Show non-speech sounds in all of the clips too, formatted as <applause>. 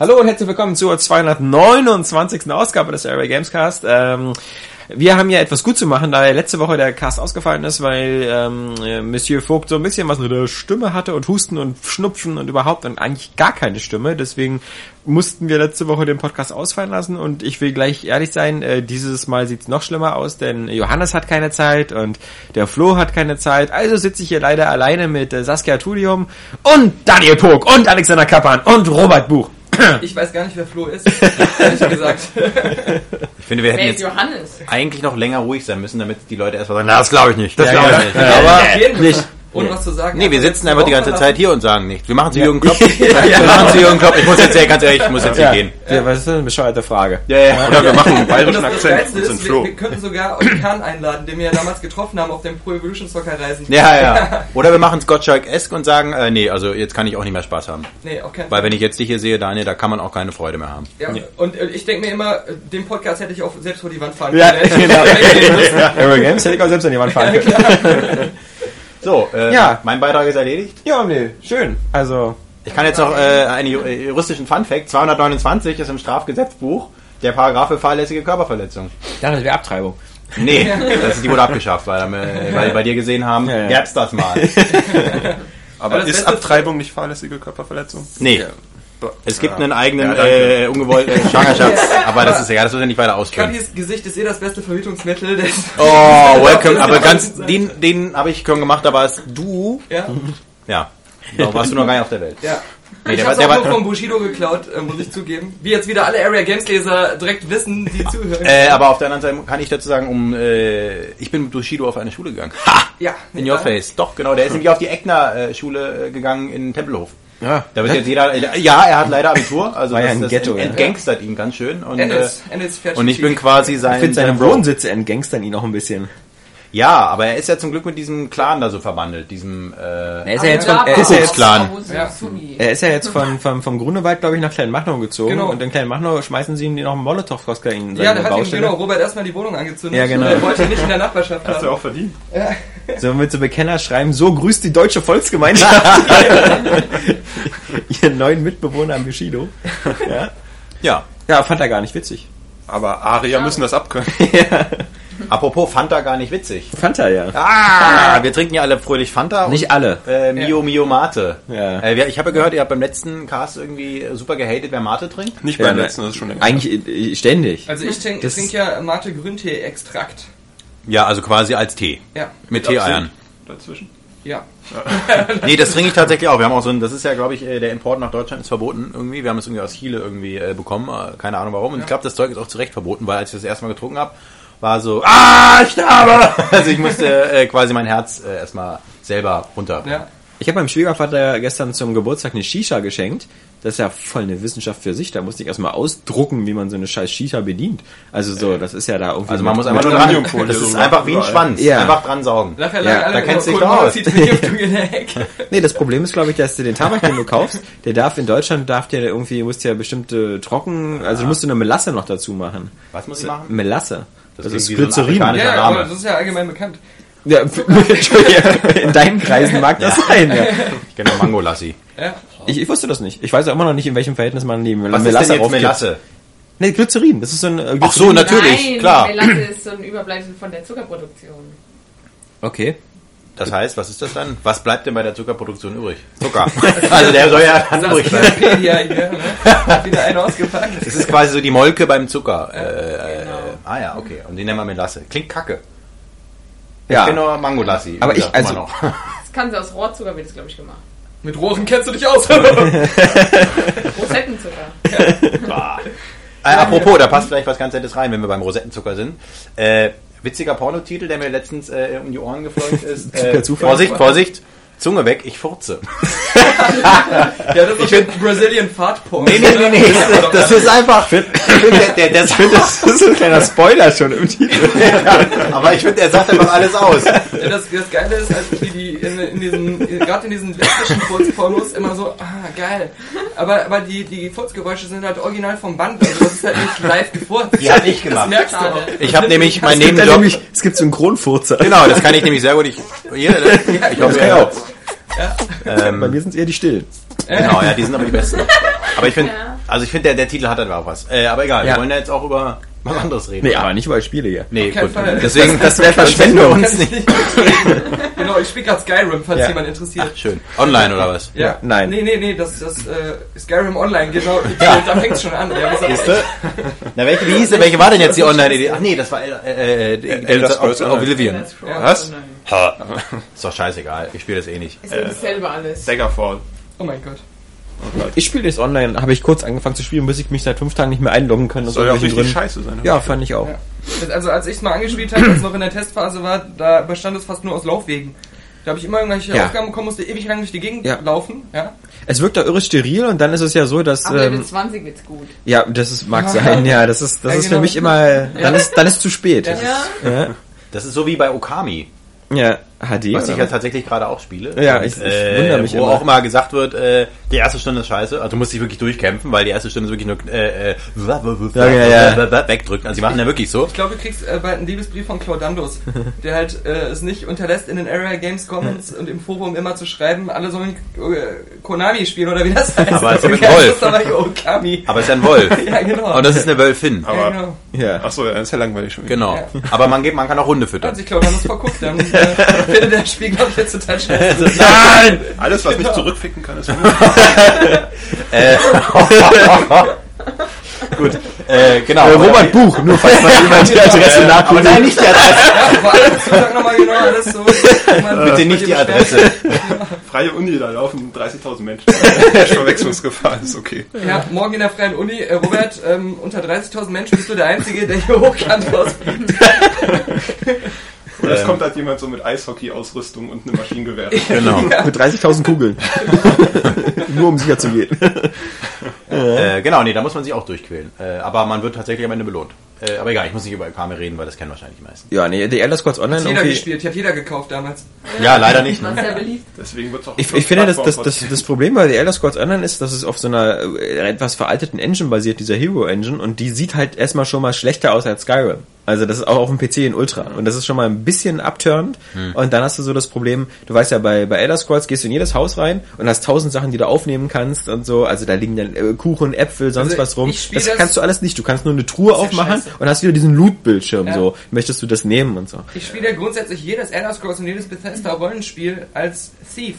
Hallo und herzlich willkommen zur 229. Ausgabe des Airway Gamescast. Ähm, wir haben ja etwas gut zu machen, da letzte Woche der Cast ausgefallen ist, weil ähm, äh, Monsieur Vogt so ein bisschen was mit der Stimme hatte und Husten und Schnupfen und überhaupt und eigentlich gar keine Stimme. Deswegen mussten wir letzte Woche den Podcast ausfallen lassen und ich will gleich ehrlich sein, äh, dieses Mal sieht's noch schlimmer aus, denn Johannes hat keine Zeit und der Flo hat keine Zeit. Also sitze ich hier leider alleine mit äh, Saskia Tudium und Daniel Pog und Alexander Kappan und Robert Buch. Ich weiß gar nicht, wer Flo ist, ehrlich gesagt. <laughs> Ich finde, wir hätten jetzt Johannes? eigentlich noch länger ruhig sein müssen, damit die Leute erstmal sagen, na, das glaube ich nicht. Das Ja, glaube ja, ich nicht. ja, Ja, aber- nicht. Ohne was zu sagen. nee, wir sitzen einfach die ganze verlassen. Zeit hier und sagen nichts. Wir machen zu Ja. Jürgen Klopp. Wir machen zu Jürgen Klopp. Ich muss jetzt, ja, ganz ehrlich, ich muss jetzt hier Ja, gehen. ja. was ist denn eine bescheuerte Frage? Ja, ja. Oder wir machen einen bayerischen das, das Akzent sind ist, wir, wir könnten sogar Orkan einladen, den wir ja damals getroffen haben auf den Pro Evolution Soccer Reisen. Ja, ja. Oder wir machen Gottschalk-esk und sagen, äh, nee, also jetzt kann ich auch nicht mehr Spaß haben. Nee, auf keinen Weil wenn ich jetzt dich hier sehe, Daniel, da kann man auch keine Freude mehr haben. Ja, und äh, ich denke mir immer, äh, den Podcast hätte ich auch selbst vor die Wand fahren Ja, können. genau. Aero Games hätte ich auch selbst an die Wand fahren können. So, äh, Ja. mein Beitrag ist erledigt. Ja, nee, schön. Also, Ich kann jetzt noch äh, einen äh, juristischen Funfact. 229 ist im Strafgesetzbuch der Paragraph für fahrlässige Körperverletzung. ja, das wäre Abtreibung. Nee, <laughs> das, die wurde abgeschafft, weil, wir- weil wir bei dir gesehen haben, Ja, ja. gab's das mal. <laughs> Aber das ist Beste- Abtreibung nicht fahrlässige Körperverletzung? Nee. Ja. Es gibt Ja. einen eigenen Ja, äh, ungewollten <laughs> Schwangerschafts... Aber das ist egal, das müssen wir nicht weiter ausführen. Kappis Gesicht ist eh das beste Verhütungsmittel. Das Oh, <laughs> welcome. Aber ganz, den, den habe ich schon gemacht, da warst du... ja, Ja, da warst du noch gar nicht auf der Welt. ja. Nee, ich der hab's war- der auch nur vom Bushido geklaut, äh, muss ich zugeben. Wie jetzt wieder alle Area Games Leser direkt wissen, die zuhören. Äh, aber auf der anderen Seite kann ich dazu sagen, um äh, ich bin mit Bushido auf eine Schule gegangen. Ha! ja, In your face. Doch, genau. Der ist <laughs> nämlich auf die Eckner-Schule äh, gegangen in Tempelhof. Ja. Da wird jetzt jeder, äh, ja, er hat leider Abitur, also War ja das, ein das Ghetto, ja. entgangstert ihn ganz schön. Und, äh, Ennis, Ennis fährt und ich bin quasi sein, Ich finde seine. Wohnsitze entgangstern ihn auch ein bisschen. Ja, aber er ist ja zum Glück mit diesem Clan da so verbandelt, diesem, äh, Er ist ja jetzt von, Aber er ist ja jetzt. Ja. Sunni. er ist ja jetzt von, vom, vom Grunewald, glaube ich, nach Kleinmachnow gezogen. Genau. Und in Kleinmachnow schmeißen sie ihm noch einen Molotow-Cocktail in Ja, seine der hat ihm genau Robert erstmal die Wohnung angezündet. Ja, genau. Er wollte nicht in der Nachbarschaft Hast du haben. auch verdient. So mit so Bekenner schreiben, so grüßt die deutsche Volksgemeinschaft <laughs> <laughs> ihren neuen Mitbewohner am Bushido. Ja. ja. ja, fand er gar nicht witzig. Aber Arier müssen das abkönnen. <laughs> Apropos Fanta gar nicht witzig. Fand er ja. Ah, <laughs> wir trinken ja alle fröhlich Fanta. Nicht alle. Äh, Mio Mio Mate. Ja. Äh, ich habe ja gehört, ihr habt beim letzten Cast irgendwie super gehatet, wer Mate trinkt. Nicht Ja, beim letzten, das ist schon länger. Eigentlich äh, ständig. Also ich trinke trink ja Mate Grüntee-Extrakt. Ja, also quasi als Tee. Ja. Mit Tee-Eiern. Dazwischen. Ja. <laughs> Nee, das trinke ich tatsächlich auch. Wir haben auch so ein, das ist ja, glaube ich, äh, der Import nach Deutschland ist verboten irgendwie. Wir haben es irgendwie aus Chile irgendwie äh, bekommen, äh, keine Ahnung warum. Und ich glaube, das Zeug ist auch zu Recht verboten, weil als ich das erste Mal getrunken habe, war so, ah, ich sterbe! <laughs> Also ich musste äh, quasi mein Herz äh, erstmal selber runter. Ja. Ich habe meinem Schwiegervater gestern zum Geburtstag eine Shisha geschenkt. Das ist ja voll eine Wissenschaft für sich. Da musste ich erstmal ausdrucken, wie man so eine scheiß Shisha bedient. Also so, das ist ja da irgendwie. Also so man muss einfach nur dran, das ist so einfach wie ein. Schwanz. Ja. Einfach dran saugen. Ja, da kennst du dich doch aus. <laughs> Nee, das Problem ist, glaube ich, dass du den Tabak, den du kaufst, der darf in Deutschland, darf der irgendwie, musst ja bestimmte trocken, also du musst du eine Melasse noch dazu machen. Was muss ich machen? Melasse. Das Das, ist so Glycerin. afrikanischer- Ja, aber das ist ja allgemein bekannt. <laughs> ja, in deinen Kreisen mag das sein, ja. Ich kenne nur Mango Lassi. Ja. Ich, ich wusste das nicht. Ich weiß auch immer noch nicht, in welchem Verhältnis man die Was ist Melasse denn jetzt. Melasse? Nee, Glycerin. Das ist so ein äh, Ach so, Glycerin. natürlich, Nein, klar. Melasse ist so ein Überbleibsel von der Zuckerproduktion. Okay. Das heißt, was ist das dann? Was bleibt denn bei der Zuckerproduktion übrig? Zucker. <laughs> also der soll ja dann übrig sein. Wikipedia hier, ne? Hat wieder einen ausgepackt. Das ist quasi so die Molke beim Zucker. Äh, äh, genau. ah ja, okay. Und die nennen wir Melasse. Klingt kacke. Ich Ja. kenne nur Mango Lassi. Aber ich- also- immer noch. Das kann sie aus Rohrzucker, wird das glaube ich gemacht. Mit Rohren kennst du dich aus. <laughs> Rosettenzucker. Äh, apropos, da passt vielleicht was ganz Nettes rein, wenn wir beim Rosettenzucker sind. Äh, witziger Pornotitel, der mir letztens äh, um die Ohren geflogen ist. <laughs> Per Äh, Zufall. Vorsicht, Vorsicht. Zunge weg, ich furze. ja, das <laughs> ist ein Brazilian Fart Porn. Nee, nee, nee, nee. Das, das ist einfach. Der, der, der, Das ist ein kleiner Spoiler schon im Titel. <laughs> aber ich finde, er sagt einfach alles aus. Ja, das, das Geile ist halt, wie die in, in diesen, gerade in diesen lesbischen Furzpornos immer so, ah, geil. Aber, aber die, die Furzgeräusche sind halt original vom Band, also das ist halt nicht live gefurzt. Die hab ich Das gemacht. merkst du auch. Ich habe nämlich mein Es gibt, ja Nebenjob. nämlich, es gibt Synchronfurzer. Genau, das kann ich nämlich sehr gut. Ich, hier, ne? ich hoffe, kann ich ja. auch. Bei Ähm, mir sind es eher die Stillen. genau, ja, die sind aber die besten. Aber ich finde, Ja. Also ich finde, der, der Titel hat halt auch was. Äh, aber egal, Ja. wir wollen ja jetzt auch über was anderes reden. Nee, aber nicht über Spiele hier. Nee, gut. Fall. Deswegen, Das wäre Verschwendung. Ich nicht. Genau, ich spiele gerade Skyrim, falls Ja. jemand interessiert. Ach, schön. Online oder was? Ja, Nein. Nee, nee, nee, das das äh, Skyrim Online, genau. <laughs> Da fängt's schon an. Ja, was Siehst du? <laughs> Na, welche, wie hieß denn, welche war denn jetzt die Online-Idee? Ach nee, das war äh, äh, äh, Elder Scrolls Ob- Oblivion. Ja. Was? Ha. Ist doch scheißegal, ich spiele das eh nicht. Ist ja dasselbe alles. Daggerfall. Oh mein Gott. Ich spiele das online, habe ich kurz angefangen zu spielen, bis ich mich seit fünf Tagen nicht mehr einloggen kann. Soll ja auch richtig Gründen. scheiße sein. Ja, fand ich auch. Ja. Also als ich es mal angespielt habe, als es noch in der Testphase war, da bestand es fast nur aus Laufwegen. Da habe ich immer irgendwelche Ja. Aufgaben bekommen, musste ewig lang durch die Gegend Ja. laufen. Ja. Es wirkt da irre steril und dann ist es ja so, dass Ab Level ähm, 20 wird's gut. ja, das ist, mag sein, <laughs> ja, das ist das Ja, ist genau. für mich immer dann ist dann ist zu spät. Ja. Ja. Das ist so wie bei Okami, Ja, HD. was ich ja tatsächlich gerade auch spiele. Ja, Und, ich- ich wundere mich Wo immer. auch immer gesagt wird, äh, die erste Stunde ist scheiße, also du musst dich wirklich durchkämpfen, weil die erste Stunde ist wirklich nur äh, äh, Ja, ja, ja. <laughs> wegdrücken. Also die machen ja wirklich so. Ich glaube, du kriegst äh, bald einen Liebesbrief von Claudandos, <laughs> der halt äh, es nicht unterlässt, in den Area Games Comments und im Forum immer zu schreiben, alle sollen äh, Konami spielen oder wie das heißt. Aber es ist Ja, Wolf. Ist aber es ist ein Wolf. <laughs> Ja, genau. Und das ist eine Wölfin. Aber, ja, genau. Ja. ach so, ja, das ist ja langweilig schon. wieder. Genau. Ja. Aber man, geht, man kann auch Hunde Hat füttern. sich Claudandos verguckt, dann äh, findet der Spiel, glaube ich, jetzt total scheiße. <laughs> Nein! Alles, was nicht zurückficken kann, ist <laughs> Äh, <laughs> Gut, äh, genau. Äh, Robert Buch, nur falls mal jemand die Adresse Aber nachguckt. nein, nicht die Adresse. Sag nochmal genau, alles so. Man- Bitte nicht die Adresse. Freie Uni, da laufen 30.000 Menschen. Verwechslungsgefahr ist okay. Ja, morgen in der Freien Uni, äh, Robert, ähm, unter 30.000 Menschen bist du der Einzige, der hier hochkant rausfliegt. Oder es Ähm. kommt halt jemand so mit Eishockey-Ausrüstung und einem Maschinengewehr. <laughs> Genau. Mit 30.000 Kugeln. <laughs> nur um sicher zu gehen. Äh, genau, nee, da muss man sich auch durchquälen. Äh, aber man wird tatsächlich am Ende belohnt. Äh, aber egal, ich muss nicht über Kame reden, weil das kennen wahrscheinlich die meisten. Ja, nee, die Elder Scrolls Online Hat jeder irgendwie. gespielt, die hat jeder gekauft damals. Ja, leider nicht. Ne? Sehr beliebt. Deswegen wird es auch Ich, ich finde, das, das, das, das Problem bei The Elder Scrolls Online ist, dass es auf so einer äh, etwas veralteten Engine basiert, dieser Hero Engine, und die sieht halt erstmal schon mal schlechter aus als Skyrim. Also das ist auch auf dem PC in Ultra. Und das ist schon mal ein bisschen abturnt. Und dann hast du so das Problem, du weißt ja, bei, bei Elder Scrolls gehst du in jedes Haus rein und hast tausend Sachen, die du aufnehmen kannst und so. Also da liegen dann äh, Kuchen, Äpfel, sonst Also was rum. Das, das- kannst du alles nicht. Du kannst nur eine Truhe aufmachen scheiße. und hast wieder diesen Loot-Bildschirm. Ja. So, möchtest du das nehmen und so. Ich spiele ja grundsätzlich jedes Elder Scrolls und jedes Bethesda Rollenspiel als Thief.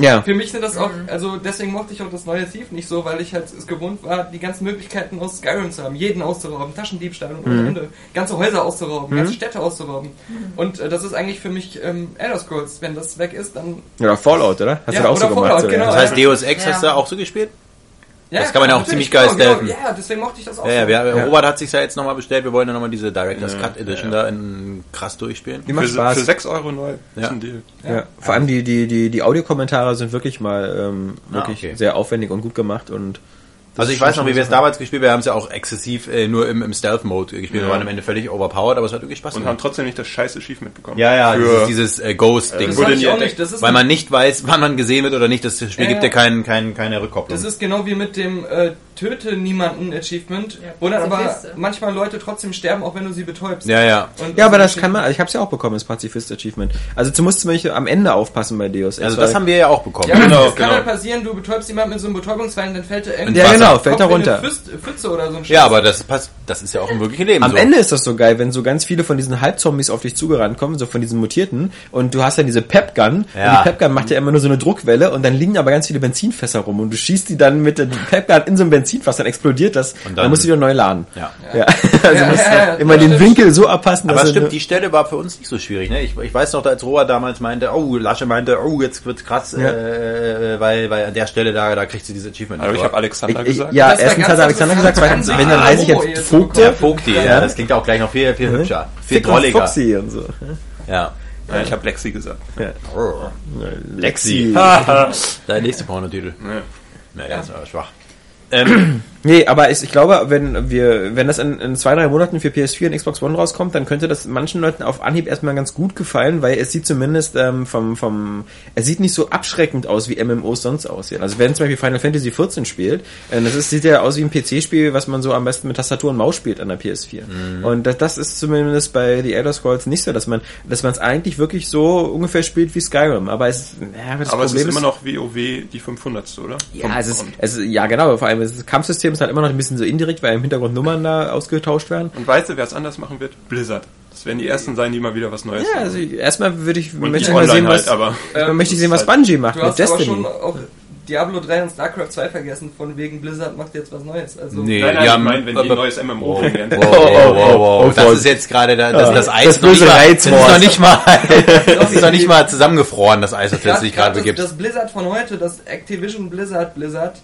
Ja. Für mich sind das auch, also deswegen mochte ich auch das neue Thief nicht so, weil ich halt es gewohnt war, die ganzen Möglichkeiten aus Skyrim zu haben, jeden auszurauben, Taschendiebstahl und ohne Ende, ganze Häuser auszurauben, ganze Städte auszurauben. Und äh, das ist eigentlich für mich ähm, Elder Scrolls. Wenn das weg ist, dann Oder Fallout, oder? Hast Ja, du da auch oder so gemacht? Fallout, so, genau. Das heißt, Deus Ex Ja. hast du auch so gespielt? Ja, Das kann man ja auch ziemlich geil genau. Genau, ja, deswegen mochte ich das auch. Ja, ja, so. wir, Ja. Robert hat sich ja jetzt nochmal bestellt. Wir wollen ja nochmal diese Director's Ja, Cut Edition ja. da in krass durchspielen. Die macht Für, Spaß. für 6 Euro neu. Ja. Ist ein Deal. Ja, vor allem die, die, die, die Audiokommentare sind wirklich mal ähm, Ah, wirklich okay. sehr aufwendig und gut gemacht und Also ich weiß noch, wie wir es damals gespielt haben. Wir haben es ja auch exzessiv äh, nur im, im Stealth-Mode gespielt. Wir Ja. waren am Ende völlig overpowered, aber es hat wirklich Spaß Und haben gemacht. trotzdem nicht das scheiß Achievement bekommen. Ja, ja, Für, dieses, dieses äh, Ghost-Ding. Das nie auch nicht. Das ist Weil man nicht weiß, wann man gesehen wird oder nicht. Das Spiel Ja, gibt ja. ja kein, kein, keine Rückkopplung. Das ist genau wie mit dem äh, Töte niemanden Achievement, Ja, wo dann aber manchmal Leute trotzdem sterben, auch wenn du sie betäubst. ja, ja. Und ja, aber das kann man, also ich habe es ja auch bekommen, das Pazifist Achievement. Also du musst zum Beispiel am Ende aufpassen bei Deus. Also das haben wir ja auch bekommen. Ja, Genau, es kann genau. halt passieren, du betäubst jemanden mit so einem Betäubungsfall und dann fällt er irgendwie. Genau, fällt in runter. Pfütze, oder so ein Ja, aber das passt, das ist ja auch im wirklichen Leben Am so. Ende ist das so geil, wenn so ganz viele von diesen Halbzombies auf dich zugerannt kommen, so von diesen Mutierten, und du hast dann diese Pepgun, Ja. und die Pepgun macht ja immer nur so eine Druckwelle, und dann liegen aber ganz viele Benzinfässer rum, und du schießt die dann mit der Pepgun in so ein Benzinfass, dann explodiert das, und dann, dann- musst du wieder neu laden. Ja. Ja. <laughs> Also Ja, musst ja, ja, immer ja, den. Winkel so abpassen, Aber dass stimmt, die Stelle war für uns nicht so schwierig. Ne? Ich, ich weiß noch, als Roa damals meinte, oh, Lasche meinte, oh, jetzt wird's krass, Ja. äh, weil, weil an der Stelle da, da kriegst du dieses Achievement. Aber ich habe Alexander ich, ich, gesagt. ja, erstens hat Alexander gesagt, zweitens, wenn dann heiße ich jetzt Vogte, ja, Vogti, ja. Ja. das klingt auch gleich noch viel, viel hübscher, viel Fick und drolliger. Foxy und so. Ja. Ja, ich habe Lexi gesagt. Lexi. <laughs> Dein nächster Pornotitel. Ja. Naja, das war schwach. Ähm, Nee, aber ich, ich glaube, wenn wir, wenn das in, in zwei, drei Monaten für PS4 und Xbox One rauskommt, dann könnte das manchen Leuten auf Anhieb erstmal ganz gut gefallen, weil es sieht zumindest ähm, vom, vom, es sieht nicht so abschreckend aus, wie MMOs sonst aussehen. Also wenn zum Beispiel Final Fantasy 14 spielt, äh, das ist, sieht ja aus wie ein PC-Spiel, was man so am besten mit Tastatur und Maus spielt an der PS4. Und das, das ist zumindest bei The Elder Scrolls nicht so, dass man, dass man es eigentlich wirklich so ungefähr spielt wie Skyrim. Aber es, ja, aber das Aber es Problem ist immer noch WoW die 500. oder? ja, es ist, es ist, ja genau, vor allem das Kampfsystem ist halt immer noch ein bisschen so indirekt, weil im Hintergrund Nummern da ausgetauscht werden. Und weißt du, wer es anders machen wird? Blizzard. Das werden die ersten sein, die mal wieder was Neues Ja, machen. also erstmal würde ich, Und möchte ich mal sehen, was, halt, aber <laughs> erstmal Ähm, möchte ich sehen, was halt- Bungie macht Du mit hast aber Destiny. schon auch Diablo 3 und StarCraft 2 vergessen, von wegen Blizzard macht jetzt was Neues. Also Nee. Nein, nein, die ich haben- meine, wenn die ein aber- neues MMO bringen werden. Wow, wow, wow, <laughs> wow. oh, Das oh, ist jetzt gerade da, das, Ja. das Eis Das noch nicht mal, <laughs> das ist noch nicht mal, das ist noch nicht mal zusammengefroren, das Eis, das grad gerade das, begibst. das Blizzard von heute, das Activision Blizzard Blizzard,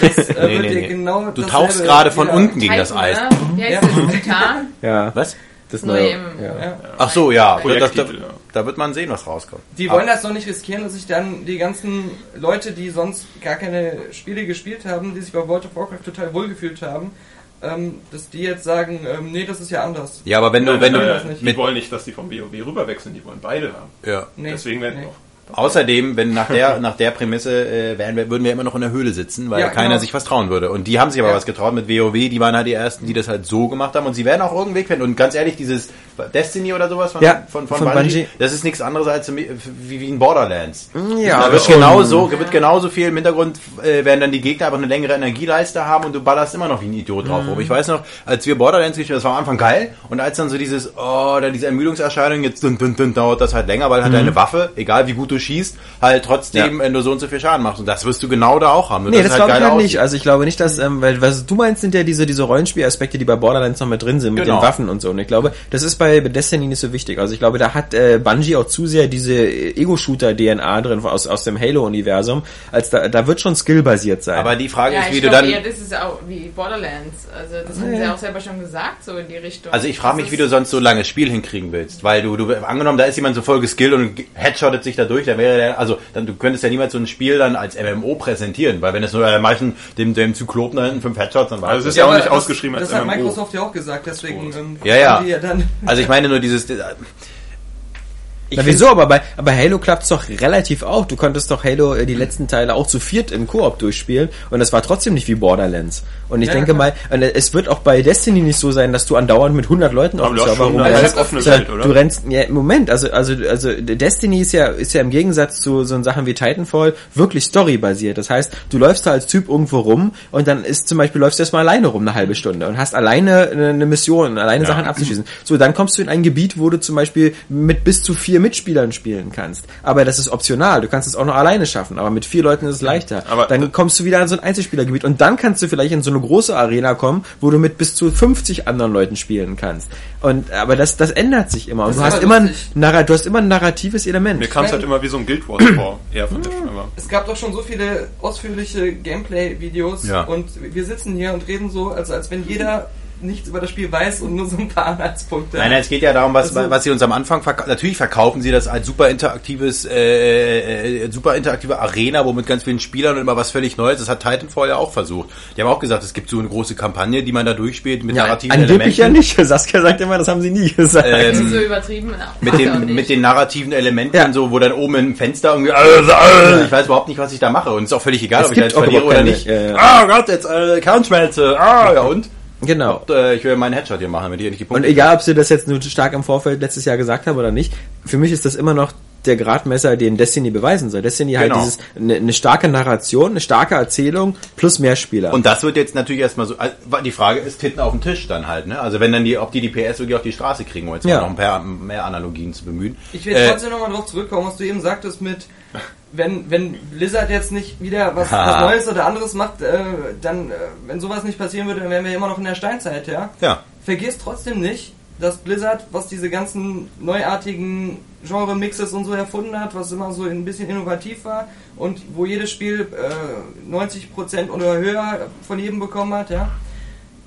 das <laughs> äh, Nee, wird nee, dir nee. genau Du tauchst gerade von unten gegen das Eis. ne? Ja. das? Titan? <laughs> Ja, Was? das Neue. Ja. Ja. Ach so, ja. Da, da, ja. da wird man sehen, was rauskommt. Die Ah. wollen das doch nicht riskieren, dass sich dann die ganzen Leute, die sonst gar keine Spiele gespielt haben, die sich bei World of Warcraft total wohlgefühlt haben, ähm, dass die jetzt sagen, ähm, nee, das ist ja anders. Ja, aber wenn du, wenn nein, du das nicht. Die wollen nicht, dass die vom WoW rüberwechseln, die wollen beide haben. ja. Nee, Deswegen werden nee. auch. Außerdem, wenn nach der, <laughs> nach der Prämisse, äh, wären wir, würden wir immer noch in der Höhle sitzen, weil Ja, keiner genau. sich was trauen würde. Und die haben sich aber Ja. was getraut mit WoW, die waren halt die ersten, die das halt so gemacht haben und sie werden auch irgendeinen Weg finden. Und ganz ehrlich, dieses Destiny oder sowas von, Ja, von, von, von Bungie, Bungie. das ist nichts anderes als wie, wie ein Borderlands. Ja, da wird genauso, wird genauso viel im Hintergrund, äh, werden dann die Gegner einfach eine längere Energieleiste haben und du ballerst immer noch wie ein Idiot drauf Mhm. rum. Ich weiß noch, als wir Borderlands gespielt haben, das war am Anfang geil und als dann so dieses, oh, dann diese Ermüdungserscheinung, jetzt dun, dun, dun, dauert das halt länger, weil halt deine Waffe, egal wie gut du schießt, halt trotzdem. Ja. wenn du so und so viel Schaden machst. Und das wirst du genau da auch haben. Nur Nee, dass das es glaube ich halt nicht. Also ich glaube nicht, dass, ähm, weil was du meinst, sind ja diese, diese Rollenspielaspekte, die bei Borderlands noch mit drin sind, mit Genau. den Waffen und so. Und ich glaube, das ist bei Destiny nicht so wichtig. Also ich glaube, da hat äh, Bungie auch zu sehr diese Ego-Shooter-DNA drin aus, aus dem Halo-Universum, als da, da wird schon skillbasiert sein. Aber die Frage Ja, ist, wie ich du dann, eher, das ist auch wie Borderlands. Also das haben sie auch selber schon gesagt, so in die Richtung. Also ich frage Das mich, wie du sonst so lange Spiel hinkriegen willst, weil du, du angenommen, da ist jemand so voll geskillt und headshottet sich da durch, dann wäre der, also dann du könntest ja niemals so ein Spiel dann als MMO präsentieren, weil wenn es nur bei manchen dem dem Zyklopen da hinten fünf Headshots, dann war Also es ist ja auch nicht das- ausgeschrieben als Das hat MMO. Microsoft ja auch gesagt, deswegen ähm, Ja, ja. die dann Also ich meine nur dieses Na, wieso? Aber bei, aber Halo klappt's doch relativ auch. Du konntest doch Halo äh, die letzten Teile auch zu viert im Koop durchspielen und das war trotzdem nicht wie Borderlands. Und ich Ja, denke klar. mal, äh, es wird auch bei Destiny nicht so sein, dass du andauernd mit 100 Leuten auf dem Server rumrennst. halb offene Sondern Welt, oder? Du rennst, ja, Moment, also, also, also Destiny ist ja, ist ja im Gegensatz zu so Sachen wie Titanfall wirklich storybasiert. Das heißt, du läufst da als Typ irgendwo rum und dann ist zum Beispiel, läufst du erstmal alleine rum eine halbe Stunde und hast alleine eine eine Mission, alleine Ja. Sachen abzuschießen. So, dann kommst du in ein Gebiet, wo du zum Beispiel mit bis zu vier Mitspielern spielen kannst. Aber das ist optional. Du kannst es auch noch alleine schaffen. Aber mit vier Leuten ist es leichter. Aber- dann kommst du wieder in so ein Einzelspielergebiet und dann kannst du vielleicht in so eine große Arena kommen, wo du mit bis zu 50 anderen Leuten spielen kannst. Und aber das das ändert sich immer. Und du ist hast immer ein du hast immer ein narratives Element. Mir kam es halt immer wie so ein Guild Wars <clears throat> vor, eher von der Es gab doch schon so viele ausführliche Gameplay-Videos Ja. und wir sitzen hier und reden so, als, als wenn jeder nichts über das Spiel weiß und nur so ein paar Anhaltspunkte Nein, nein, es geht ja darum, was, Also- was sie uns am Anfang verkaufen. Natürlich verkaufen sie das als super interaktives, äh, äh, super interaktive Arena, wo mit ganz vielen Spielern und immer was völlig Neues. Das hat Titanfall ja auch versucht. Die haben auch gesagt, es gibt so eine große Kampagne, die man da durchspielt mit ja, narrativen angeblich ja Elementen. nicht. <laughs> Saskia sagt immer, das haben sie nie gesagt. Ähm, Das ist so übertrieben. na, mit er auch den, mit den narrativen Elementen Ja. so, wo dann oben im Fenster irgendwie, äh, äh, ich weiß überhaupt nicht, was ich da mache und es ist auch völlig egal, Es ob ich da jetzt verliere oder nicht. ja, ja. Ah Gott, jetzt äh, Kernschmelze, ah ja und? Genau. Und, äh, ich will meinen Headshot hier machen, damit ich nicht die Und Punkte egal, ob sie das jetzt nur stark im Vorfeld letztes Jahr gesagt haben oder nicht, für mich ist das immer noch der Gradmesser, den Destiny beweisen soll. Destiny halt Genau. dieses eine, eine starke Narration, eine starke Erzählung plus mehr Spieler. Und das wird jetzt natürlich erstmal so, also, die Frage ist hinten auf dem Tisch dann halt, ne? Also wenn dann die, ob die die PS wirklich auf die Straße kriegen, um jetzt Ja. mal noch ein paar mehr Analogien zu bemühen. Ich will Äh, trotzdem nochmal drauf zurückkommen, was du eben sagtest mit, wenn, wenn Blizzard jetzt nicht wieder was, was Neues oder anderes macht, äh, dann, äh, wenn sowas nicht passieren würde, dann wären wir immer noch in der Steinzeit, ja? ja. Vergiss trotzdem nicht, dass Blizzard, was diese ganzen neuartigen Genre-Mixes und so erfunden hat, was immer so ein bisschen innovativ war und wo jedes Spiel äh, 90% oder höher von jedem bekommen hat, ja.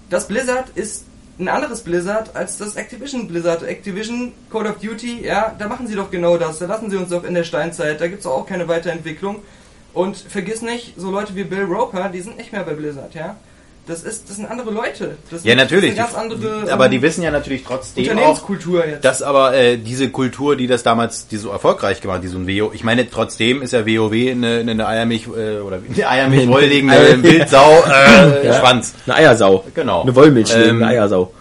Das Blizzard ist ein anderes Blizzard als das Activision Blizzard. Activision, Call of Duty, ja, da machen sie doch genau das. Da lassen sie uns doch in der Steinzeit. Da gibt's doch auch keine Weiterentwicklung. Und vergiss nicht, so Leute wie Bill Roper, die sind nicht mehr bei Blizzard, ja. Das ist, das sind andere Leute. Das Ja, sind- natürlich. Das andere, aber ähm, die wissen ja natürlich trotzdem auch, Unternehmenskultur jetzt. dass aber äh, diese Kultur, die das damals, die so erfolgreich gemacht, hat, die so ein WoW, ich meine, trotzdem ist ja WoW eine, eine Eiermilch, äh, oder eine Eiermilch <laughs> wolllegende Wildsau, äh, Ja. Schwanz. Eine Eiersau. Genau. Eine Wollmilch, Ähm, eine Eiersau.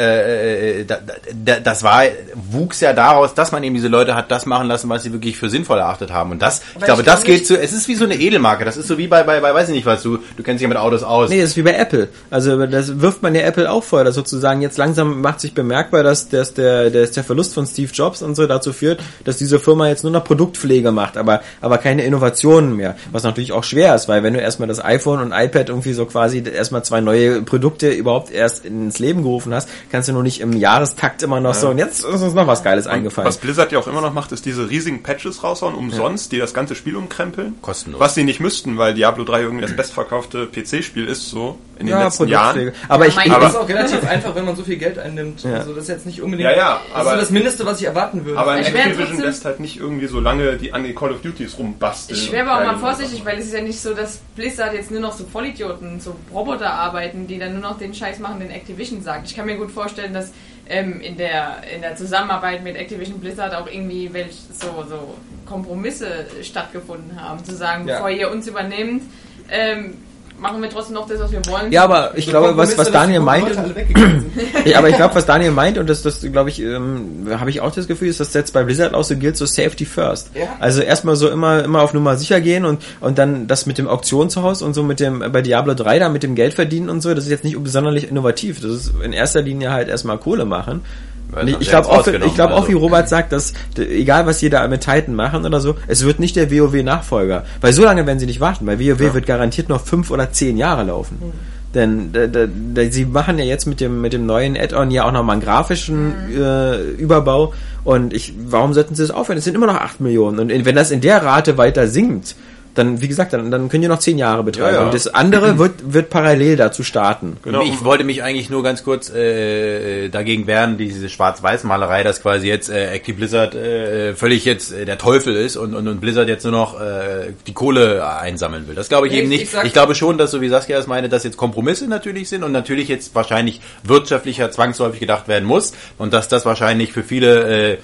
Äh, da, da, das war, wuchs ja daraus, dass man eben diese Leute hat das machen lassen, was sie wirklich für sinnvoll erachtet haben. Und das, ich glaube, ich das geht so, es ist wie so eine Edelmarke. Das ist so wie bei, bei, bei weiß ich nicht was, du, du kennst dich ja mit Autos aus. Nee, das ist wie bei Apple. Also das wirft man ja Apple auch vor, dass sozusagen jetzt langsam macht sich bemerkbar, dass, dass der, dass der Verlust von Steve Jobs und so dazu führt, dass diese Firma jetzt nur noch Produktpflege macht, aber, aber keine Innovationen mehr. Was natürlich auch schwer ist, weil wenn du erstmal das iPhone und iPad irgendwie so quasi erstmal zwei neue Produkte überhaupt erst ins Leben gerufen hast, kannst du nur nicht im Jahrestakt immer noch so, und jetzt ist uns noch was Geiles eingefallen. Was Blizzard ja auch immer noch macht, ist diese riesigen Patches raushauen, umsonst, die das ganze Spiel umkrempeln. Kostenlos. Was sie nicht müssten, weil Diablo 3 irgendwie das bestverkaufte PC-Spiel ist, so in den ja, letzten. Jahren. Aber Ja, ich, mein ich, Das ist auch relativ einfach, wenn man so viel Geld einnimmt. Ja. Also das ist jetzt nicht unbedingt Ja, ja, das aber- ist das Mindeste, was ich erwarten würde. Aber Ich Activision lässt halt nicht irgendwie so lange die an den Call of Duties rumbasteln. Ich wäre aber auch mal vorsichtig, weil es ist ja nicht so, dass Blizzard jetzt nur noch so Vollidioten, so Roboter arbeiten, die dann nur noch den Scheiß machen, den Activision sagt. Ich kann mir gut vorstellen, dass ähm, in, der, in der Zusammenarbeit mit Activision Blizzard auch irgendwie welch, so, so Kompromisse stattgefunden haben. Zu sagen, Ja. bevor ihr uns übernehmt, ähm, machen wir trotzdem noch das, was wir wollen. ja, aber ich So glaube, was, was Daniel meint. Ja, aber ich glaube, was Daniel meint, und das, das glaube ich, ähm, habe ich auch das Gefühl, ist, dass jetzt bei Blizzard auch so gilt, so Safety First. Ja. Also erstmal so immer, immer auf Nummer sicher gehen und, und dann das mit dem Auktionshaus und so mit dem, bei Diablo 3 da mit dem Geld verdienen und so, das ist jetzt nicht besonders innovativ. Das ist in erster Linie halt erstmal Kohle machen. Und ich glaube auch, ich rausgenommen, glaube auch, wie also. Robert sagt, dass egal was jeder mit Titan machen oder so, es wird nicht der WoW-Nachfolger. Weil so lange werden sie nicht warten, weil WoW wird garantiert noch fünf oder zehn Jahre laufen. Denn da, da, da, sie machen ja jetzt mit dem mit dem neuen Add-on ja auch nochmal einen grafischen äh, Überbau und ich warum sollten sie das aufhören? Es sind immer noch acht Millionen und wenn das in der Rate weiter sinkt, dann wie gesagt, dann, dann können die noch zehn Jahre betreiben. Ja, ja. Und das andere <clears throat> wird wird parallel dazu starten. Genau. Ich wollte mich eigentlich nur ganz kurz äh, dagegen wehren, diese Schwarz-Weiß-Malerei, dass quasi jetzt äh, Active Blizzard äh, völlig jetzt äh, der Teufel ist und, und, und Blizzard jetzt nur noch äh, die Kohle einsammeln will. Das glaube ich Nee, eben ich- nicht. Ich glaube schon, dass, so wie Saskia es meine, dass jetzt Kompromisse natürlich sind und natürlich jetzt wahrscheinlich wirtschaftlicher zwangsläufig gedacht werden muss und dass das wahrscheinlich für viele... Äh,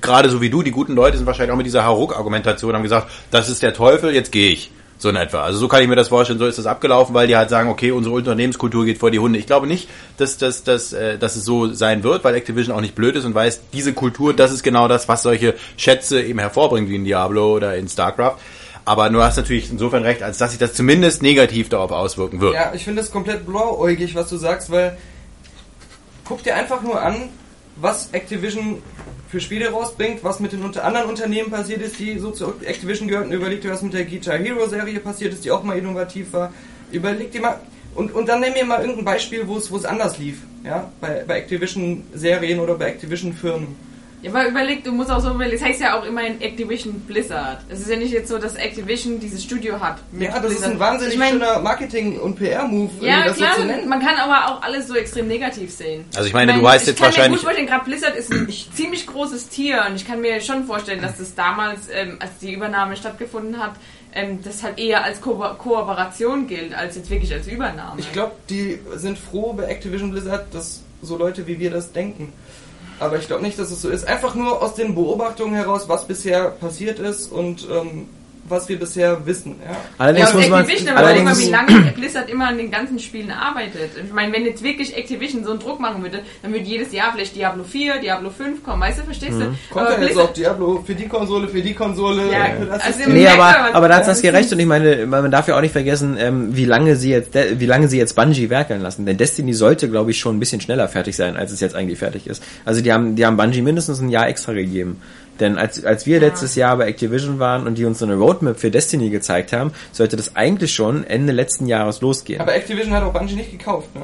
gerade so wie du, die guten Leute sind wahrscheinlich auch mit dieser Haruk-Argumentation, haben gesagt, das ist der Teufel, jetzt gehe ich. So in etwa. Also so kann ich mir das vorstellen, so ist das abgelaufen, weil die halt sagen, okay, unsere Unternehmenskultur geht vor die Hunde. Ich glaube nicht, dass, dass, dass, äh, dass es so sein wird, weil Activision auch nicht blöd ist und weiß, diese Kultur, das ist genau das, was solche Schätze eben hervorbringt, wie in Diablo oder in StarCraft. Aber du hast natürlich insofern recht, als dass sich das zumindest negativ darauf auswirken wird. Ja, ich finde das komplett blauäugig, was du sagst, weil guck dir einfach nur an, was Activision für Spiele rausbringt, was mit den unter anderen Unternehmen passiert ist, die so zu Activision gehörten. Überleg dir, was mit der Guitar Hero Serie passiert ist, die auch mal innovativ war. Überleg dir mal, und, und dann nimm mir mal irgendein Beispiel, wo es, wo es anders lief, ja, bei, bei Activision Serien oder bei Activision Firmen. Ja, aber überleg, du musst auch so überlegen, es heißt ja auch immerhin Activision Blizzard. Es ist ja nicht jetzt so, dass Activision dieses Studio hat. mit Ja, das ist Blizzard. ein wahnsinnig ich mein, schöner Marketing- und PR-Move, Ja, das klar, so zu nennen. man kann aber auch alles so extrem negativ sehen. Also ich meine, du weißt ich jetzt kann wahrscheinlich- Mir gut vorstellen, gerade Blizzard ist ein ziemlich großes Tier und ich kann mir schon vorstellen, dass das damals, ähm, als die Übernahme stattgefunden hat, ähm, das halt eher als Ko Kooperation gilt, als jetzt wirklich als Übernahme. Ich glaube, die sind froh bei Activision Blizzard, dass so Leute wie wir das denken. Aber ich glaube nicht, dass es so ist. Einfach nur aus den Beobachtungen heraus, was bisher passiert ist und ähm, was wir bisher wissen. Ja. Allerdings ja, muss man, Activision, aber überleg mal, allerdings, wie lange Blizzard immer an den ganzen Spielen arbeitet. Ich meine, wenn jetzt wirklich Activision so einen Druck machen würde, dann würde jedes Jahr vielleicht Diablo 4, Diablo 5 kommen, weißt du, verstehst du? Kommt Aber ja jetzt auch Diablo für die Konsole, für die Konsole. Ja, für das also. Nee, aber, aber da hat das Saskia ist recht und ich meine, man darf ja auch nicht vergessen, ähm, wie lange sie jetzt, wie lange sie jetzt Bungie werkeln lassen. Denn Destiny sollte, glaube ich, schon ein bisschen schneller fertig sein, als es jetzt eigentlich fertig ist. Also die haben, die haben Bungie mindestens ein Jahr extra gegeben. Denn als, als wir letztes Jahr bei Activision waren und die uns so eine Roadmap für Destiny gezeigt haben, sollte das eigentlich schon Ende letzten Jahres losgehen. Aber Activision hat auch Bungie nicht gekauft, ne?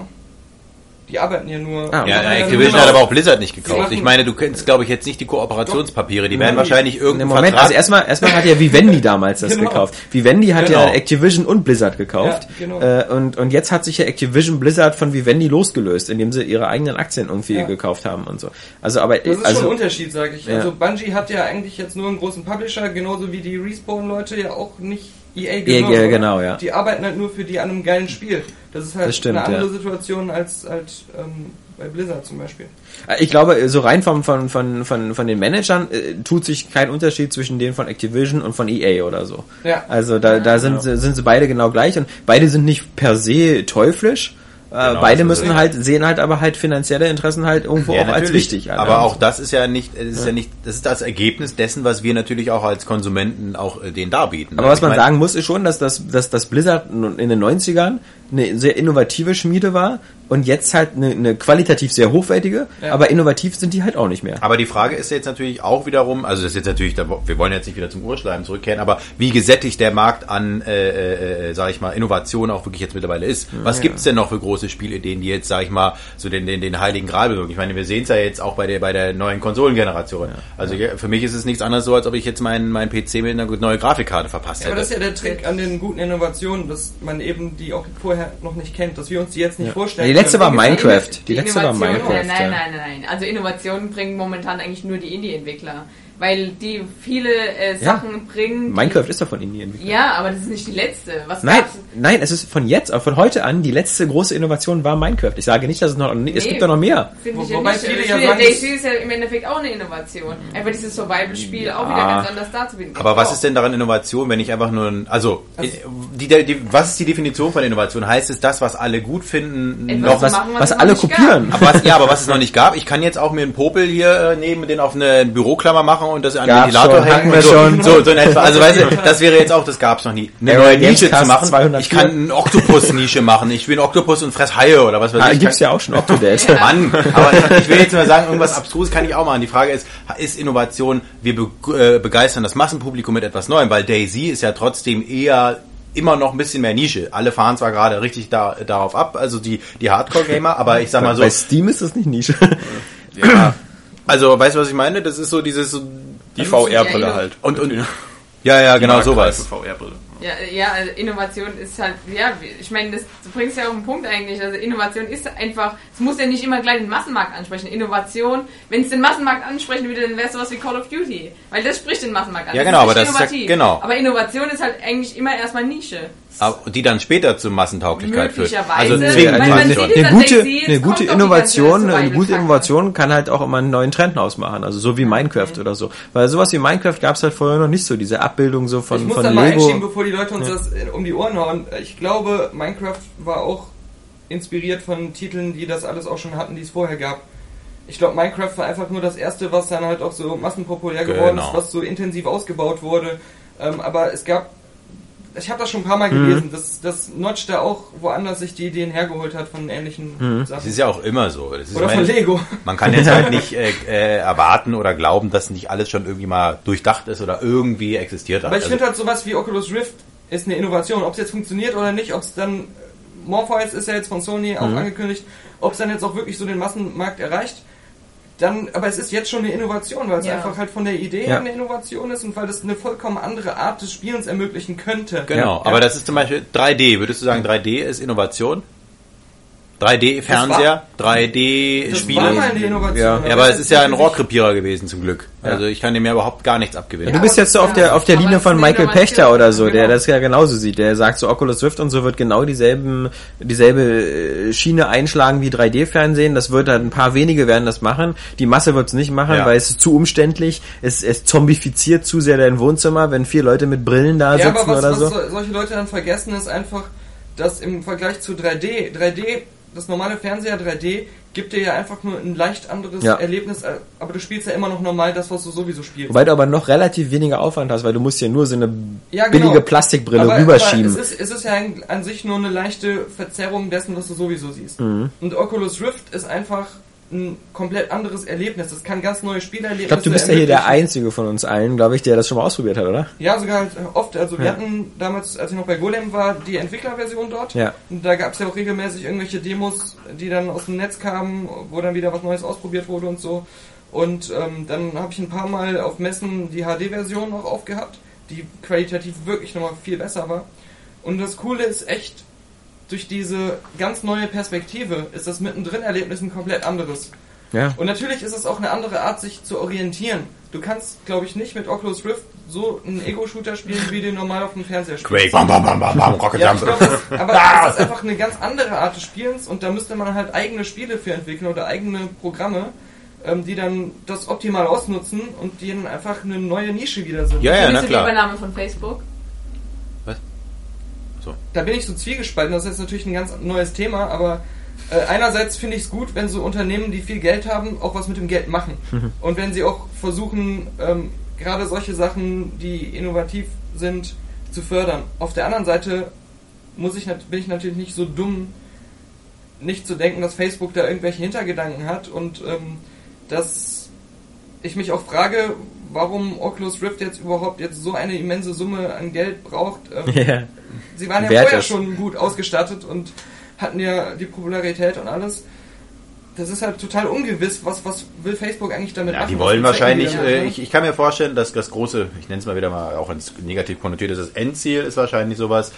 Die arbeiten ja nur. Ah, Ja, Ja, Activision genau. hat aber auch Blizzard nicht gekauft. machen- Ich meine, du kennst, glaube ich, jetzt nicht die Kooperationspapiere. Die werden wahrscheinlich irgendeinen Moment, Vertrag... also erstmal, erstmal hat ja Vivendi damals das Genau. gekauft. Vivendi hat Genau. ja Activision und Blizzard gekauft. Ja, genau. äh, und, und jetzt hat sich ja Activision Blizzard von Vivendi losgelöst, indem sie ihre eigenen Aktien irgendwie Ja. gekauft haben und so. Also, aber, Das ist schon also, ein Unterschied, sage ich. Ja. Also Bungie hat ja eigentlich jetzt nur einen großen Publisher, genauso wie die Respawn-Leute ja auch nicht EA EA, gehören, oder? genau, ja. Die arbeiten halt nur für die an einem geilen Spiel. Das ist halt Das stimmt, eine andere ja. Situation als, als ähm, bei Blizzard zum Beispiel. ich glaube, so rein vom, von, von, von, von den Managern äh, tut sich kein Unterschied zwischen denen von Activision und von EA oder so. Ja. Also da, da sind, sie- sind sie beide genau gleich und beide sind nicht per se teuflisch, Genau, beide ist müssen halt, sehen halt aber halt finanzielle Interessen halt irgendwo Ja, auch als natürlich. wichtig. an. Aber auch das ist ja nicht, ist ja. nicht, das ist das Ergebnis dessen, was wir natürlich auch als Konsumenten auch äh, denen darbieten. Aber was man meine, sagen muss, ist schon, dass das, dass das Blizzard in den 90ern eine sehr innovative Schmiede war und jetzt halt eine, eine qualitativ sehr hochwertige, Ja. aber innovativ sind die halt auch nicht mehr. Aber die Frage ist jetzt natürlich auch wiederum, also das ist jetzt natürlich, wir wollen jetzt nicht wieder zum Urschleim zurückkehren, aber wie gesättigt der Markt an, äh, äh, äh, sag ich mal, Innovation auch wirklich jetzt mittlerweile ist. Was gibt's denn noch für große Spielideen, die jetzt, sag ich mal, so den, den, den heiligen Gral bewirken? Ich meine, wir sehen es ja jetzt auch bei der, bei der neuen Konsolengeneration. Also ja, für mich ist es nichts anderes so, als ob ich jetzt meinen, meinen PC mit einer neuen Grafikkarte verpasst Ja, aber hätte. das ist ja der Trick an den guten Innovationen, dass man eben die auch vorher noch nicht kennt, dass wir uns die jetzt nicht vorstellen. Die letzte können. war Minecraft. Die letzte war Minecraft. Nein, nein, ja. nein, nein. Also Innovationen bringen momentan eigentlich nur die Indie-Entwickler. Weil die viele äh, Ja. Sachen bringen. die- Minecraft ist doch von Indie entwickelt. Ja, aber das ist nicht die letzte. Was Nein, gab's? nein, es ist von jetzt, von heute an, die letzte große Innovation war Minecraft. Ich sage nicht, dass es noch, es Nee. gibt doch noch mehr. Ich Wo- ja wobei viele ja Spiel sagen, Daisy ist ja im Endeffekt auch eine Innovation. Einfach dieses Survival-Spiel auch wieder Ja. ganz anders darzubieten. Aber was ist denn daran Innovation, wenn ich einfach nur ein, also, die, die, die, was ist die Definition von Innovation? Heißt es das, was alle gut finden, Etwas noch Was, machen, was was es alle kopieren. Aber was, ja, aber was es <laughs> noch nicht gab, ich kann jetzt auch mir einen Popel hier äh, nehmen, den auf eine Büroklammer machen und das an den Ventilator hängen. wir so, schon. So, so in etwa. Also weißt du, das wäre jetzt auch, das gab's noch nie. Eine neue Nische zu machen. 204. Ich kann eine Oktopus-Nische machen. Ich will einen Oktopus und fress Haie oder was weiß Ah, ich. gibt's ja auch schon Octodate. <laughs> Mann, aber ich will jetzt nur sagen, irgendwas Abstruses kann ich auch machen. Die Frage ist, ist Innovation, wir be äh, begeistern das Massenpublikum mit etwas Neuem, weil Daisy ist ja trotzdem eher immer noch ein bisschen mehr Nische. Alle fahren zwar gerade richtig da, darauf ab, also die, die Hardcore-Gamer, aber ich sag mal so, Bei Steam ist das nicht Nische. ja, also weißt du, was ich meine? Das ist so dieses, Die VR-Brille ja, halt. und, und, ja, ja, genau sowas. VR-Brille. Ja, ja, also Innovation ist halt, ja, ich meine, das, du bringst ja auf den Punkt eigentlich. Also Innovation ist einfach, es muss ja nicht immer gleich den Massenmarkt ansprechen. Innovation, wenn es den Massenmarkt ansprechen würde, dann wäre es sowas wie Call of Duty. Weil das spricht den Massenmarkt an. Ja, Das genau, aber das ist ja- genau. Aber Innovation ist halt eigentlich immer erstmal Nische. Die dann später zur Massentauglichkeit führt. Also zwingend es eine gute, eine gute Innovation, eine gute. Innovation kann halt auch immer einen neuen Trend ausmachen. Also so wie Minecraft oder so. Weil sowas wie Minecraft gab es halt vorher noch nicht so. Diese Abbildung so ich von, muss von da mal einschieben, bevor die Leute uns das äh, um die Ohren hauen. Ich glaube, Minecraft war auch inspiriert von Titeln, die das alles auch schon hatten, die es vorher gab. Ich glaube, Minecraft war einfach nur das erste, was dann halt auch so massenpopulär geworden Genau. ist, was so intensiv ausgebaut wurde. Ähm, aber es gab, ich habe das schon ein paar Mal Mhm. gelesen, dass, dass Notch da auch woanders sich die Ideen hergeholt hat von ähnlichen Mhm. Das Sachen. ist ja auch immer so. Das ist Oder ich von meine, Lego. Man kann jetzt halt <laughs> nicht äh, äh, erwarten oder glauben, dass nicht alles schon irgendwie mal durchdacht ist oder irgendwie existiert hat. Aber ich Also, finde halt sowas wie Oculus Rift ist eine Innovation. Ob es jetzt funktioniert oder nicht, ob es dann Morpheus ist ja jetzt von Sony auch angekündigt, ob es dann jetzt auch wirklich so den Massenmarkt erreicht. Dann, aber es ist jetzt schon eine Innovation, weil es Ja. einfach halt von der Idee Ja. her eine Innovation ist und weil das eine vollkommen andere Art des Spielens ermöglichen könnte. genau, Ja. aber das ist zum Beispiel 3D. Würdest du sagen, 3D ist Innovation? 3D-Fernseher, Das war 3D-Spiele? mal eine Innovation. Ja. Ja, aber es ist ja ein Rohrkrepierer gewesen zum Glück. Also ich kann dem ja überhaupt gar nichts abgewinnen. Du bist jetzt so auf der, auf der Aber Linie von Michael Pechter oder so, der genau. das ja genauso sieht. Der sagt so Oculus Rift und so wird genau dieselben, dieselbe äh, Schiene einschlagen wie 3D-Fernsehen. Das wird halt ein paar wenige werden das machen. Die Masse wird es nicht machen, Ja. weil es ist zu umständlich. Es, es zombifiziert zu sehr dein Wohnzimmer, wenn vier Leute mit Brillen da Ja, sitzen aber was, oder was so. so- solche Leute dann vergessen, ist einfach, dass im Vergleich zu 3D, 3D, das normale Fernseher 3D, gibt dir ja einfach nur ein leicht anderes Ja. Erlebnis, äh, aber du spielst ja immer noch normal das, was du sowieso spielst. Wobei du aber noch relativ weniger Aufwand hast, weil du musst ja nur so eine Ja, genau. billige Plastikbrille aber, rüberschieben. Aber es, ist, es ist ja an sich nur eine leichte Verzerrung dessen, was du sowieso siehst. Mhm. Und Oculus Rift ist einfach ein komplett anderes Erlebnis. Das kann ganz neue Spielerlebnisse ich glaube, du bist ja hier der. Einzige von uns allen, glaube ich, der das schon mal ausprobiert hat, oder? Ja, sogar halt oft. Also wir Ja. hatten damals, als ich noch bei Golem war, die Entwicklerversion dort. Ja. Und da gab es ja auch regelmäßig irgendwelche Demos, die dann aus dem Netz kamen, wo dann wieder was Neues ausprobiert wurde und so. Und ähm, dann habe ich ein paar Mal auf Messen die HD-Version noch aufgehabt, die qualitativ wirklich nochmal viel besser war. Und das Coole ist echt, durch diese ganz neue Perspektive ist das Mittendrin-Erlebnis ein komplett anderes. Ja. Und natürlich ist es auch eine andere Art, sich zu orientieren. Du kannst, glaube ich, nicht mit Oculus Rift so einen Ego-Shooter spielen, wie du normal auf dem Fernseher spielst. Quake, bam, bam, bam, bam, bam, Rocket Ja, glaub, das, aber <laughs> es ist einfach eine ganz andere Art des Spielens und da müsste man halt eigene Spiele für entwickeln oder eigene Programme, ähm, die dann das optimal ausnutzen und die dann einfach eine neue Nische wieder sind. Ja, ja, Findest na du die klar. Übernahme von Facebook? Da bin ich so zwiegespalten, das ist jetzt natürlich ein ganz neues Thema, aber Äh, einerseits finde ich es gut, wenn so Unternehmen, die viel Geld haben, auch was mit dem Geld machen. Und wenn sie auch versuchen, ähm, gerade solche Sachen, die innovativ sind, zu fördern. Auf der anderen Seite muss ich, bin ich natürlich nicht so dumm, nicht zu denken, dass Facebook da irgendwelche Hintergedanken hat und ähm, dass ich mich auch frage, warum Oculus Rift jetzt überhaupt jetzt so eine immense Summe an Geld braucht. Ähm, <laughs> Ja. Sie waren ja vorher ist. schon gut ausgestattet und hatten ja die Popularität und alles. Das ist halt total ungewiss. Was, was will Facebook eigentlich damit Ja, machen? die wollen wahrscheinlich, die äh, ich, ich kann mir vorstellen, dass das große, ich nenne es mal wieder mal auch ins negativ konnotiert ist, das Endziel ist wahrscheinlich sowas,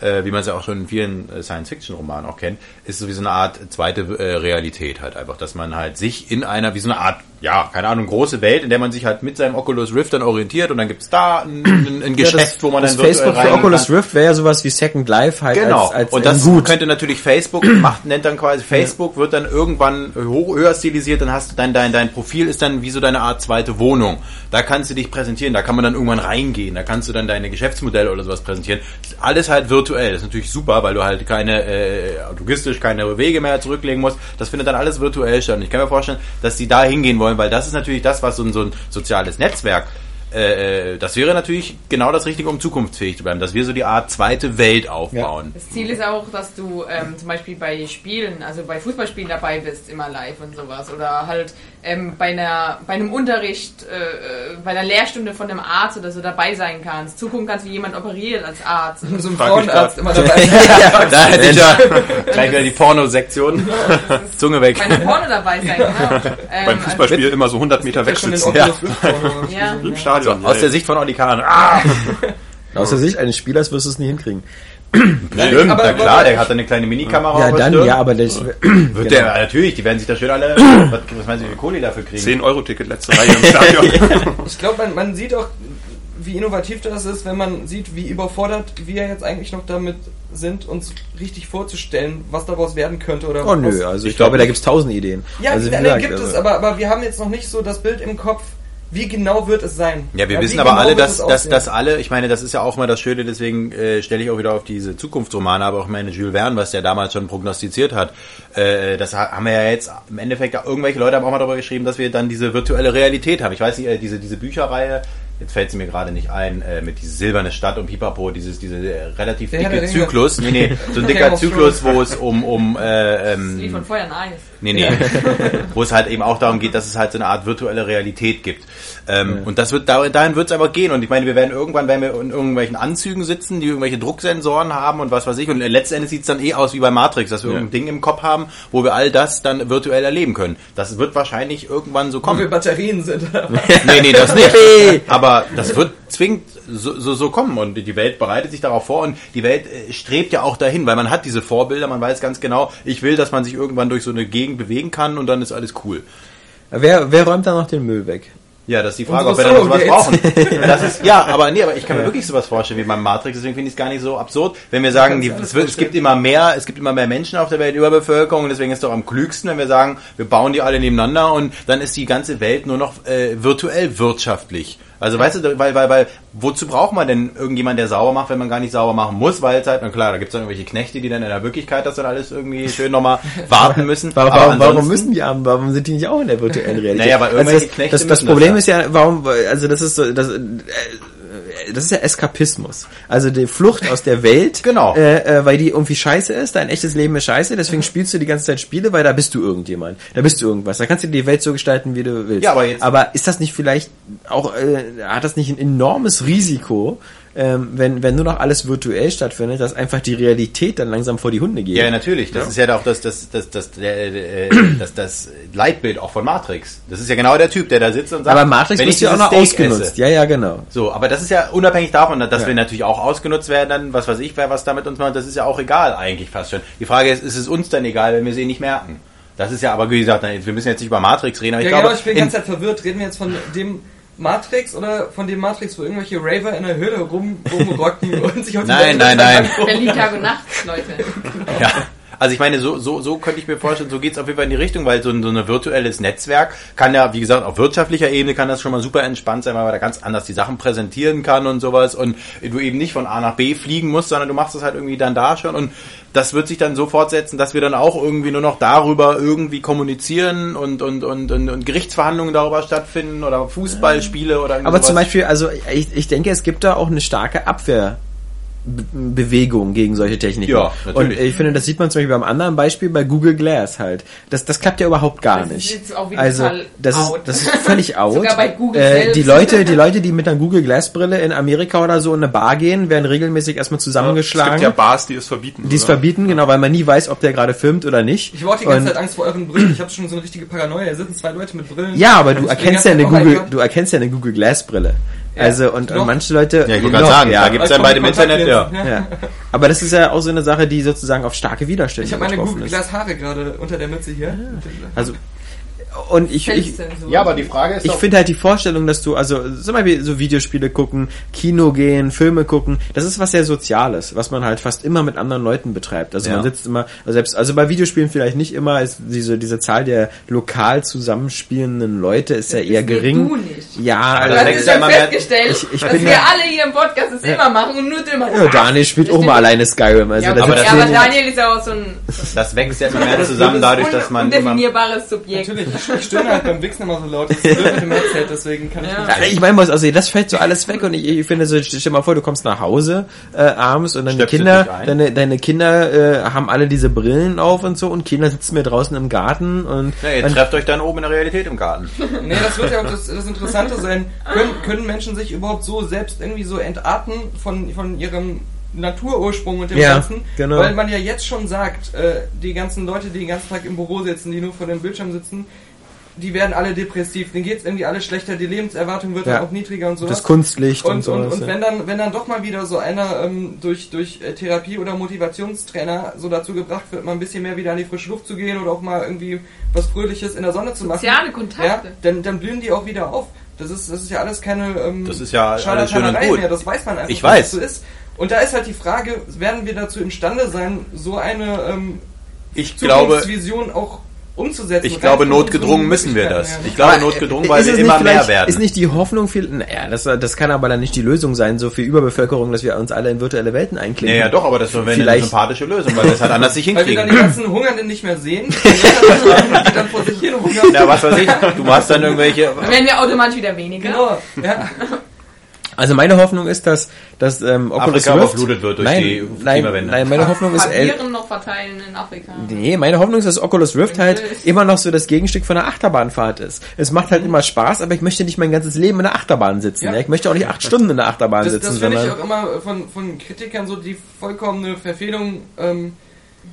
äh, wie man es ja auch schon in vielen äh, Science-Fiction-Romanen auch kennt, ist so wie so eine Art zweite äh, Realität halt einfach, dass man halt sich in einer, wie so eine Art, ja, keine Ahnung, große Welt, in der man sich halt mit seinem Oculus Rift dann orientiert und dann gibt's da ein, ein, ein Geschäft, Ja, das, wo man dann virtuell Facebook für Oculus kann. Rift wäre ja sowas wie Second Life halt Genau. als, als und das gut. könnte natürlich Facebook <clears throat> macht, nennt dann quasi Facebook wird dann irgendwann hoch, höher stilisiert, dann hast du dein, dein, dein Profil ist dann wie so deine Art zweite Wohnung. Da kannst du dich präsentieren, da kann man dann irgendwann reingehen, da kannst du dann deine Geschäftsmodelle oder sowas präsentieren. Alles halt virtuell. Das ist natürlich super, weil du halt keine, äh, logistisch keine Wege mehr zurücklegen musst. Das findet dann alles virtuell statt. Und ich kann mir vorstellen, dass die da hingehen wollen, weil das ist natürlich das, was so ein, so ein soziales Netzwerk äh, äh, das wäre natürlich genau das Richtige, um zukunftsfähig zu bleiben, dass wir so die Art zweite Welt aufbauen. Das Ziel ist auch, dass du ähm, zum Beispiel bei Spielen, also bei Fußballspielen dabei bist, immer live und sowas. Oder halt ähm, bei, einer, bei einem Unterricht, äh, äh, bei einer Lehrstunde von einem Arzt oder so dabei sein kannst. Zugucken kannst, wie jemand operiert als Arzt. so ein Frauenarzt immer dabei. <laughs> Da hätte ich ja <laughs> gleich wieder die Porno-Sektion. Zunge weg. bei einem Porno dabei sein, genau. <laughs> Ähm, Beim Fußballspiel immer so 100 Meter Ja, wegsitzen. Ja. Also, ja. Im Stadion. Aus der Sicht von Olli Kahn. Ah, <laughs> Aus der Sicht eines Spielers wirst du es nie hinkriegen. <clears throat> stimmt, aber- na klar, aber- der hat eine kleine Minikamera. Ja, dann, Stirn. ja, aber das, Wird der, <clears throat> natürlich, die werden sich da schön alle, <clears throat> was, was meinst du, wie viel Kohle dafür kriegen? 10 Euro Ticket letzte Reihe im <laughs> Stadion. Ich glaube, man, man sieht auch, wie innovativ das ist, wenn man sieht, wie überfordert wir jetzt eigentlich noch damit sind, uns richtig vorzustellen, was daraus werden könnte. Oder oh nö, also ich, Ich glaub glaube, da nicht. gibt's tausend Ideen. Ja, also, nein, gesagt, gibt also- es, aber, aber wir haben jetzt noch nicht so das Bild im Kopf, wie genau wird es sein. Ja, wir wie wissen aber genau alle, dass, dass, dass alle, ich meine, das ist ja auch mal das Schöne, deswegen äh, stelle ich auch wieder auf diese Zukunftsromane, aber auch meine Jules Verne, was der damals schon prognostiziert hat. Äh, das ha- haben wir ja jetzt im Endeffekt, irgendwelche Leute haben auch mal darüber geschrieben, dass wir dann diese virtuelle Realität haben. Ich weiß nicht, äh, diese, diese Bücherreihe, jetzt fällt sie mir gerade nicht ein, äh, mit diese silberne Stadt und Pipapo, dieses, diese äh, relativ Der dicke. Zyklus. Nee, nee, <laughs> so ein dicker Zyklus, wo es um, um äh, Lied ähm, von Feuer und Eis. Nee, nee. <laughs> Wo es halt eben auch darum geht, dass es halt so eine Art virtuelle Realität gibt. Ähm, Und das wird da- dahin wird es einfach gehen. Und ich meine, wir werden irgendwann, wenn wir in irgendwelchen Anzügen sitzen, die irgendwelche Drucksensoren haben und was weiß ich. Und letztendlich sieht es dann eh aus wie bei Matrix, dass wir irgendein Ding im Kopf haben, wo wir all das dann virtuell erleben können. Das wird wahrscheinlich irgendwann so Wie viele kommen. Batterien sind. <laughs> Nee, nee, das nicht. <laughs> Aber das wird zwingend so, so, so kommen und die Welt bereitet sich darauf vor und die Welt äh, strebt ja auch dahin, weil man hat diese Vorbilder, man weiß ganz genau, ich will, dass man sich irgendwann durch so eine Gegend bewegen kann und dann ist alles cool. wer, wer räumt da noch den Müll weg? Ja, das ist die Frage, ob wir da noch sowas Solo-Dates. brauchen. <laughs> Das ist, ja, aber nee, aber ich kann mir wirklich sowas vorstellen wie beim Matrix, deswegen finde ich es gar nicht so absurd, wenn wir sagen, die, es, wird, es gibt immer mehr, es gibt immer mehr Menschen auf der Welt, Überbevölkerung, und deswegen ist es doch am klügsten, wenn wir sagen, wir bauen die alle nebeneinander und dann ist die ganze Welt nur noch äh, virtuell wirtschaftlich. Also weißt du, weil, weil, weil, wozu braucht man denn irgendjemand, der sauber macht, wenn man gar nicht sauber machen muss, weil es halt, na klar, da gibt es dann irgendwelche Knechte, die dann in der Wirklichkeit das dann alles irgendwie schön nochmal <laughs> warten müssen. Warum, Aber warum, warum müssen die haben? Warum sind die nicht auch in der virtuellen <laughs> Realität? Naja, aber also irgendwelche das, Knechte das, das das Problem ja. ist ja, warum, also das ist so, das, äh, das ist ja Eskapismus. Also die Flucht aus der Welt, <laughs> Genau. äh, äh, weil die irgendwie scheiße ist, dein echtes Leben ist scheiße, deswegen spielst du die ganze Zeit Spiele, weil da bist du irgendjemand, da bist du irgendwas, da kannst du die Welt so gestalten, wie du willst. Ja, aber jetzt- aber ist das nicht vielleicht auch, äh, hat das nicht ein enormes Risiko, ähm, wenn, wenn nur noch alles virtuell stattfindet, dass einfach die Realität dann langsam vor die Hunde geht? Ja, natürlich. Das ist ja auch das, das, das, das, der, äh, das, das Leitbild auch von Matrix. Das ist ja genau der Typ, der da sitzt und sagt, aber Matrix wird ja auch noch Steak ausgenutzt. esse. Ja, ja, genau. So, aber das ist ja unabhängig davon, dass Ja. wir natürlich auch ausgenutzt werden, dann, was weiß ich, wer was damit uns macht, das ist ja auch egal eigentlich fast schon. Die Frage ist, ist es uns dann egal, wenn wir sie nicht merken? Das ist ja aber, wie gesagt, wir müssen jetzt nicht über Matrix reden, aber ich ja, glaube, genau, ich bin die in- ganze Zeit verwirrt. Reden wir jetzt von dem Matrix oder von dem Matrix, wo irgendwelche Raver in der Höhle rum, rumrocken <laughs> und sich auf die Nein, Welt nein, nein. Berlin Tag und Nacht, Leute. <laughs> Ja. Also ich meine, so, so, so könnte ich mir vorstellen, so geht's auf jeden Fall in die Richtung, weil so ein, so ein virtuelles Netzwerk kann ja, wie gesagt, auf wirtschaftlicher Ebene kann das schon mal super entspannt sein, weil man da ganz anders die Sachen präsentieren kann und sowas und du eben nicht von A nach B fliegen musst, sondern du machst es halt irgendwie dann da schon und das wird sich dann so fortsetzen, dass wir dann auch irgendwie nur noch darüber irgendwie kommunizieren und, und, und, und, und Gerichtsverhandlungen darüber stattfinden oder Fußballspiele oder Aber sowas. zum Beispiel, also ich, ich denke, es gibt da auch eine starke Abwehr. Be- Bewegung gegen solche Techniken. Ja, und natürlich. ich finde, das sieht man zum Beispiel beim anderen Beispiel bei Google Glass halt. Das, das klappt ja überhaupt gar Das ist nicht. jetzt auch wieder also das ist, out. das ist völlig <laughs> out. Sogar bei Google äh, die Leute, die Leute, die mit einer Google Glass Brille in Amerika oder so in eine Bar gehen, werden regelmäßig erstmal Es zusammengeschlagen. gibt ja Bars, die es verbieten. die es verbieten, genau, weil man nie weiß, ob der gerade filmt oder nicht. Ich habe auch die ganze Und- Zeit Angst vor euren Brillen. Ich habe schon so eine richtige Paranoia. Hier sitzen zwei Leute mit Brillen. Ja, aber du Und erkennst ja eine Google, du erkennst ja eine Google Glass Brille. Also und, und manche Leute Ja, ich wollte gerade sagen, ja, da gibt's Weil ja bei ich dem komme mit Internet, ja. Ja. Aber das ist ja auch so eine Sache, die sozusagen auf starke Widerstände Ich habe meine. Glass Haare gerade unter der Mütze hier. Also und ich, ich. Ja, aber die Frage ist ich finde halt die Vorstellung, dass du, also zum Beispiel so Videospiele gucken, Kino gehen, Filme gucken, das ist was sehr Soziales, was man halt fast immer mit anderen Leuten betreibt. Also Ja. man sitzt immer, also selbst, also bei Videospielen vielleicht nicht immer, ist diese, diese Zahl der lokal zusammenspielenden Leute ist ja eher bist gering. du nicht. Ja, das Das denkst ist ja immer mehr- festgestellt, Ich- ich dass bin wir ja- alle hier im Podcast es immer machen und nur du immer ja, Daniel spielt auch mal alleine Skyrim. Also Ja, das aber, das ist ja, aber Daniel ist ja auch so ein das wächst ja immer mehr zusammen dadurch, dass man immer... Subjekt. Natürlich, ich, stöhne halt beim Wichsen immer so laut. Das ist dem Headset, deswegen kann ich Ja. nicht. Ja, ich meine, was, also das fällt so alles weg und ich, ich finde so, stell dir mal vor, du kommst nach Hause äh, abends und deine Stöpselst Kinder, deine, deine Kinder äh, haben alle diese Brillen auf und so und Kinder sitzen mir draußen im Garten und Ja, ihr trefft euch dann oben in der Realität im Garten. Nee, das wird ja auch das, das Interessante sein. Können, können Menschen sich überhaupt so selbst irgendwie so entarten von, von ihrem Naturursprung und dem Ja, Ganzen? genau. Weil man ja jetzt schon sagt, äh, die ganzen Leute, die den ganzen Tag im Büro sitzen, die nur vor dem Bildschirm sitzen, die werden alle depressiv, denen geht's irgendwie alle schlechter, die Lebenserwartung wird Ja. dann auch niedriger und sowas. das Kunstlicht und, Und, so. und, und wenn dann, wenn dann doch mal wieder so einer ähm, durch, durch äh, Therapie oder Motivationstrainer so dazu gebracht wird, mal ein bisschen mehr wieder an die frische Luft zu gehen oder auch mal irgendwie was Fröhliches in der Sonne zu machen. Soziale Kontakte. Ja, dann, dann blühen die auch wieder auf. Das ist, das ist ja alles keine ähm, Das ist ja alles schön und gut. mehr, das weiß man einfach, Ich weiß. so ist. Und da ist halt die Frage, werden wir dazu imstande sein, so eine ähm, Ich glaube, Zukunftsvision auch umzusetzen? ich glaube, notgedrungen müssen wir das. Ich glaube, Aber, notgedrungen, weil wir es immer mehr werden. Ist nicht die Hoffnung viel, naja, das, das kann aber dann nicht die Lösung sein, so für Überbevölkerung, dass wir uns alle in virtuelle Welten einklinken. Ja, ja, doch, aber das wäre eine sympathische Lösung, weil wir es halt anders nicht <laughs> Weil wir dann die hinkriegen. ganzen Hungernden nicht mehr sehen, <laughs> die dann vor sich hin hungern. Ja, was weiß ich, du hast dann irgendwelche... Dann werden wir automatisch wieder weniger. Genau, ja. Also meine Hoffnung ist, dass, dass ähm, Oculus Afrika Rift... überflutet wird durch nein, die nein, Klimawende. nein, meine Hoffnung ist... äh, noch verteilen in Afrika. Nee, meine Hoffnung ist, dass Oculus Rift halt immer noch so das Gegenstück von einer Achterbahnfahrt ist. Es macht halt immer Spaß, aber ich möchte nicht mein ganzes Leben in der Achterbahn sitzen. Ja. Ja. Ich möchte auch nicht acht Stunden in der Achterbahn Das, sitzen, das finde ich auch immer von, von Kritikern so die vollkommene Verfehlung ähm,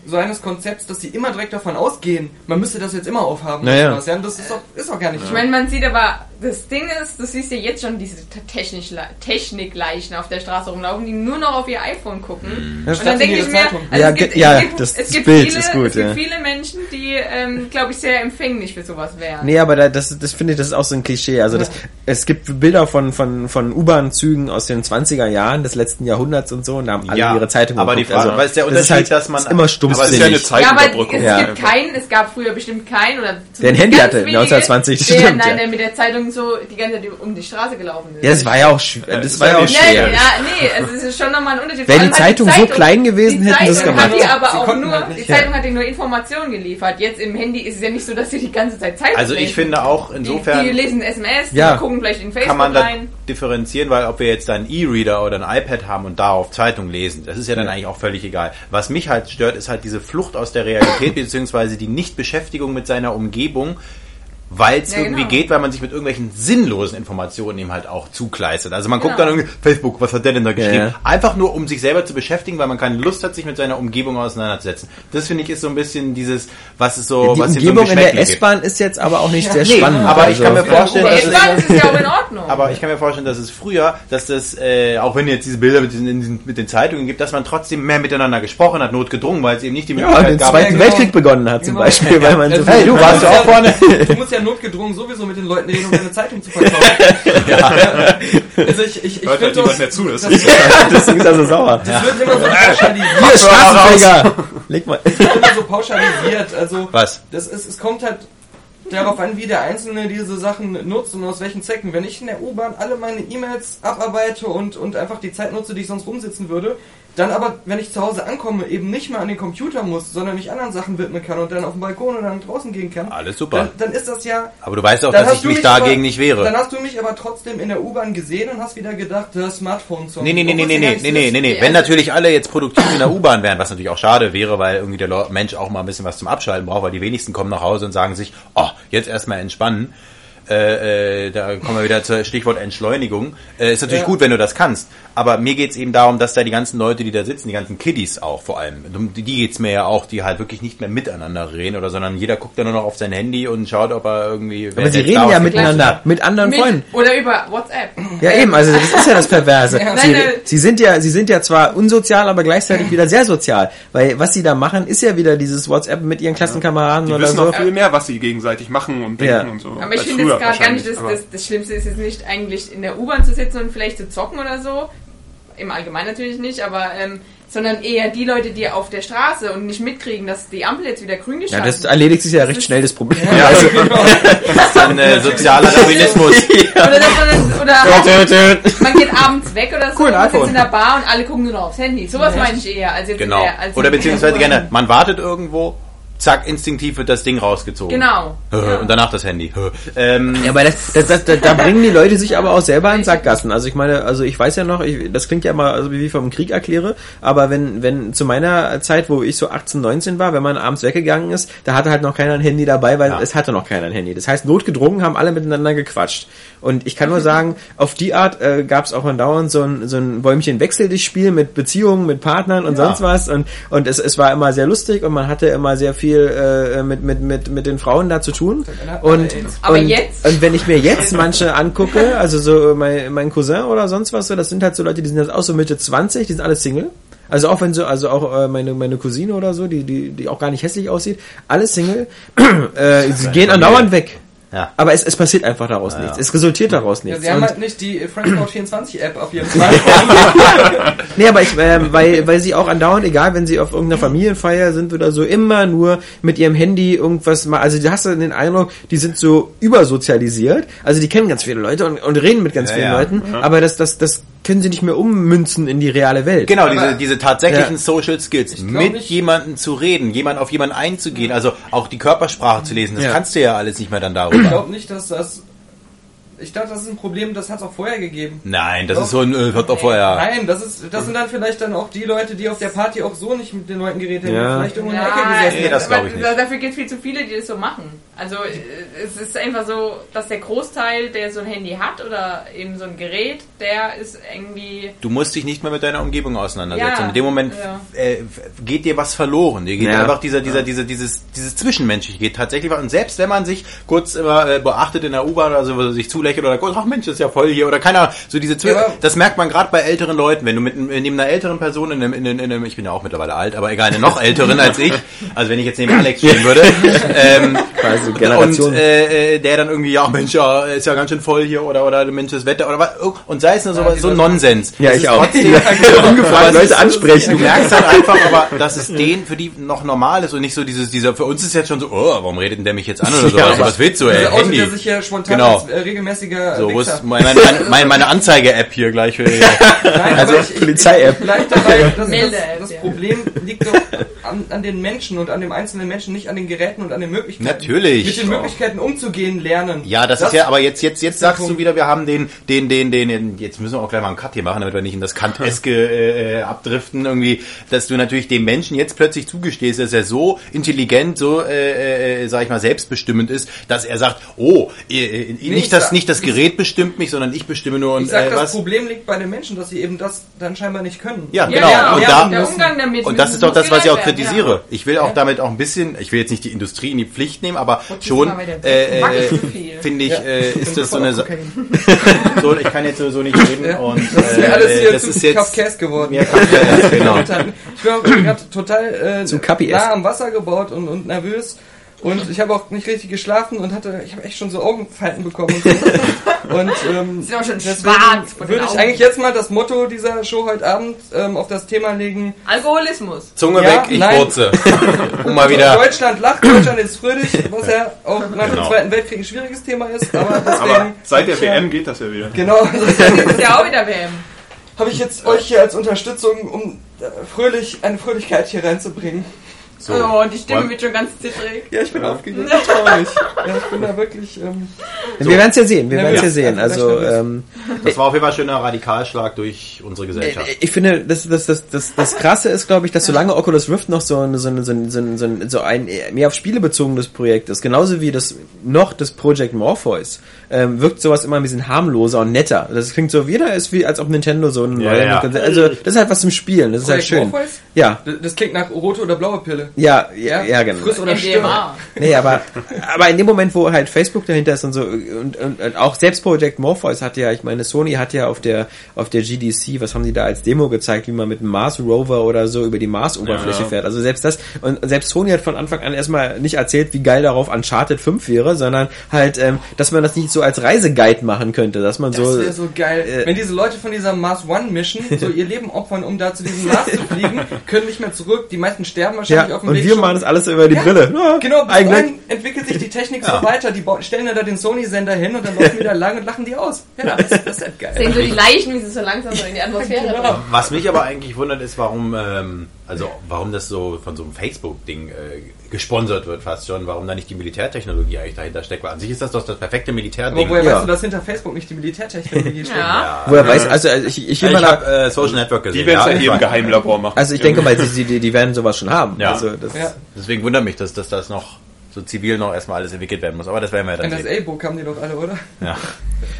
so eines Konzepts, dass sie immer direkt davon ausgehen, man müsste das jetzt immer aufhaben. Naja. ja? Das ist doch, ist doch gar nicht Ich meine, man sieht aber, das Ding ist, du siehst ja jetzt schon diese Technik, Technikleichen auf der Straße rumlaufen, die nur noch auf ihr iPhone gucken. Ja. Und dann denke ich mir, also Ja, es gibt, ge- ja, es gibt, das- es gibt Bild viele, ist gut, es gibt ja. viele Menschen, die, ähm, glaube ich, sehr empfänglich für sowas wären. Nee, aber da, das, das finde ich, das ist auch so ein Klischee. Also das, es gibt Bilder von, von, von U-Bahn-Zügen aus den 20er Jahren des letzten Jahrhunderts und so und da haben alle Ja, ihre Zeitung aber die geguckt. Frage- was ist der das Unterschied, halt, dass man- ist immer stumpf Aber es ist ja eine Zeit- Ja, aber Zeitüberbrückung. es Ja. gibt keinen, es gab früher bestimmt keinen oder Der ein Handy hatte, wenige, 1920, der, stimmt, Nein, ja. der mit der Zeitung so die ganze Zeit um die Straße gelaufen ist. Ja, das war ja auch, schw- das das war ja auch Nee, schwer. ja, nee, also es ist schon nochmal ein Unterschied. Wäre die Zeitung so klein gewesen, hätten sie es gemacht. Hat die aber Sie auch nur, halt nicht, die Zeitung hat dir nur Informationen geliefert. Jetzt im Handy ist es ja nicht so, dass sie die ganze Zeit Zeitung Also ich lesen. finde auch insofern... die lesen SMS, Ja. die gucken vielleicht in Facebook rein. Differenzieren, weil ob wir jetzt einen E-Reader oder ein iPad haben und darauf Zeitung lesen, das ist ja dann eigentlich auch völlig egal. Was mich halt stört, ist halt diese Flucht aus der Realität, <coughs> beziehungsweise die Nichtbeschäftigung mit seiner Umgebung, weil es Ja, irgendwie genau. geht, weil man sich mit irgendwelchen sinnlosen Informationen eben halt auch zukleistert. Also man guckt Genau. dann irgendwie, Facebook, was hat der denn da geschrieben? ja. Einfach nur, um sich selber zu beschäftigen, weil man keine Lust hat, sich mit seiner Umgebung auseinanderzusetzen. Das finde ich ist so ein bisschen dieses, was es so, Die was hier Umgebung so in der. S-Bahn ist jetzt aber auch nicht sehr Nee, spannend. aber ich kann mir also. vorstellen, dass es- S-Bahn ist ja auch in Ordnung. <laughs> aber ich kann mir vorstellen, dass es früher, dass das, äh, auch wenn jetzt diese Bilder mit, diesen, in diesen, mit den Zeitungen gibt, dass man trotzdem mehr miteinander gesprochen hat, notgedrungen, weil es eben nicht die ja, Möglichkeit den gab. Zweiten genau. Weltkrieg begonnen hat zum Genau. Beispiel, weil man so Also, Hey, du warst ja auch vorne. <laughs> Ja notgedrungen sowieso mit den Leuten reden, um deine Zeitung zu verkaufen. <laughs> Also ich, ich, ich Hört halt finde niemand das, mehr zu. Das das, ist Deswegen ist er so sauer. das wird immer so pauschalisiert. Hier, Straßenfeger! Leg mal. Das wird immer so pauschalisiert. Also Was? das ist, es kommt halt darauf an, wie der Einzelne diese Sachen nutzt und aus welchen Zwecken. Wenn ich in der U-Bahn alle meine E-Mails abarbeite und, und einfach die Zeit nutze, die ich sonst rumsitzen würde, dann aber, wenn ich zu Hause ankomme, eben nicht mehr an den Computer muss, sondern mich anderen Sachen widmen kann und dann auf den Balkon oder dann draußen gehen kann, Alles super. dann, dann ist das ja Aber du weißt auch, dass ich mich mich dagegen aber- nicht wehre. Dann hast du mich aber trotzdem in der U-Bahn gesehen und hast wieder gedacht, das Smartphone-Song. Nee, nee, nee, nee, Obwohl nee, nee, nee, nee, nee, nee. Ja, Wenn natürlich alle jetzt produktiv in der U-Bahn wären, was natürlich auch schade wäre, weil irgendwie der Mensch auch mal ein bisschen was zum Abschalten braucht, weil die wenigsten kommen nach Hause und sagen sich, oh, jetzt erstmal entspannen. Äh, äh, da kommen wir wieder zur Stichwort Entschleunigung. Äh, ist natürlich Ja. gut, wenn du das kannst. Aber mir geht's eben darum, dass da die ganzen Leute, die da sitzen, die ganzen Kiddies auch vor allem, um die, geht's mir ja auch, die halt wirklich nicht mehr miteinander reden oder sondern jeder guckt dann nur noch auf sein Handy und schaut, ob er irgendwie. Aber sie reden ja miteinander, mit anderen Mit, Freunden. oder über WhatsApp. Ja, eben, also das ist ja das Perverse. Ja. Sie, sie sind ja, sie sind ja zwar unsozial, aber gleichzeitig wieder sehr sozial. Weil was sie da machen, ist ja wieder dieses WhatsApp mit ihren Klassenkameraden Die oder wissen so. auch viel mehr, was sie gegenseitig machen und denken Ja. und so. Aber ich finde gerade gar nicht, Aber- das, das Schlimmste ist jetzt nicht eigentlich in der U-Bahn zu sitzen und vielleicht zu zocken oder so. Im Allgemeinen natürlich nicht, aber ähm, sondern eher die Leute, die auf der Straße und nicht mitkriegen, dass die Ampel jetzt wieder grün Ja, geschaltet das erledigt sich ja recht schnell das Problem. Ja, <laughs> Also, <laughs> genau. Das ist ein äh, sozialer Darwinismus. <laughs> Oder, man, oder tö. man geht abends weg oder so Cool, und sitzt in der Bar und alle gucken nur noch aufs Handy. Sowas Ja. meine ich eher. Als jetzt Genau. Der, als Oder beziehungsweise gerne, man wartet irgendwo, zack, instinktiv wird das Ding rausgezogen. Genau. Ja. Und danach das Handy. Ähm, Ja, aber das, das, das, da, da <laughs> bringen die Leute sich aber auch selber in Sackgassen. Also ich meine, also ich weiß ja noch, ich, das klingt ja mal, also wie ich vom Krieg erkläre, aber wenn, wenn zu meiner Zeit, wo ich so 18, 19 war, wenn man abends weggegangen ist, da hatte halt noch keiner ein Handy dabei, weil Ja. es hatte noch keiner ein Handy. Das heißt, notgedrungen haben alle miteinander gequatscht. Und ich kann nur sagen, auf die Art äh, gab es auch andauernd so ein, so ein Bäumchen Wechsel dich Spiel mit Beziehungen, mit Partnern und Ja. sonst was. Und, und es, es war immer sehr lustig und man hatte immer sehr viel äh, mit, mit, mit, mit den Frauen da zu tun. Und, Aber und, jetzt? und wenn ich mir jetzt manche angucke, also so mein, mein Cousin oder sonst was, so, das sind halt so Leute, die sind jetzt auch so Mitte 20, die sind alle Single. Also auch wenn so, also auch äh, meine meine Cousine oder so, die die die auch gar nicht hässlich aussieht, alle Single, <clears throat> äh, sie gehen andauernd weg. Ja. Aber es, es passiert einfach daraus nichts. Es resultiert daraus Ja, nichts. sie haben Und- halt nicht die Friendscout 24 App auf ihrem <laughs> Smartphone. Nee, aber ich, ähm, weil, weil sie auch andauernd, egal wenn sie auf irgendeiner Familienfeier sind oder so, immer nur mit ihrem Handy irgendwas mal, also du hast dann den Eindruck, die sind so übersozialisiert, also die kennen ganz viele Leute und, und reden mit ganz Ja, vielen ja. Leuten, aber das, das, das können sie nicht mehr ummünzen in die reale Welt. Genau, diese, diese tatsächlichen Ja. Social Skills, mit nicht- jemandem zu reden, jemand auf jemanden einzugehen, also auch die Körpersprache zu lesen, das Ja. kannst du ja alles nicht mehr dann Ich darüber. glaube nicht, dass das. Ich dachte, das ist ein Problem, das hat es auch vorher gegeben. Nein, das ist so ein, äh, wird doch vorher. Nein, das ist, das sind dann vielleicht dann auch die Leute, die auf der Party auch so nicht mit den Leuten geredet haben, Ja. die vielleicht irgendwo in der Ecke gesessen Nee, das ich nicht. da- Dafür gibt es viel zu viele, die das so machen. Also äh, es ist einfach so, dass der Großteil, der so ein Handy hat oder eben so ein Gerät, der ist irgendwie Du musst dich nicht mehr mit deiner Umgebung auseinandersetzen. Ja, in dem Moment ja. äh, geht dir was verloren. Dir geht Ja. einfach dieser, dieser, dieser, dieses, dieses Zwischenmenschliche geht tatsächlich was. Und selbst wenn man sich kurz immer äh, beachtet in der U-Bahn oder so, wo sich zulächelt oder kurz, ach Mensch, das ist ja voll hier oder keine Ahnung, so diese Zwi Ja, aber- das merkt man gerade bei älteren Leuten, wenn du mit neben einer älteren Person in einem, in einem, in einem ich bin ja auch mittlerweile alt, aber egal, eine noch älteren als ich, <laughs> also wenn ich jetzt neben Alex stehen würde, ähm, Also Generation. und äh, äh, der dann irgendwie, ja Mensch, ja, ist ja ganz schön voll hier oder oder Mensch, das Wetter oder was und sei es nur so, Ja, so Nonsens. Ja, ich auch. Trotzdem, <laughs> Ungefragt Leute ist- ansprechen. Du merkst halt einfach, aber <laughs> dass es denen für die noch normal ist und nicht so dieses dieser für uns ist jetzt schon so, oh, warum redet denn der mich jetzt an oder so, Ja, also, was willst du, ey, Der outet Handy. er sich ja spontan Genau. als äh, regelmäßiger So, wo ist meine, meine, meine, meine Anzeige-App hier gleich für <laughs> Nein, Also, Polizei-App. Vielleicht dabei, das, das, das. Problem liegt doch an, an den Menschen und an dem einzelnen Menschen, nicht an den Geräten und an den Möglichkeiten. Natürlich. Mit den Möglichkeiten umzugehen lernen. Ja, das, ist ja, aber jetzt, jetzt, jetzt sagst du Punkt. wieder, wir haben den, den, den, den, den, jetzt müssen wir auch gleich mal einen Cut hier machen, damit wir nicht in das Kanteske äh, äh, abdriften irgendwie, dass du natürlich dem Menschen jetzt plötzlich zugestehst, dass er so intelligent, so, äh, äh, sag ich mal, selbstbestimmend ist, dass er sagt, oh, äh, ich nicht das, sag- nicht das Gerät bestimmt mich, sondern ich bestimme nur und Ich sag, äh, das was. Problem liegt bei den Menschen, dass sie eben das dann scheinbar nicht können. Ja, Ja, genau. ja, und ja, da, der Umgang damit. Und das ist doch das, was ich auch werden, kritisiere. ja. Ich will auch damit auch ein bisschen, ich will jetzt nicht die Industrie in die Pflicht nehmen, aber das schon äh, äh, finde ich, Ja. äh, ist das so eine Sa- Kokain. <laughs> so, ich kann jetzt so nicht reden Ja. und Das ist mir äh, alles hier das zu ist jetzt Kafkas geworden. Ja, <laughs> Kafkas, genau. Ich bin auch gerade total äh, nah am Wasser gebaut und, und nervös Und ich habe auch nicht richtig geschlafen und hatte, ich habe echt schon so Augenfalten bekommen. Und, so. <laughs> und ähm, Sind auch schon deswegen schwarz würde ich eigentlich jetzt mal das Motto dieser Show heute Abend ähm, auf das Thema legen. Alkoholismus. Zunge Ja, weg, ich nein. kurze. Um mal wieder. <laughs> Deutschland lacht, Deutschland ist fröhlich, was ja auch nach dem Genau. Zweiten Weltkrieg ein schwieriges Thema ist. Aber deswegen Aber seit der WM geht das ja wieder. Genau, <laughs> Ist ja auch wieder WM. habe ich jetzt euch hier als Unterstützung, um äh, fröhlich eine Fröhlichkeit hier reinzubringen. So. Oh, die Stimme Wollen- wird schon ganz zittrig. Ja, ich bin aufgeregt, traurig. Ja, ich bin da wirklich. Ähm, Wir werden es ja sehen, wir Ja, werden es ja. ja sehen. Also, Ja, ähm, Das war auf jeden Fall ein schöner Radikalschlag durch unsere Gesellschaft. ich finde, das, das, das, das, das Krasse ist, glaube ich, dass solange Oculus Rift noch so ein, so ein, so ein, so ein, so ein, so ein mehr auf Spiele bezogenes Projekt ist, genauso wie das noch das Project Morpheus, ähm, wirkt sowas immer ein bisschen harmloser und netter. Das klingt so, jeder ist wie, als ob Nintendo so ein Ja, neuer- ja. Also, das ist halt was zum Spielen, das ist halt Project schön. Morpheus? Ja, das, das klingt nach rote oder blaue Pille. Ja, ja, ja, genau. Friss oder. MDMA. Nee, aber, aber in dem Moment, wo halt Facebook dahinter ist und so, und, und, und auch selbst Project Morpheus hat ja, ich meine, Sony hat ja auf der, auf der GDC, was haben die da als Demo gezeigt, wie man mit einem Mars Rover oder so über die Mars-Oberfläche Ja, ja. fährt. Also selbst das, und selbst Sony hat von Anfang an erstmal nicht erzählt, wie geil darauf Uncharted 5 wäre, sondern halt, ähm, dass man das nicht so als Reiseguide machen könnte, dass man Das so, wäre so geil. äh, Wenn diese Leute von dieser Mars One Mission so ihr Leben opfern, um da zu diesem Mars zu fliegen, <laughs> können nicht mehr zurück. Die meisten sterben wahrscheinlich ja, auf dem und Weg wir schon. machen das alles über die Ja, Brille. Ja, Genau, bis eigentlich. entwickelt sich die Technik so weiter. Die stellen da den Sony-Sender hin und dann laufen die da lang und lachen die aus. Ja, das, das ist halt geil. Sehen so die Leichen, wie sie so langsam so in die Atmosphäre Genau. Was mich aber eigentlich wundert, ist, warum, ähm, also warum das so von so einem Facebook-Ding äh, gesponsert wird fast schon, warum da nicht die Militärtechnologie eigentlich dahinter steckt. Weil an sich ist das doch das perfekte Militärding. Aber woher Ja. weißt du, dass hinter Facebook nicht die Militärtechnologie <laughs> steht? Ja. Woher weiß, also also ich, ich, Ich, habe äh, Social Network gesehen. Die werden es ja hier im. Geheimlabor machen. also ich denke mal, die, die, die werden sowas schon haben. Ja. Also das, Ja. Deswegen wundert mich, dass, dass das noch so zivil noch erstmal alles entwickelt werden muss. Aber das werden wir dann sehen. NSA-Book haben die doch alle, oder? Ja.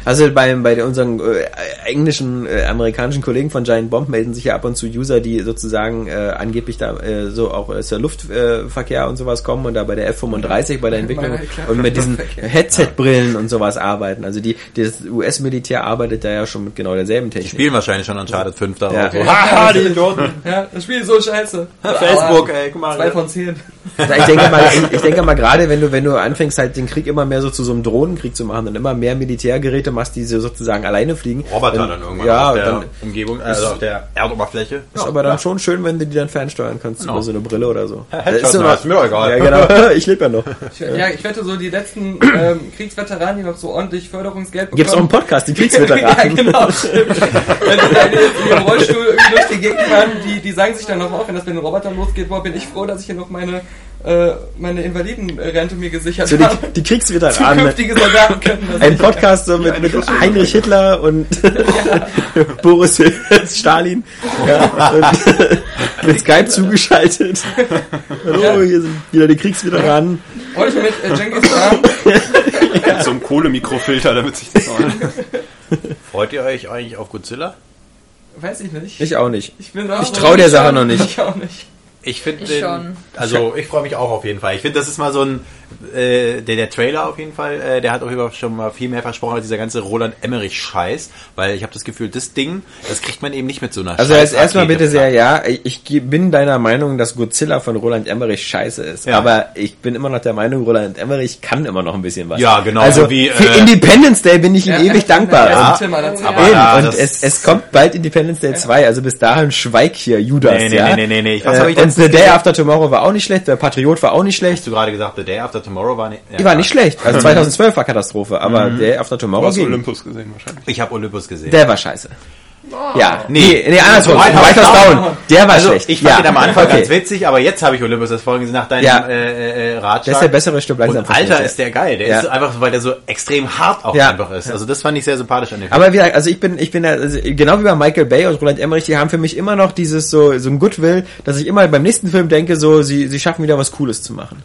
Also bei, bei unseren äh, englischen, äh, amerikanischen Kollegen von Giant Bomb melden sich ja ab und zu User, die sozusagen äh, angeblich da äh, so auch aus der Luftverkehr äh, und sowas kommen und da bei der F-35 bei der Entwicklung Meine, klar. und mit diesen. Headset-Brillen und sowas arbeiten. Also die, das US-Militär arbeitet da ja schon mit genau derselben Technik. Spielen wahrscheinlich schon Uncharted 5 darauf. Ja. So, Haha, die Idioten. Ja, das Spiel ist so scheiße. <laughs> Facebook, ey, guck mal. Zwei von zehn. Ja, ich denke mal, ich, ich denke mal gerade, wenn du wenn du anfängst halt den Krieg immer mehr so zu so einem Drohnenkrieg zu machen und immer mehr Militärgeräte machst, die so sozusagen alleine fliegen. Roboter dann irgendwann Ja, auf der dann Umgebung, also auf der Erdoberfläche. ist aber dann schon schön, wenn du die dann fernsteuern kannst Genau. über so eine Brille oder so. Headshot, ist noch- ist mir doch egal. Ja, genau. <laughs> Ich lebe ja noch. Ich, ja, ich wette so, die letzten ähm, Kriegsveteranen, die noch so ordentlich Förderungsgeld bekommen. Gibt's auch einen Podcast, die <laughs> ja, Kriegsveteranen. genau. stimmt. <laughs> wenn sie dann in ihrem Rollstuhl irgendwie durch die Gegend fahren, die, die sagen sich dann noch auf, wenn das mit den Robotern losgeht, boah, bin ich froh, dass ich hier noch meine, meine Invalidenrente mir gesichert So die, habe. die Kriegsveteranen. Zukünftige Soldaten können das Ein. Podcast so mit, mit Heinrich Hitler und <laughs> Boris Stalin. Ja, und mit Skype zugeschaltet. Hallo, hier sind wieder die Kriegsveteranen. Heute mit äh, Genghis Khan. Mit so einem Kohlemikrofilter, damit sich das auch Freut ihr euch eigentlich auf Godzilla? Weiß ich nicht. Ich auch nicht. Ich, Ich trau der Sache noch nicht. Ich auch nicht. Ich finde also ich freue mich auch auf jeden Fall. Ich finde, das ist mal so ein, äh, der, der Trailer auf jeden Fall, äh, der hat auf jeden Fall schon mal viel mehr versprochen als dieser ganze Roland Emmerich Scheiß, weil ich habe das Gefühl, das Ding, das kriegt man eben nicht mit so einer Also jetzt erstmal bitte sehr, ja, ich bin deiner Meinung, dass Godzilla von Roland Emmerich scheiße ist. Ja. Aber ich bin immer noch der Meinung, Roland Emmerich kann immer noch ein bisschen was. Ja, genau, Also so wie, für äh, Independence Day bin ich ihm ewig dankbar. Ja, Und aber- ja, und es, es kommt bald Independence Day 2, also bis dahin schweig hier, Judas, Nee, nee, ja. nee, nee, nee. Was Äh, hab ich und The Day? After Tomorrow war auch nicht schlecht, der Patriot war auch nicht schlecht. Hast du gerade gesagt, The Day After Tomorrow war nicht... Die war nicht schlecht. Also <laughs> 2012 war Katastrophe, aber Mhm. Day After Du Tomorrow hast ging. Olympus gesehen wahrscheinlich. Ich habe Olympus gesehen. Der war scheiße. Ja, nee, nee, andersrum. White House White House Down. Down. Der war also, schlecht. ich fand ja. den am Anfang okay. ganz witzig, aber jetzt habe ich Olympus das Folgen gesehen nach deinem Ja. äh, äh, Ratschlag. Das ist der bessere Stück langsam Und Alter, ist der geil. Der Ja. ist einfach, weil der so extrem hart auch Ja. einfach ist. Also das fand ich sehr sympathisch an dem Film. Aber wie gesagt, also ich bin, ich bin, ja- also genau wie bei Michael Bay und Roland Emmerich, die haben für mich immer noch dieses so, so ein Goodwill, dass ich immer beim nächsten Film denke, so, sie, sie schaffen wieder was Cooles zu machen.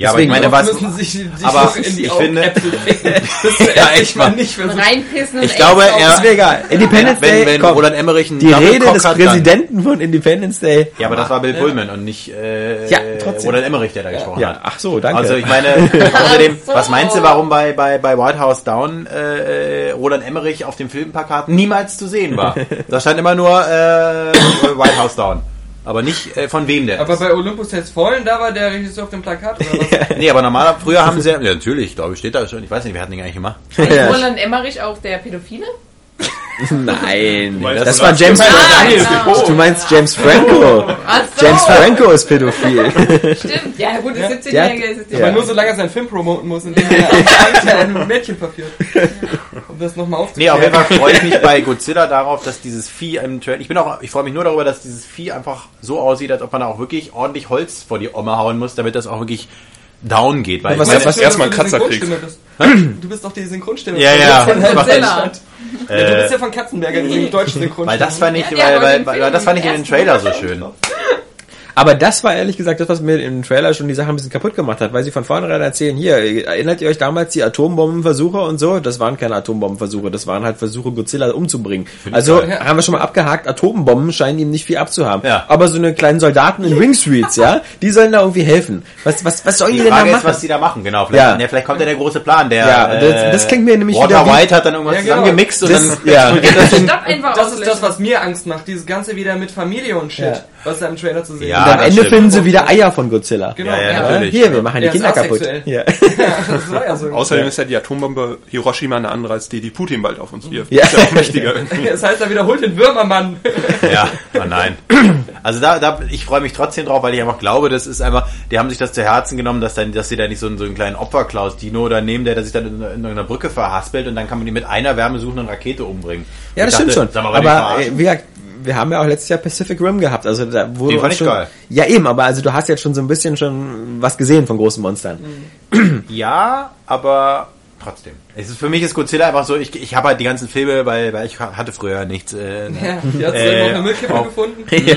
Ja, aber ich Deswegen meine, was... müssen sich, sich aber in die <laughs> ich finde- ficken. Das Ja, ja, echt ich mal mal. nicht. Reinpissen Ich glaube, er- Ist mir egal. Independence wenn, Day, wenn komm. Roland Emmerich einen die Double Rede Cock des hat, dann- Präsidenten von Independence Day. Ja, aber das war Bill Pullman und nicht äh, Ja, trotzdem. Roland Emmerich, der da gesprochen Ja, hat. ach so, danke. Also ich meine, <laughs> außerdem, so. was meinst du, warum bei, bei, bei White House Down äh, äh, Roland Emmerich auf dem Filmplakat niemals zu sehen war? <laughs> Da stand immer nur äh, White House Down. Aber nicht äh, von wem der Aber ist. bei Olympus Has Fallen, da war der Regisseur auf dem Plakat oder was? <laughs> Nee, aber normaler, früher haben sie, ja natürlich, glaube ich, steht da schon, ich weiß nicht, wer hat den eigentlich gemacht? Roland Emmerich auch der Pädophile? Nein, das du war das? James Franco. Daniel genau. Du meinst James Franco. Ach so, James Franco ist pädophil. stimmt. Ja gut, das. 17-Jährige ist es Ja. Aber nur solange er seinen Film promoten muss, indem er <laughs> ein ein Mädchen verführt. Um das nochmal Nee, aufzuklären. auf jeden Fall freue ich mich bei Godzilla darauf, dass dieses Vieh im Trailer, ich bin auch, ich freue mich nur darüber, dass dieses Vieh einfach so aussieht, als ob man da auch wirklich ordentlich Holz vor die Oma hauen muss, damit das auch wirklich down geht. Weil Was- ich meine, was- erstmal einen Kratzer bist. Du bist doch die Synchronstimme. Ja, ja. Von. Deutschland. Ja, du bist ja von Katzenberger, die <laughs> deutsche Synchronstimme. weil das fand ich, weil, weil, weil, das fand ich in den Trailer so schön. Aber das war ehrlich gesagt das, was mir im Trailer schon die Sache ein bisschen kaputt gemacht hat, weil sie von vornherein erzählen, hier, erinnert ihr euch damals die Atombombenversuche und so? Das waren keine Atombombenversuche, das waren halt Versuche, Godzilla umzubringen. Also geil. haben wir schon mal abgehakt, Atombomben scheinen ihm nicht viel abzuhaben. Ja. Aber so eine kleinen Soldaten in Wingsuits, ja, die sollen da irgendwie helfen. Was, was, was sollen die, Die denn da Frage ist, machen? was die da machen, genau. Vielleicht, Ja. ja. vielleicht kommt ja der große Plan, der Ja, das- äh, das klingt mir nämlich Walter wieder wie- White hat dann irgendwas Ja, genau. zusammengemixt und Das- dann ja. das einfach Das ist das, was mir Angst macht. Dieses Ganze wieder mit Familie und Shit, Ja. was da im Trailer zu sehen Ja, am Ende stimmt. finden sie wieder Eier von Godzilla. Genau. Ja, ja, Ja, natürlich. hier, wir machen die Ja, Kinder kaputt. Ja. <laughs> so. Außerdem ist ja die Atombombe Hiroshima eine andere als die, die Putin bald auf uns wirft. Ja. Ist ja auch mächtiger. <laughs> Das heißt, er wiederholt den Würmermann. <laughs> Ja, oh nein. Also da, da ich freue mich trotzdem drauf, weil ich einfach glaube, das ist einfach, die haben sich das zu Herzen genommen, dass dann, dass sie da nicht so einen, so einen kleinen Opferklaus-Dino da nehmen, der, der sich dann in, in einer Brücke verhaspelt und dann kann man die mit einer wärmesuchenden Rakete umbringen. Ja, das Ich stimmt dachte, schon. Aber äh, wie gesagt, wir haben ja auch letztes Jahr Pacific Rim gehabt, also da wurde Den fand ich schon, geil. Ja, eben, aber also du hast jetzt schon so ein bisschen schon was gesehen von großen Monstern. Ja, aber trotzdem. Es ist, für mich ist Godzilla einfach so, ich, ich habe halt die ganzen Filme, weil, weil ich hatte früher nichts. Äh, Ja, die hat Äh, auf einer Müllkippe auf- gefunden. Ja. <laughs> Ja.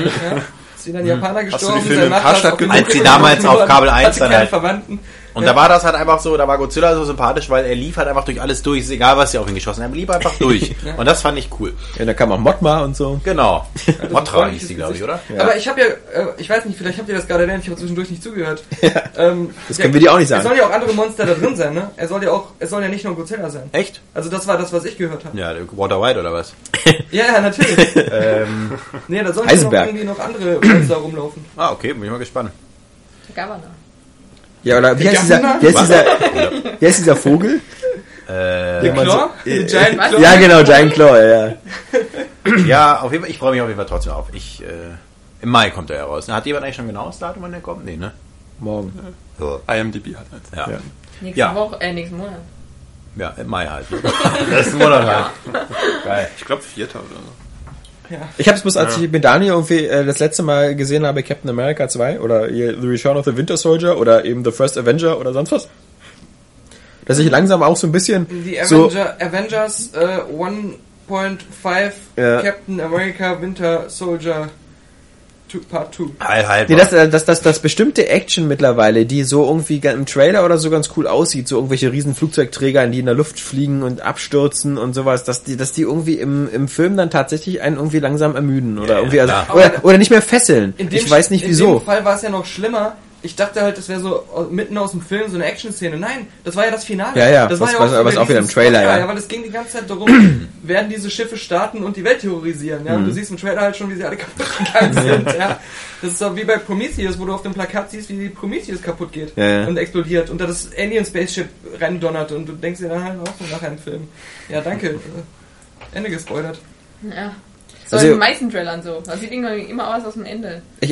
Ist wieder ein Japaner Hast du gestorben. die Filme ist Karstadt? Als Müllkippe damals auf Kabel 1 hatte dann keine halt- Verwandten. Und da war das halt einfach so, da war Godzilla so sympathisch, weil er lief halt einfach durch alles durch, ist egal was sie auf ihn geschossen haben, er lief einfach durch. <laughs> Und das fand ich cool. Ja, da kam auch Mothma und so. Genau. <laughs> Motra hieß die, glaube ich, oder? Gesicht. Aber ich habe ja, äh, ich weiß nicht, vielleicht habt ihr das gerade erwähnt, ich habe zwischendurch nicht zugehört. <laughs> Ähm, Das können wir dir auch nicht Es sagen. sollen ja auch andere Monster da drin sein, ne? Er soll ja auch, es soll ja nicht nur Godzilla sein. Echt? Also das war das, was ich gehört habe. Ja, der Walter White oder was? Ja, ja, natürlich. ähm, nee, da sollen ja noch irgendwie noch andere Monster rumlaufen. ah, okay, bin ich mal gespannt. Der Governor. Ja, oder wie heißt dieser, wie heißt dieser, <laughs> wie heißt dieser Vogel? Äh, Der Claw? so- Die Giant Was? Claw? Ja, genau, Giant Claw, ja. <clears throat> ja, auf jeden Fall, ich freue mich auf jeden Fall trotzdem auf. Ich, äh, Im Mai kommt er ja raus. Hat jemand eigentlich schon genau das Datum, wann der kommt? Nee, ne? Morgen. So. IMDb hat eins. Ja. Ja. Nächste Ja. Woche, äh, nächsten Monat. ja, im Mai halt. das ist ein Monat halt. Geil. Ich glaube Vierter oder so. Ich habe es bloß, als ich mit Dani irgendwie äh, das letzte Mal gesehen habe, Captain America 2 oder The Return of the Winter Soldier oder eben The First Avenger oder sonst was, dass ich langsam auch so ein bisschen Die so Avenger, Avengers äh, 1.5 Ja. Captain America Winter Soldier Part 2. Heil, heil. Nee, das, äh, das, das, das bestimmte Action mittlerweile, die so irgendwie im Trailer oder so ganz cool aussieht, so irgendwelche riesen Flugzeugträger, die in der Luft fliegen und abstürzen und sowas, dass die, dass die irgendwie im, im Film dann tatsächlich einen irgendwie langsam ermüden oder Ja, irgendwie, also, oder, oder nicht mehr fesseln. In dem, Ich weiß nicht in wieso. dem Fall war es ja noch schlimmer. Ich dachte halt, das wäre so mitten aus dem Film so eine Action-Szene. Nein, das war ja das Finale. Ja, ja, das was- ja was- so was auch wieder im Trailer, Spot, ja. ja. weil es ging die ganze Zeit darum, <clears throat> werden diese Schiffe starten und die Welt terrorisieren. Ja? Und du Mhm. siehst im Trailer halt schon, wie sie alle <laughs> kaputt gegangen sind. Ja? Das ist so wie bei Prometheus, wo du auf dem Plakat siehst, wie Prometheus kaputt geht Ja, ja. und explodiert und da das Alien Spaceship reindonnert und du denkst dir dann halt auch so nachher im Film. Ja, danke. Äh, Ende gespoilert. Ja. So Also- in den meisten Trailern so. Das sieht irgendwie immer aus aus dem Ende. Ich,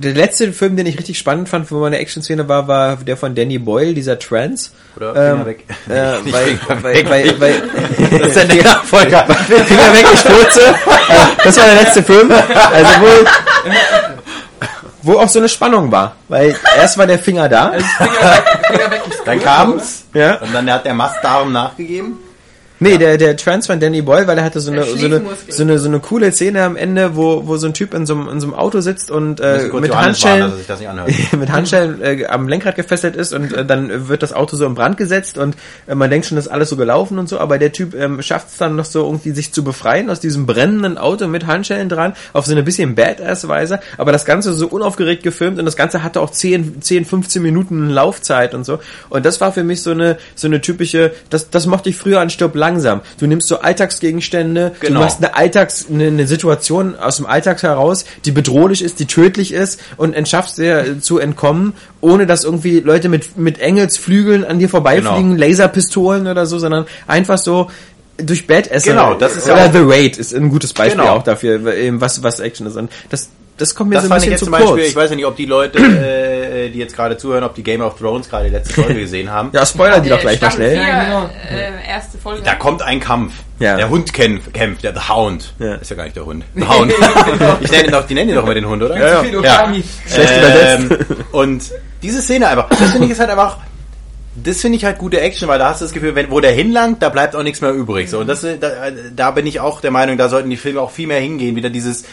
der letzte Film, den ich richtig spannend fand, wo eine Action-Szene war, war der von Danny Boyle, dieser Trance. Oder Ähm, Finger weg. Äh, weil, <laughs> Finger weil, weil, weil, <laughs> Das ist ja der Nachfolger. Finger weg, ich furze. Äh, Das war der letzte Film. Also wo, wo auch so eine Spannung war. Weil erst war der Finger da. Also Finger weg, Finger weg Dann kam's. Ja. Und dann hat der Mastdarm nachgegeben. Nee, der, der Trans von Danny Boyle, weil er hatte so eine, so eine, so eine, so eine coole Szene am Ende, wo, wo so ein Typ in so einem, in so einem Auto sitzt und äh, mit Johannes Handschellen, anhört. <laughs> mit Handschellen äh, am Lenkrad gefesselt ist und äh, dann wird das Auto so in Brand gesetzt und äh, man denkt schon, das ist alles so gelaufen und so, aber der Typ ähm, schafft es dann noch so irgendwie sich zu befreien aus diesem brennenden Auto mit Handschellen dran, auf so eine bisschen Badass-Weise, aber das Ganze so unaufgeregt gefilmt und das Ganze hatte auch 10, 10 15 Minuten Laufzeit und so. Und das war für mich so eine so eine typische, das, das mochte ich früher an Stirb langsam. Du nimmst so Alltagsgegenstände, Genau. du machst eine Alltags, eine, eine Situation aus dem Alltag heraus, die bedrohlich ist, die tödlich ist und entschaffst dir zu entkommen, ohne dass irgendwie Leute mit, mit Engelsflügeln an dir vorbeifliegen, Genau. Laserpistolen oder so, sondern einfach so durch Badass. Genau, das ist ja Oder auch- The Raid ist ein gutes Beispiel Genau. auch dafür, eben was, was Action ist. Und das, das kommt mir Das so ein ich bisschen jetzt zu zum Beispiel, kurz. ich weiß ja nicht, ob die Leute, <clears throat> äh, die jetzt gerade zuhören, ob die Game of Thrones gerade die letzte Folge gesehen haben. ja, spoiler die doch gleich mal schnell. Ja, genau. äh, erste Folge. Da kommt ein Kampf. Ja. Der Hund kämpft, kämpft, der The Hound. Ja. Ist ja gar nicht der Hund. The Hound. <laughs> ich nenne ihn doch, die nennen ihn doch immer den Hund, oder? Ja, ja. Okami. Schlecht Ähm, <laughs> und diese Szene einfach, das finde ich ist halt einfach, das finde ich halt gute Action, weil da hast du das Gefühl, wenn, wo der hinlangt, da bleibt auch nichts mehr übrig. So, und das, da, da bin ich auch der Meinung, da sollten die Filme auch viel mehr hingehen, wieder dieses,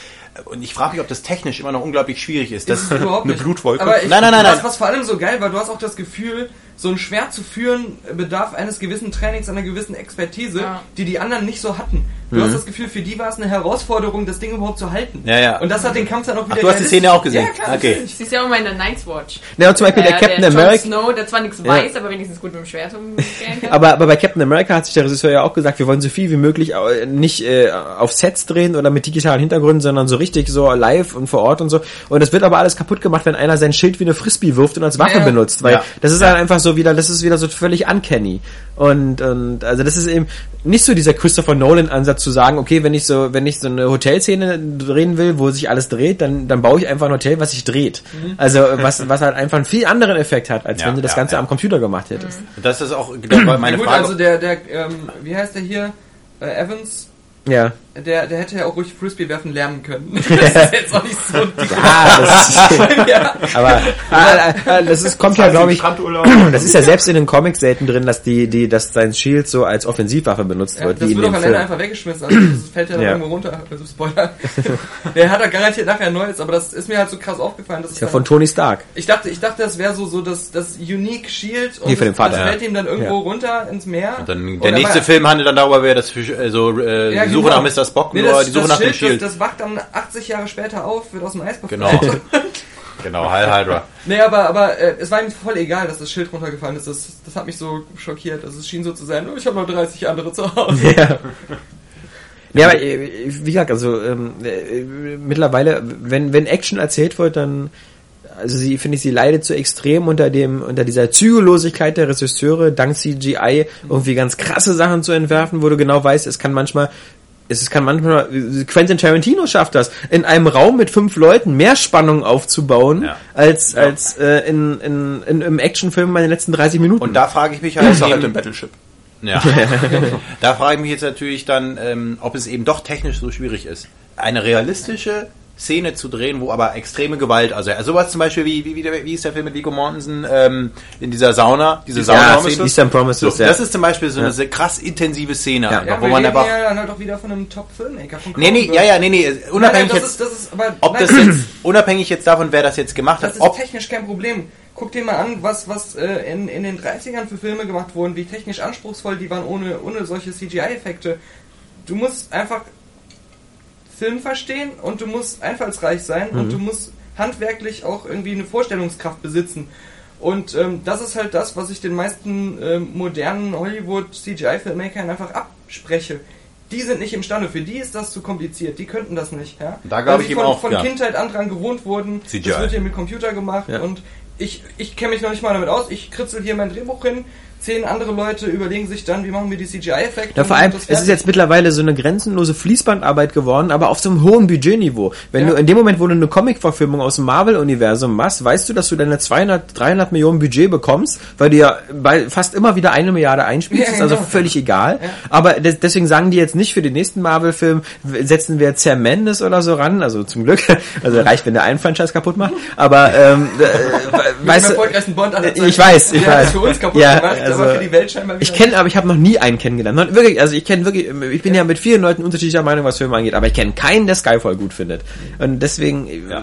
und ich frage mich, ob das technisch immer noch unglaublich schwierig ist. Das, Ist überhaupt eine nicht. Blutwolke. Aber ich, Nein, nein, nein, was, nein. was vor allem so geil war, du hast auch das Gefühl, so ein Schwert zu führen bedarf eines gewissen Trainings, einer gewissen Expertise, Ja. die die anderen nicht so hatten. Du hast das Gefühl, für die war es eine Herausforderung, das Ding überhaupt zu halten. Ja, ja. Und das hat den Kampf dann auch wieder Ach, du hast die Szene auch gesehen? Ja, klar, Okay. natürlich. Sie ist ja auch immer in der Night's Watch. Ja, und zum Beispiel der Captain der America. Snow, der zwar nichts weiß, aber wenigstens gut mit dem Schwert umgehen kann. Aber, aber bei Captain America hat sich der Regisseur ja auch gesagt, wir wollen so viel wie möglich äh, nicht äh, auf Sets drehen oder mit digitalen Hintergründen, sondern so richtig so live und vor Ort und so. Und das wird aber alles kaputt gemacht, wenn einer sein Schild wie eine Frisbee wirft und als Waffe Ja. benutzt, weil Ja. das ist halt einfach so wieder, das ist wieder so völlig uncanny. Und, und also das ist eben nicht so dieser Christopher Nolan Ansatz zu sagen, okay, wenn ich so, wenn ich so eine Hotelszene drehen will, wo sich alles dreht, dann, dann baue ich einfach ein Hotel, was sich dreht. Also was, was halt einfach einen viel anderen Effekt hat, als Ja, wenn du das ja, Ganze ja. am Computer gemacht hättest. das ist auch genau, <clears throat> meine Ja, gut, Frage. also der, der, ähm, wie heißt der hier? Äh, Evans, Ja. Der, der hätte ja auch ruhig Frisbee werfen lernen können. <laughs> das ist jetzt auch nicht so dick. Ah, das ist, <laughs> ja. Aber äh, äh, das ist, kommt ja, heißt, glaube ich, <clears throat> das ist ja selbst in den Comics selten drin, dass die, die, dass sein Shield so als Offensivwaffe benutzt Ja, wird, das wird auch dem am Ende einfach weggeschmissen. Also das fällt ja dann Ja. irgendwo runter. Also Spoiler. <laughs> Der hat da garantiert nachher ein neues, aber das ist mir halt so krass aufgefallen. Dass es Ja, von Tony Stark. ich dachte, ich dachte, das wäre so, so das, das Unique Shield und Nee, für den das, Vater, das ja. fällt ihm dann irgendwo Ja. runter ins Meer. Und dann, der er nächste Film handelt dann darüber, wer das Fisch, äh, so, äh, Ja, die Suche genau. nach Mr. Spock, Nee, nur das, die Suche das nach dem Schild, Shield. Das, das wacht dann 80 Jahre später auf, wird aus dem Eis befreit. Genau. <laughs> genau, Heil Hydra. Nee, aber, aber äh, es war ihm voll egal, dass das Schild runtergefallen ist. Das, das hat mich so schockiert. Also es schien so zu sein, oh, ich habe noch 30 andere zu Hause. <laughs> Ja. Ja, aber äh, wie gesagt, also ähm, äh, mittlerweile, wenn wenn Action erzählt wird, dann also sie finde ich, sie leidet so extrem unter dem unter dieser Zügellosigkeit der Regisseure, dank CGI irgendwie ganz krasse Sachen zu entwerfen, wo du genau weißt, es kann manchmal es kann manchmal Quentin Tarantino schafft das in einem Raum mit fünf Leuten mehr Spannung aufzubauen Ja. als als äh, in, in, in im Actionfilm meine letzten 30 Minuten. Und da frage ich mich halt, Außer halt im Battleship. Ja. <laughs> da frage ich mich jetzt natürlich dann, ähm, ob es eben doch technisch so schwierig ist. Eine realistische Szene zu drehen, wo aber extreme Gewalt, also ja, sowas zum Beispiel wie, wie, wie, der- wie ist der Film mit Vigo Mortensen ähm, in dieser Sauna, diese ja, Sauna-Szene. Eastern Promises, So, ja. das ist zum Beispiel so eine sehr krass intensive Szene, Ja. einfach, Ja, wo man einfach... ja dann halt auch wieder von einem Top-Filmmaker. von Nee, nee, ja, ja, nee, nee, Nein, unabhängig nein, jetzt, das ist, das ist, aber, ob nein, das jetzt, unabhängig jetzt davon, wer das jetzt gemacht Das hat, ist ob, technisch kein Problem. Guck dir mal an, was, was äh, in, in den 30ern für Filme gemacht wurden, wie technisch anspruchsvoll die waren ohne, ohne solche CGI-Effekte. Du musst einfach Film verstehen und du musst einfallsreich sein und du musst handwerklich auch irgendwie eine Vorstellungskraft besitzen. Und ähm, das ist halt das, was ich den meisten ähm, modernen Hollywood-CGI-Filmmakern einfach abspreche. Die sind nicht imstande, für die ist das zu kompliziert, die könnten das nicht. Ja? Da glaub Weil ich von, auch, von ja. Kindheit an dran gewohnt wurden. CGI. Das wird hier mit Computer gemacht Ja. und ich, ich kenne mich noch nicht mal damit aus. Ich kritzel hier mein Drehbuch hin. Zehn andere Leute überlegen sich dann, wie machen wir die CGI-Effekte. Ja, vor allem, es ist jetzt mittlerweile so eine grenzenlose Fließbandarbeit geworden, aber auf so einem hohen Budgetniveau. Wenn Ja. du in dem Moment, wo du eine Comic-Verfilmung aus dem Marvel-Universum machst, weißt du, dass du deine 200, 300 Millionen Budget bekommst, weil du ja bei fast immer wieder eine Milliarde einspielst, Ja, ist also genau. völlig egal. Ja. Aber des, deswegen sagen die jetzt nicht für den nächsten Marvel-Film, setzen wir Sam Mendes oder so ran, also zum Glück, <laughs> also reicht, wenn der einen Franchise kaputt macht, aber, ähm, äh, weißt du, ich weiß, ich weiß. Ja, also, aber für die Welt scheinbar Ich kenne, aber ich habe noch nie einen kennengelernt. Wirklich, also ich kenne wirklich, ich bin ja mit vielen Leuten unterschiedlicher Meinung, was Filme angeht, aber ich kenne keinen, der Skyfall gut findet. Und deswegen, äh,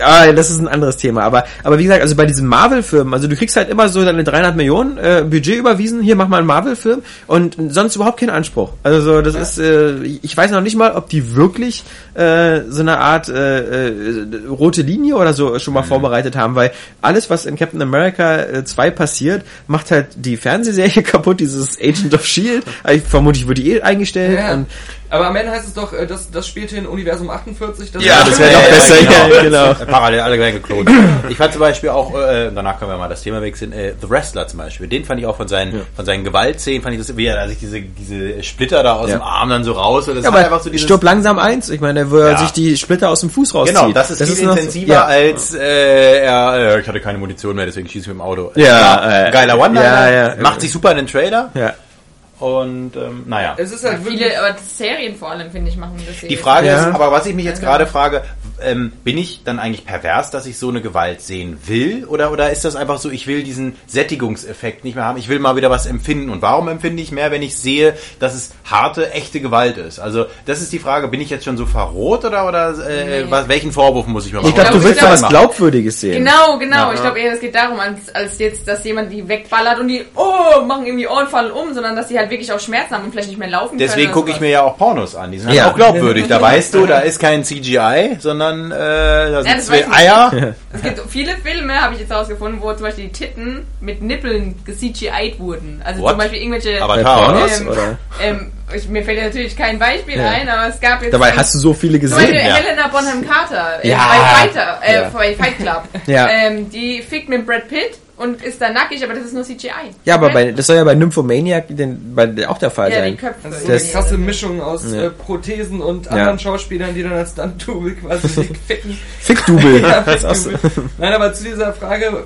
ah, das ist ein anderes Thema. Aber, aber wie gesagt, also bei diesen Marvel-Filmen, also du kriegst halt immer so deine 300 Millionen äh, Budget überwiesen, hier mach mal einen Marvel-Film und sonst überhaupt keinen Anspruch. Also so, das ist, äh, ich weiß noch nicht mal, ob die wirklich äh, so eine Art äh, äh, rote Linie oder so schon mal vorbereitet haben, weil alles, was in Captain America äh, 2 passiert, macht halt die Fernsehserie <laughs> kaputt, dieses Agent of S.H.I.E.L.D. Ich vermutlich wird die eh eingestellt Ja. und Aber am Ende heißt es doch, äh, das, das spielte in Universum 48. Das Ja, das wäre noch besser, ja, genau. <laughs> Parallel alle werden geklont. Ich fand zum Beispiel auch, äh, danach können wir mal das Thema wechseln, äh, The Wrestler zum Beispiel. Den fand ich auch von seinen, von seinen Gewaltszenen, fand ich das, wie er sich diese, diese Splitter da aus Ja. dem Arm dann so raus. Das Ja, aber einfach so dieses, stirb langsam eins. Ich meine, wo er Ja. sich die Splitter aus dem Fuß rauszieht. Genau, das ist viel noch so- intensiver ja. als äh, er, äh, ich hatte keine Munition mehr, deswegen schieße ich mit dem Auto. Ja, äh, geiler One, ja, ja. macht sich super in den Trailer Ja. Und ähm, naja. Es ist halt wirklich... Viele, aber Serien vor allem, finde ich, machen das Die sehr. Frage Ja. ist, aber was ich mich jetzt Also- gerade frage, ähm, bin ich dann eigentlich pervers, dass ich so eine Gewalt sehen will? Oder, oder ist das einfach so, ich will diesen Sättigungseffekt nicht mehr haben, ich will mal wieder was empfinden. Und warum empfinde ich mehr, wenn ich sehe, dass es harte, echte Gewalt ist? Also, das ist die Frage, bin ich jetzt schon so verrot oder, oder äh, Nee. was, welchen Vorwurf muss ich mir machen? Ich glaube, glaub, du willst da was Glaubwürdiges sehen. Genau, genau. Ja. ich glaube eher, es geht darum, als, als jetzt, dass jemand die wegballert und die, oh, machen irgendwie Ohren fallen um, sondern dass die halt wirklich auch Schmerzen haben und vielleicht nicht mehr laufen Deswegen können. gucke ich mir ja auch Pornos an. Die sind halt Ja. auch glaubwürdig. Da weißt du, da ist kein CGI, sondern äh, da sind das zwei. Eier. <laughs> Es gibt viele Filme, habe ich jetzt herausgefunden, wo zum Beispiel die Titten mit Nippeln ge-CGI'd wurden. Also What? zum Beispiel irgendwelche... Aber? Pornos? ähm, oder? ähm, ich, mir fällt natürlich kein Beispiel Ja. ein, aber es gab jetzt... Dabei ähm, hast du so viele Zum Beispiel gesehen. Ja. Helena Bonham Carter äh, Ja. bei Fighter, äh, Ja. bei Fight Club. Ja. Ähm, die fickt mit Brad Pitt und ist da nackig, aber das ist nur CGI. Ja, aber bei, das soll ja bei Nymphomaniac den, bei, auch der Fall ja, die sein. Köpfe. Das ist so Das- eine krasse Mischung aus Ja. äh, Prothesen und Ja. anderen Schauspielern, die dann als Stunt-Double quasi <laughs> ficken. Fick-Double. <laughs> Ja, so. <laughs> Nein, aber zu dieser Frage,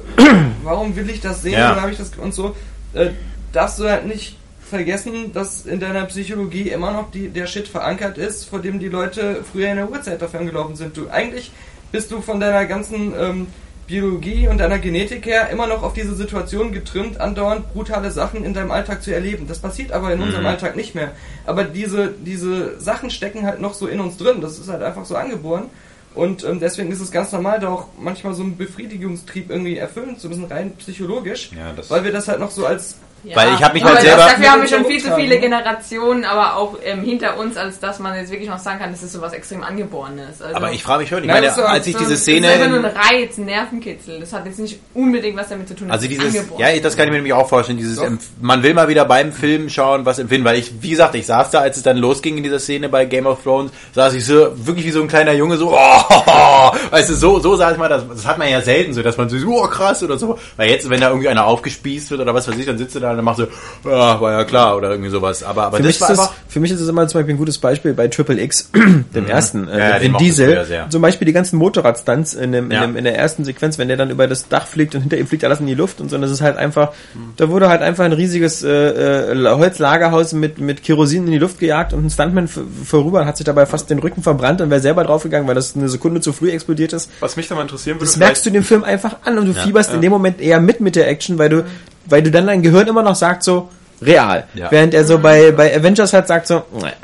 warum will ich das sehen Ja. habe ich das und so, äh, darfst du halt nicht vergessen, dass in deiner Psychologie immer noch die, der Shit verankert ist, vor dem die Leute früher in der Uhrzeit davon gelaufen sind. Du eigentlich bist du von deiner ganzen ähm, Biologie und deiner Genetik her immer noch auf diese Situation getrimmt, andauernd brutale Sachen in deinem Alltag zu erleben. Das passiert aber in unserem Alltag nicht mehr. Aber diese, diese Sachen stecken halt noch so in uns drin. Das ist halt einfach so angeboren. Und ähm, deswegen ist es ganz normal, da auch manchmal so einen Befriedigungstrieb irgendwie erfüllen zu müssen, rein psychologisch. Ja, weil wir das halt noch so als Ja. Weil ich hab mich halt selber- dafür haben wir schon viel zu viele ne? Generationen, aber auch ähm, hinter uns, als dass man jetzt wirklich noch sagen kann, das ist sowas extrem Angeborenes. Also, Aber ich frage mich schon, ich meine, ist so- als ich so- diese Szene... Das ist einfach nur in- ein Reiz, ein Nervenkitzel. Das hat jetzt nicht unbedingt was damit zu tun. Also dieses, angeboren. ja, das kann ich mir nämlich auch vorstellen, dieses. Empf- man will mal wieder beim Film schauen, was empfinden, weil ich, wie gesagt, ich saß da, als es dann losging in dieser Szene bei Game of Thrones, saß ich so, wirklich wie so ein kleiner Junge, so, oh, <laughs> weißt du, so, so saß ich mal, das, das hat man ja selten so, dass man so, oh, krass oder so, weil jetzt, wenn da irgendwie einer aufgespießt wird oder was weiß ich, dann sitzt du da dann machst du, ja, war ja klar, oder irgendwie sowas, aber, aber Für mich, das ist einfach, für mich ist das immer zum Beispiel ein gutes Beispiel bei Triple X, <clears throat> dem ersten, äh, Ja, ja, früher Diesel. Zum Beispiel die ganzen Motorradstunts in, dem, Ja. in, dem, in der ersten Sequenz, wenn der dann über das Dach fliegt und hinter ihm fliegt alles in die Luft und so. Und das ist halt einfach, da wurde halt einfach ein riesiges äh, äh, Holzlagerhaus mit, mit Kerosin in die Luft gejagt und ein Stuntman vorüber und hat sich dabei fast den Rücken verbrannt und wäre selber draufgegangen, weil das eine Sekunde zu früh explodiert ist. Was mich da mal interessieren würde, Das merkst du dem Film einfach an und du Ja. fieberst in dem Moment eher mit mit der Action, weil du, weil du dann dein Gehirn immer noch sagt so, real. Ja. Während er so bei, bei Avengers halt sagt so, naja.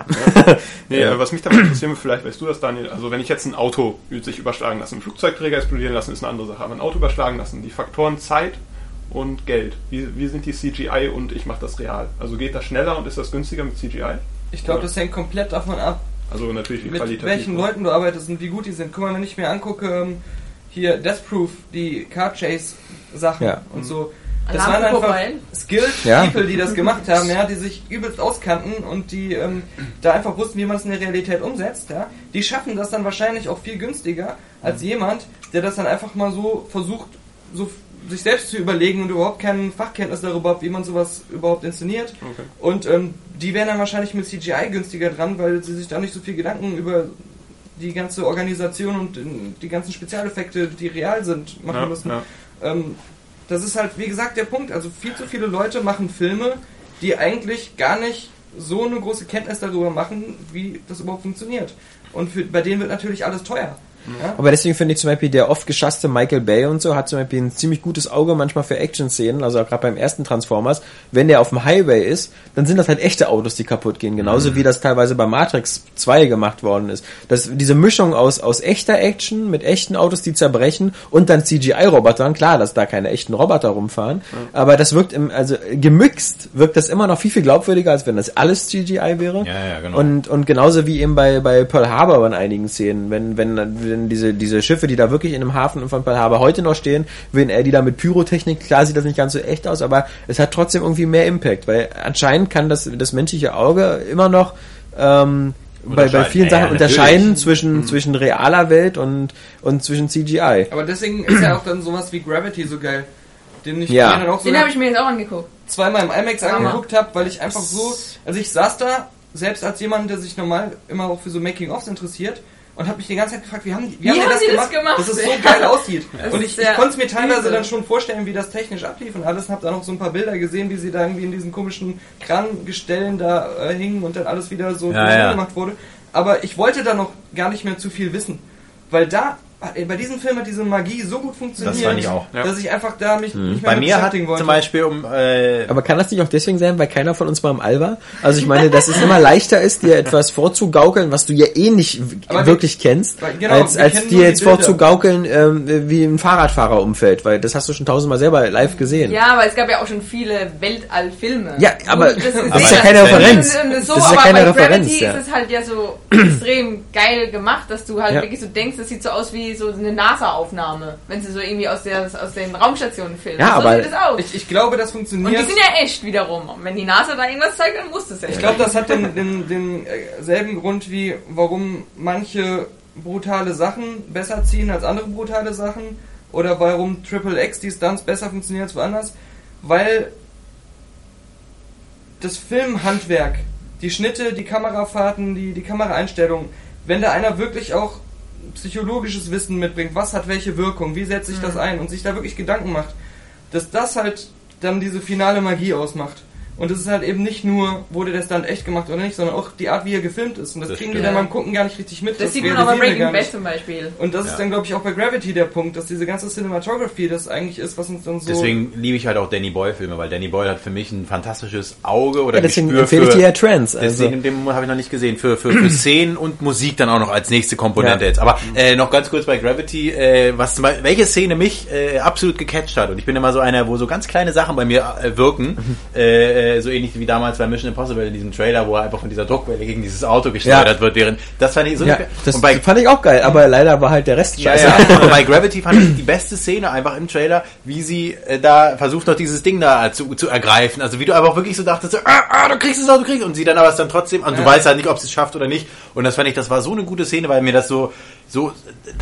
<laughs> Nee, äh, was mich da würde, vielleicht weißt du das, Daniel. Also wenn ich jetzt ein Auto sich überschlagen lasse, einen Flugzeugträger explodieren lassen, ist eine andere Sache. Aber ein Auto überschlagen lassen, die Faktoren Zeit und Geld. Wie, wie sind die CGI und ich mache das real? Also geht das schneller und ist das günstiger mit CGI? ich glaube, das hängt komplett davon ab, Also natürlich wie mit qualitativ. welchen Leuten du arbeitest und wie gut die sind. Guck mal, wenn ich mir angucke, ähm, hier Death Proof, die Car Chase Sachen Ja. und so. Das waren einfach skilled Ja. People, die das gemacht haben, ja, die sich übelst auskannten und die ähm, da einfach wussten, wie man es in der Realität umsetzt, ja. Die schaffen das dann wahrscheinlich auch viel günstiger als jemand, der das dann einfach mal so versucht, so sich selbst zu überlegen und überhaupt keine Fachkenntnis darüber hat, wie man sowas überhaupt inszeniert. Okay. Und ähm, die wären dann wahrscheinlich mit CGI günstiger dran, weil sie sich da nicht so viel Gedanken über die ganze Organisation und äh, die ganzen Spezialeffekte, die real sind, machen Ja, müssen. ja. Ähm, das ist halt, wie gesagt, der Punkt. Also viel zu viele Leute machen Filme, die eigentlich gar nicht so eine große Kenntnis darüber machen, wie das überhaupt funktioniert. Und für, bei denen wird natürlich alles teuer. Aber deswegen finde ich zum Beispiel der oft geschasste Michael Bay und so hat zum Beispiel ein ziemlich gutes Auge manchmal für Action-Szenen, also gerade beim ersten Transformers. Wenn der auf dem Highway ist, dann sind das halt echte Autos, die kaputt gehen. Genauso wie das teilweise bei Matrix 2 gemacht worden ist. Das, diese Mischung aus, aus echter Action mit echten Autos, die zerbrechen und dann CGI-Robotern. Klar, dass da keine echten Roboter rumfahren. Aber das wirkt im, also gemixt wirkt das immer noch viel, viel glaubwürdiger, als wenn das alles CGI wäre. Ja, ja, genau. Und, und genauso wie eben bei, bei Pearl Harbor in einigen Szenen, wenn, wenn, wenn diese, diese Schiffe, die da wirklich in dem Hafen von Pearl Harbor heute noch stehen, wenn er die da mit Pyrotechnik, klar sieht das nicht ganz so echt aus, aber es hat trotzdem irgendwie mehr Impact, weil anscheinend kann das, das menschliche Auge immer noch ähm, bei, bei vielen Sachen ja, unterscheiden natürlich. zwischen, zwischen realer Welt und, und zwischen CGI. Aber deswegen ist ja auch dann sowas wie Gravity so geil. Den ich Ja. mir dann auch so Den habe ich mir jetzt auch angeguckt. zweimal im IMAX angeguckt habe, weil ich einfach so, also ich saß da, selbst als jemand, der sich normal immer auch für so Making-ofs interessiert, und habe mich die ganze Zeit gefragt, wie haben die, wie haben die das, sie das gemacht, gemacht? dass es so geil aussieht. <laughs> Das und ich, ich konnte es mir teilweise dann schon vorstellen, wie das technisch ablief und alles, und habe dann noch so ein paar Bilder gesehen, wie sie da irgendwie in diesen komischen Krangestellen da äh, hingen und dann alles wieder so Ja, ja. gemacht wurde. Aber ich wollte da noch gar nicht mehr zu viel wissen, weil da bei diesem Film hat diese Magie so gut funktioniert, Das fand ich auch. Dass ich einfach da mich nicht mehr Bei mir hat wollte. zum Beispiel um äh, Aber kann das nicht auch deswegen sein, weil keiner von uns mal im All war? Also ich meine, dass es immer leichter ist, dir etwas vorzugaukeln, was du ja eh nicht w- Aber wir- wirklich kennst, weil- genau, als, wir als kennen dir jetzt vorzugaukeln, ähm, wie ein Fahrradfahrer umfällt, weil das hast du schon tausendmal selber live gesehen. Ja, aber es gab ja auch schon viele Weltallfilme. Ja, aber das ist ja das keine ist ja Referenz. So, Das ist ja aber keine bei Referenz, Gravity ja. ist es halt ja so <clears throat> extrem geil gemacht, dass du halt Ja. wirklich so denkst, das sieht so aus wie so eine NASA-Aufnahme, wenn sie so irgendwie aus, der, aus den Raumstationen filmen. Ja, so aber- sieht es aus. Ich, ich glaube, das und funktioniert. die sind ja echt wiederum. Und wenn die NASA da irgendwas zeigt, dann muss das ja. Ich glaube, das hat den, den, den äh, selben Grund wie warum manche brutale Sachen besser ziehen als andere brutale Sachen oder warum Triple X die Stunts besser funktionieren als woanders, weil das Filmhandwerk, die Schnitte, die Kamerafahrten, die, die Kameraeinstellungen, wenn da einer wirklich auch psychologisches Wissen mitbringt, was hat welche Wirkung, wie setze ich das ein und sich da wirklich Gedanken macht, dass das halt dann diese finale Magie ausmacht. Und es ist halt eben nicht nur, wurde der Stunt echt gemacht oder nicht, sondern auch die Art, wie er gefilmt ist. Und das, Das kriegen stimmt. wir dann beim Gucken gar nicht richtig mit. das sieht man auch bei realisieren wir Breaking Bad zum Beispiel. Und das Ja. ist dann, glaube ich, auch bei Gravity der Punkt, dass diese ganze Cinematography das eigentlich ist, was uns dann so... deswegen liebe ich halt auch Danny Boyle Filme, weil Danny Boyle hat für mich ein fantastisches Auge oder Ja, deswegen Gespür empfehle ich für dir ja Trans. Also. Deswegen, den habe ich noch nicht gesehen. Für, für, für <clears throat> Szenen und Musik dann auch noch als nächste Komponente Ja. jetzt. Aber äh, noch ganz kurz bei Gravity, äh, was zum Beispiel, welche Szene mich äh, absolut gecatcht hat. Und ich bin immer so einer, wo so ganz kleine Sachen bei mir äh, wirken. <laughs> äh, äh, so ähnlich wie damals bei Mission Impossible in diesem Trailer, wo er einfach von dieser Druckwelle gegen dieses Auto gesteuert Ja. wird. Während das fand ich so. Ja, das bei, fand ich auch geil, aber leider war halt der Rest ja, scheiße. ja. Aber bei <laughs> Gravity fand ich die beste Szene einfach im Trailer, wie sie äh, da versucht noch dieses Ding da zu, zu ergreifen. Also wie du einfach wirklich so dachtest, so, ah, ah, du kriegst es auch, du kriegst und sie dann aber es dann trotzdem, und du Ja. weißt halt nicht, ob sie es schafft oder nicht. Und das fand ich, das war so eine gute Szene, weil mir das so, so,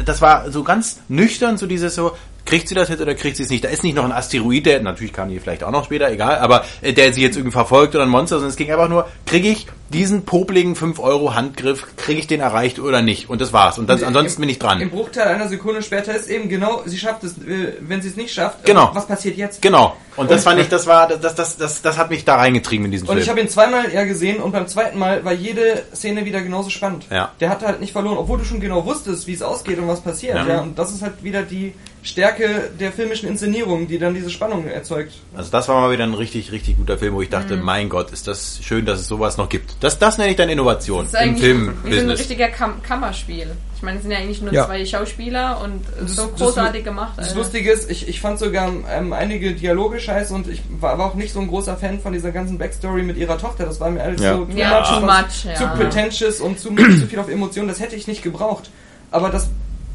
das war so ganz nüchtern, so dieses so, kriegt sie das jetzt oder kriegt sie es nicht? Da ist nicht noch ein Asteroid, der, natürlich kam die vielleicht auch noch später, egal, aber äh, der sie jetzt irgendwie verfolgt oder ein Monster, sondern es ging einfach nur, kriege ich diesen popligen 5 Euro Handgriff, kriege ich den erreicht oder nicht? Und das war's. Und das, ansonsten bin ich dran. Im Bruchteil einer Sekunde später ist eben genau, sie schafft es, äh, wenn sie es nicht schafft, Genau. was passiert jetzt? Genau. Und das fand ich, das war, das, das, das, das hat mich da reingetrieben in diesen Und Film. ich habe ihn zweimal ja gesehen und beim zweiten Mal war jede Szene wieder genauso spannend. Ja. Der hat halt nicht verloren, obwohl du schon genau wusstest, wie es ausgeht und was passiert. Ja. Ja. Und das ist halt wieder die Stärke der filmischen Inszenierung, die dann diese Spannung erzeugt. also das war mal wieder ein richtig, richtig guter Film, wo ich dachte, mein Gott, ist das schön, dass es sowas noch gibt. Das, das nenne ich dann Innovation Das ist im eigentlich wie so ein richtiger Kam Kammerspiel. Ich meine, es sind ja eigentlich nur Ja. zwei Schauspieler und Das- so das- großartig gemacht. Das also. Lustige ist, ich, ich fand sogar ähm, einige Dialoge scheiße und ich war aber auch nicht so ein großer Fan von dieser ganzen Backstory mit ihrer Tochter. Das war mir alles Ja. so too Ja, much, too much, zu ja. pretentious und zu, zu viel auf Emotionen. Das hätte ich nicht gebraucht. Aber das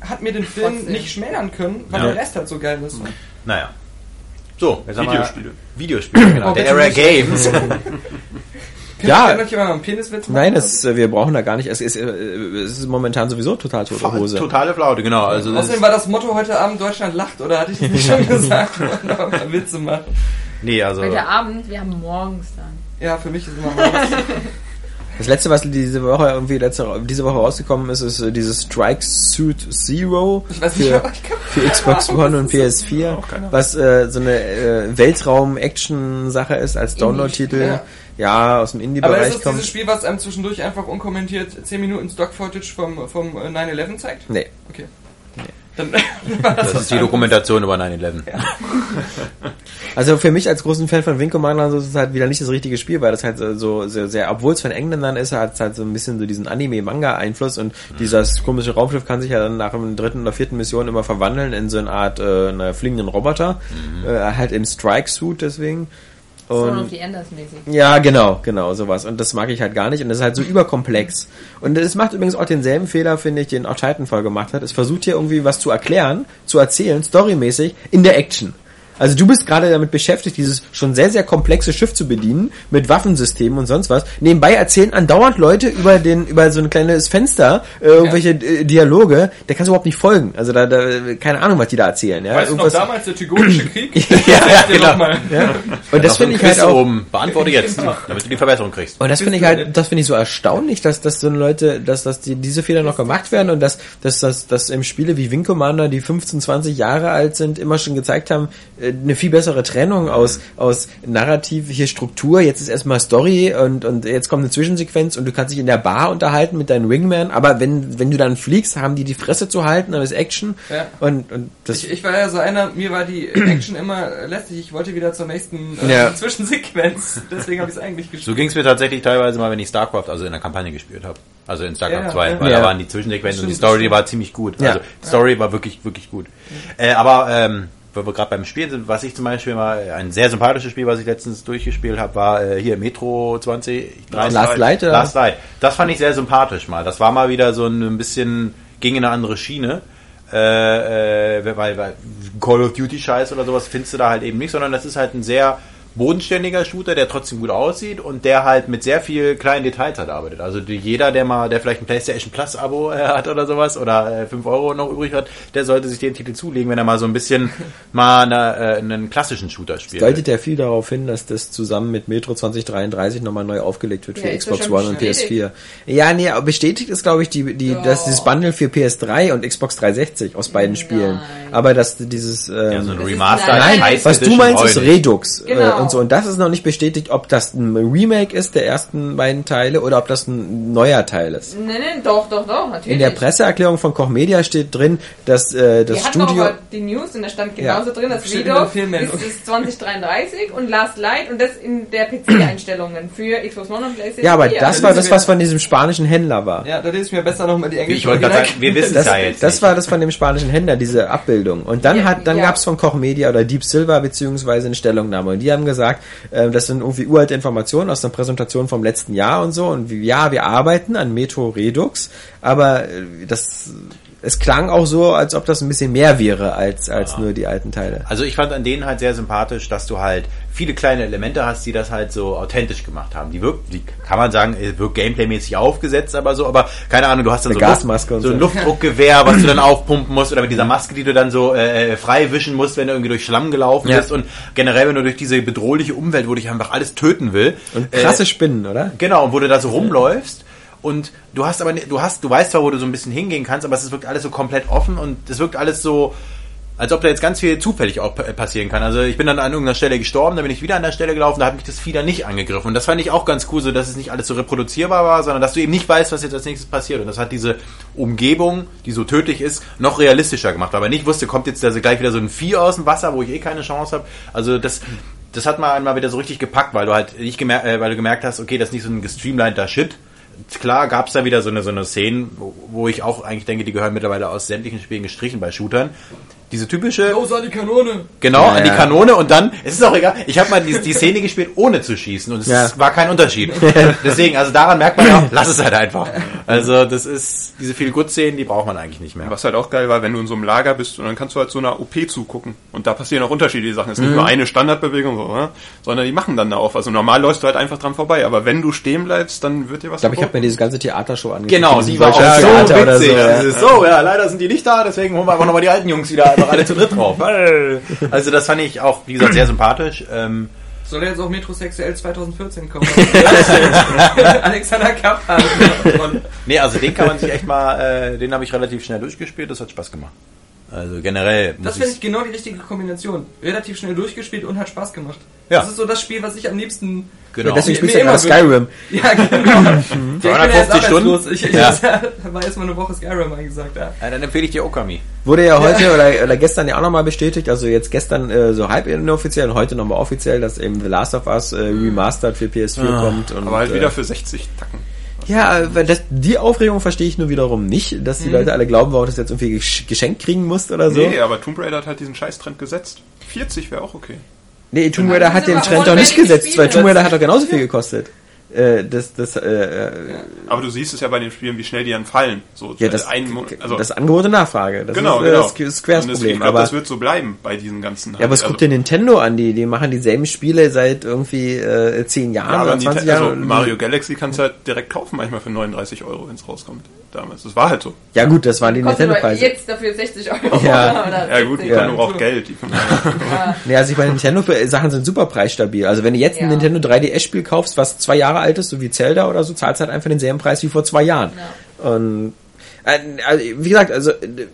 hat mir den Film Trotzdem. nicht schmälern können, weil Ja. der Rest halt so geil ist. Naja. So, jetzt haben Videospiele. wir Videospiele, <clears throat> genau. Oh, der Era. Games. <laughs> Ja. Kann ich jemand mal einen Peniswitz machen? Nein, es, äh, wir brauchen da gar nicht. Es ist, äh, es ist momentan sowieso total tote Hose. Totale Flaute, genau. Also das Außerdem war das Motto heute Abend Deutschland lacht, oder hatte ich das nicht schon gesagt? <laughs> Mal Witze machen. nee, also Heute Abend, wir haben morgens dann. Ja, für mich ist immer morgens. <laughs> Das letzte, was diese Woche irgendwie letzte, diese Woche rausgekommen ist, ist äh, dieses Strike Suit Zero Ich weiß nicht, für, aber für Xbox One und PS4, was äh, so eine äh, Weltraum-Action-Sache ist als Download-Titel. Ja. ja, aus dem Aber Indie-Bereich ist das kommt. dieses Spiel, was einem zwischendurch einfach unkommentiert 10 Minuten Stock-Footage vom, vom äh, 9-11 zeigt? Nee. Okay. Dann <laughs> das, ist die Dokumentation über 9-11. <laughs> Also für mich als großen Fan von Wing Commander so ist es halt wieder nicht das richtige Spiel, weil das halt so, sehr, sehr obwohl es von Engländern ist, hat es halt so ein bisschen so diesen Anime-Manga-Einfluss und dieses komische Raumschiff kann sich ja dann nach der dritten oder vierten Mission immer verwandeln in so eine Art äh, einer fliegenden Roboter, äh, halt im Strike-Suit deswegen. Son of the Enders mäßig. ja, genau, genau, sowas. Und das mag ich halt gar nicht. Und das ist halt so überkomplex. Und es macht übrigens auch denselben Fehler, finde ich, den auch Titanfall gemacht hat. Es versucht hier irgendwie was zu erklären, zu erzählen, storymäßig, in der Action. Also du bist gerade damit beschäftigt, dieses schon sehr, sehr komplexe Schiff zu bedienen, mit Waffensystemen und sonst was. Nebenbei erzählen andauernd Leute über den, über so ein kleines Fenster, äh, irgendwelche äh, Dialoge, der kannst du überhaupt nicht folgen. Also da, da, keine Ahnung, was die da erzählen. Ja? weißt du noch Irgendwas- damals der Tygonische <clears throat> Krieg? ja, ja, genau. noch mal. Ja. Und das finde ich halt auch, oben. Beantworte jetzt, damit du die Verbesserung kriegst. Und das finde ich halt, das finde ich so erstaunlich, dass, dass so Leute, dass, dass die, diese Fehler noch gemacht werden und dass, dass, dass, dass im Spiele wie Wing Commander, die 15, 20 Jahre alt sind, immer schon gezeigt haben, äh, eine viel bessere Trennung aus, aus Narrativ, hier Struktur, jetzt ist erstmal Story und, und jetzt kommt eine Zwischensequenz und du kannst dich in der Bar unterhalten mit deinen Wingman, aber wenn, wenn du dann fliegst, haben die die Fresse zu halten, dann ist Action Ja. und, und das, Ich, ich war ja so einer, mir war die <clears throat> Action immer lästig. Ich wollte wieder zur nächsten äh, Ja. <laughs> Zwischensequenz. Deswegen habe ich es eigentlich gespielt. So ging es mir tatsächlich teilweise mal, wenn ich StarCraft, also in der Kampagne gespielt habe. Also in StarCraft Ja, 2, ja. weil Ja. da waren die Zwischensequenzen und die Story war ziemlich gut. Ja. Also die Story war wirklich, wirklich gut. Äh, aber ähm, weil wir gerade beim Spielen sind, was ich zum Beispiel mal, ein sehr sympathisches Spiel, was ich letztens durchgespielt habe, war äh, hier Metro 20. Last Light, oder? Last Light. Das fand ich sehr sympathisch mal. Das war mal wieder so ein, ein bisschen, ging in eine andere Schiene. Äh, äh, weil, weil Call of Duty Scheiß oder sowas findest du da halt eben nicht, sondern das ist halt ein sehr bodenständiger Shooter, der trotzdem gut aussieht und der halt mit sehr viel kleinen Details halt arbeitet. Also die, jeder, der mal, der vielleicht ein PlayStation Plus Abo äh, hat oder sowas oder äh, 5 Euro noch übrig hat, der sollte sich den Titel zulegen, wenn er mal so ein bisschen <laughs> mal eine, äh, einen klassischen Shooter spielt. deutet ja viel darauf hin, dass das zusammen mit Metro 2033 nochmal neu aufgelegt wird für Ja, Xbox One und bestätigt? PS4. Ja, nee, aber bestätigt ist, glaube ich, die, die, Ja. dass dieses Bundle für PS3 und Xbox 360 aus beiden Nein. Spielen. Aber dass dieses, ähm, ja, so ein ist- Remaster. nein, was du meinst, ist. Redux äh, Genau. Und so. Und das ist noch nicht bestätigt, ob das ein Remake ist der ersten beiden Teile oder ob das ein neuer Teil ist. Nee, nee, doch, doch, doch, natürlich. In der Presseerklärung von Koch Media steht drin, dass äh, das Wir hatten Studio... auch die News und da stand genauso drin, dass Steht in Redux der Filmmeldung. ist, ist 2033 und Last Light und das in der PC-Einstellungen für Xbox One und PlayStation Ja, aber 4. das Ja, war das das, was von diesem spanischen Händler war. Ja, da lese ich mir besser nochmal die englische Ich wollte gerade sagen, wir wissen es Das, ja jetzt das nicht. war das von dem spanischen Händler, diese Abbildung. Und dann Ja, hat, dann ja. gab's von Koch Media oder Deep Silver beziehungsweise eine Stellungnahme. Und die haben gesagt, äh, das sind irgendwie uralte Informationen aus einer Präsentation vom letzten Jahr und so. Und ja, wir arbeiten an Metro Redux, aber äh, das, es klang auch so, als ob das ein bisschen mehr wäre als, als nur die alten Teile. Also ich fand an denen halt sehr sympathisch, dass du halt viele kleine Elemente hast, die das halt so authentisch gemacht haben. Die wirkt, die kann man sagen, äh, wirkt gameplaymäßig aufgesetzt, aber so, aber keine Ahnung, du hast dann Eine so, Gasmaske und so ein. Luftdruckgewehr, was du dann <clears throat> aufpumpen musst, oder mit dieser Maske, die du dann so äh, frei wischen musst, wenn du irgendwie durch Schlamm gelaufen Ja. bist und generell, wenn du durch diese bedrohliche Umwelt, wo dich einfach alles töten will. Und krasse äh, Spinnen, oder? Genau, und wo du da so rumläufst und du hast aber du hast du weißt zwar, wo du so ein bisschen hingehen kannst, aber es wirkt alles so komplett offen und es wirkt alles so als ob da jetzt ganz viel zufällig auch pa- passieren kann. Also ich bin dann an irgendeiner Stelle gestorben, dann bin ich wieder an der Stelle gelaufen, da hat mich das Vieh dann nicht angegriffen. Und das fand ich auch ganz cool, so dass es nicht alles so reproduzierbar war, sondern dass du eben nicht weißt, was jetzt als nächstes passiert. Und das hat diese Umgebung, die so tödlich ist, noch realistischer gemacht. Weil man nicht wusste, kommt jetzt da so gleich wieder so ein Vieh aus dem Wasser, wo ich eh keine Chance habe. Also das das hat mal einmal wieder so richtig gepackt, weil du halt nicht gemerkt, äh, weil du gemerkt hast, okay, das ist nicht so ein gestreamliner Shit. Klar gab es da wieder so eine, so eine Szene, wo, wo ich auch eigentlich denke, die gehören mittlerweile aus sämtlichen Spielen gestrichen bei Shootern. Diese typische, Los an die Kanone! genau, Ja, an die ja. Kanone und dann, es ist auch egal, ich habe mal die, die Szene gespielt, ohne zu schießen und es Ja. war kein Unterschied. <laughs> Deswegen, also daran merkt man ja auch, lass es halt einfach. Also das ist, diese viel gut Szenen, die braucht man eigentlich nicht mehr. Was halt auch geil war, wenn du in so einem Lager bist und dann kannst du halt so einer OP zugucken. Und da passieren auch unterschiedliche Sachen. Es ist Mhm. nicht nur eine Standardbewegung, so, ne? sondern die machen dann da auch was. Also normal läufst du halt einfach dran vorbei. Aber wenn du stehen bleibst, dann wird dir was Ich glaube, ich habe mir diese ganze Theatershow angeguckt. Genau, die war auch so Theater oder witzig. So, ja. So, ja, leider sind die nicht da, deswegen holen wir einfach nochmal die alten Jungs wieder einfach alle zu dritt drauf. Also das fand ich auch, wie gesagt, sehr sympathisch. Ähm, Soll jetzt auch Metrosexuell 2014 kommen? <laughs> Alexander Kappa. <laughs> nee, also den kann man sich echt mal, äh, den habe ich relativ schnell durchgespielt, das hat Spaß gemacht. Also generell Das finde ich genau die richtige Kombination. Relativ schnell durchgespielt und hat Spaß gemacht. Ja. Das ist so das Spiel, was ich am liebsten. genau. Deswegen Mir- spielst du immer Skyrim. <laughs> Ja, genau. <laughs> ja, ich bin ja erst 250 Stunden? arbeitslos. Ich, ich Ja. <laughs> war erst mal eine Woche Skyrim angesagt. Ja. ja, dann empfehle ich dir Okami. Wurde ja heute oder, oder gestern ja auch nochmal bestätigt, also jetzt gestern äh, so halb inoffiziell und heute nochmal offiziell, dass eben The Last of Us äh, remastered für PS4 kommt. Und, Aber halt äh, wieder für 60 Tacken. Ja, äh, das, die Aufregung verstehe ich nur wiederum nicht, dass die Leute alle glauben, warum du das jetzt irgendwie gesch- geschenkt kriegen musst oder so. Nee, aber Tomb Raider hat halt diesen Scheißtrend gesetzt. 40 wäre auch okay. Nee, Tomb Raider hat den Trend doch nicht gesetzt, weil. Tomb Raider hat doch genauso viel gekostet. Äh, das, das, äh, äh, Aber du siehst es ja bei den Spielen, wie schnell die dann fallen. So ja, das, ein, also, das Angebot und Nachfrage. Das genau, ist äh, genau. das Squares Und das, Problem. Ich glaube, aber das wird so bleiben bei diesen ganzen. ja, aber es also, guckt dir Nintendo an, die, die machen dieselben Spiele seit irgendwie äh, 10 Jahren ja, oder 20 Nintendo, Jahren. also Mario Galaxy kannst du halt direkt kaufen, manchmal für 39 Euro, wenn es rauskommt. Damals. Das war halt so. ja gut, das waren die Nintendo-Preise. jetzt dafür 60 Euro. Ja. Oder Ja gut, die 70. Ja. können auch Geld. Die können, <laughs> Nee, also ich meine, Nintendo-Sachen sind super preisstabil. Also wenn du jetzt ein Ja. Nintendo 3DS-Spiel kaufst, was zwei Jahre alt ist, so wie Zelda oder so, zahlst du halt einfach denselben Preis wie vor zwei Jahren. Und äh, also, wie gesagt, also äh,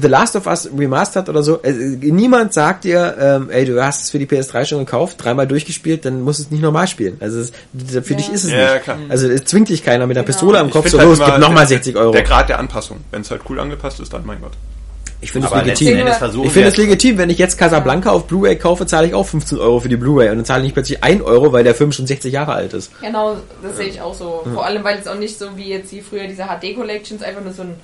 The Last of Us Remastered oder so, äh, niemand sagt dir, ähm, ey, du hast es für die PS3 schon gekauft, dreimal durchgespielt, dann musst du es nicht normal spielen. Also es, für dich ist es Ja, nicht. klar. Also es zwingt dich keiner mit einer Genau. Pistole am Kopf, so halt los, gib nochmal der- 60 Euro. Der Grad der Anpassung. Wenn es halt cool angepasst ist, dann mein Gott. Ich finde es legitim. Ich finde es legitim, wenn ich jetzt Casablanca auf Blu-ray kaufe, zahle ich auch 15 Euro für die Blu-ray und dann zahle ich nicht plötzlich 1 Euro, weil der Film schon 60 Jahre alt ist. Genau, das sehe ich auch so. Vor allem, weil es auch nicht so wie jetzt wie früher diese HD-Collections einfach nur so ein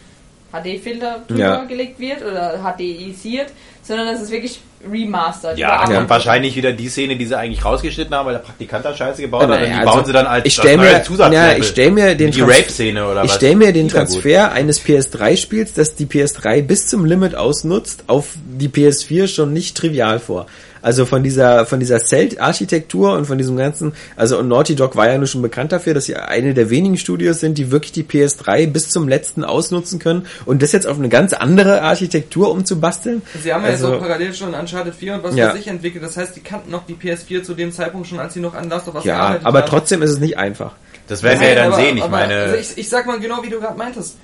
HD-Filter drüber Ja. gelegt wird oder HDisiert, sondern das ist wirklich remastered. Ja, da Überarbeitet. kommt wahrscheinlich wieder die Szene, die sie eigentlich rausgeschnitten haben, weil der Praktikant da Scheiße gebaut hat. Ja, Und die also, bauen sie dann als ich stell mir, ja, ich stell mir den die Rape-Szene oder Ich stelle mir den. Transfer eines PS3-Spiels, das die PS3 bis zum Limit ausnutzt, auf die PS4 schon nicht trivial vor. Also von dieser von dieser Celt-Architektur und von diesem ganzen, also und Naughty Dog war ja nur schon bekannt dafür, dass sie eine der wenigen Studios sind, die wirklich die PS3 bis zum letzten ausnutzen können und das jetzt auf eine ganz andere Architektur umzubasteln. Sie haben ja Also- so parallel schon Uncharted 4 und was Ja. für sich entwickelt. Das heißt, die kannten noch die PS4 zu dem Zeitpunkt schon, als sie noch an Last of Us Ja, gearbeitet aber haben. trotzdem ist es nicht einfach. Das werden wir ja dann aber, sehen. Ich aber, meine, Also ich, ich sag mal genau, wie du gerade meintest.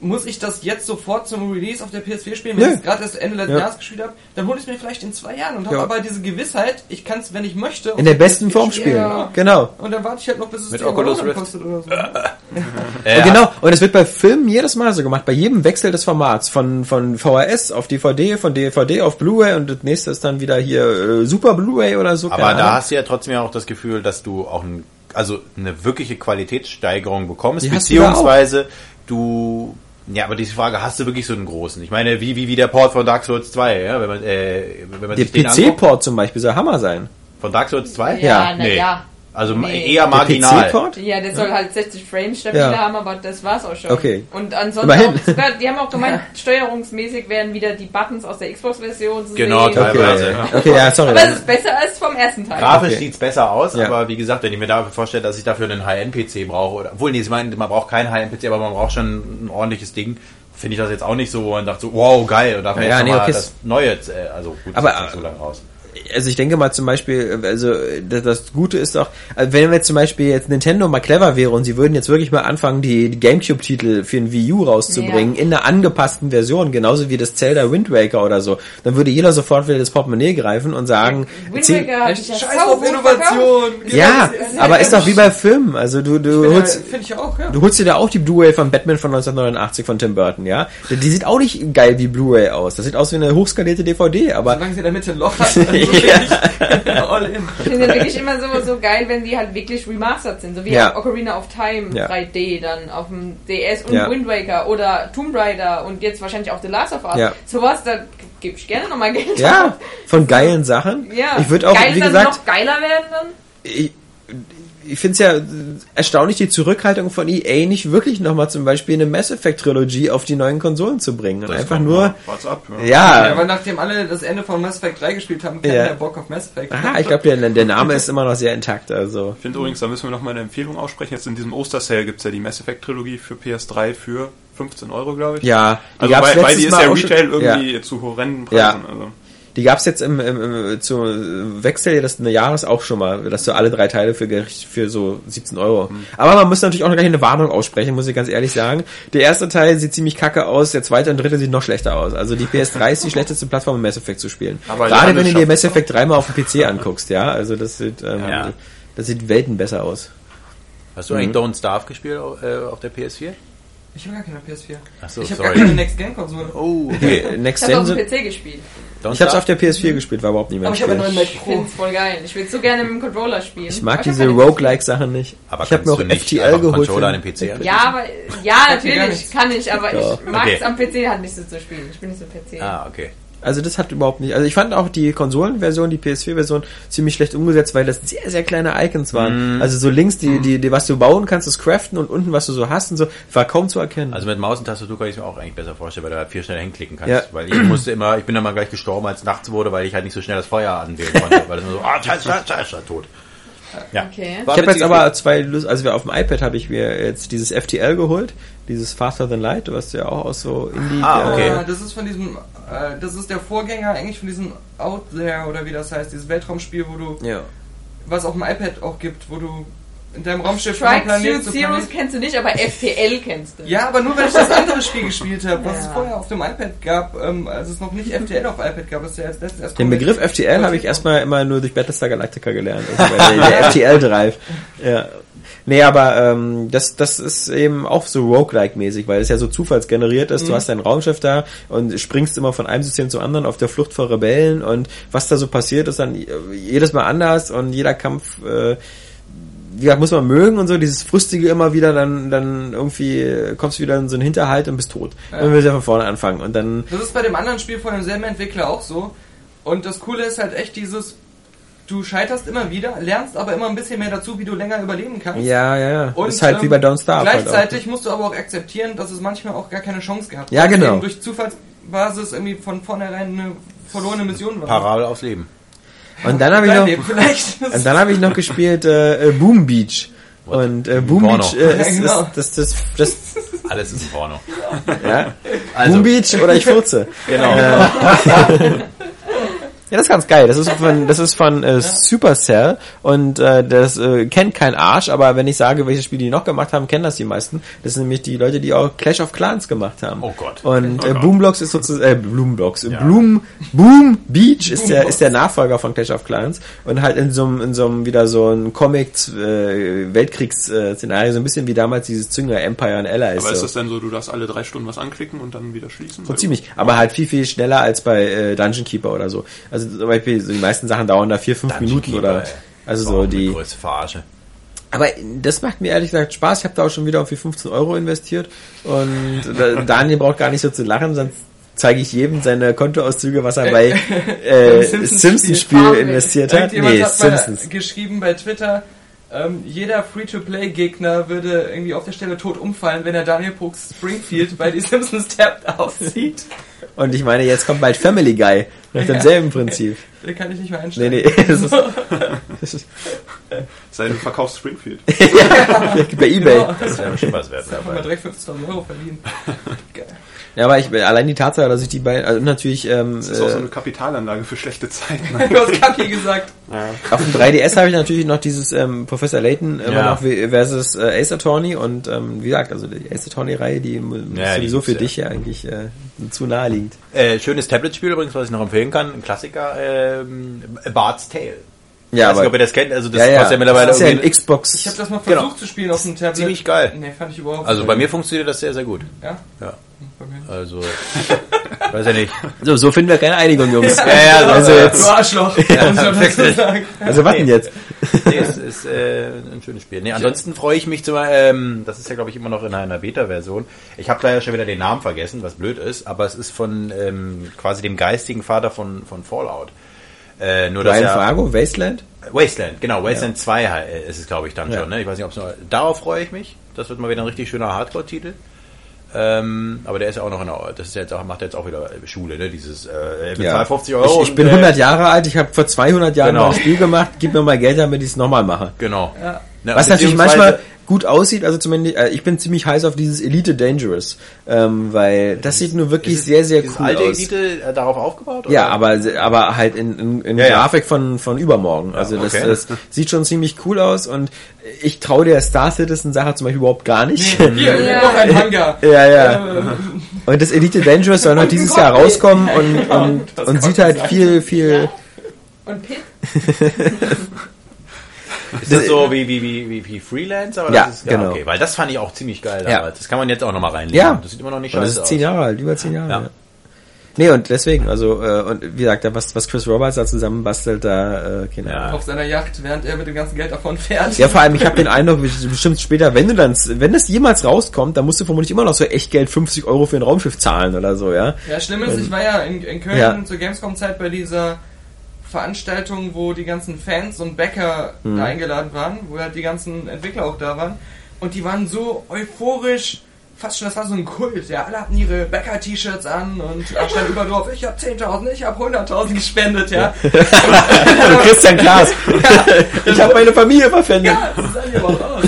Muss ich das jetzt sofort zum Release auf der PS4 spielen, wenn Nö. ich es gerade erst Ende letzten Ja. Jahres gespielt habe? Dann hole ich es mir vielleicht in zwei Jahren und habe Ja. aber diese Gewissheit, ich kann es, wenn ich möchte, In der der besten PS4 Form spielen. Ja. Genau. Und dann warte ich halt noch, bis es Mit 10 Euro Oculus Rift. kostet oder so. <laughs> Und genau, und es wird bei Filmen jedes Mal so gemacht, bei jedem Wechsel des Formats, von, von VHS auf DVD, von DVD auf Blu-ray und das nächste ist dann wieder hier äh, Super Blu-ray oder so. Aber da hast du ja trotzdem ja auch das Gefühl, dass du auch ein, also eine wirkliche Qualitätssteigerung bekommst, Die beziehungsweise du, ja, aber diese Frage, hast du wirklich so einen großen? Ich meine, wie, wie, wie der Port von Dark Souls 2, ja, wenn man, äh, wenn man Der sich den anguckt. PC-Port zum Beispiel soll Hammer sein. Von Dark Souls 2? Ja, na Nee. ja. Also Nee. eher marginal. Der? Ja, der soll halt 60 Frames stabil Ja. haben, aber das war's auch schon. Okay. Und ansonsten auch, die haben auch gemeint, <laughs> steuerungsmäßig werden wieder die Buttons aus der Xbox-Version zu Genau, sehen. teilweise. Okay, okay ja, sorry. Aber es ist besser als vom ersten Teil. Grafisch Okay. sieht's besser aus, Ja. aber wie gesagt, wenn ich mir dafür vorstelle, dass ich dafür einen High-End-PC brauche, oder, obwohl, nee, sie meinen, man braucht keinen High-End-PC, aber man braucht schon ein ordentliches Ding, finde ich das jetzt auch nicht so und dachte so, wow, geil, und dafür Ja, jetzt nee, mal okay. das Neue, äh, also gut, Aber, ist jetzt nicht so lange raus. Also ich denke mal zum Beispiel, also das, das Gute ist doch, also wenn jetzt zum Beispiel jetzt Nintendo mal clever wäre und sie würden jetzt wirklich mal anfangen, die, die Gamecube-Titel für ein Wii U rauszubringen, Ja. in einer angepassten Version, genauso wie das Zelda Wind Waker oder so, dann würde jeder sofort wieder das Portemonnaie greifen und sagen, Wind Waker ja scheiß auf. Innovation. ja, Genau, ist- aber ist doch wie bei Filmen, also du, du Ja, holst, ich auch, ja. Du holst dir da auch die Blu-ray von Batman von 1989 von Tim Burton, ja? Die, sieht auch nicht geil wie Blu-ray aus. Das sieht aus wie eine hochskalierte DVD, aber Solange sie in der Mitte ein Loch <laughs> hat, dann so Ja. <laughs> all in. Ich finde es wirklich immer so, so geil, wenn die halt wirklich remastered sind. So wie Ja. Ocarina of Time Ja. 3D dann auf dem DS und Ja. Wind Waker oder Tomb Raider und jetzt wahrscheinlich auch The Last of Us. Ja. Sowas, da gebe ich gerne nochmal Geld ja, von geilen Sachen. Ja. Ich würde auch, Geil, wie dass sie gesagt, noch geiler werden dann. ich, ich finde es ja erstaunlich, die Zurückhaltung von EA nicht wirklich nochmal zum Beispiel eine Mass Effect Trilogie auf die neuen Konsolen zu bringen. Und Das einfach nur, ab. Ja. Ja, ja, aber nachdem alle das Ende von Mass Effect 3 gespielt haben, keiner Ja. mehr Bock auf Mass Effect. aha, ich glaube, der, der Name ist immer noch sehr intakt, also. Ich finde übrigens, da müssen wir noch mal eine Empfehlung aussprechen. Jetzt in diesem Oster-Sale gibt's ja die Mass Effect Trilogie für PS3 für 15 Euro, glaube ich. Ja, die Also gab's weil, weil die ist ja Retail irgendwie zu horrenden Preisen. Ja. Also. Die gab's jetzt im, im, im zu Wechsel des Jahres auch schon mal, dass du alle drei Teile für, für so 17 Euro. Aber man muss natürlich auch noch gleich eine Warnung aussprechen, muss ich ganz ehrlich sagen. Der erste Teil sieht ziemlich kacke aus, der zweite und dritte sieht noch schlechter aus. Also die PS3 ist die schlechteste Plattform, um Mass Effect zu spielen. Aber Gerade wenn du dir Mass Effect dreimal auf dem PC anguckst, ja. Also das sieht, ähm, Ja. das sieht Welten besser aus. Hast du eigentlich Don't Starve gespielt auf, äh, auf der PS4? Ich habe gar keine PS4. Achso, ich habe gar keine Next Gen Konsole. Oh, Okay, <laughs> Ich Next hab's auf Gen. dem sind- PC gespielt. Don't Ich hab's Starve? auf der PS4 gespielt, war überhaupt nicht mein Aber ich habe einen neuen Mac Ich Pro. find's voll geil. Ich will so gerne mit dem Controller spielen. Ich mag diese Roguelike-Sachen nicht. Aber ich habe mir auch du nicht FTL geholt. Controller an den PC PS4. Ja, aber, ja, natürlich kann ich, aber ich mag Okay. es am PC halt nicht so zu spielen. Ich bin nicht so PC. Ah, okay. Also das hat überhaupt nicht. Also ich fand auch die Konsolenversion, die PS4-Version ziemlich schlecht umgesetzt, weil das sehr, sehr kleine Icons waren. Also so links die, die, die, was du bauen kannst, das Craften und unten was du so hast und so, war kaum zu erkennen. Also mit Maus und Tastatur kann ich es mir auch eigentlich besser vorstellen, weil du halt viel schneller hinklicken kannst. Ja. Weil ich musste immer, ich bin dann mal gleich gestorben, als nachts wurde, weil ich halt nicht so schnell das Feuer anwählen konnte. <laughs> weil es immer so, ah, scheiße, scheiße, scheiße, tot. Ja. Okay. Ich habe jetzt aber zwei Lust, also wir auf dem iPad habe ich mir jetzt dieses FTL geholt, dieses Faster Than Light, was ja auch aus so Indie. Ah, okay. Ah, das ist von diesem, äh, das ist der Vorgänger eigentlich von diesem Out There oder wie das heißt, dieses Weltraumspiel, wo du, Ja. was auf dem iPad auch gibt, wo du in deinem Raumschiff Strike Planet zu Zeros Planet. kennst du nicht, aber FTL kennst du. Ja, aber nur weil ich das andere Spiel gespielt habe, was es Ja. vorher auf dem iPad gab, ähm, als es noch nicht FTL auf iPad gab, ist ja als letztes erst Den Begriff FTL habe ich erstmal immer nur durch Battlestar Galactica gelernt. Also bei der, der <laughs> FTL-Drive. Ja. Nee, aber ähm, das, das ist eben auch so Roguelike-mäßig, weil es ja so zufallsgeneriert ist. Du hast dein Raumschiff da und springst immer von einem System zum anderen auf der Flucht vor Rebellen und was da so passiert, ist dann jedes Mal anders und jeder Kampf äh, wie gesagt, muss man mögen und so, dieses Frustige immer wieder, dann, dann irgendwie kommst du wieder in so einen Hinterhalt und bist tot. Ja. Dann willst du ja von vorne anfangen und dann Das ist bei dem anderen Spiel von demselben Entwickler auch so. Und das Coole ist halt echt dieses, du scheiterst immer wieder, lernst aber immer ein bisschen mehr dazu, wie du länger überleben kannst. Ja, ja, ja. Und, ist halt ähm, wie bei Don't Starve. halt auch. Gleichzeitig musst du aber auch akzeptieren, dass es manchmal auch gar keine Chance gab. Ja, Dass es genau. eben durch Zufallsbasis irgendwie von vornherein eine verlorene Mission war. Parabel aufs Leben. Und dann habe ich noch, und dann habe ich noch gespielt äh, äh, Boom Beach. What? Und äh, Boom Porno. Beach äh, ist, Ja, genau. ist das, das, das, <laughs> Alles ist Porno. ja. Also, Boom Beach oder ich furze. genau. <laughs> Ja, das ist ganz geil. Das ist von, das ist von äh, Supercell und äh, das äh, kennt kein Arsch, aber wenn ich sage, welche Spiele die noch gemacht haben, kennen das die meisten. Das sind nämlich die Leute, die auch Clash of Clans gemacht haben. Oh Gott. Und äh, Gott. Boomblocks ist sozusagen, äh, Bloomblocks, äh, Bloom, Boom Beach ist der, ist der Nachfolger von Clash of Clans und halt in so einem, in so einem wieder so ein Comic, äh, Weltkriegs-Szenario, so ein bisschen wie damals dieses Zünger Empire and Allies. Aber ist so. das denn so, du darfst alle drei Stunden was anklicken und dann wieder schließen? So ziemlich, aber halt viel, viel schneller als bei äh, Dungeon Keeper oder so. Also zum Beispiel, so die meisten Sachen dauern da vier, fünf Minuten oder also so die. Größte Verarsche. Aber das macht mir ehrlich gesagt Spaß. Ich habe da auch schon wieder irgendwie 15 Euro investiert und Daniel braucht gar nicht so zu lachen, sonst zeige ich jedem seine Kontoauszüge, was er bei <laughs> äh, Simpsons-Spiel. Simpsons-Spiel investiert hat. Nee, hat Simpsons. geschrieben bei Twitter, ähm, jeder Free-to-Play-Gegner würde irgendwie auf der Stelle tot umfallen, wenn er Daniel Brooks Springfield bei die <laughs> Simpsons Tapped aufsieht. Und ich meine, jetzt kommt bald Family Guy nach demselben Prinzip. Den kann ich nicht mehr Nee, einstellen. nee, <laughs> das ist, das ist Sei du verkaufst Springfield. <laughs> bei Ebay. Genau. Das wäre bestimmt was wert. Einfach mal direkt 50.000 Euro verdienen. Geil. Ja, aber ich, allein die Tatsache, dass ich die beiden, also natürlich, ähm, Das ist auch so äh, eine Kapitalanlage für schlechte Zeiten. <laughs> Du hast Kapi gesagt. Auf dem 3DS habe ich natürlich noch dieses ähm, Professor Layton immer Ja. noch versus äh, Ace Attorney und ähm, wie gesagt, also die Ace Attorney Reihe, die Ja, ist die sowieso für gibt's, dich ja eigentlich äh, zu naheliegend. Äh, schönes Tablet-Spiel übrigens, was ich noch empfehlen kann. Ein Klassiker, ähm, Bart's Tale. Ja, ich weiß nicht, ob ihr das kennt. Also das ja, ja, kostet ja mittlerweile das ist ja ein irgendwie Xbox. Ich habe das mal versucht Genau. zu spielen auf dem Tablet. ziemlich geil. Nee, fand ich überhaupt Also bei mir funktioniert das sehr, sehr gut. Ja? Ja. Also, <laughs> weiß ja nicht. so, so finden wir keine Einigung, Jungs. <laughs> Ja, ja, so, also jetzt, Du Arschloch. <laughs> dazu sagen. also was denn jetzt? Nee, es ist äh, ein schönes Spiel. Nee, ansonsten freue ich mich zu, ähm, das ist ja glaube ich immer noch in einer Beta-Version. Ich habe leider schon wieder den Namen vergessen, was blöd ist, aber es ist von ähm, quasi dem geistigen Vater von, von Fallout. Äh, nur dass Brian er, Fargo, Wasteland? Wasteland, genau, Wasteland 2 äh, ist es glaube ich dann Ja. schon. Ne? Ich weiß nicht, ob es noch, darauf freue ich mich. Das wird mal wieder ein richtig schöner Hardcore-Titel. Ähm, aber der ist ja auch noch in der, das ist ja jetzt auch, macht jetzt auch wieder Schule, ne? Dieses, äh, bezahlt 50 Euro. Ich, ich bin und, äh, 100 Jahre alt, ich habe vor 200 Jahren Genau. mal ein Spiel gemacht, gib mir mal Geld, damit ich es nochmal mache. Genau. Ja. Ne, Was natürlich manchmal gut aussieht, also zumindest, äh, ich bin ziemlich heiß auf dieses Elite Dangerous, ähm, weil das sieht nur wirklich Ist sehr, sehr ist cool alte aus. Elite äh, darauf aufgebaut? Ja, oder? aber, aber halt in, in, in Ja, ja. Grafik von, von übermorgen. Also das, okay. das <laughs> sieht schon ziemlich cool aus und ich traue der Star Citizen Sache zum Beispiel überhaupt gar nicht. Hier, Ja. noch ein Hangar. <laughs> ja, ja. <laughs> Und das Elite Dangerous soll noch dieses Jahr rauskommen und, Ja, genau. und, Das und sieht halt viel, viel, Und Pit? Ist das so wie, wie, wie, wie, wie Freelancer? Oder Ja, ist es, genau. Okay, weil das fand ich auch ziemlich geil Ja. damals. Das kann man jetzt auch nochmal reinlegen. Ja. Das sieht immer noch nicht Und das scheiße ist zehn aus. Jahre alt, über zehn Jahre. Ja. Ja. Nee, und deswegen, also, äh, und wie gesagt, da, was, was Chris Roberts da zusammenbastelt, da, äh, keine Ja. Ahnung. auf seiner Yacht, während er mit dem ganzen Geld davon fährt. Ja, vor allem, ich habe den Eindruck, bestimmt später, wenn du dann, wenn das jemals rauskommt, dann musst du vermutlich immer noch so echt Geld 50 Euro für ein Raumschiff zahlen oder so, ja. Ja, schlimm ist, ich war ja in, in Köln Ja. zur Gamescom-Zeit bei dieser Veranstaltung, wo die ganzen Fans und Bäcker Mhm. da eingeladen waren, wo halt die ganzen Entwickler auch da waren. Und die waren so euphorisch, fast schon, das war so ein Kult. Ja, alle hatten ihre Bäcker-T-Shirts an und da stand überall drauf, ich habe 10.000, ich habe 100.000 gespendet, ja. Christian <laughs> Klaas. ich habe meine Familie verpfändet. Ja, das sah hier aber auch aus.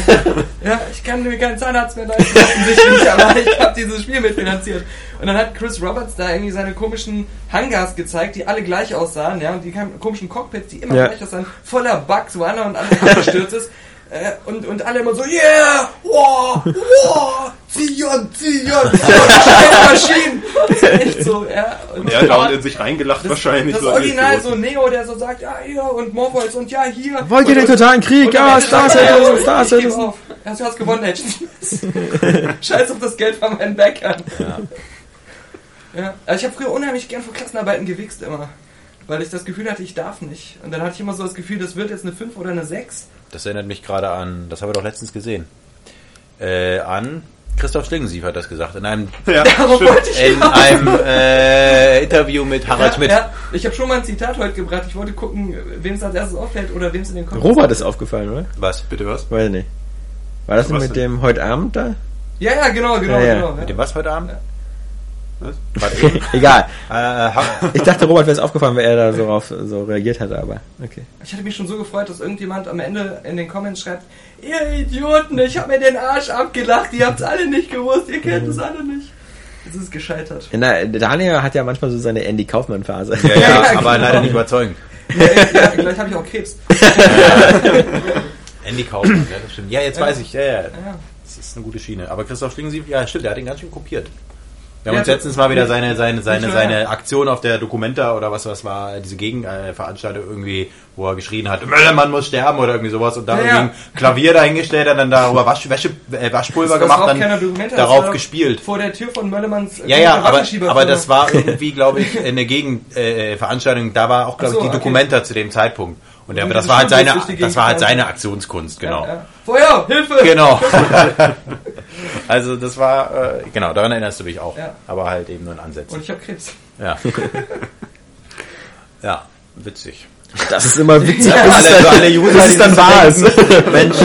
Ja, ich kann mir keinen Zahnarzt mehr leisten, offensichtlich, aber ich habe dieses Spiel mitfinanziert. Und dann hat Chris Roberts da irgendwie seine komischen Hangars gezeigt, die alle gleich aussahen, ja, und die komischen Cockpits, die immer Ja. gleich aussahen, voller Bugs, wo einer und andere abgestürzt ist. Äh, und, und alle immer so, yeah, wow, wow, Zion, Zion, <laughs> Maschinen. Das ist echt so, ja. Und Er hat da in sich reingelacht wahrscheinlich. das so Original so Neo, der so sagt, ja, hier, und Morpheus und ja, hier. Wollt ihr den totalen Krieg? am Ja, Star Citizen, Star Citizen. auf. Ja, du hast gewonnen, Edge. Scheiß auf das Geld von meinen Bäckern. Ja. Also ich habe früher unheimlich gern vor Klassenarbeiten gewichst immer. Weil ich das Gefühl hatte, ich darf nicht. Und dann hatte ich immer so das Gefühl, das wird jetzt eine 5 oder eine 6. Das erinnert mich gerade an, das haben wir doch letztens gesehen. Äh, an Christoph Schlingensief hat das gesagt, in einem, Ja, <laughs> in einem äh, Interview mit Harald ja, Schmidt. ja. Ich habe schon mal ein Zitat heute gebracht. Ich wollte gucken, wem es als erstes auffällt oder wem es in den Kopf Robert ist aufgefallen, oder? Was? Bitte was? Weiß ich nicht. War das Was mit denn? dem heute Abend da? Ja, ja, genau, genau, Ja, ja. genau. Mit Ja. dem was heute Abend? Was? <laughs> Egal. äh, ha- <laughs> Ich dachte, Robert wäre es aufgefallen, weil er da so drauf so reagiert hatte, aber okay. Ich hatte mich schon so gefreut, dass irgendjemand am Ende in den Comments schreibt, ihr Idioten, ich habe mir den Arsch abgelacht, ihr habt's alle nicht gewusst, ihr kennt es alle nicht. Es ist gescheitert. Na, Daniel hat ja manchmal so seine Andy Kaufmann-Phase. ja, ja, <laughs> Ja, aber genau. leider nicht überzeugend. Ja, ja, gleich habe ich auch Krebs. Andy Kaufmann, ja, das stimmt. Ja, jetzt Ja. weiß ich, ja, ja. Ja. Das ist eine gute Schiene. Aber Christoph Schlingensief, ja, stimmt, der hat ihn ganz schön kopiert. Wir haben Ja, uns letztens mal wieder seine, seine, seine, seine Aktion auf der Documenta oder was das war, diese Gegenveranstaltung irgendwie, wo er geschrien hat, Möllermann muss sterben oder irgendwie sowas und da Ja, ein Klavier dahingestellt hat, dann darüber Wasch, Wäsche, äh, Waschpulver gemacht, dann Dokumenta, darauf gespielt. Vor der Tür von Möllermanns äh, Ja, ja, aber, aber das war irgendwie, glaube ich, eine Gegenveranstaltung. Äh, da war auch, glaube so, ich, die okay. Dokumenta zu dem Zeitpunkt. Und der, Und das war halt seine, das war halt seine. Aktionskunst, genau. Ja, ja. Feuer, Hilfe! Genau. <laughs> also das war, äh, genau, daran erinnerst du mich auch. Ja. Aber halt eben nur in Ansätzen. Und ich habe Krebs. Ja. <laughs> ja, witzig. Das ist immer <laughs> witzig, alle, es für dann, alle User, die es dann wahr ist. denken, Mensch,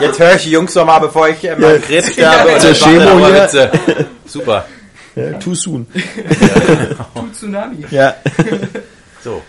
jetzt höre ich die Jungs doch mal, bevor ich äh, meinen Krebs sterbe. und das waren Chemo hier. Witze. Super. Ja, too soon. Tu Tsunami. Ja, So,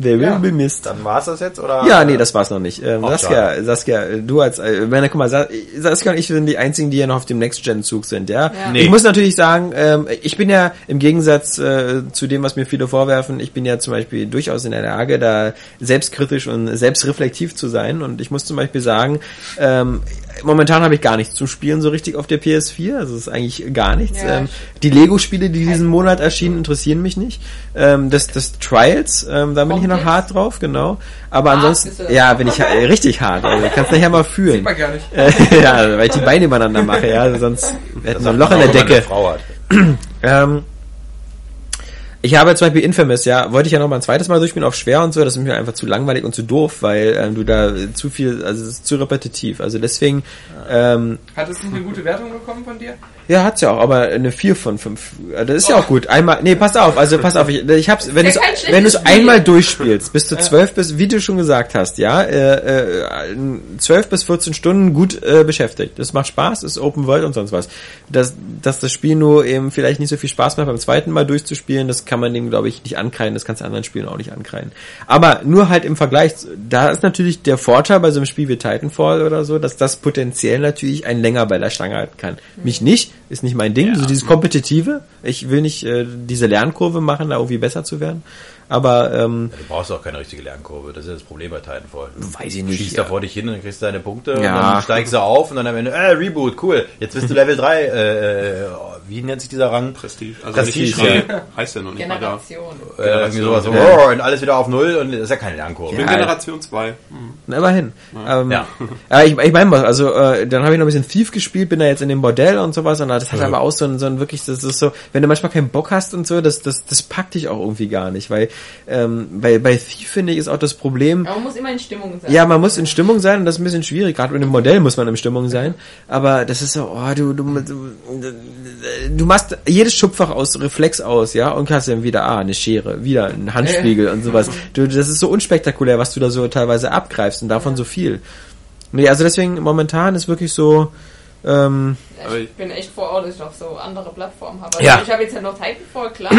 they will Ja. be missed. dann war's das jetzt, oder? Ja, nee, das war's noch nicht. Ähm, Ach, Saskia, Saskia, du als, äh, meine, guck mal, Sa- Saskia und ich sind die einzigen, die ja noch auf dem Next-Gen-Zug sind, ja. Ja. Nee. Ich muss natürlich sagen, ähm, ich bin ja im Gegensatz äh, zu dem, was mir viele vorwerfen, ich bin ja zum Beispiel durchaus in der Lage, da selbstkritisch und selbstreflektiv zu sein. Und ich muss zum Beispiel sagen, ähm, momentan habe ich gar nichts zum Spielen so richtig auf der PS4. Also es ist eigentlich gar nichts. Ja, ähm, die Lego-Spiele, die diesen Monat erschienen, interessieren mich nicht. Ähm, das, das Trials, ähm, da bin ich Kommt noch jetzt? hart drauf, genau. Aber Hart ansonsten, ja, bin ich äh, richtig hart. Also, kannst nachher mal fühlen. Sieht man gar nicht. <laughs> Äh, ja, weil ich die Beine übereinander mache, ja, sonst wir hätten so ein Loch in der Decke. Frau hat. <clears throat> Ähm, ich habe zum Beispiel Infamous, ja, wollte ich ja noch mal ein zweites Mal durchspielen auf schwer und so, das ist mir einfach zu langweilig und zu doof, weil ähm, du da zu viel, also es ist zu repetitiv. Also deswegen, ähm, Hat es nicht eine gute Wertung bekommen von dir? Ja, hat's ja auch, aber eine 4 von 5. Das ist ja auch gut. Einmal, nee, pass auf, also pass auf, ich, ich hab's, wenn du wenn du es einmal durchspielst, bis du 12 bis, wie du schon gesagt hast, ja, äh, äh, 12 bis 14 Stunden gut äh, beschäftigt. Das macht Spaß, ist Open World und sonst was. Dass, dass das Spiel nur eben vielleicht nicht so viel Spaß macht beim zweiten Mal durchzuspielen, das kann man dem, glaube ich, nicht ankreiden. Das kannst du anderen Spielen auch nicht ankreiden. Aber nur halt im Vergleich, da ist natürlich der Vorteil bei so einem Spiel wie Titanfall oder so, dass das potenziell natürlich ein länger bei der Stange halten kann. Mich nicht, ist nicht mein Ding. So dieses Kompetitive. Ich will nicht äh, diese Lernkurve machen, da irgendwie besser zu werden. Aber ähm, Du brauchst auch keine richtige Lernkurve. Das ist ja das Problem bei Titanfall. Du Weiß ich nicht, Schießt ja. da vor dich hin und dann kriegst du deine Punkte und Ja. dann steigst du auf und dann am Ende, äh, Reboot, cool. Jetzt bist du Level 3, äh, äh, wie nennt sich dieser Rang? Prestige. Also Prestige, nicht Prestige, heißt ja noch nicht mal da. Generation. Äh, irgendwie sowas, so, Ja. oh, und alles wieder auf Null und das ist ja keine Lernkurve. Ich bin Ja. Generation 2. Na, immerhin. Ähm, Ja. ja. <laughs> ich, ich meine, also äh, dann habe ich noch ein bisschen Thief gespielt, bin da jetzt in dem Bordell und sowas und das hat aber auch so ein, so ein wirklich, das ist so, wenn du manchmal keinen Bock hast und so, das, das, das packt dich auch irgendwie gar nicht, weil ähm, bei, bei Thief finde ich ist auch das Problem, Aber man muss immer in Stimmung sein. ja, man muss in Stimmung sein und das ist ein bisschen schwierig. Gerade mit dem Modell muss man in Stimmung sein. Aber das ist so, oh, du, du, du, du machst jedes Schubfach aus Reflex aus, ja, und kannst dann wieder, ah, eine Schere, wieder ein Handspiegel und sowas. Du, das ist so unspektakulär, was du da so teilweise abgreifst und davon so viel. Nee, also deswegen momentan ist wirklich so, ähm, ich bin echt froh, auch, dass ich noch so andere Plattformen habe. Also Ja. Ich habe jetzt ja noch Titanfall, klar,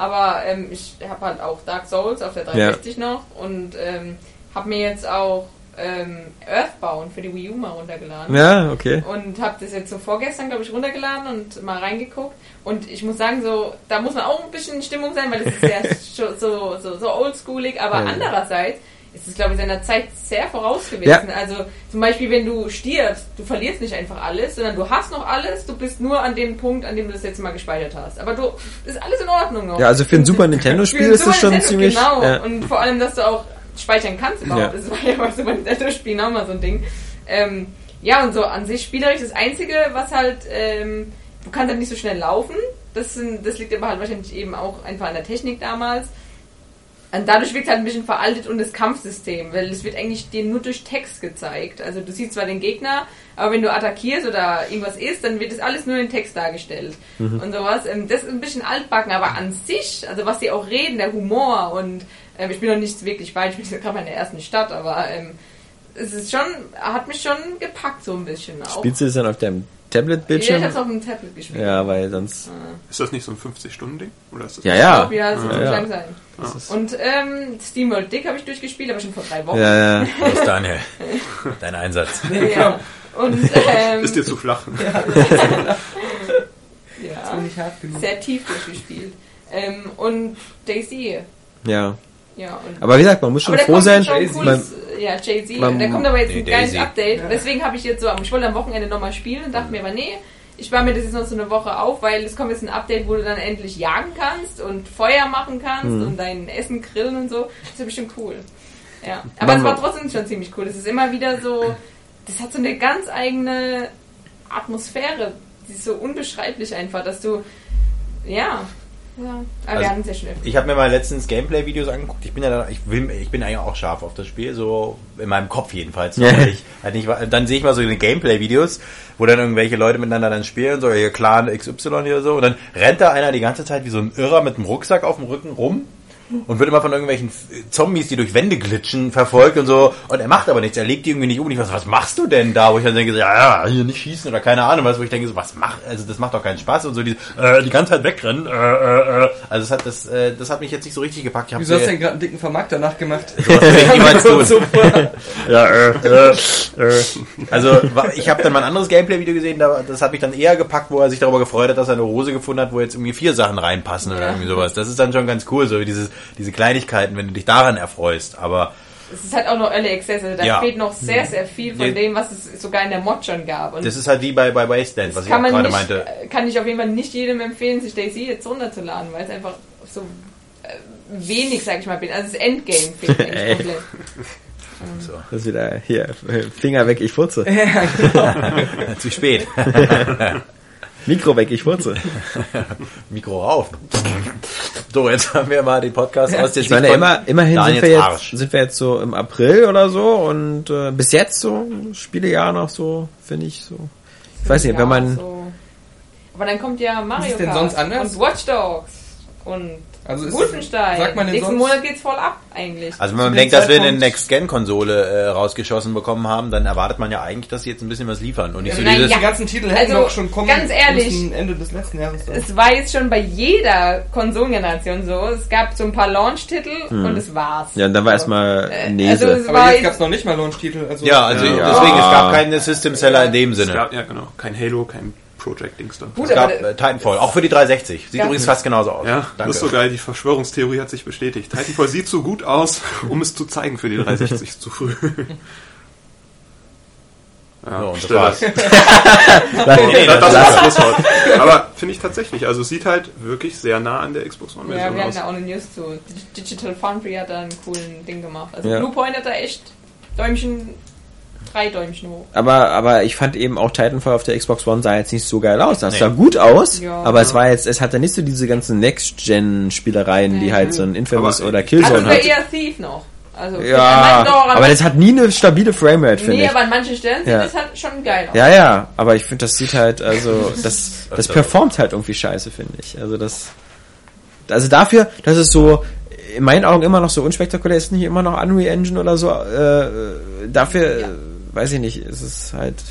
aber ähm, ich habe halt auch Dark Souls auf der 360 noch und ähm, habe mir jetzt auch ähm, Earthbound für die Wii U mal runtergeladen. ja, okay. Und habe das jetzt so vorgestern, glaube ich, runtergeladen und mal reingeguckt. Und ich muss sagen, so da muss man auch ein bisschen in Stimmung sein, weil das ist ja <laughs> so, so, so oldschoolig. Aber Ja. andererseits ist es, glaube ich, seiner Zeit sehr voraus gewesen. Ja. Also zum Beispiel, wenn du stirbst, du verlierst nicht einfach alles, sondern du hast noch alles, du bist nur an dem Punkt, an dem du das jetzt mal gespeichert hast. Aber du ist alles in Ordnung noch. Ja, also für ein Super Nintendo-Spiel ist das schon Nintendo, ziemlich. Genau, Ja. und vor allem, dass du auch speichern kannst überhaupt. Ja. Das war ja bei Super Nintendo-Spielen auch mal so ein Ding. Ähm, ja, und so an sich spielerisch das Einzige, was halt, ähm, du kannst halt nicht so schnell laufen. Das, sind, das liegt aber halt wahrscheinlich eben auch einfach an der Technik damals. Und dadurch wirkt halt ein bisschen veraltet und das Kampfsystem, weil es wird eigentlich dir nur durch Text gezeigt. Also du siehst zwar den Gegner, aber wenn du attackierst oder irgendwas ist, dann wird das alles nur in Text dargestellt und sowas. Ähm, Das ist ein bisschen altbacken, aber an sich, also was die auch reden, der Humor und ähm, ich bin noch nicht wirklich weit, ich bin gerade mal in der ersten Stadt, aber ähm, es ist schon, hat mich schon gepackt so ein bisschen. Auch. Spielst du das dann auf deinem ja, ich Tablet-Bildschirm? hab's auf dem Tablet gespielt. Ja, weil sonst. Ist das nicht so ein 50-Stunden-Ding? Oder ist das Ja, ja. glaub, ja, das wird Ja, ja, ja. lang sein. Ist- Und ähm, SteamWorld Dick habe ich durchgespielt, aber schon vor drei Wochen. Ja, ja. <laughs> Los, Daniel. Dein Einsatz. Ja. Und ähm, Ist dir zu flach? <laughs> ja, Nicht hart genug. sehr tief durchgespielt. Ähm, und Daisy, Ja. Ja. Und Aber wie gesagt, man muss schon froh sein. schon Man, cooles, ja, Jay-Z. Da kommt aber jetzt Nee, ein geiles. Update. Deswegen habe ich jetzt so, ich wollte am Wochenende nochmal spielen und dachte mir aber, nee, ich spare mir das jetzt noch so eine Woche auf, weil es kommt jetzt ein Update, wo du dann endlich jagen kannst und Feuer machen kannst Mhm. und dein Essen grillen und so. Das ist ja bestimmt cool. Ja. Aber es war trotzdem schon ziemlich cool. Es ist immer wieder so, das hat so eine ganz eigene Atmosphäre. Die ist so unbeschreiblich einfach, dass du, ja. Ja, aber Also, wir hatten es ja öfter. Ich habe mir mal letztens Gameplay-Videos angeguckt. Ich bin ja dann, ich will, ich bin eigentlich auch scharf auf das Spiel, so in meinem Kopf jedenfalls. Ja. Weil Ich, halt nicht, dann sehe ich mal so die Gameplay-Videos, wo dann irgendwelche Leute miteinander dann spielen, so ihr Clan XY hier so, und dann rennt da einer die ganze Zeit wie so ein Irrer mit einem Rucksack auf dem Rücken rum und wird immer von irgendwelchen Zombies, die durch Wände glitschen, verfolgt und so. Und er macht aber nichts, er legt die irgendwie nicht um. Ich weiß, was machst du denn da? Wo ich dann denke, ja, ja, hier nicht schießen oder keine Ahnung was, wo ich denke, so, was macht, also das macht doch keinen Spaß und so, die, äh, die ganze Zeit wegrennen. Äh, äh, äh. Also das hat, das, äh, das hat mich jetzt nicht so richtig gepackt. Ich Wieso hast du denn gerade einen dicken Vermarkter nachgemacht? <laughs> Sowas würde ich <laughs> niemals tun. <laughs> Ja, äh, äh, äh. Also ich habe dann mal ein anderes Gameplay-Video gesehen, da, das hat mich dann eher gepackt, wo er sich darüber gefreut hat, dass er eine Hose gefunden hat, wo jetzt irgendwie vier Sachen reinpassen oder Ja. irgendwie sowas. Das ist dann schon ganz cool, so dieses, diese Kleinigkeiten, wenn du dich daran erfreust. Aber Es ist halt auch noch Early Access, also da Ja. fehlt noch sehr, sehr viel von Ja. dem, was es sogar in der Mod schon gab. Und das ist halt wie bei, bei Wasteland, was ich auch gerade nicht, meinte. äh, kann ich auf jeden Fall nicht jedem empfehlen, sich Daisy jetzt runterzuladen, weil es einfach so äh, wenig, sag ich mal, bin. Also das Endgame fehlt eigentlich <laughs> komplett. So. das ist wieder hier, Finger weg, ich furze. <laughs> Zu spät. <laughs> Mikro weg, ich furze. Mikro auf. So, jetzt haben wir mal den Podcast aus der Ich meine, immer, immerhin sind wir, jetzt, sind wir jetzt so im April oder so und äh, bis jetzt so, Spielejahr noch so, finde ich so. Ich weiß nicht, Ja, wenn man, So. Aber dann kommt ja Mario ist denn Kart sonst anders? und Watch Dogs. und Also ist- Wolfenstein. sagt man Nächsten sonst- Monat geht's voll ab, eigentlich. Also wenn man denkt, dass wir eine Next-Gen-Konsole äh, rausgeschossen bekommen haben, dann erwartet man ja eigentlich, dass sie jetzt ein bisschen was liefern und nicht so Nein, dieses... ja. Die ganzen Titel hätten Also, noch schon kommen ganz ehrlich, Ende des letzten Jahres. dann. es war jetzt schon bei jeder Konsolengeneration so. Es gab so ein paar Launch-Titel und es war's. Ja, und dann war erstmal Äh, Nese. also es Aber war jetzt jetzt- gab's noch nicht mal Launch-Titel. Also Ja, also Ja. deswegen, es gab keine System-Seller in dem Es Sinne. gab, ja, genau. Kein Halo, kein Project-Dings da. Gut, Es gab äh, Titanfall, auch für die 360. Sieht Gab- übrigens fast genauso aus. Ja, das Danke. ist so geil, die Verschwörungstheorie hat sich bestätigt. Titanfall sieht so gut aus, um es zu zeigen für die 360 zu früh. Ja, <laughs> So, und das war's. Nee, <laughs> das, das das Schlusswort. Aber finde ich tatsächlich. Also es sieht halt wirklich sehr nah an der Xbox ja, One-Version wir hatten aus. da auch eine News zu. Digital Foundry hat da einen coolen Ding gemacht. Also Ja. Bluepoint hat da echt Däumchen, drei Däumchen hoch. Aber, aber ich fand eben auch Titanfall auf der Xbox One sah jetzt nicht so geil aus. Das Nee. sah gut aus, Ja. aber es war jetzt, es hatte nicht so diese ganzen Next-Gen-Spielereien, die Nee. halt so ein Infamous Aber- oder Also Killzone hat. eher Thief noch. Also Ja, doch, aber das hat nie eine stabile Framerate, finde Nee, ich. aber an manchen Stellen Ja. sieht es halt schon geil aus. Ja, ja, aber ich finde, das sieht halt, also, <laughs> das, das öfter performt halt irgendwie scheiße, finde ich. Also das, also dafür, dass es so, in meinen Augen immer noch so unspektakulär ist, nicht immer noch Unreal Engine oder so, äh, dafür, Ja. Weiß ich nicht, ist es halt,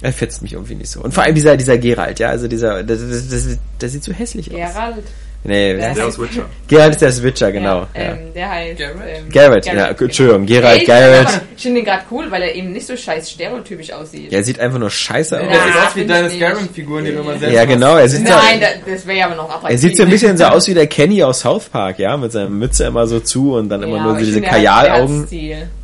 er fetzt mich irgendwie nicht so. Und vor allem dieser, dieser Geralt, ja, also dieser, das, das, das, das sieht so hässlich aus. Gerald. Nee, Der Der aus Witcher. Geralt ist der Switcher, genau. Ja, Ja, ähm, der heißt. Garrett? Ähm, Garrett, ja, genau. Entschuldigung, Geralt, Ich Garrett. aber- Ich finde den gerade cool, weil er eben nicht so scheiß stereotypisch aussieht. Ja, er sieht einfach nur scheiße aus. Der sieht Ja, aus wie deine. Skyrim-Figuren, die du immer selbst Ja, genau, er sieht ja, Nein, da, das wäre ja aber noch attraktiv. Er sieht so ein bisschen so aus wie der Kenny aus South Park, ja, mit seiner Mütze immer so zu und dann immer ja, nur so diese er Kajalaugen.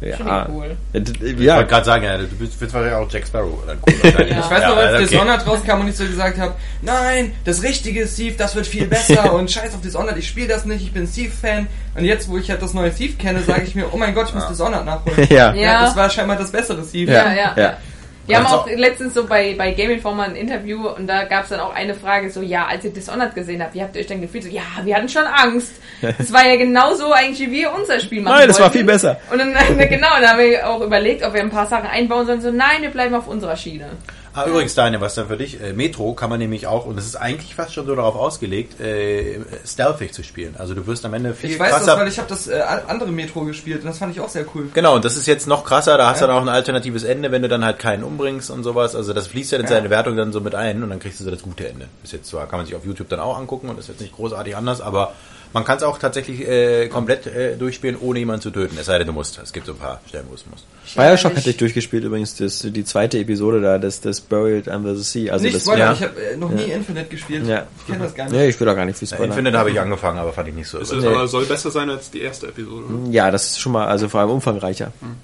Ja. Cool. Ja, Ich Ja, wollte gerade sagen, ja, du bist, wahrscheinlich auch Jack Sparrow. Dann cool. <laughs> Ja. Ich weiß noch, als okay. Dishonored rauskam und ich so gesagt habe, nein, das richtige Thief, das wird viel besser <laughs> und scheiß auf Dishonored, ich spiele das nicht, ich bin Thief-Fan. Und jetzt, wo ich halt das neue Thief kenne, sage ich mir, oh mein Gott, ich muss Dishonored nachholen. <laughs> ja. Ja. Das war scheinbar das bessere Thief. Ja. Ja, ja. ja. Wir haben Also- auch letztens so bei, bei Game Informer ein Interview und da gab es dann auch eine Frage so, ja, als ihr Dishonored gesehen habt, wie habt ihr euch denn gefühlt? So, ja, wir hatten schon Angst. <laughs> Das war ja genauso eigentlich, wie wir unser Spiel machen Nein, das war viel besser. Und dann, <laughs> genau, dann haben wir auch überlegt, ob wir ein paar Sachen einbauen sollen. So, nein, wir bleiben auf unserer Schiene. Ah, übrigens, Daniel, was dann für dich? Äh, Metro kann man nämlich auch, und es ist eigentlich fast schon so darauf ausgelegt, äh, stealthig zu spielen. Also du wirst am Ende viel Ich weiß das, krasser. weil ich habe das äh, andere Metro gespielt und das fand ich auch sehr cool. Genau, und das ist jetzt noch krasser, da hast du Ja. dann auch ein alternatives Ende, wenn du dann halt keinen umbringst und sowas. Also das fließt ja in Ja. seine Wertung dann so mit ein und dann kriegst du so das gute Ende. Ist jetzt zwar, kann man sich auf YouTube dann auch angucken und ist jetzt nicht großartig anders, aber man kann es auch tatsächlich äh, komplett äh, durchspielen, ohne jemanden zu töten. Es sei denn, du musst. Es gibt so ein paar Stellen, wo es musst. Bioshock hatte ich durchgespielt übrigens, das, die zweite Episode da, das, das Buried Under the Sea. Also nicht das, Spoiler, ja. ich habe äh, noch nie Infinite gespielt. Ja. Ich kenne das gar nicht. Nee, ich will auch gar nicht viel Ja, spoilern. Infinite habe ich angefangen, aber fand ich nicht so. Es ist aber soll besser sein als die erste Episode. oder? Ja, das ist schon mal, also vor allem umfangreicher. Hm.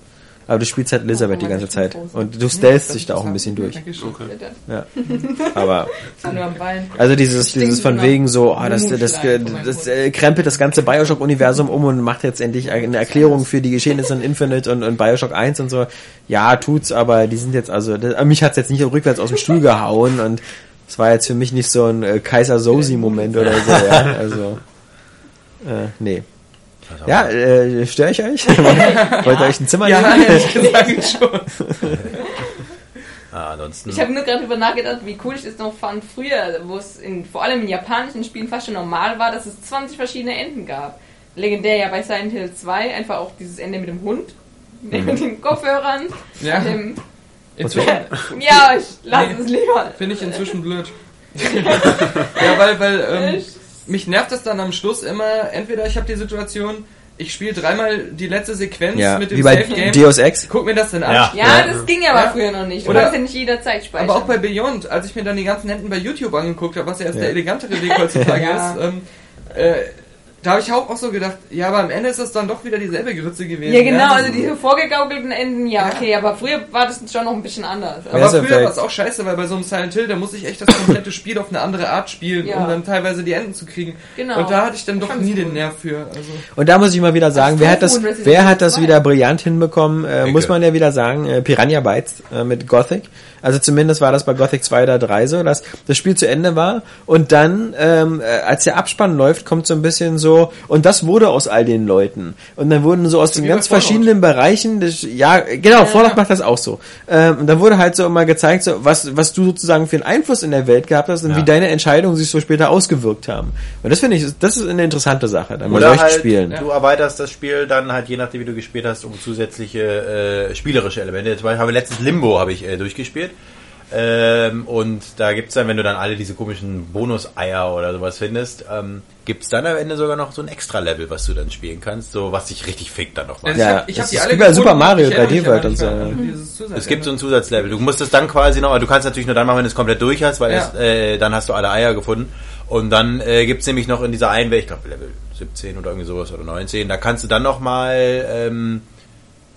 Aber du spielst halt Elizabeth Oh, die ganze das Zeit. Und du stellst dich da auch ein bisschen durch. Okay. Ja. <laughs> Aber. Also dieses, dieses von wegen so, ah, das, das, das, von meinem das, äh, krempelt das ganze Bioshock-Universum um und macht jetzt endlich eine Erklärung für die Geschehnisse in Infinite und, und Bioshock 1 und so. Ja, tut's, aber die sind jetzt, also, das, mich hat's jetzt nicht rückwärts aus dem Stuhl gehauen und es war jetzt für mich nicht so ein äh, Kaiser Sosi-Moment oder so, ja, also, äh, nee. Ja, äh, störe ich euch? <laughs> Wollt ihr euch ein Zimmer Ja, nehmen? ehrlich gesagt schon. <laughs> Ah, ansonsten. Ich habe nur gerade drüber nachgedacht, wie cool ich es noch fand früher, wo es in, vor allem in japanischen Spielen fast schon normal war, dass es 20 verschiedene Enden gab. Legendär ja bei Silent Hill 2 einfach auch dieses Ende mit dem Hund, mit den Kopfhörern, Ja. dem Inzwischen Ja, ich lass Nee. es lieber. finde ich inzwischen blöd. <laughs> ja, weil, weil ähm, mich nervt das dann am Schluss immer, entweder ich habe die Situation, ich spiele dreimal die letzte Sequenz Ja, mit dem wie bei Safe Game. Deus Ex. Guck mir das denn an. Ja. Ja, Ja. das ging aber Ja. früher noch nicht. Du Oder- kannst ja nicht jederzeit speichern. Aber auch bei Beyond, als ich mir dann die ganzen Enden bei YouTube angeguckt habe, was ja erst Ja. der elegantere Weg heutzutage <laughs> Ja. ist, ähm, äh, da habe ich auch, auch so gedacht, ja, aber am Ende ist es dann doch wieder dieselbe Grütze gewesen. ja, genau, also diese vorgegaukelten Enden, ja, okay, aber früher war das schon noch ein bisschen anders. Aber Mass früher war es auch scheiße, weil bei so einem Silent Hill, da muss ich echt das komplette Spiel auf eine andere Art spielen, Ja. um dann teilweise die Enden zu kriegen. Genau. Und da hatte ich dann doch nie cool. den Nerv für. Also. Und da muss ich mal wieder sagen, Als wer hat das, wer hat das 2. wieder brillant hinbekommen, äh, muss man ja wieder sagen, äh, Piranha Bytes äh, mit Gothic. Also zumindest war das bei Gothic 2 oder 3 so, dass das Spiel zu Ende war und dann, ähm, äh, als der Abspann läuft, kommt so ein bisschen so so. Und das wurde aus all den Leuten. Und dann wurden so aus den ganz verschiedenen Bereichen, des, ja, genau, Fallout macht das auch so. Ähm, und dann wurde halt so immer gezeigt, so, was, was du sozusagen für einen Einfluss in der Welt gehabt hast und Ja. wie deine Entscheidungen sich so später ausgewirkt haben. Und das finde ich, das ist eine interessante Sache, dann bei Oder solchen halt, Spielen. du erweiterst das Spiel dann halt je nachdem, wie du gespielt hast, um zusätzliche äh, spielerische Elemente. Zum Beispiel habe ich letztens Limbo habe ich äh, durchgespielt. Ähm, und da gibt's dann, wenn du dann alle diese komischen Bonus-Eier oder sowas findest, ähm, gibt's dann am Ende sogar noch so ein Extra-Level, was du dann spielen kannst, so was dich richtig fickt dann nochmal. Also ich Ja, hab, ich das hab die ist alle bei Super gefunden, Mario ich erinnere mich 3D World und so. Es gibt so ein Zusatzlevel. Du musst es dann quasi noch, du kannst natürlich nur dann machen, wenn du es komplett durch hast, weil Ja. es, äh, dann hast du alle Eier gefunden. Und dann äh, gibt's nämlich noch in dieser einen Welt, ich glaube Level 17 oder irgendwie sowas oder 19, da kannst du dann nochmal ähm,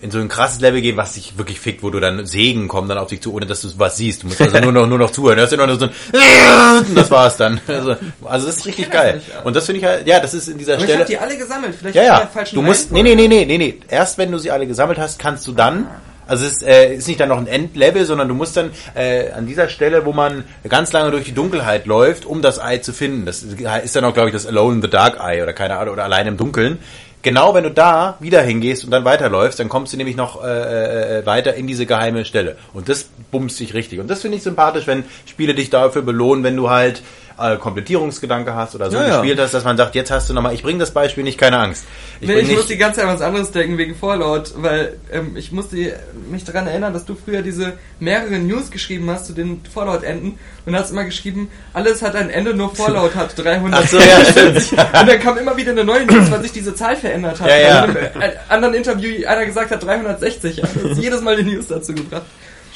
in so ein krasses Level gehen, was dich wirklich fickt, wo du dann Segen kommen dann auf dich zu, ohne dass du was siehst. Du musst also <laughs> nur noch nur noch zuhören. Du hörst ja nur noch so ein <laughs> und das war's dann. Also, also das ist richtig das geil. nicht, ja. Und das finde ich halt, ja, das ist in dieser Aber ich Stelle. hab die alle gesammelt, vielleicht Ja, ja. falschen Du musst, nee, nee, nee, nee, nee, nee. Erst wenn du sie alle gesammelt hast, kannst du dann, also es ist, äh, ist nicht dann noch ein Endlevel, sondern du musst dann äh, an dieser Stelle, wo man ganz lange durch die Dunkelheit läuft, um das Ei zu finden. Das ist dann auch, glaube ich, das Alone in the Dark Eye oder keine Ahnung, oder allein im Dunkeln. Genau, wenn du da wieder hingehst und dann weiterläufst, dann kommst du nämlich noch äh, äh, weiter in diese geheime Stelle. Und das bumst dich richtig. Und das finde ich sympathisch, wenn Spiele dich dafür belohnen, wenn du halt äh, Komplettierungsgedanke hast oder so Ja, ja. gespielt hast, dass man sagt, jetzt hast du nochmal, ich bringe das Beispiel nicht, keine Angst. Ich nee, ich nicht, muss die ganze Zeit was anderes denken wegen Fallout, weil ähm, ich musste mich daran erinnern, dass du früher diese mehrere News geschrieben hast zu den Fallout-Enden und hast immer geschrieben, alles hat ein Ende, nur Fallout hat 300. Ach so, ja. <laughs> Und dann kam immer wieder eine neue News, weil sich diese Zahl verändert hat. Ja, ja. In einem äh, anderen Interview einer gesagt hat 360. Ja. Das ist jedes Mal die News dazu gebracht.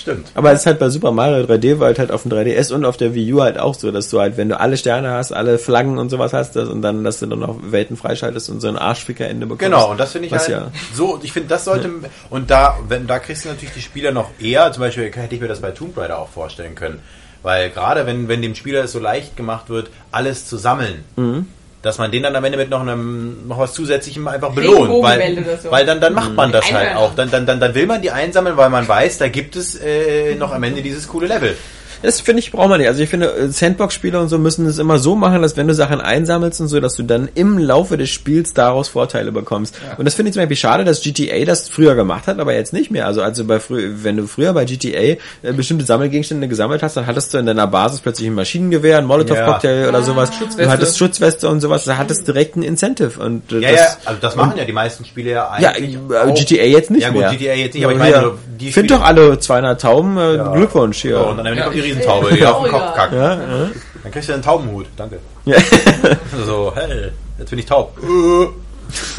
Stimmt. Aber es ist halt bei Super Mario 3D World halt auf dem 3DS und auf der Wii U halt auch so, dass du halt, wenn du alle Sterne hast, alle Flaggen und sowas hast, das, und dann, dass du dann noch Welten freischaltest und so ein Arschfickerende bekommst. Genau, und das finde ich halt ja. so, ich finde, das sollte, und da, wenn, da kriegst du natürlich die Spieler noch eher, zum Beispiel hätte ich mir das bei Tomb Raider auch vorstellen können, weil gerade wenn, wenn dem Spieler es so leicht gemacht wird, alles zu sammeln, Mhm. Dass man den dann am Ende mit noch einem, noch was zusätzlichem einfach belohnt, weil, so. weil dann, dann macht man das halt auch, dann, dann, dann, dann will man die einsammeln, weil man weiß, da gibt es äh, noch am Ende dieses coole Level. Das finde ich, braucht man nicht. Also ich finde, äh, Sandbox-Spiele und so müssen es immer so machen, dass wenn du Sachen einsammelst und so, dass du dann im Laufe des Spiels daraus Vorteile bekommst. Und das finde ich zum Beispiel schade, dass GTA das früher gemacht hat, aber jetzt nicht mehr. Also, also bei frü wenn du früher bei GTA äh, bestimmte Sammelgegenstände gesammelt hast, dann hattest du in deiner Basis plötzlich ein Maschinengewehr, ein Molotov-Cocktail oder sowas. Du Schutzweste. hattest Schutzweste und sowas. Da hattest du direkt ein Incentive. Und äh, Ja, das, ja, also das machen ja die meisten Spiele ja ja, eigentlich. auch. GTA jetzt nicht Ja, gut, mehr. GTA jetzt nicht, aber ich meine, die Find Spiele- doch alle 200 Tauben, äh, Glückwunsch hier. So, und dann Riesentaube, die <laughs> auf den Oh, Kopf ja. kackt. ja, ja. Dann kriegst du einen Taubenhut. Danke. Ja. <laughs> So, hey, jetzt bin ich taub. <laughs>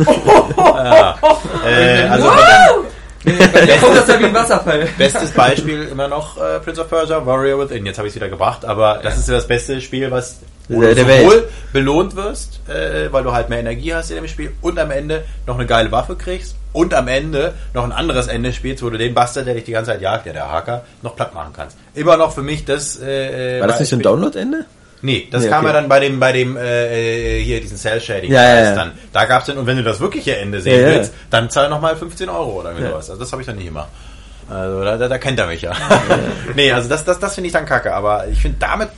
ja. äh, also Bei dir kommt das ja wie ein Wasserfall. bestes Beispiel immer noch äh, Prince of Persia, Warrior Within. Jetzt habe ich es wieder gebracht, aber das ist ja das beste Spiel, was wo Der- du der sowohl Welt. belohnt wirst, äh, weil du halt mehr Energie hast in dem Spiel und am Ende noch eine geile Waffe kriegst und am Ende noch ein anderes Ende spielst, wo du den Bastard, der dich die ganze Zeit jagt, ja der Hacker, noch platt machen kannst. Immer noch für mich das äh, War das nicht so ein Download-Ende? Nee, das Nee, kam okay. ja dann bei dem, bei dem, äh, hier, diesen Cell Shading. Ja, ja, ja. Dann. Da gab's dann, und wenn du das wirkliche Ende sehen Ja, ja. willst, dann zahl nochmal 15 Euro oder Ja. sowas. Also das habe ich dann nicht immer. Also da, da, da kennt er mich ja. <laughs> nee, also das, das, das finde ich dann kacke. Aber ich finde, damit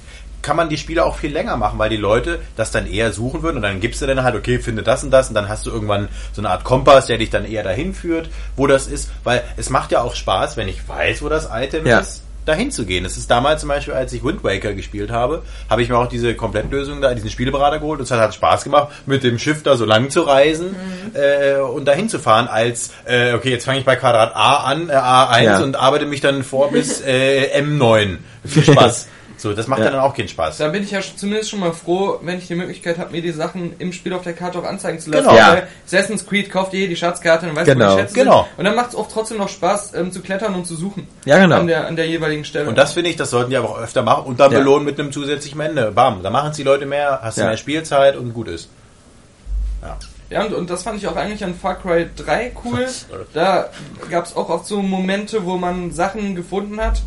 kann man die Spiele auch viel länger machen, weil die Leute das dann eher suchen würden und dann gibst du dann halt, okay, finde das und das und dann hast du irgendwann so eine Art Kompass, der dich dann eher dahin führt, wo das ist, weil es macht ja auch Spaß, wenn ich weiß, wo das Item Ja. ist, dahin zu gehen. Das ist damals zum Beispiel, als ich Wind Waker gespielt habe, habe ich mir auch diese Komplettlösung da, diesen Spieleberater geholt und es hat, hat Spaß gemacht, mit dem Schiff da so lang zu reisen äh, und dahin zu fahren, als äh, okay, jetzt fange ich bei Quadrat A an, äh, A1 Ja. und arbeite mich dann vor bis äh, M9. Viel Spaß. <laughs> So, das macht Ja. dann auch keinen Spaß. Da bin ich ja zumindest schon mal froh, wenn ich die Möglichkeit habe, mir die Sachen im Spiel auf der Karte auch anzeigen zu lassen. Genau. Ja. Weil Assassin's Creed kauft ihr hier die Schatzkarte und weiß, Genau. wo die Schätze Genau. sind. Und dann macht es auch trotzdem noch Spaß, ähm, zu klettern und zu suchen. Ja, genau. An der, an der jeweiligen Stelle. Und das finde ich, das sollten die aber auch öfter machen und dann Ja. belohnen mit einem zusätzlichen Ende. Bam, da machen es die Leute mehr, hast du Ja. mehr Spielzeit und gut ist. Ja. Ja, und, und das fand ich auch eigentlich an Far Cry 3 cool. Da gab es auch oft so Momente, wo man Sachen gefunden hat.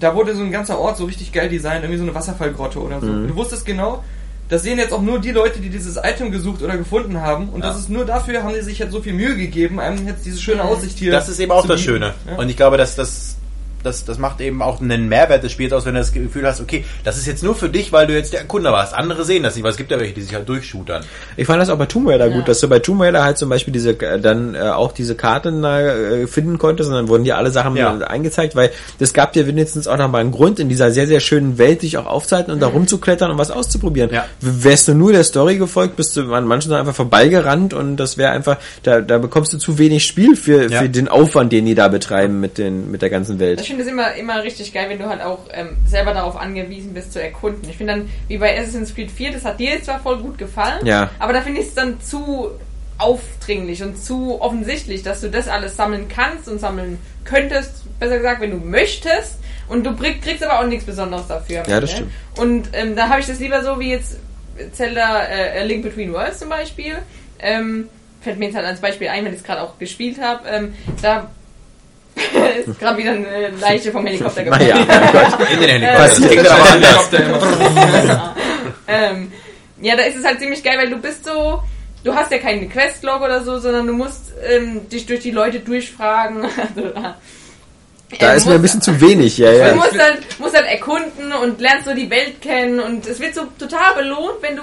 Da wurde so ein ganzer Ort so richtig geil designt, irgendwie so eine Wasserfallgrotte oder so. Mhm. Du wusstest genau, das sehen jetzt auch nur die Leute, die dieses Item gesucht oder gefunden haben. Und Ja. das ist nur dafür, haben die sich jetzt so viel Mühe gegeben, einem jetzt diese schöne Aussicht hier. Das ist eben auch das bieten. Schöne. Ja. Und ich glaube, dass das das, das macht eben auch einen Mehrwert des Spiels aus, wenn du das Gefühl hast, okay, das ist jetzt nur für dich, weil du jetzt der Erkunder warst. Andere sehen das nicht, weil es gibt ja welche, die sich halt durchshootern. Ich fand das auch bei Tomb Raider Ja. gut, dass du bei Tomb Raider halt zum Beispiel diese äh, dann äh, auch diese Karten da äh, finden konntest und dann wurden dir alle Sachen Ja. eingezeigt, weil das gab dir wenigstens auch nochmal einen Grund, in dieser sehr, sehr schönen Welt dich auch aufzuhalten und da rumzuklettern und was auszuprobieren. Ja. Wärst du nur der Story gefolgt, bist du an manchen einfach vorbeigerannt und das wäre einfach, da, da bekommst du zu wenig Spiel für, Ja. für den Aufwand, den die da betreiben mit den mit der ganzen Welt. Finde es immer, immer richtig geil, wenn du halt auch ähm, selber darauf angewiesen bist zu erkunden. Ich finde dann, wie bei Assassin's Creed 4, das hat dir jetzt zwar voll gut gefallen, Ja. aber da finde ich es dann zu aufdringlich und zu offensichtlich, dass du das alles sammeln kannst und sammeln könntest, besser gesagt, wenn du möchtest. Und du kriegst aber auch nichts Besonderes dafür. Ja, das Ende. stimmt. Und ähm, da habe ich das lieber so wie jetzt Zelda äh, Link Between Worlds zum Beispiel. Ähm, fällt mir jetzt halt als Beispiel ein, wenn ich es gerade auch gespielt habe. Ähm, da <laughs> ist gerade wieder eine Leiche vom Helikopter <laughs> gefallen. Naja, mein Gott. In den <laughs> Helikopter. Das Passiert. klingt dann aber. Helikopter ähm, ja, da ist es halt ziemlich geil, weil du bist so, du hast ja keinen Questlog oder so, sondern du musst ähm, dich durch die Leute durchfragen. Also, Da äh, ist du mir ein bisschen zu wenig, ja, Du ja. musst halt, musst halt erkunden und lernst so die Welt kennen und es wird so total belohnt, wenn du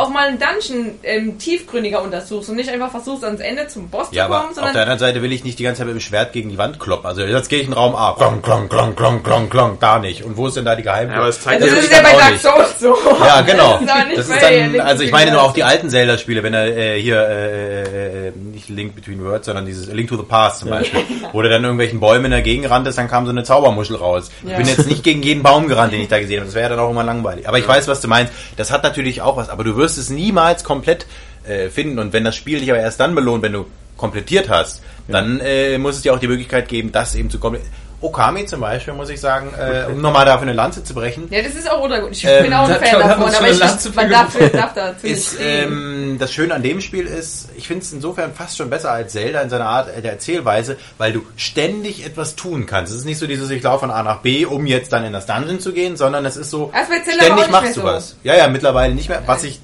auch mal einen Dungeon ähm, tiefgründiger untersuchst und nicht einfach versuchst ans Ende zum Boss Ja, zu aber kommen, auf sondern der anderen Seite will ich nicht die ganze Zeit mit dem Schwert gegen die Wand kloppen. Also jetzt gehe ich in Raum A. Klong, klong, klong, klong, klong, klong. Da nicht. Und wo ist denn da die Geheimtür? Ja, aber zeigt also das will ist ich ja bei Dark. Souls so. <laughs> Ja, genau. Das ist aber Das ist dann, Link also ich Between meine nur auch die alten Zelda-Spiele, wenn er äh, hier, äh, äh, nicht Link Between Worlds, sondern dieses Link to the Past zum Beispiel, <laughs> wo du dann irgendwelchen Bäumen dagegen ranntest, dann kam so eine Zaubermuschel raus. Ich Ja. bin jetzt nicht gegen jeden Baum gerannt, den ich da gesehen habe. Das wäre ja dann auch immer langweilig. Aber ich weiß, was du meinst. Das hat natürlich auch was, aber du wirst es niemals komplett äh, finden. Und wenn das Spiel dich aber erst dann belohnt, wenn du komplettiert hast, dann äh, muss es dir auch die Möglichkeit geben, das eben zu komplettieren. Okami zum Beispiel, muss ich sagen, äh, um nochmal dafür eine Lanze zu brechen, Ja, das ist auch untergut. Ich Ähm, bin auch ein <laughs> Fan davon, aber ich, man darf, darf <laughs> dazu ist ähm, das Schöne an dem Spiel ist, ich finde es insofern fast schon besser als Zelda in seiner Art der Erzählweise, weil du ständig etwas tun kannst. Es ist nicht so dieses, ich laufe von A nach B, um jetzt dann in das Dungeon zu gehen, sondern es ist so, auch ständig nicht machst du so. was. Ja, ja, mittlerweile nicht mehr, was ich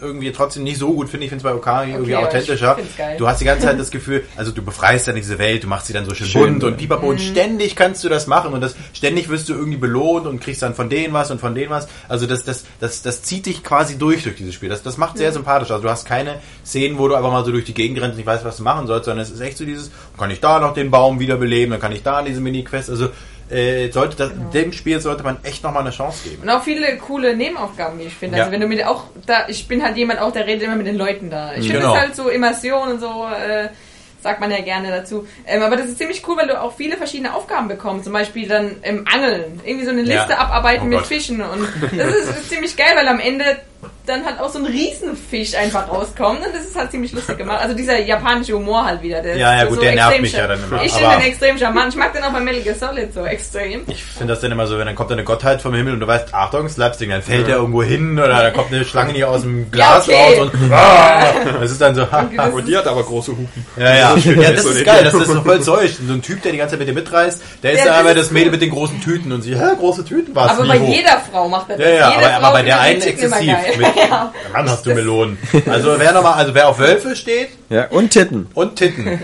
irgendwie trotzdem nicht so gut finde. Ich finde es bei Okami irgendwie aber ich authentischer. Du hast die ganze Zeit das Gefühl, also du befreist dann diese Welt, du machst sie dann so schön, bunt und pipapo Mhm. und ständig kannst du das machen und das ständig wirst du irgendwie belohnt und kriegst dann von denen was und von denen was. Also das, das, das, das zieht dich quasi durch durch dieses Spiel. Das, das macht sehr sympathisch. Also du hast keine Szenen, wo du einfach mal so durch die Gegend rennst und nicht weißt, was du machen sollst, sondern es ist echt so dieses, kann ich da noch den Baum wiederbeleben, dann kann ich da diese Mini-Quest, also äh, sollte das, dem Spiel sollte man echt nochmal eine Chance geben. Und auch viele coole Nebenaufgaben, wie ich finde. Ja. Also wenn du mit auch da, ich bin halt jemand auch, der redet immer mit den Leuten da. Ich finde Genau. es halt so Immersion und so, äh, sagt man ja gerne dazu. Ähm, aber das ist ziemlich cool, weil du auch viele verschiedene Aufgaben bekommst. Zum Beispiel dann im Angeln. Irgendwie so eine Ja. Liste abarbeiten Oh mit. Fischen. Und <laughs> das ist, ist ziemlich geil, weil am Ende dann halt auch so ein Riesenfisch einfach rauskommt. Und das ist halt ziemlich lustig gemacht. Also dieser japanische Humor halt wieder. Der Ja, ja, ist gut, so der nervt mich ja dann immer. Ich finde den extrem charmant. Ich mag den auch bei Metal Gear Solid so extrem. Ich finde das dann immer so, wenn dann kommt eine Gottheit vom Himmel und du weißt, Achtung, Slapstick, dann fällt der irgendwo hin oder da kommt eine Schlange hier aus dem Glas okay. raus und <laughs> ah, das ist dann so, <laughs> ha, ha. Und die hat aber große Hupen. ja, ja. ja, das ist geil, das ist so voll Zeug. So ein Typ, der die ganze Zeit mit dir mitreißt, der ist Ja, dann das aber ist das Mädel mit den großen Tüten und sie, hä, große Tüten war es Aber bei jeder Frau macht er das. Ja, ja, aber, aber bei der einen exzessiv. Mit, <laughs> ja. Du Melonen. Also wer nochmal, also wer auf Wölfe steht Ja, und Titten. und Titten,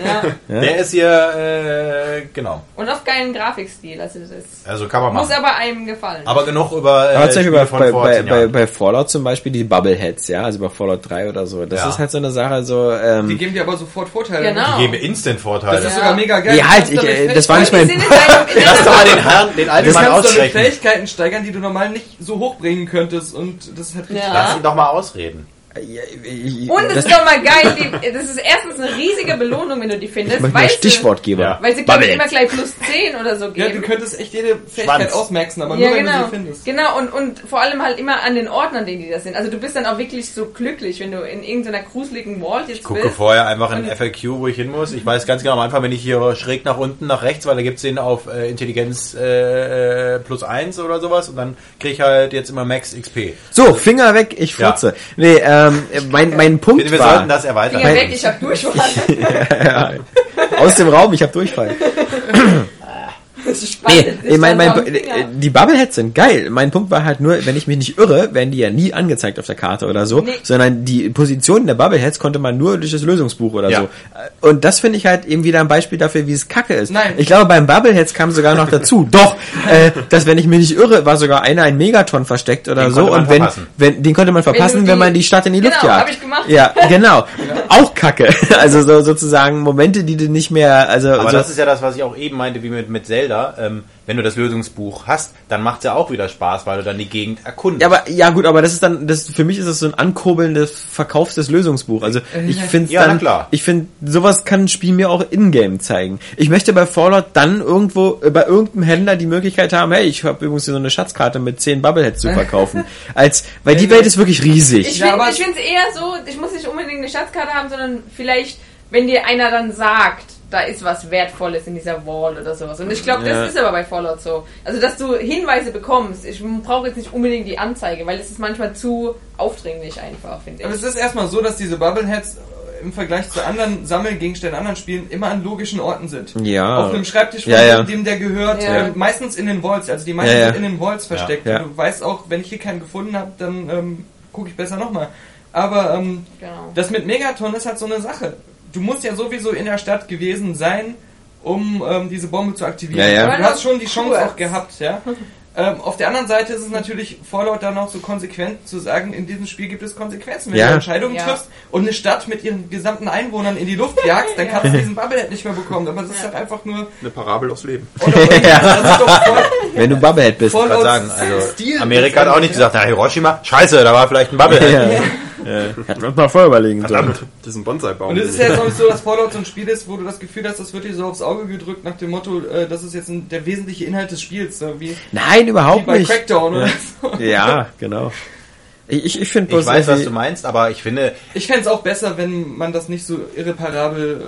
der ist hier, äh, genau. Und auf geilen Grafikstil. Also das ist, Also kann man muss machen. aber einem gefallen. Aber genug über, äh, Aber zum Beispiel Spiele bei, von bei, vor bei, bei, Fallout zum Beispiel die Bubbleheads, ja, also bei Fallout 3 oder so. Das Ja. ist halt so eine Sache, so, Die ähm, geben dir aber sofort Vorteile. Genau. Die geben mir Instant-Vorteile. Das ist Ja. sogar mega geil. Du halt, ich, äh, das war nicht die mein- <laughs> Lass doch mal den Herrn, den alten Du Mann ausschrecken. Fähigkeiten steigern, die du normal nicht so hochbringen könntest und das ist halt richtig Ja. Lass ihn doch mal ausreden. Und es ist doch mal geil, die, das ist erstens eine riesige Belohnung, wenn du die findest. ich weil sie- Stichwortgeber. Ja. Weil sie, glaube ich, Bubbles. immer gleich plus 10 oder so Ja, du geben. könntest echt jede Fähigkeit Schwanz. ausmaxen, aber Ja, nur wenn du genau. sie findest. Genau, und, und vor allem halt immer an den Orten, an denen die das sind. Also du bist dann auch wirklich so glücklich, wenn du in irgendeiner gruseligen Vault jetzt Ich gucke bist. vorher einfach in FAQ, wo ich hin muss. Ich weiß ganz genau am Anfang, wenn ich hier schräg nach unten, nach rechts, weil da gibt's den auf äh, Intelligenz äh, äh, plus eins oder sowas und dann kriege ich halt jetzt immer Max XP. So, Finger weg, ich Ja. furze. Nee, ähm, mein, mein Punkt wir war, sollten das erweitern. Finger weg, ich hab Durchfall. <laughs> aus dem Raum, ich habe Durchfall. <laughs> <laughs> Das Nee, sich ich mein, mein, äh, die Bubbleheads sind geil. Mein Punkt war halt nur, wenn ich mich nicht irre, werden die ja nie angezeigt auf der Karte oder so, Nee. sondern die Position der Bubbleheads konnte man nur durch das Lösungsbuch oder Ja. so. Und das finde ich halt eben wieder ein Beispiel dafür, wie es kacke ist. Nein. Ich glaube, beim Bubbleheads kam sogar noch dazu. <laughs> Doch, äh, dass wenn ich mich nicht irre, war sogar einer ein Megaton versteckt oder Den so. Und wenn, verpassen. wenn, den konnte man verpassen, wenn, die- man die Stadt in die Genau, Luft jagt. hab ich gemacht. Ja, <laughs> genau. Auch kacke. Also so sozusagen Momente, die du nicht mehr, also, Aber so, das ist ja das, was ich auch eben meinte, wie mit, mit Zelda. Ähm, wenn du das Lösungsbuch hast, dann macht's ja auch wieder Spaß, weil du dann die Gegend erkundest. Ja, aber ja gut, aber das ist dann das für mich ist das so ein ankurbelndes Verkauf des Lösungsbuch. Also ich finde Ja, dann klar. ich finde sowas kann ein Spiel mir auch in-game zeigen. Ich möchte bei Fallout dann irgendwo äh, bei irgendeinem Händler die Möglichkeit haben, hey, ich habe übrigens hier so eine Schatzkarte mit 10 Bubbleheads zu verkaufen. <laughs> Als weil die Welt ist wirklich riesig. Ich finde es eher so, ich muss nicht unbedingt eine Schatzkarte haben, sondern vielleicht, wenn dir einer dann sagt, da ist was Wertvolles in dieser Wall oder sowas. Und ich glaube, Ja. das ist aber bei Fallout so. Also, dass du Hinweise bekommst. Ich brauche jetzt nicht unbedingt die Anzeige, weil es ist manchmal zu aufdringlich einfach, finde Aber ich. es ist erstmal so, dass diese Bubbleheads äh, im Vergleich zu anderen Sammelgegenständen, anderen Spielen immer an logischen Orten sind. Ja. Auf einem Schreibtisch, von Ja, ja. dem der gehört, Ja. äh, meistens in den Vaults. Also die meisten Ja, ja. sind in den Vaults versteckt. Ja. Und Du weißt auch, wenn ich hier keinen gefunden habe, dann ähm, gucke ich besser nochmal. Aber ähm, Genau. das mit Megaton ist halt so eine Sache. Du musst ja sowieso in der Stadt gewesen sein, um ähm, diese Bombe zu aktivieren. Ja, ja. Du hast schon die Chance Cool. auch gehabt, ja. Ähm, auf der anderen Seite ist es natürlich Fallout dann auch so konsequent zu sagen, in diesem Spiel gibt es Konsequenzen. Wenn Ja. du Entscheidungen Ja. triffst und eine Stadt mit ihren gesamten Einwohnern in die Luft jagst, dann kannst du diesen Bubblehead nicht mehr bekommen. Aber das ist halt einfach nur... Eine Parabel aus Leben. <laughs> Oder, das ist doch voll, Wenn du Bubblehead bist. wollte sagen, also Amerika hat auch nicht gesagt, na Hiroshima, scheiße, da war vielleicht ein Bubble. Ja. Ja. Hätten wir uns mal vorher überlegen sollen. Das ist ein Bonsai-Baum. Und es ist ja jetzt auch nicht so, dass Fallout so ein Spiel ist, wo du das Gefühl hast, das wird dir so aufs Auge gedrückt nach dem Motto, äh, das ist jetzt ein, der wesentliche Inhalt des Spiels, so wie, Nein, wie überhaupt bei nicht. Crackdown oder so. Ja, genau. Ich, ich, ich finde Ich weiß, was du meinst, aber ich finde, Ich fände es auch besser, wenn man das nicht so irreparabel.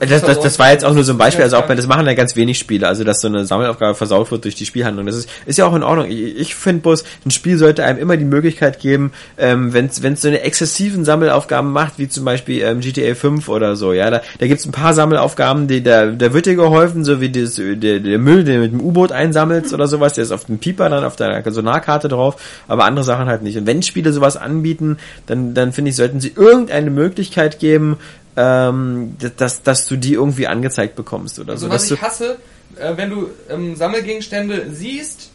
Äh, Das, das, das war jetzt auch nur so ein Beispiel, also auch das machen ja ganz wenig Spiele, also dass so eine Sammelaufgabe versaut wird durch die Spielhandlung. Das ist, ist ja auch in Ordnung. Ich, ich finde bloß, ein Spiel sollte einem immer die Möglichkeit geben, ähm, wenn es so eine exzessiven Sammelaufgaben macht, wie zum Beispiel ähm, GTA 5 oder so, ja, da, da gibt's ein paar Sammelaufgaben, die da, da wird dir geholfen, so wie das, der, der Müll, den du mit dem U-Boot einsammelst oder sowas, der ist auf dem Pieper dann auf deiner Sonarkarte drauf, aber andere Sachen halt nicht. Und wenn Spiele sowas anbieten, dann, dann finde ich, sollten sie irgendeine Möglichkeit geben, ähm, dass, dass du die irgendwie angezeigt bekommst oder so. Also was dass du, ich hasse, äh, wenn du ähm, Sammelgegenstände siehst,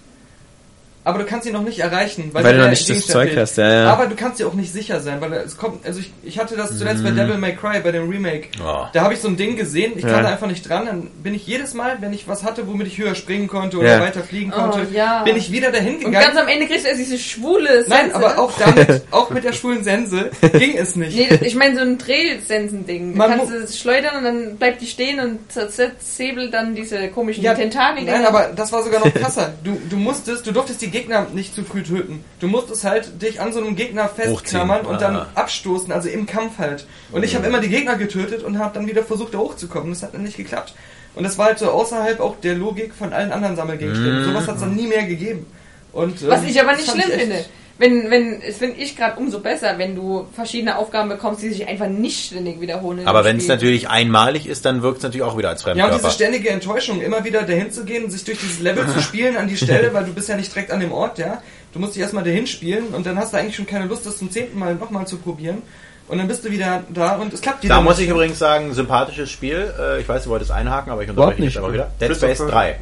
aber du kannst sie noch nicht erreichen, weil, Weil du noch nicht das Zeug fehlt. hast, ja, ja. Aber du kannst sie auch nicht sicher sein, weil es kommt, also ich, ich hatte das zuletzt bei Devil May Cry, bei dem Remake. Oh. Da habe ich so ein Ding gesehen, ich Ja. kam da einfach nicht dran, dann bin ich jedes Mal, wenn ich was hatte, womit ich höher springen konnte oder Ja. weiter fliegen Oh, konnte, ja. bin ich wieder dahin Und gegangen. ganz am Ende kriegst du erst diese schwule Nein, Sense. aber auch <laughs> damit, auch mit der schwulen Sense ging es nicht. Nee, ich meine so ein Drehsensen-Ding. Du Man kannst es schleudern und dann bleibt die stehen und zersäbelt dann diese komischen Ja, Tentakel. Nein, aber das war sogar noch krasser. Du, du musstest, du durftest die Gegner nicht zu früh töten. Du musstest halt dich an so einem Gegner festklammern und dann Ah. abstoßen, also im Kampf halt. Und ich habe immer die Gegner getötet und habe dann wieder versucht, da hochzukommen. Das hat dann nicht geklappt. Und das war halt so außerhalb auch der Logik von allen anderen Sammelgegenständen. Sowas hat es dann nie mehr gegeben. Und, Was ähm, ich aber nicht schlimm finde. Wenn, wenn, es finde ich gerade umso besser, wenn du verschiedene Aufgaben bekommst, die sich einfach nicht ständig wiederholen. aber wenn es natürlich einmalig ist, dann wirkt es natürlich auch wieder als Ja, und Fremdkörper. diese ständige Enttäuschung, immer wieder dahin zu gehen, sich durch dieses Level zu spielen an die Stelle, <laughs> weil du bist ja nicht direkt an dem Ort, ja. Du musst dich erstmal dahin spielen und dann hast du eigentlich schon keine Lust, das zum zehnten Mal nochmal zu probieren. Und dann bist du wieder da und es klappt dir da muss ich übrigens sagen, sympathisches Spiel. Äh, ich weiß, du wolltest einhaken, aber ich unterbreche dich nicht. aber wieder. Dead Space Christopher. 3.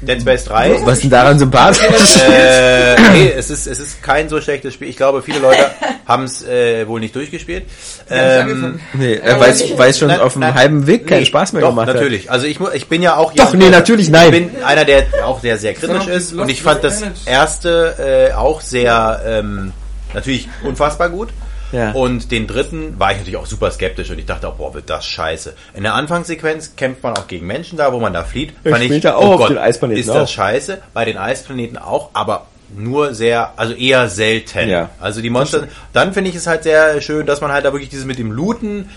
Dead Space 3. was ist denn daran sympathisch? äh, nee, es ist, es ist kein so schlechtes Spiel. Ich glaube, viele Leute <laughs> haben es äh, wohl nicht durchgespielt. Ähm, nee, äh, weil es weil es schon Nein, auf dem halben Weg keinen Nee, Spaß mehr doch, gemacht hat. natürlich. Also ich, ich bin ja auch Doch, nee, natürlich nein. Ich bin einer, der auch sehr, sehr kritisch Sondern ist. Und ich fand das erste äh, auch sehr, ähm, natürlich unfassbar gut. Ja. Und den dritten war ich natürlich auch super skeptisch und ich dachte auch, boah, wird das scheiße. In der Anfangssequenz kämpft man auch gegen Menschen da, wo man da flieht. Fand ich, später auch oh Gott, den Eisplaneten ist das auch. scheiße. Bei den Eisplaneten auch, aber nur sehr, also eher selten. Ja. Also die Monster, dann finde ich es halt sehr schön, dass man halt da wirklich dieses mit dem Looten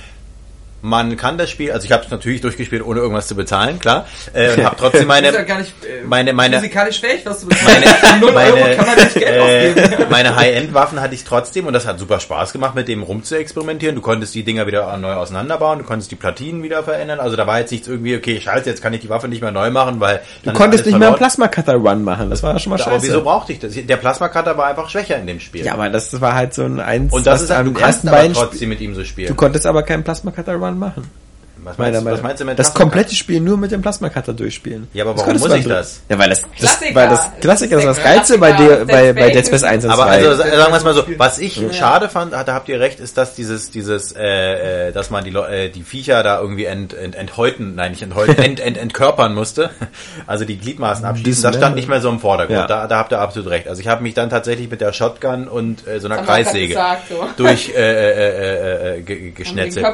Man kann das Spiel, also ich habe es natürlich durchgespielt, ohne irgendwas zu bezahlen, klar. Äh, und habe trotzdem <laughs> ist ja meine, gar nicht äh, meine, meine, physikalisch fähig, was du bezahlen. meine, <laughs> meine, Euro kann man nicht Geld <laughs> ausgeben. äh, meine High-End-Waffen hatte ich trotzdem und das hat super Spaß gemacht, mit dem rumzuexperimentieren. Du konntest die Dinger wieder neu auseinanderbauen, du konntest die Platinen wieder verändern. Also da war jetzt nichts irgendwie, okay, scheiße, jetzt kann ich die Waffe nicht mehr neu machen, weil Du konntest nicht mehr einen verloren. Plasma-Cutter-Run machen. Das war ja schon mal Aber scheiße. wieso brauchte ich das? Der Plasma-Cutter war einfach schwächer in dem Spiel. Ja, aber das war halt so ein Eins, und das ist halt, du am kannst ersten aber trotzdem mit ihm so spielen. Du konntest aber keinen Plasma-Cutter-Run machen. Was, Meiner meinst, was meinst du mit Das komplette Spiel nur mit dem Plasma-Cutter durchspielen. Ja, aber Das warum muss ich das? Ja, weil das, das, Klassiker. weil das Klassiker das ist das Geilste bei, dir, bei, Dead bei Dead Space. Space 1 und Aber 2. also sagen wir es mal so, was ich schade fand, da habt ihr recht, ist, dass dieses, dieses, äh, äh, dass man die, äh, die Viecher da irgendwie ent, ent, enthäuten, nein nicht enthäuten, <laughs> ent, ent, entkörpern musste, also die Gliedmaßen abschließen, das stand nicht mehr so im Vordergrund. Ja. Da, da habt ihr absolut recht. Also ich habe mich dann tatsächlich mit der Shotgun und äh, so einer Kreissäge gesagt, so. durch äh, äh, äh, äh, die geschnetzelt.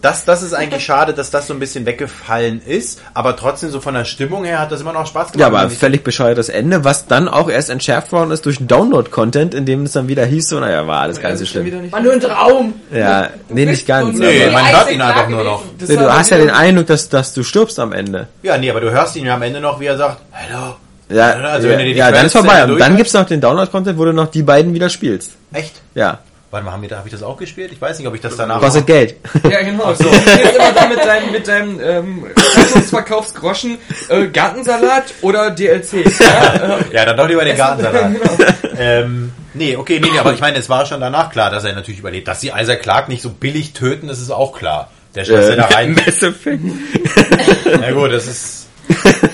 Das, das ist eigentlich <laughs> schade, dass das so ein bisschen weggefallen ist, aber trotzdem so von der Stimmung her hat das immer noch Spaß gemacht. ja, aber völlig bescheuertes Ende, was dann auch erst entschärft worden ist durch Download-Content, in dem es dann wieder hieß, so, naja, war alles ganz so Das ist schon schlimm. wieder nicht- War nur ein Traum. Ja, nee, nicht ganz. Nee, aber- man hört ihn einfach nur noch. Nee, du hast ja den Eindruck, dass, dass du stirbst am Ende. Ja, nee, aber du hörst ihn ja am Ende noch, wie er sagt, hello. Ja, Also ja, wenn die ja dann ist vorbei. Und dann durch- gibt's noch den Download-Content, wo du noch die beiden wieder spielst. Echt? Ja, Warte mal, haben wir da, habe ich das auch gespielt? Ich weiß nicht, ob ich das danach... kostet Geld. <laughs> Ja, genau. So. Du gehst immer da mit deinem, mit deinem ähm, Zeitungsverkaufsgroschen äh, Gartensalat oder DLC. Ja? Äh, <laughs> Ja, dann doch lieber den Gartensalat. <laughs> ähm, nee, okay, nee, nee, aber ich meine, es war schon danach klar, dass er natürlich überlebt. Dass sie Isaac Clark nicht so billig töten, das ist auch klar. Der schmeißt Äh, ja da rein. Mass Effect. Na gut, das ist...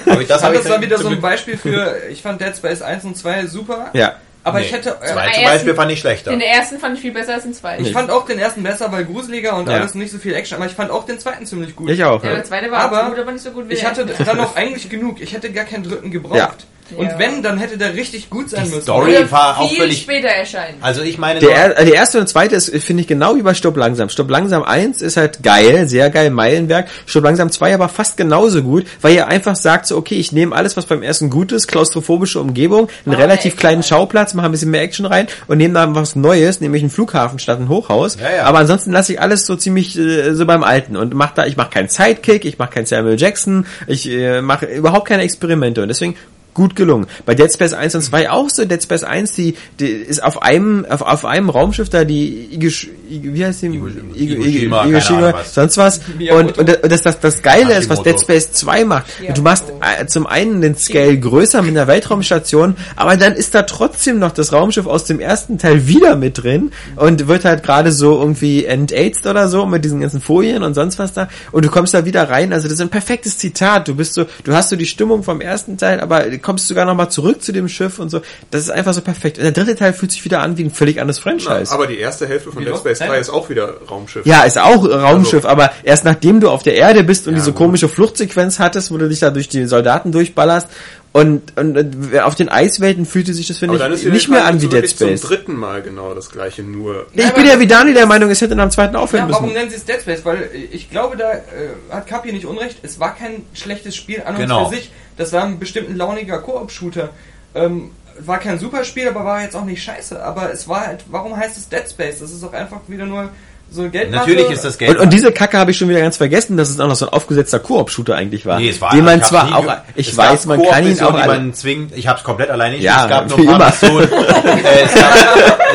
Aber ich, das habe ich das war wieder so ein Beispiel für, ich fand Dead Space 1 und 2 super. Ja. Aber Nee, ich hätte, äh, zum ersten- Beispiel fand ich schlechter. Den ersten fand ich viel besser als den zweiten. ich fand auch den ersten besser, weil gruseliger und Ja. alles nicht so viel Action, aber ich fand auch den zweiten ziemlich gut. Ich auch. Ja, Ja. der zweite war Aber gut, aber nicht so gut wie Ich der hatte dann auch eigentlich genug. Ich hätte gar keinen dritten gebraucht. Und Ja. wenn, dann hätte der richtig gut sein Die müssen. Story Oder war auch viel völlig... später erscheinen. Also ich meine... Der, er, der erste und zweite ist, finde ich, genau wie bei Stopp langsam. Stopp langsam 1 ist halt geil, sehr geil, Meilenwerk. Stopp langsam 2 aber fast genauso gut, weil ihr einfach sagt so, okay, ich nehme alles, was beim ersten gut ist, klaustrophobische Umgebung, einen Ah, relativ Action kleinen. Schauplatz, mache ein bisschen mehr Action rein und nehme da was Neues, nämlich einen Flughafen statt ein Hochhaus. Ja, ja. Aber ansonsten lasse ich alles so ziemlich äh, so beim Alten und mach da, ich mache keinen Sidekick, ich mache keinen Samuel Jackson, ich äh, mache überhaupt keine Experimente und deswegen gut gelungen. Bei Dead Space 1 und 2 auch so. Dead Space 1, die, die ist auf einem, auf, auf einem Raumschiff da, die Igish, Ig- wie heißt die? Igo- Ig- Igoshima, Ig- keine Ahnung was. sonst was. Und, und, und das, das, das Geile ist, was. Dead Space 2 macht. Ja. Du machst äh, zum einen den Scale größer mit einer Weltraumstation, aber dann ist da trotzdem noch das Raumschiff aus dem ersten Teil wieder mit drin und wird halt gerade so irgendwie entaged oder so mit diesen ganzen Folien und sonst was da und du kommst da wieder rein. Also das ist ein perfektes Zitat. Du bist so, du hast so die Stimmung vom ersten Teil, aber kommst sogar noch mal zurück zu dem Schiff und so. Das ist einfach so perfekt. Und der dritte Teil fühlt sich wieder an wie ein völlig anderes Franchise. Aber die erste Hälfte von? Dead Space 3 Hä? ist auch wieder Raumschiff. Ja, ist auch Raumschiff, Also- aber erst nachdem du auf der Erde bist und Ja, diese gut. komische Fluchtsequenz hattest, wo du dich da durch die Soldaten durchballerst und, und, und auf den Eiswelten fühlte sich das, finde ich, nicht mehr an wie Dead wirklich zum Space. dritten Mal genau das gleiche, nur Ich bin ja wie Dani der Meinung, es hätte am zweiten aufhören Ja, warum müssen. nennen sie es Dead Space? Weil äh, ich glaube, da äh, hat Kapi nicht unrecht. Es war kein schlechtes Spiel an und Genau. für sich. Das war ein bestimmt ein launiger Koop-Shooter. Ähm, war kein super Spiel, aber war jetzt auch nicht scheiße. Aber es war halt, warum heißt es Dead Space? Das ist doch einfach wieder nur so Geldmache. Natürlich ist das Geld... Und, und diese Kacke habe ich schon wieder ganz vergessen, dass es auch noch so ein aufgesetzter Koop-Shooter eigentlich war. Nee, es war den man zwar auch, ich weiß, man kann ihn auch man zwingt. Ich habe es komplett alleine nicht. Ja, es gab <laughs> nur ein paar immer. Missionen. <laughs> äh, es, gab,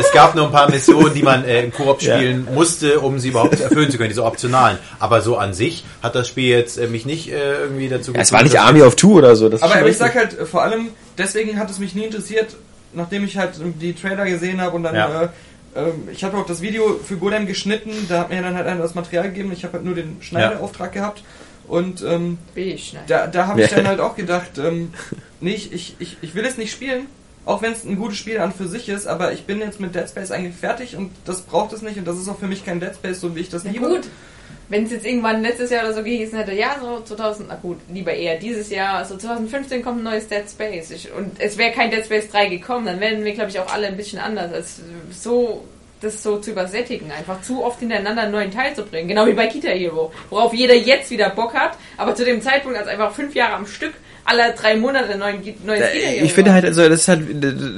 es gab nur ein paar Missionen, die man äh, im Koop Ja. spielen musste, um sie überhaupt erfüllen zu können, diese optionalen. Aber so an sich hat das Spiel jetzt äh, mich nicht äh, irgendwie dazu ja, es war nicht Army of Two oder so. Aber, ich sag halt, äh, vor allem, deswegen hat es mich nie interessiert, nachdem ich halt die Trailer gesehen habe und dann, Ja. äh, ähm, ich habe auch das Video für Golem geschnitten, da hat mir dann halt einer das Material gegeben, ich habe halt nur den Schneideauftrag gehabt und ähm, da, da habe ich Ja. dann halt auch gedacht, ähm, nee, ich, ich, ich, ich will es nicht spielen, auch wenn es ein gutes Spiel an für sich ist, aber ich bin jetzt mit Dead Space eigentlich fertig und das braucht es nicht und das ist auch für mich kein Dead Space, so wie ich das Na liebe. gut, wenn es jetzt irgendwann letztes Jahr oder so gehießen hätte, ja, so 2000, na gut, lieber eher dieses Jahr, so 2015 kommt ein neues Dead Space. Ich, und es wäre kein Dead Space 3 gekommen, dann wären wir, glaube ich, auch alle ein bisschen anders. Als so, das so zu übersättigen, einfach zu oft hintereinander einen neuen Teil zu bringen. Genau wie bei Kita Hero, worauf jeder jetzt wieder Bock hat, aber zu dem Zeitpunkt, als einfach fünf Jahre am Stück alle drei Monate neuen, neues Äh, Ich finde halt, also das ist halt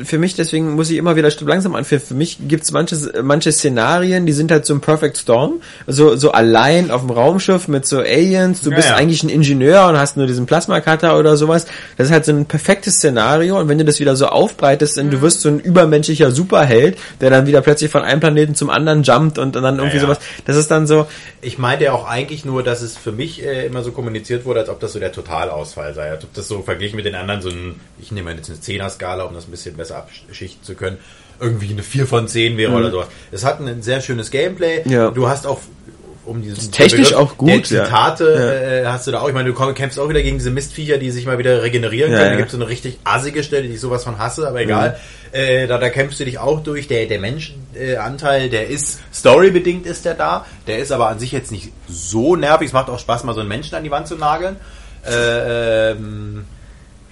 für mich, deswegen muss ich immer wieder Stück langsam anführen. Für mich gibt's manche, manche Szenarien, die sind halt so ein Perfect Storm. So, so allein auf dem Raumschiff mit so Aliens, du Ja, bist ja. eigentlich ein Ingenieur und hast nur diesen Plasma-Cutter oder sowas. Das ist halt so ein perfektes Szenario und wenn du das wieder so aufbreitest und du wirst so ein übermenschlicher Superheld, der dann wieder plötzlich von einem Planeten zum anderen jumpt und, und dann irgendwie Ja, ja. sowas, das ist dann so, Ich meinte ja auch eigentlich nur, dass es für mich äh, immer so kommuniziert wurde, als ob das so der Totalausfall sei. Als ob das so verglichen mit den anderen so ein, ich nehme jetzt eine 10er-Skala, um das ein bisschen besser abschichten zu können, irgendwie eine 4 von 10 wäre oder sowas. Es hat ein sehr schönes Gameplay. Mhm. Ja. Du hast auch um diesen technisch auch gut, der ja. Zitate Ja. äh, hast du da auch. Ich meine, du kämpfst auch wieder gegen diese Mistviecher, die sich mal wieder regenerieren Ja, können. Da ja. gibt es so eine richtig assige Stelle, die ich sowas von hasse, aber egal. Äh, da, da kämpfst du dich auch durch. Der, der Menschenanteil, Anteil, der ist storybedingt ist der da. Der ist aber an sich jetzt nicht so nervig. Es macht auch Spaß, mal so einen Menschen an die Wand zu nageln. Äh, ähm,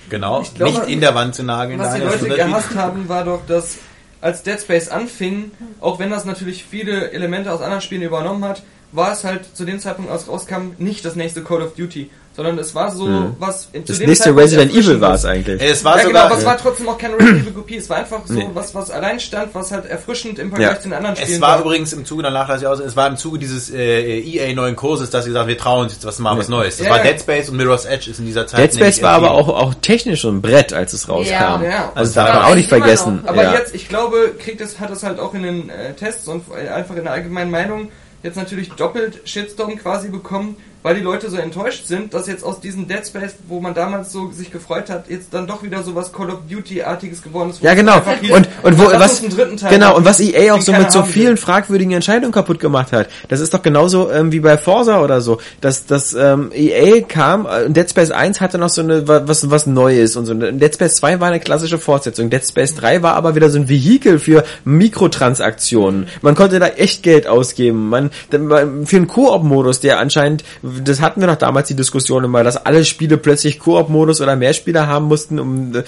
genau, glaube, nicht in der Wand zu nageln. Was die Leute gehasst haben, war doch, dass als Dead Space anfing, auch wenn das natürlich viele Elemente aus anderen Spielen übernommen hat, war es halt zu dem Zeitpunkt, als es rauskam, nicht das nächste Call of Duty, sondern es war so, was in, zu das dem nächste Zeitpunkt Resident Evil war es eigentlich. Es war ja, sogar, genau, aber es war trotzdem auch keine <clears throat> Resident Evil Kopie. Es war einfach so Nee. was, was allein stand, was halt erfrischend im Vergleich Ja. zu den anderen Spielen Es war übrigens im Zuge, danach lasse ich aus, es war im Zuge dieses äh, EA neuen Kurses, dass sie gesagt wir trauen uns jetzt was mal was Neues. Das Ja, war ja. Dead Space und Mirror's Edge ist in dieser Zeit. Dead Space war aber auch, auch technisch so ein Brett, als es rauskam. ja. Also Und darf da man war auch nicht vergessen. Aber ja. jetzt, ich glaube, kriegt es, hat es halt auch in den äh, Tests und äh, einfach in der allgemeinen Meinung jetzt natürlich doppelt Shitstorm quasi bekommen, weil die Leute so enttäuscht sind, dass jetzt aus diesem Dead Space, wo man damals so sich gefreut hat, jetzt dann doch wieder so was Call of Duty-artiges geworden ist. Ja, genau. hieß, Und, und wo, was, genau, und was EA auch so mit so vielen fragwürdigen Entscheidungen kaputt gemacht hat. Das ist doch genauso ähm, wie bei Forza oder so. Dass, dass ähm, EA kam, äh, Dead Space 1 hatte noch so eine, wa- was, was Neues und so. Dead Space 2 war eine klassische Fortsetzung. Dead Space 3 war aber wieder so ein Vehikel für Mikrotransaktionen. Man konnte da echt Geld ausgeben. Man, für einen Koop-Modus, der anscheinend, das hatten wir doch damals die Diskussion immer, dass alle Spiele plötzlich Koop-Modus oder mehr Spieler haben mussten, um, äh,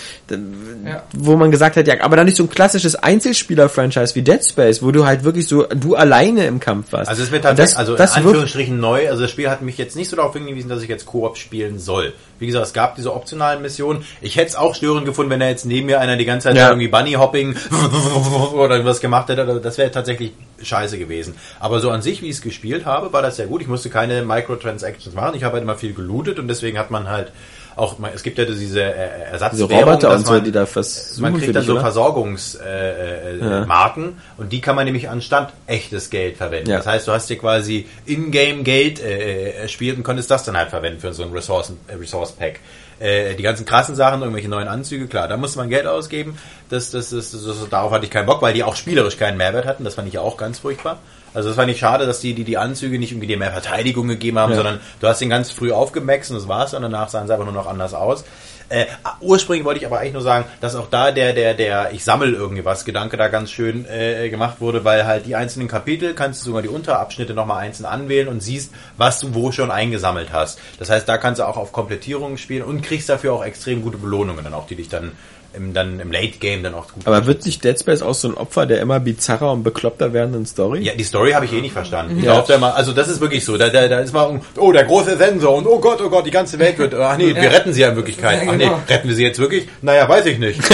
Ja. wo man gesagt hat, ja, aber dann nicht so ein klassisches Einzelspieler-Franchise wie Dead Space, wo du halt wirklich so, du alleine im Kampf warst. Also es wird tatsächlich, das, also in Anführungsstrichen neu, also das Spiel hat mich jetzt nicht so darauf hingewiesen, dass ich jetzt Koop spielen soll. Wie gesagt, es gab diese optionalen Missionen. Ich hätte es auch störend gefunden, wenn da jetzt neben mir einer die ganze Zeit Ja. irgendwie Bunny Hopping <laughs> oder irgendwas gemacht hätte. Also Das wäre tatsächlich scheiße gewesen. Aber so an sich, wie ich es gespielt habe, war das sehr gut. Ich musste keine Microtransactions machen. Ich habe halt immer viel gelootet und deswegen hat man halt auch, es gibt ja diese äh, diese Ersatzwährung, Roboter dass und so, man- die da versuchen man kriegt dann so? Versorgungsmarken äh, äh, Ja. Marken und die kann man nämlich anstatt echtes Geld verwenden. Ja. Das heißt, du hast dir quasi in-game Geld äh, äh, erspielt und konntest das dann halt verwenden für so ein Ressourcen, äh, Resource Pack. Äh, die ganzen krassen Sachen, irgendwelche neuen Anzüge, klar, da musste man Geld ausgeben. Das, das, das, das, das, darauf hatte ich keinen Bock, weil die auch spielerisch keinen Mehrwert hatten. Das fand ich ja auch ganz furchtbar. Also das fand ich schade, dass die, die, die Anzüge nicht irgendwie dir mehr Verteidigung gegeben haben, Ja. sondern du hast den ganz früh aufgemaxt und das war's und danach sahen sie einfach nur noch anders aus. Äh, ursprünglich wollte ich aber eigentlich nur sagen, dass auch da der, der, der ich sammel irgendwie was Gedanke da ganz schön äh, gemacht wurde, weil halt die einzelnen Kapitel kannst du sogar die Unterabschnitte nochmal einzeln anwählen und siehst, was du wo schon eingesammelt hast. Das heißt, da kannst du auch auf Komplettierungen spielen und kriegst dafür auch extrem gute Belohnungen dann auch, die dich dann im, dann im Late Game dann auch gut aber wird nicht Dead Space auch so ein Opfer der immer bizarrer und bekloppter werdenden Story? ja, die Story habe ich eh nicht verstanden. Ich Ja. glaub, da mal, also das ist wirklich so. Da, da, da ist mal, oh, der große Sensor und oh Gott, oh Gott, die ganze Welt wird. Ach nee, <laughs> wir Ja. retten sie ja in Wirklichkeit. Ja, Ach nee, genau. retten wir sie jetzt wirklich? Naja, weiß ich nicht. <laughs>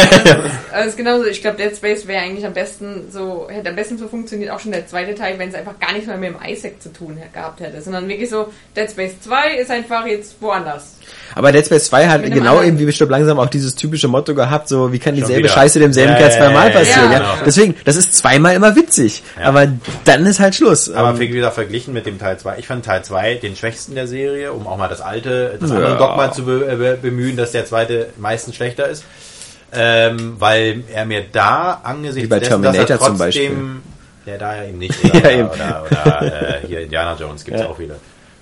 Also ist genauso, ich glaube, Dead Space wäre eigentlich am besten so, hätte am besten so funktioniert, auch schon der zweite Teil, wenn es einfach gar nichts mehr mit dem Isaac zu tun gehabt hätte, sondern wirklich so, Dead Space 2 ist einfach jetzt woanders. Aber Dead Space 2 hat genau eben wie bestimmt langsam auch dieses typische Motto gehabt, so wie kann dieselbe. Scheiße demselben Ja, Kerl ja, zweimal passieren, ja, ja, genau. Deswegen, das ist zweimal immer witzig, Ja. aber dann ist halt Schluss. Aber Ähm, wie gesagt, verglichen mit dem Teil 2, ich fand Teil 2 den schwächsten der Serie, um auch mal das alte, das Ja. andere Dogma zu be äh, be bemühen, dass der zweite meistens schlechter ist. Ähm, weil er mir da angesichts dessen, dass Terminator er trotzdem, zum Beispiel. Ja, da ja eben nicht. <laughs> Oder, Ja, eben. oder, oder äh, hier Indiana Jones gibt's Ja. auch wieder.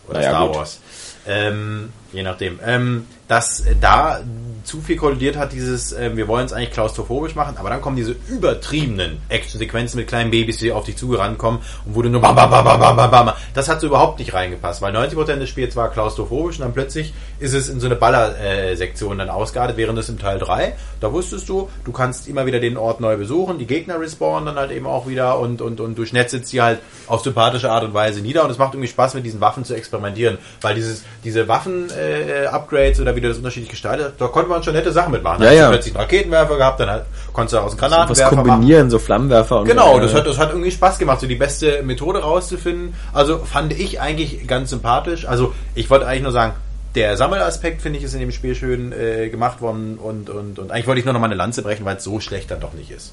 Oder Na ja, Star gut. Wars. Ähm, je nachdem. Ähm, dass da zu viel kollidiert hat, dieses, ähm, wir wollen es eigentlich klaustrophobisch machen, aber dann kommen diese übertriebenen Actionsequenzen mit kleinen Babys, die auf dich zugerannt kommen und du nur bam, bam, bam, bam, bam, bam, bam. Das hat so überhaupt nicht reingepasst, weil 90% des Spiels war klaustrophobisch und dann plötzlich ist es in so eine Baller-Sektion dann ausgeartet, während es im Teil 3, da wusstest du, du kannst immer wieder den Ort neu besuchen, die Gegner respawnen dann halt eben auch wieder und, und, und du schnetzelst sie halt auf sympathische Art und Weise nieder und es macht irgendwie Spaß, mit diesen Waffen zu experimentieren, weil dieses, diese Waffen, äh, Upgrades oder wie du das unterschiedlich gestaltet hast, da konnte man schon nette Sachen mitmachen. Ja, hast du ja. plötzlich einen Raketenwerfer gehabt, dann halt, konntest du aus dem was Granatenwerfer machen. kombinieren, so Flammenwerfer und Genau, so. das hat, das hat irgendwie Spaß gemacht, so die beste Methode rauszufinden. Also fand ich eigentlich ganz sympathisch. Also ich wollte eigentlich nur sagen, der Sammelaspekt finde ich ist in dem Spiel schön äh, gemacht worden und, und, und eigentlich wollte ich nur noch mal eine Lanze brechen, weil es so schlecht dann doch nicht ist.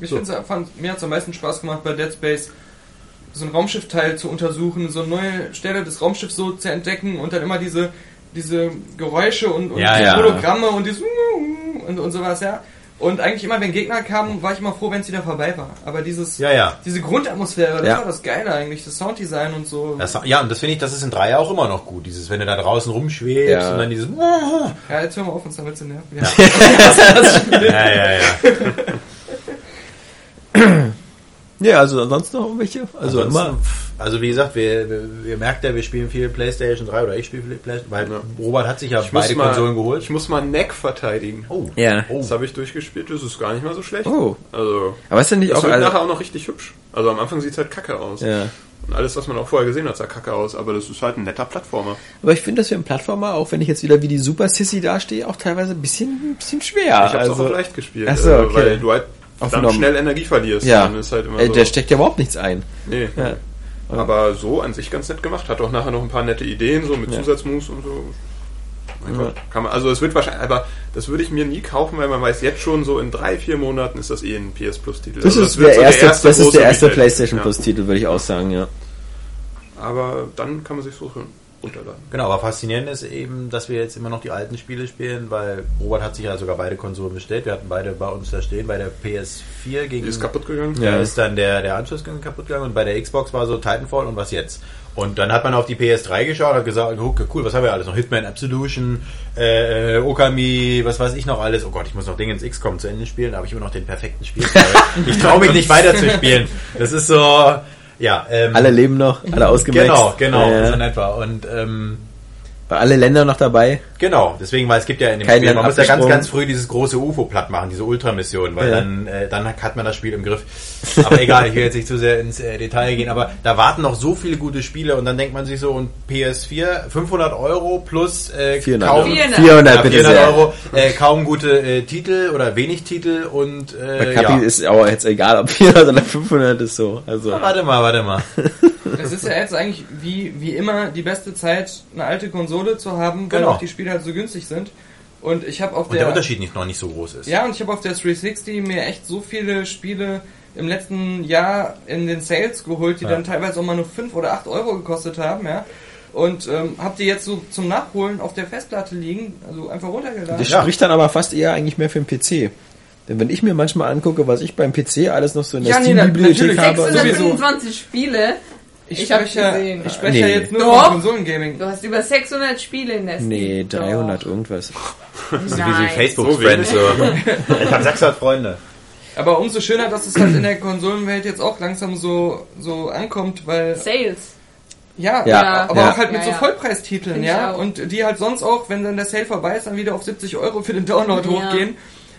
Ich So. fand, mir hat es am meisten Spaß gemacht bei Dead Space, so ein Raumschiffteil zu untersuchen, so eine neue Stelle des Raumschiffs so zu entdecken und dann immer diese, diese Geräusche und, und Ja, die ja. Hologramme und dieses und, und sowas, ja. Und eigentlich immer, wenn Gegner kamen, war ich immer froh, wenn es wieder vorbei war. Aber dieses, Ja, ja. diese Grundatmosphäre, das Ja. war das Geile eigentlich, das Sounddesign und so. Das, ja, und das finde ich, das ist in Dreier auch immer noch gut. Dieses, wenn du da draußen rumschwebst Ja. und dann dieses. ja, jetzt hör mal auf, uns damit zu nerven. Ja. <laughs> <laughs> Ja, ja, ja. <laughs> Ja, also ansonsten noch irgendwelche? Also Ansonsten, immer. also wie gesagt, wir, wir, ihr merkt ja, wir spielen viel Playstation 3 oder ich spiele viel Playstation, weil Robert hat sich ja Ich beide mal- Konsolen geholt. Ich muss mal Neck verteidigen. Oh. Ja. Oh. Das habe ich durchgespielt, das ist gar nicht mal so schlecht. Oh. Also, Aber ist denn nicht das auch wird also, nachher auch noch richtig hübsch. Also am Anfang sieht es halt kacke aus. Ja. Und alles, was man auch vorher gesehen hat, sah kacke aus, aber das ist halt ein netter Plattformer. Aber ich finde das für einen Plattformer, auch wenn ich jetzt wieder wie die Super Sissy dastehe, auch teilweise ein bisschen, ein bisschen schwer. Ich habe es also, auch leicht gespielt, so, äh, okay. weil du halt dann schnell Energie verlierst. ja, Dann ist halt immer so, der steckt ja überhaupt nichts ein. nee. Ja. Aber so an sich ganz nett gemacht. Hat auch nachher noch ein paar nette Ideen, so mit Ja. Zusatzmoves und so. Mein Ja. Gott, kann man, also es wird wahrscheinlich, aber das würde ich mir nie kaufen, weil man weiß jetzt schon, so in drei, vier Monaten ist das eh ein PS Plus Titel. Das Also ist wird der so erste, das ist der erste. PlayStation Ja. Plus Titel, würde ich auch sagen, ja. Aber dann kann man sich so runterladen. Genau, aber faszinierend ist eben, dass wir jetzt immer noch die alten Spiele spielen, weil Robert hat sich ja sogar beide Konsolen bestellt. Wir hatten beide bei uns da stehen. Bei der PS4 gegen Die ist kaputt gegangen. Da ist dann der, der Anschluss kaputt gegangen und bei der Xbox war so Titanfall und was jetzt? Und dann hat man auf die PS3 geschaut und hat gesagt, okay, cool, was haben wir alles noch? Hitman Absolution, äh, Okami, was weiß ich noch alles. Oh Gott, ich muss noch Dinge ins XCOM zu Ende spielen, da habe ich immer noch den perfekten Spielstyle. <laughs> ich traue mich nicht weiter zu spielen. Das ist so, ja. Ähm, Alle leben noch, alle <laughs> ausgemaxt. Genau, genau, Ja, so in etwa. Und ähm, Alle Länder noch dabei. Genau, deswegen, weil es gibt ja in dem Kein Spiel, man muss ja ganz, ganz früh dieses große UFO platt machen, diese Ultramission, weil Ja. dann, äh, dann hat man das Spiel im Griff. Aber egal, ich will jetzt nicht zu sehr ins äh, Detail gehen, aber da warten noch so viele gute Spiele und dann denkt man sich so, und PS4, 500 Euro plus äh, 400. kaum 400. 400, ja, bitte 400 sehr. Euro, äh, kaum gute äh, Titel oder wenig Titel und Bei äh, Kapi ja. ist aber jetzt egal, ob 400 oder 500 ist so. Also, Warte mal, warte mal. Es ist ja jetzt eigentlich wie, wie immer die beste Zeit, eine alte Konsole zu haben, weil Genau. auch die Spiele halt so günstig sind. Und ich habe auf Und der der, Unterschied nicht, noch nicht so groß ist. ja und ich habe auf der 360 mir echt so viele Spiele im letzten Jahr in den Sales geholt, die Ja. dann teilweise auch mal nur 5 oder 8 Euro gekostet haben, ja. Und ähm, hab die jetzt so zum Nachholen auf der Festplatte liegen, also einfach runtergeladen. das Ja. spricht dann aber fast eher eigentlich mehr für den PC. Denn wenn ich mir manchmal angucke, was ich beim PC alles noch so in der Ja, nee, Steam-Bibliothek natürlich. habe. Also, 625 Spiele. Ich, ich hab's spreche, ja- gesehen. ich spreche Nee. ja jetzt nur Doch. von Konsolengaming. Du hast über 600 Spiele in der Steam. nee, Doch. 300 irgendwas. So wie So Facebook-Friends. So. <laughs> ich habe 600 Freunde. Aber umso schöner, dass es halt in der Konsolenwelt jetzt auch langsam so, so ankommt, weil Sales. Ja, Ja, aber ja. auch halt mit Ja, so. Vollpreistiteln, Find ja. Und die halt sonst auch, wenn dann der Sale vorbei ist, dann wieder auf 70 Euro für den Download Ja. hochgehen.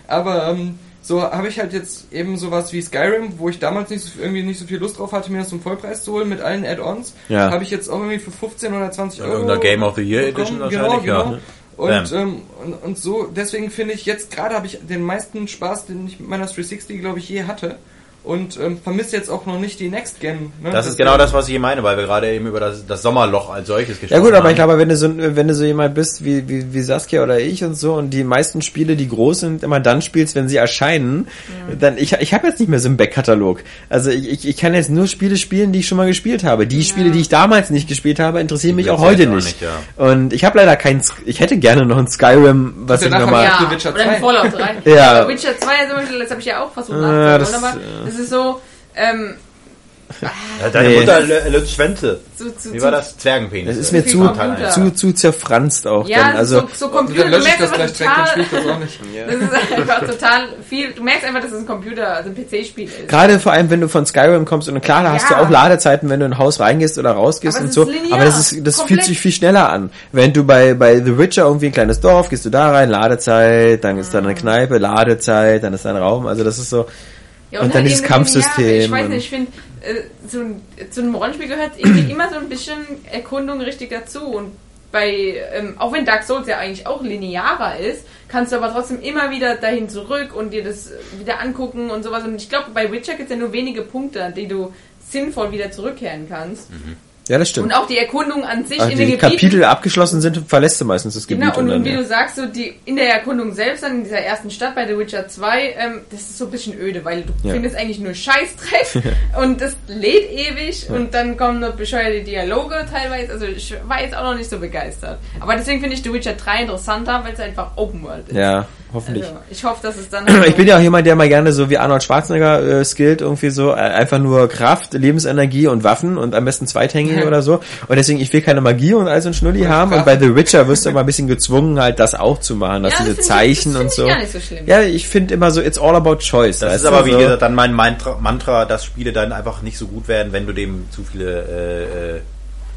Aber ähm, so habe ich halt jetzt eben sowas wie Skyrim, wo ich damals nicht so, irgendwie nicht so viel Lust drauf hatte, mir das zum Vollpreis zu holen mit allen Add-ons. Ja. Habe ich jetzt auch irgendwie für 15 oder 20 Euro. Irgendeiner Game of the Year Edition bekommen. wahrscheinlich, genau, ja. genau. Und, Bam. ähm, und, und so, deswegen finde ich, jetzt gerade habe ich den meisten Spaß, den ich mit meiner 360, glaube ich, je hatte. Und ähm, vermisse jetzt auch noch nicht die Next Gen. Ne? Das ist genau das, was ich hier meine, weil wir gerade eben über das, das Sommerloch als solches gesprochen Ja gut, aber ich haben. glaube, wenn du so, wenn du so jemand bist wie, wie, wie Saskia oder ich und so und die meisten Spiele, die groß sind, immer dann spielst, wenn sie erscheinen, dann ich, ich habe jetzt nicht mehr so einen Backkatalog. Also ich, ich, ich kann jetzt nur Spiele spielen, die ich schon mal gespielt habe. Die Spiele, die ich damals nicht gespielt habe, interessieren mich auch heute nicht. nicht, ja. Und ich habe leider keinen. Ich hätte gerne noch ein Skyrim, was Ja, ich nochmal. ja. Ja, oder 2. ein Fallout 3. Ja. Witcher 2 zum Beispiel, das habe ich ja auch versucht Ah, nachzuholen, das, das ist so, ähm, Ja, deine Nee. Mutter lützt Schwänze. zu, zu, Wie war das? Zwergenpenis. Das ist mir zu, zu, zu zerfranst auch. Ja, dann. Also so, so Dann Computer, du merkst das einfach gleich total, das auch nicht. <laughs> das ist einfach total viel, du merkst einfach, dass es ein Computer, also ein PC-Spiel ist. Gerade vor allem, wenn du von Skyrim kommst und klar, da hast Ja. du auch Ladezeiten, wenn du in ein Haus reingehst oder rausgehst und so. linear. Aber das ist, das Komplett. fühlt sich viel schneller an. Wenn du bei, bei The Witcher irgendwie ein kleines Dorf, gehst du da rein, Ladezeit, dann ist da eine Kneipe, Ladezeit, dann ist da ein Raum. Also das ist so, Ja, Und dann halt dieses Kampfsystem lineare. Ich weiß und- nicht, ich finde, äh, zu, zu einem Rollenspiel gehört irgendwie <clears throat> immer so ein bisschen Erkundung richtig dazu. Und bei, ähm, auch wenn Dark Souls ja eigentlich auch linearer ist, kannst du aber trotzdem immer wieder dahin zurück und dir das wieder angucken und sowas. Und ich glaube, bei Witcher gibt es ja nur wenige Punkte, an die du sinnvoll wieder zurückkehren kannst. Ja, das stimmt. Und auch die Erkundung an sich Ach, in den Gebieten. Kapitel abgeschlossen sind, verlässt du meistens das Gebiet. Genau, und, und wie ja. du sagst, so die in der Erkundung selbst, dann in dieser ersten Stadt bei The Witcher 2, ähm, das ist so ein bisschen öde, weil du Ja. findest eigentlich nur Scheißdreck <laughs> und das lädt ewig und dann kommen noch bescheuerte Dialoge teilweise. Also ich war jetzt auch noch nicht so begeistert. Aber deswegen finde ich The Witcher 3 interessanter, weil es einfach Open World ist. ja, hoffentlich. Also, ich hoffe, dass es dann. <clears throat> Ich bin ja auch jemand, der mal gerne so wie Arnold Schwarzenegger äh, skillt, irgendwie so, äh, einfach nur Kraft, Lebensenergie und Waffen und am besten zweithängige <laughs> oder so. Und deswegen, ich will keine Magie und all so ein Schnulli haben. Und bei The Witcher wirst du immer ein bisschen gezwungen, halt das auch zu machen, dass Ja, das diese ich- Zeichen das und so. ich gar nicht so schlimm. Ja, ich finde immer so, it's all about choice. Das weißt ist aber, wie so. gesagt, dann mein Mantra, Mantra, dass Spiele dann einfach nicht so gut werden, wenn du dem zu viele äh, äh,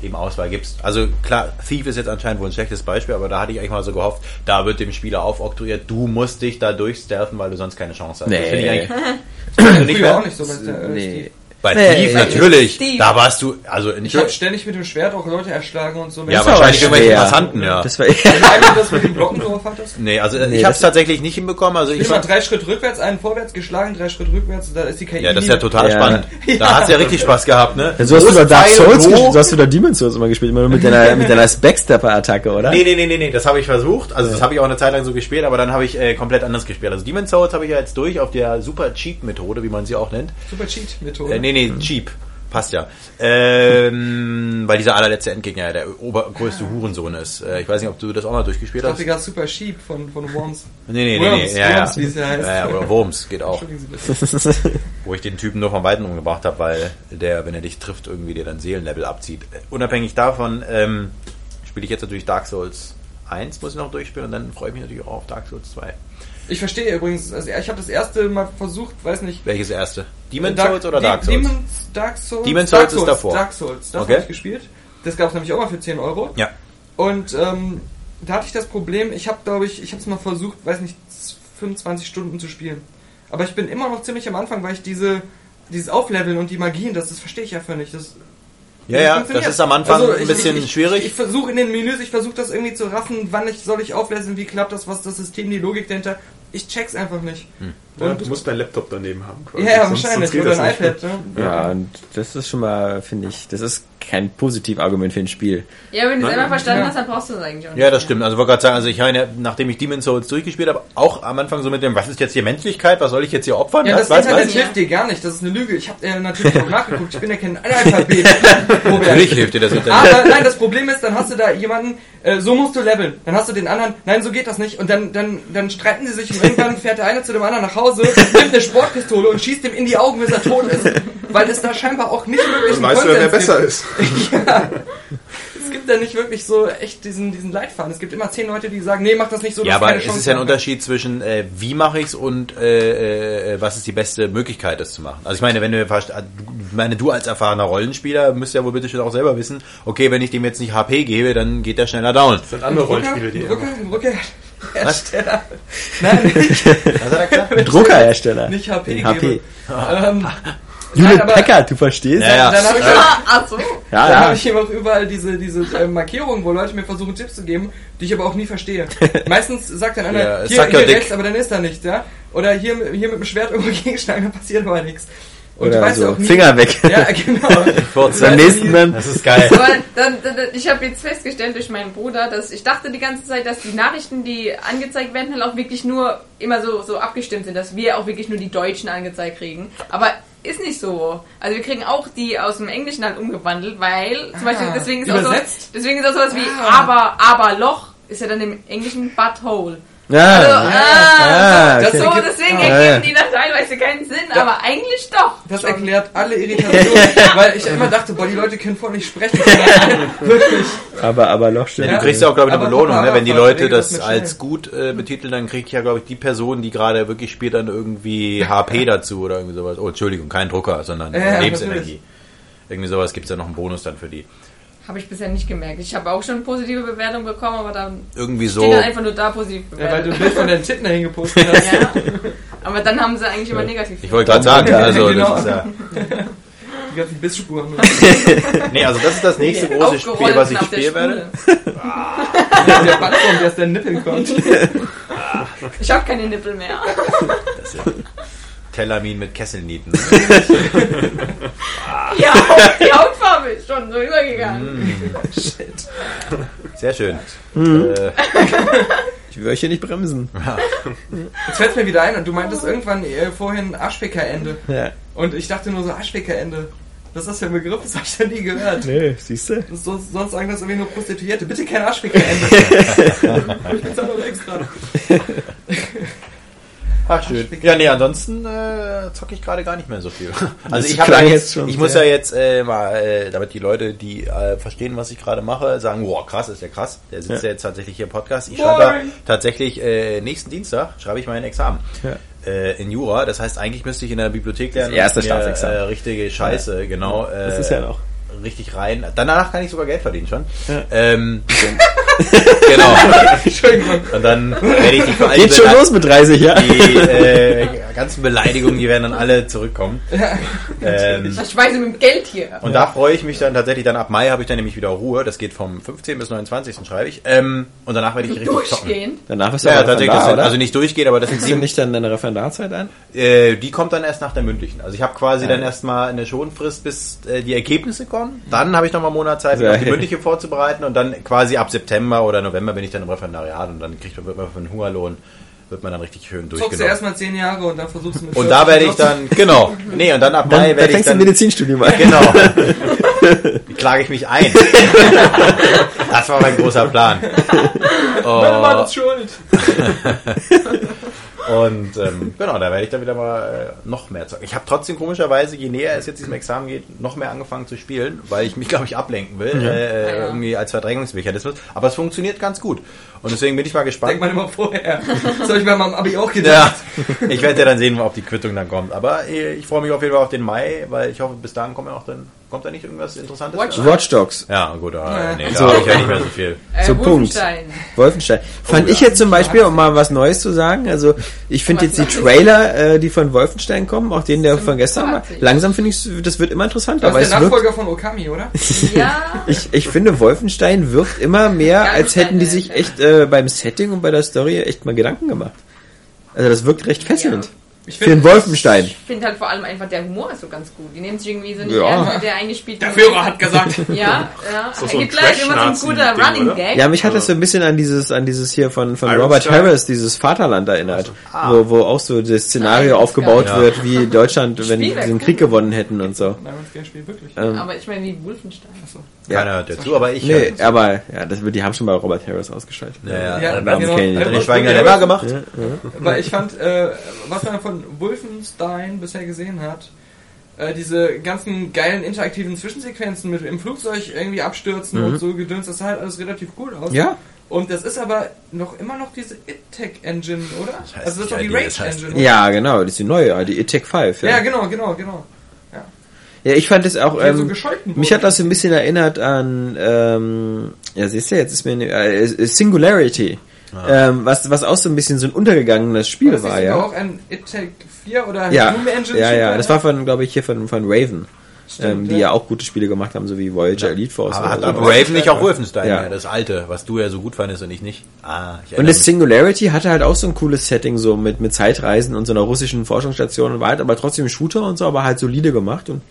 eben Auswahl gibst. Also klar, Thief ist jetzt anscheinend wohl ein schlechtes Beispiel, aber da hatte ich eigentlich mal so gehofft, da wird dem Spieler aufoktroyiert, du musst dich da durchstealthen, weil du sonst keine Chance hast. Das Nee. finde ich eigentlich <laughs> nicht Früher mehr, auch nicht so äh, Nee. Bei Nee, Thief natürlich. Steve. Da warst du, also in Ich habe ständig mit dem Schwert auch Leute erschlagen und so. ja, wahrscheinlich irgendwelche. Passanten, ja. Das war, Wenn du einmal das mit dem Blocken drauf hattest. Nee, also Nee, ich habe es tatsächlich nicht hinbekommen. Also Ich ich bin mal war, drei Schritt rückwärts, einen vorwärts geschlagen, drei Schritt rückwärts, da ist die KI. ja, das ist ja total Ja. spannend. Da hat's ja richtig Spaß gehabt, ne? so hast du doch Dark Souls gespielt, so hast du doch Demon's Souls immer gespielt, immer nur mit deiner, mit deiner Backstepper-Attacke, oder? Nee, nee, nee, nee, nee, das habe ich versucht. Also das habe ich auch eine Zeit lang so gespielt, aber dann habe ich äh, komplett anders gespielt. Also Demon's Souls habe ich ja jetzt durch auf der Super Cheap Methode, wie man sie auch nennt. Super Cheat-Methode. Äh, nee, nee, Cheap. Passt ja. Ähm, weil dieser allerletzte Endgegner ja der obergrößte Hurensohn ist. Äh, ich weiß nicht, ob du das auch mal durchgespielt Ich hast. dachte gerade Super Sheep von, von Worms. Nee, nee, nee, Worms, nee. Ja, Worms, wie ja. es ja heißt. Ja, oder Worms geht auch. Entschuldigen Sie bitte. <laughs> Wo ich den Typen nur vom Weiten umgebracht habe, weil der, wenn er dich trifft, irgendwie dir dann Seelenlevel abzieht. Unabhängig davon ähm, spiele ich jetzt natürlich Dark Souls 1, muss ich noch durchspielen und dann freue ich mich natürlich auch auf Dark Souls 2. Ich verstehe übrigens, also ich habe das erste Mal versucht, weiß nicht. Welches erste? Demon Dark- Souls oder Dark Souls? Demon's, Dark Souls. Demon's Dark Souls ist davor. Dark Souls, das Okay. habe ich gespielt. Das gab es nämlich auch mal für 10 Euro. Ja. Und ähm, da hatte ich das Problem, ich habe glaube ich, ich habe es mal versucht, weiß nicht, 25 Stunden zu spielen. Aber ich bin immer noch ziemlich am Anfang, weil ich diese dieses Aufleveln und die Magien, das, das verstehe ich einfach nicht. Das, Ja, ja, das ist am Anfang Also ein ich- bisschen ich, schwierig. Ich, ich versuche in den Menüs, ich versuche das irgendwie zu raffen, wann ich soll ich auflesen, wie klappt das, was das System, die Logik dahinter. Ich check's einfach nicht. Ja, Und du musst deinen Laptop daneben haben. quasi. ja, ja, Sonst- wahrscheinlich. sonst geht Oder das ein nicht. iPad. Ne? Ja, und das ist schon mal, finde ich, das ist kein Positivargument für ein Spiel. Ja, wenn du es einmal verstanden Ja. hast, dann brauchst du es eigentlich auch nicht. Ja, das stimmt. Also ich wollte gerade sagen, also ich meine, nachdem ich Demon's Souls durchgespielt habe, auch am Anfang so mit dem, was ist jetzt hier Menschlichkeit, was soll ich jetzt hier opfern? Ja, das was, Internet was? hilft dir gar nicht, das ist eine Lüge. Ich habe äh, natürlich auch nachgeguckt, ich bin ja kein Analphabet. <laughs> Natürlich hilft dir das Internet. Aber nein, das Problem ist, dann hast du da jemanden, äh, so musst du leveln. Dann hast du den anderen, nein, so geht das nicht. Und dann, dann, dann streiten sie sich und irgendwann <laughs> fährt der eine zu dem anderen nach Hause, nimmt eine Sportpistole und schießt ihm in die Augen, bis er tot ist. Weil es da scheinbar auch nicht wirklich Dann weißt du, wer besser ist. <laughs> Es gibt da nicht wirklich so echt diesen, diesen Leitfaden. Es gibt immer zehn Leute, die sagen, nee, mach das nicht so. Ja, aber es ist ja ein. Unterschied zwischen äh, wie mache ich's und äh, äh, was ist die beste Möglichkeit, das zu machen. Also ich meine, wenn du ich meine, du als erfahrener Rollenspieler müsst ja wohl bitte schon auch selber wissen, okay, wenn ich dem jetzt nicht HP gebe, dann geht der schneller down. Das sind andere Rollenspiele, die Brücke, Brücke. Was? Hersteller. Nein, <laughs> nicht, Was hat er gesagt? Druckerhersteller. nicht HP. HP. Ähm, Hewlett Nein, Packard, du verstehst? Ja, ja. Dann habe ich, Ah, so. ja. ja. hab ich eben auch überall diese, diese äh, Markierungen, wo Leute mir versuchen Tipps zu geben, die ich aber auch nie verstehe. <laughs> Meistens sagt dann einer, Ja, hier, hier rechts, aber dann ist da nichts, ja? Oder hier, hier mit dem Schwert <laughs> irgendwo gegenschlagen, dann passiert aber nichts. Und du Oder so, auch nie, Finger weg. Ja, <laughs> genau. Beim nächsten dann. Das ist geil. Aber <laughs> dann, dann, dann, ich habe jetzt festgestellt durch meinen Bruder, dass ich dachte die ganze Zeit, dass die Nachrichten, die angezeigt werden, halt auch wirklich nur immer so, so abgestimmt sind, dass wir auch wirklich nur die Deutschen angezeigt kriegen. Aber ist nicht so. Also wir kriegen auch die aus dem Englischen halt umgewandelt, weil zum Beispiel deswegen ist auch so, deswegen ist auch sowas wie Ah. aber aber Loch ist ja dann im Englischen Butthole. Ja, Also, ja. ah, Ah, das okay. so, ergibt- deswegen ah, ergeben ja. die dann teilweise keinen Sinn, aber eigentlich doch. Das schon. erklärt alle <laughs> Irritationen, weil ich immer dachte, boah, die Leute können voll nicht sprechen. <laughs> Wirklich. aber, aber Loch stimmt. Ja, du kriegst ja auch, glaube ich, eine Aber Belohnung, ne? wenn die Leute das als gut äh, betiteln, dann kriegt ja, glaube ich, die Person, die gerade wirklich spielt, dann irgendwie HP <laughs> dazu oder irgendwie sowas. Oh, Entschuldigung, kein Drucker, sondern Ja, Lebensenergie. natürlich. Irgendwie sowas gibt's ja noch einen Bonus dann für die. Habe ich bisher nicht gemerkt. Ich habe auch schon positive Bewertungen bekommen, aber dann Irgendwie steht so. dann einfach nur da positiv Ja, weil du bewertet. ein Bild von deinen Titten dahin gepostet hast. Ja. Aber dann haben sie eigentlich immer negativ. Ich wollte gerade sagen, Ja, also genau. das ist ja. Die ganzen Bissspuren. <laughs> Nee, also das ist das nächste große Spiel, was ich spielen werde. Spule. der Bandwurm, der aus der Nippeln kommt. Ich habe keine Nippel mehr. Telamin mit Kesselnieten. <laughs> Ja, die Hautfarbe ist schon so übergegangen. Sehr schön. Mhm. Äh, Ich will euch hier nicht bremsen. <laughs> Jetzt fällt mir wieder ein und du meintest irgendwann äh, vorhin Aschbecker-Ende. Ja. Und ich dachte nur so Aschbecker-Ende. Was ist das für ein Begriff? Das habe ich noch nie gehört. Nee, siehst du? So, sonst sagen das irgendwie nur Prostituierte. Bitte kein Aschbecker-Ende. <laughs> ich bezahle doch extra. Ach, schön. Ja, nee, ansonsten äh, zocke ich gerade gar nicht mehr so viel. Also Das ich habe jetzt, schon ich muss ja jetzt äh, mal, äh, damit die Leute, die äh, verstehen, was ich gerade mache, sagen, wow, krass, ist ja krass. Der sitzt ja, jetzt tatsächlich hier im Podcast. Ich schreibe tatsächlich äh, nächsten Dienstag schreibe ich mein Examen. Ja. Äh, in Jura, das heißt eigentlich müsste ich in der Bibliothek lernen. erste und mir, Staatsexamen. Äh, richtige Scheiße, genau. Äh, Das ist ja noch. Richtig rein. Danach kann ich sogar Geld verdienen schon. Ja. Ähm, <laughs> genau. Entschuldigung. Und dann werde ich die für Geht schon los mit 30, ja? die äh, ganzen Beleidigungen, die werden dann alle zurückkommen. Ähm, Ich weiß mit dem Geld hier. und da freue ich mich dann tatsächlich, dann ab Mai habe ich dann nämlich wieder Ruhe. Das geht vom 15. bis 29. schreibe ich. Ähm, und danach werde ich richtig zocken. Durchgehend. Danach bist du Ja, ja tatsächlich. Das, oder? also nicht durchgeht, aber das sind du nicht dann deine Referendarzeit an? äh, die kommt dann erst nach der mündlichen. Also ich habe quasi dann erstmal eine Schonfrist, bis äh, die Ergebnisse kommen. Dann habe ich nochmal einen Monat Zeit, mich auf die mündliche vorzubereiten. Und dann quasi ab September oder November bin ich dann im Referendariat und dann kriegt man, wird man für einen Hungerlohn, wird man dann richtig schön Zockst du durchgenommen. erstmal 10 Jahre und dann versuchst du mit Und da werde ich dann, genau, nee, und dann ab Mai werde ich fängst du dann... ein Medizinstudium an. Genau. <laughs> Klage ich mich ein. <laughs> Das war mein großer Plan. Meine Mann Oh, ist schuld. <laughs> und ähm, <laughs> genau, da werde ich dann wieder mal äh, noch mehr zocken. Ich habe trotzdem komischerweise, je näher es jetzt diesem Examen geht, noch mehr angefangen zu spielen, weil ich mich, glaube ich, ablenken will. Äh, Ah, ja. Irgendwie als Verdrängungsmechanismus. Aber es funktioniert ganz gut. Und deswegen bin ich mal gespannt. Denkt man immer vorher. Das habe ich bei meinem Abi auch gedacht. Ja, ich werde ja dann sehen, ob die Quittung dann kommt. Aber äh, ich freue mich auf jeden Fall auf den Mai, weil ich hoffe, bis dahin kommt ja auch dann, kommt da nicht irgendwas Interessantes? Watch- Watch Dogs. Ja, gut, aber nee, da So. habe ich ja nicht mehr so viel. Äh, So, Punkt. Wolfenstein. Wolfenstein. Fand Oh, ich ja. jetzt zum Beispiel, um mal was Neues zu sagen, also ich finde jetzt die? Trailer, äh, die von Wolfenstein kommen, auch den, der von gestern war, langsam finde ich, das wird immer interessanter, Das weil ist der es wirkt, Nachfolger von Okami, oder? Ja. <laughs> ich, ich finde Wolfenstein wirkt immer mehr, Ganz als hätten die sich ja. echt äh, beim Setting und bei der Story echt mal Gedanken gemacht. Also das wirkt recht fesselnd. Ich Für den Wolfenstein. Ich finde halt vor allem einfach der Humor ist so ganz gut. Die nehmen sich irgendwie so nicht Ja. ernst, der eingespielt Der Führer hat gesagt. <laughs> Ja, ja. so ein Gibt gleich immer so ein guter Trash-Nazi-Ding, Running oder? Gag. Ja, mich hat das so ein bisschen an dieses, an dieses hier von, von Iron Robert Sky? Harris, dieses Vaterland erinnert, wo, wo auch so das Szenario Iron aufgebaut Sky. wird, wie Deutschland, wenn wär den. Krieg gewonnen hätten und so. Nein, das Spiel wirklich. Ähm, Aber ich meine, wie Wolfenstein. Ja. Keiner hört dazu, aber ich Nee, aber ja, das, die haben schon mal Robert Harris ausgeschaltet. Ja, ja. Ja, Dann haben genau. sie keine- Hat den Schweigender Lämmer gemacht? Weil ich fand, äh, was man von Wolfenstein bisher gesehen hat, äh, diese ganzen geilen interaktiven Zwischensequenzen mit im Flugzeug irgendwie abstürzen und so gedöns, das sah halt alles relativ cool aus. Mhm. Ja. Und das ist aber noch immer noch diese IT-Tech-Engine, oder? heißt also das ist doch die ID, das heißt- oder? Ja, genau, das ist die neue, die Tech 5. Ja. Ja, genau, genau, genau. ja ich fand es auch, so ähm, gescholten mich hat das so ein bisschen erinnert an, ähm, ja, siehst du, jetzt ist mir, ne- äh, Singularity. Ähm, was, was auch so ein bisschen so ein untergegangenes Spiel das war, ja. auch ein IT-Tech 4 oder Ja, Doom Engine ja, ja, das war von, glaube ich, hier von, von Raven, Stimmt, ähm, die ja. ja auch gute Spiele gemacht haben, so wie Voyager Elite Force. Aber hat so. aber Raven nicht auch Wolfenstein, Ja. ja. das alte, was du ja so gut fandest und ich nicht. Ah, ich Und das mich. Singularity hatte halt auch so ein cooles Setting, so mit, mit Zeitreisen und so einer russischen Forschungsstation und war halt aber trotzdem Shooter und so, aber halt solide gemacht und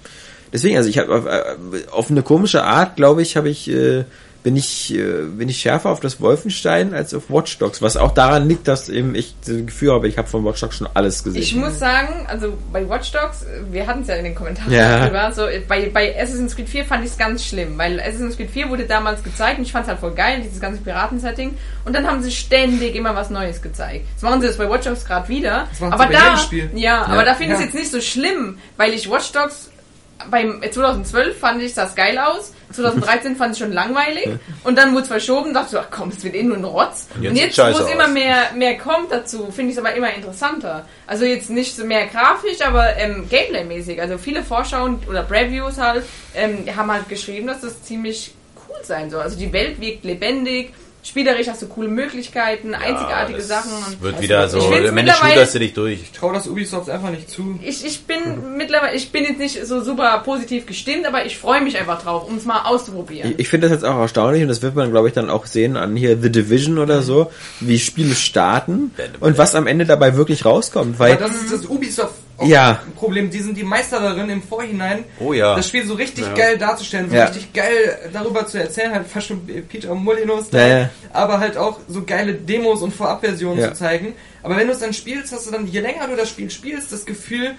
deswegen, also ich habe auf, äh, auf eine komische Art, glaube ich, habe ich, äh, bin ich, äh, bin ich schärfer auf das Wolfenstein als auf Watch Dogs, was auch daran liegt, dass eben ich das Gefühl habe, ich habe von Watch Dogs schon alles gesehen. Ich muss sagen, also bei Watch Dogs, wir hatten es ja in den Kommentaren Ja. drüber, so, bei, bei Assassin's Creed 4 fand ich es ganz schlimm, weil Assassin's Creed 4 wurde damals gezeigt und ich fand es halt voll geil, dieses ganze Piratensetting. Und dann haben sie ständig immer was Neues gezeigt. Jetzt machen sie das bei Watch Dogs gerade wieder. Das aber sie bei da, jedem Spiel. Ja, aber da finde ich Ja. es jetzt nicht so schlimm, weil ich Watch Dogs beim 2012 fand ich das geil aus, 2013 fand ich schon langweilig <laughs> und dann wurde es verschoben, dachte so, ach komm, es wird eh nur ein Rotz. Und Und jetzt jetzt, wo es immer mehr, mehr kommt dazu, finde ich es aber immer interessanter. Also jetzt nicht so mehr grafisch, aber ähm, Gameplay-mäßig. Also viele Vorschauen oder Previews halt ähm, haben halt geschrieben, dass das ziemlich cool sein soll. Also die Welt wirkt lebendig, Spielerisch hast du coole Möglichkeiten, einzigartige das Am Ende Wird Also, wieder so, mittlerweile- shooterst du dich durch. Ich traue das Ubisoft einfach nicht zu. Ich, ich bin mittlerweile, ich bin jetzt nicht so super positiv gestimmt, aber ich freue mich einfach drauf, um es mal auszuprobieren. Ich, ich finde das jetzt auch erstaunlich und das wird man, glaube ich, dann auch sehen an hier The Division oder so, wie Spiele starten und was am Ende dabei wirklich rauskommt, weil Aber das ist das Ubisoft Ja. ein Problem. Die sind die Meister darin, im Vorhinein Oh ja. das Spiel so richtig geil darzustellen, so Ja. richtig geil darüber zu erzählen, halt fast schon Peter Molinos, Ja, ja. aber halt auch so geile Demos und Vorabversionen Ja. zu zeigen. Aber wenn du es dann spielst, hast du dann, je länger du das Spiel spielst, das Gefühl,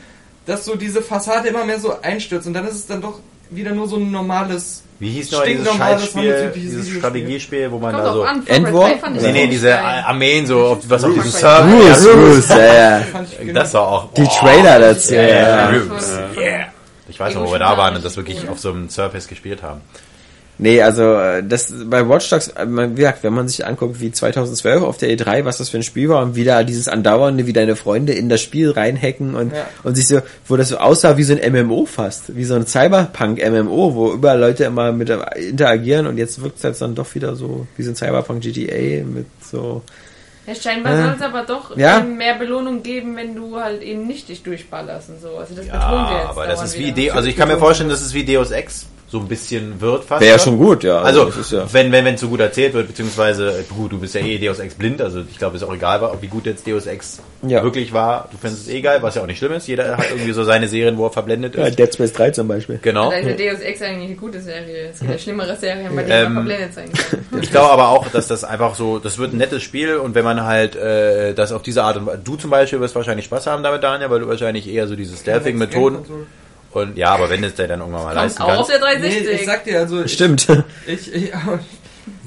dass so diese Fassade immer mehr so einstürzt und dann ist es dann doch wieder nur so ein normales Wie hieß noch dieses Scheißspiel, dieses. Strategiespiel, wo man Kommt da so... an, Far Cry Endwar? 3 fand ich Nee, nee, diese. Armeen so, auf, was auf diesem Server... Bruce, ja, ja. Ich genau. Das war auch... Die. Trailer dazu, Das yeah. Ich weiß noch, wo wir da waren und das wirklich auf so einem Surface gespielt haben. Nee, also äh, das bei Watch Dogs, äh, man- wie gesagt, wenn man sich anguckt, wie 2012 auf der E3, was das für ein Spiel war und wie da dieses andauernde, wie deine Freunde in das Spiel reinhacken und Ja. und sich so, wo das so aussah wie so ein MMO fast, wie so ein Cyberpunk MMO, wo überall Leute immer mit äh, interagieren und jetzt wirkt es jetzt dann doch wieder so wie so ein Cyberpunk GTA mit so Ja, scheinbar Äh. soll es aber doch Ja. eben mehr Belohnung geben, wenn du halt eben nicht dich durchballerst und so. Also das Ja, wir jetzt aber das ist wie wieder. De also ich kann mir vorstellen, dass es wie Deus Ex so ein bisschen wird fast. wäre ja schon. gut, ja. Also, ist ja wenn wenn wenn es so gut erzählt wird, beziehungsweise gut, du bist ja eh Deus Ex blind, also ich glaube, es ist auch egal, ob wie gut jetzt Deus Ex Ja. wirklich war. Du findest es eh geil, was ja auch nicht schlimm ist. Jeder hat irgendwie so seine Serien, wo er verblendet ja, ist. Dead Space 3 zum Beispiel. Genau. Da ist ja Deus Ex eigentlich eine gute Serie. Es gibt ja schlimmere Serien, bei denen Ähm, man verblendet sein kann. <laughs> Ich glaube aber auch, dass das einfach so, das wird ein nettes Spiel und wenn man halt äh, das auf diese Art und Weise, du zum Beispiel wirst wahrscheinlich Spaß haben damit, Daniel, weil du wahrscheinlich eher so diese Stealthing-Methoden und ja, aber wenn es dir dann irgendwann mal Kommt leisten auch auf kannst, der Nee, 360. ich sag dir, also ich, Stimmt. ich, ich,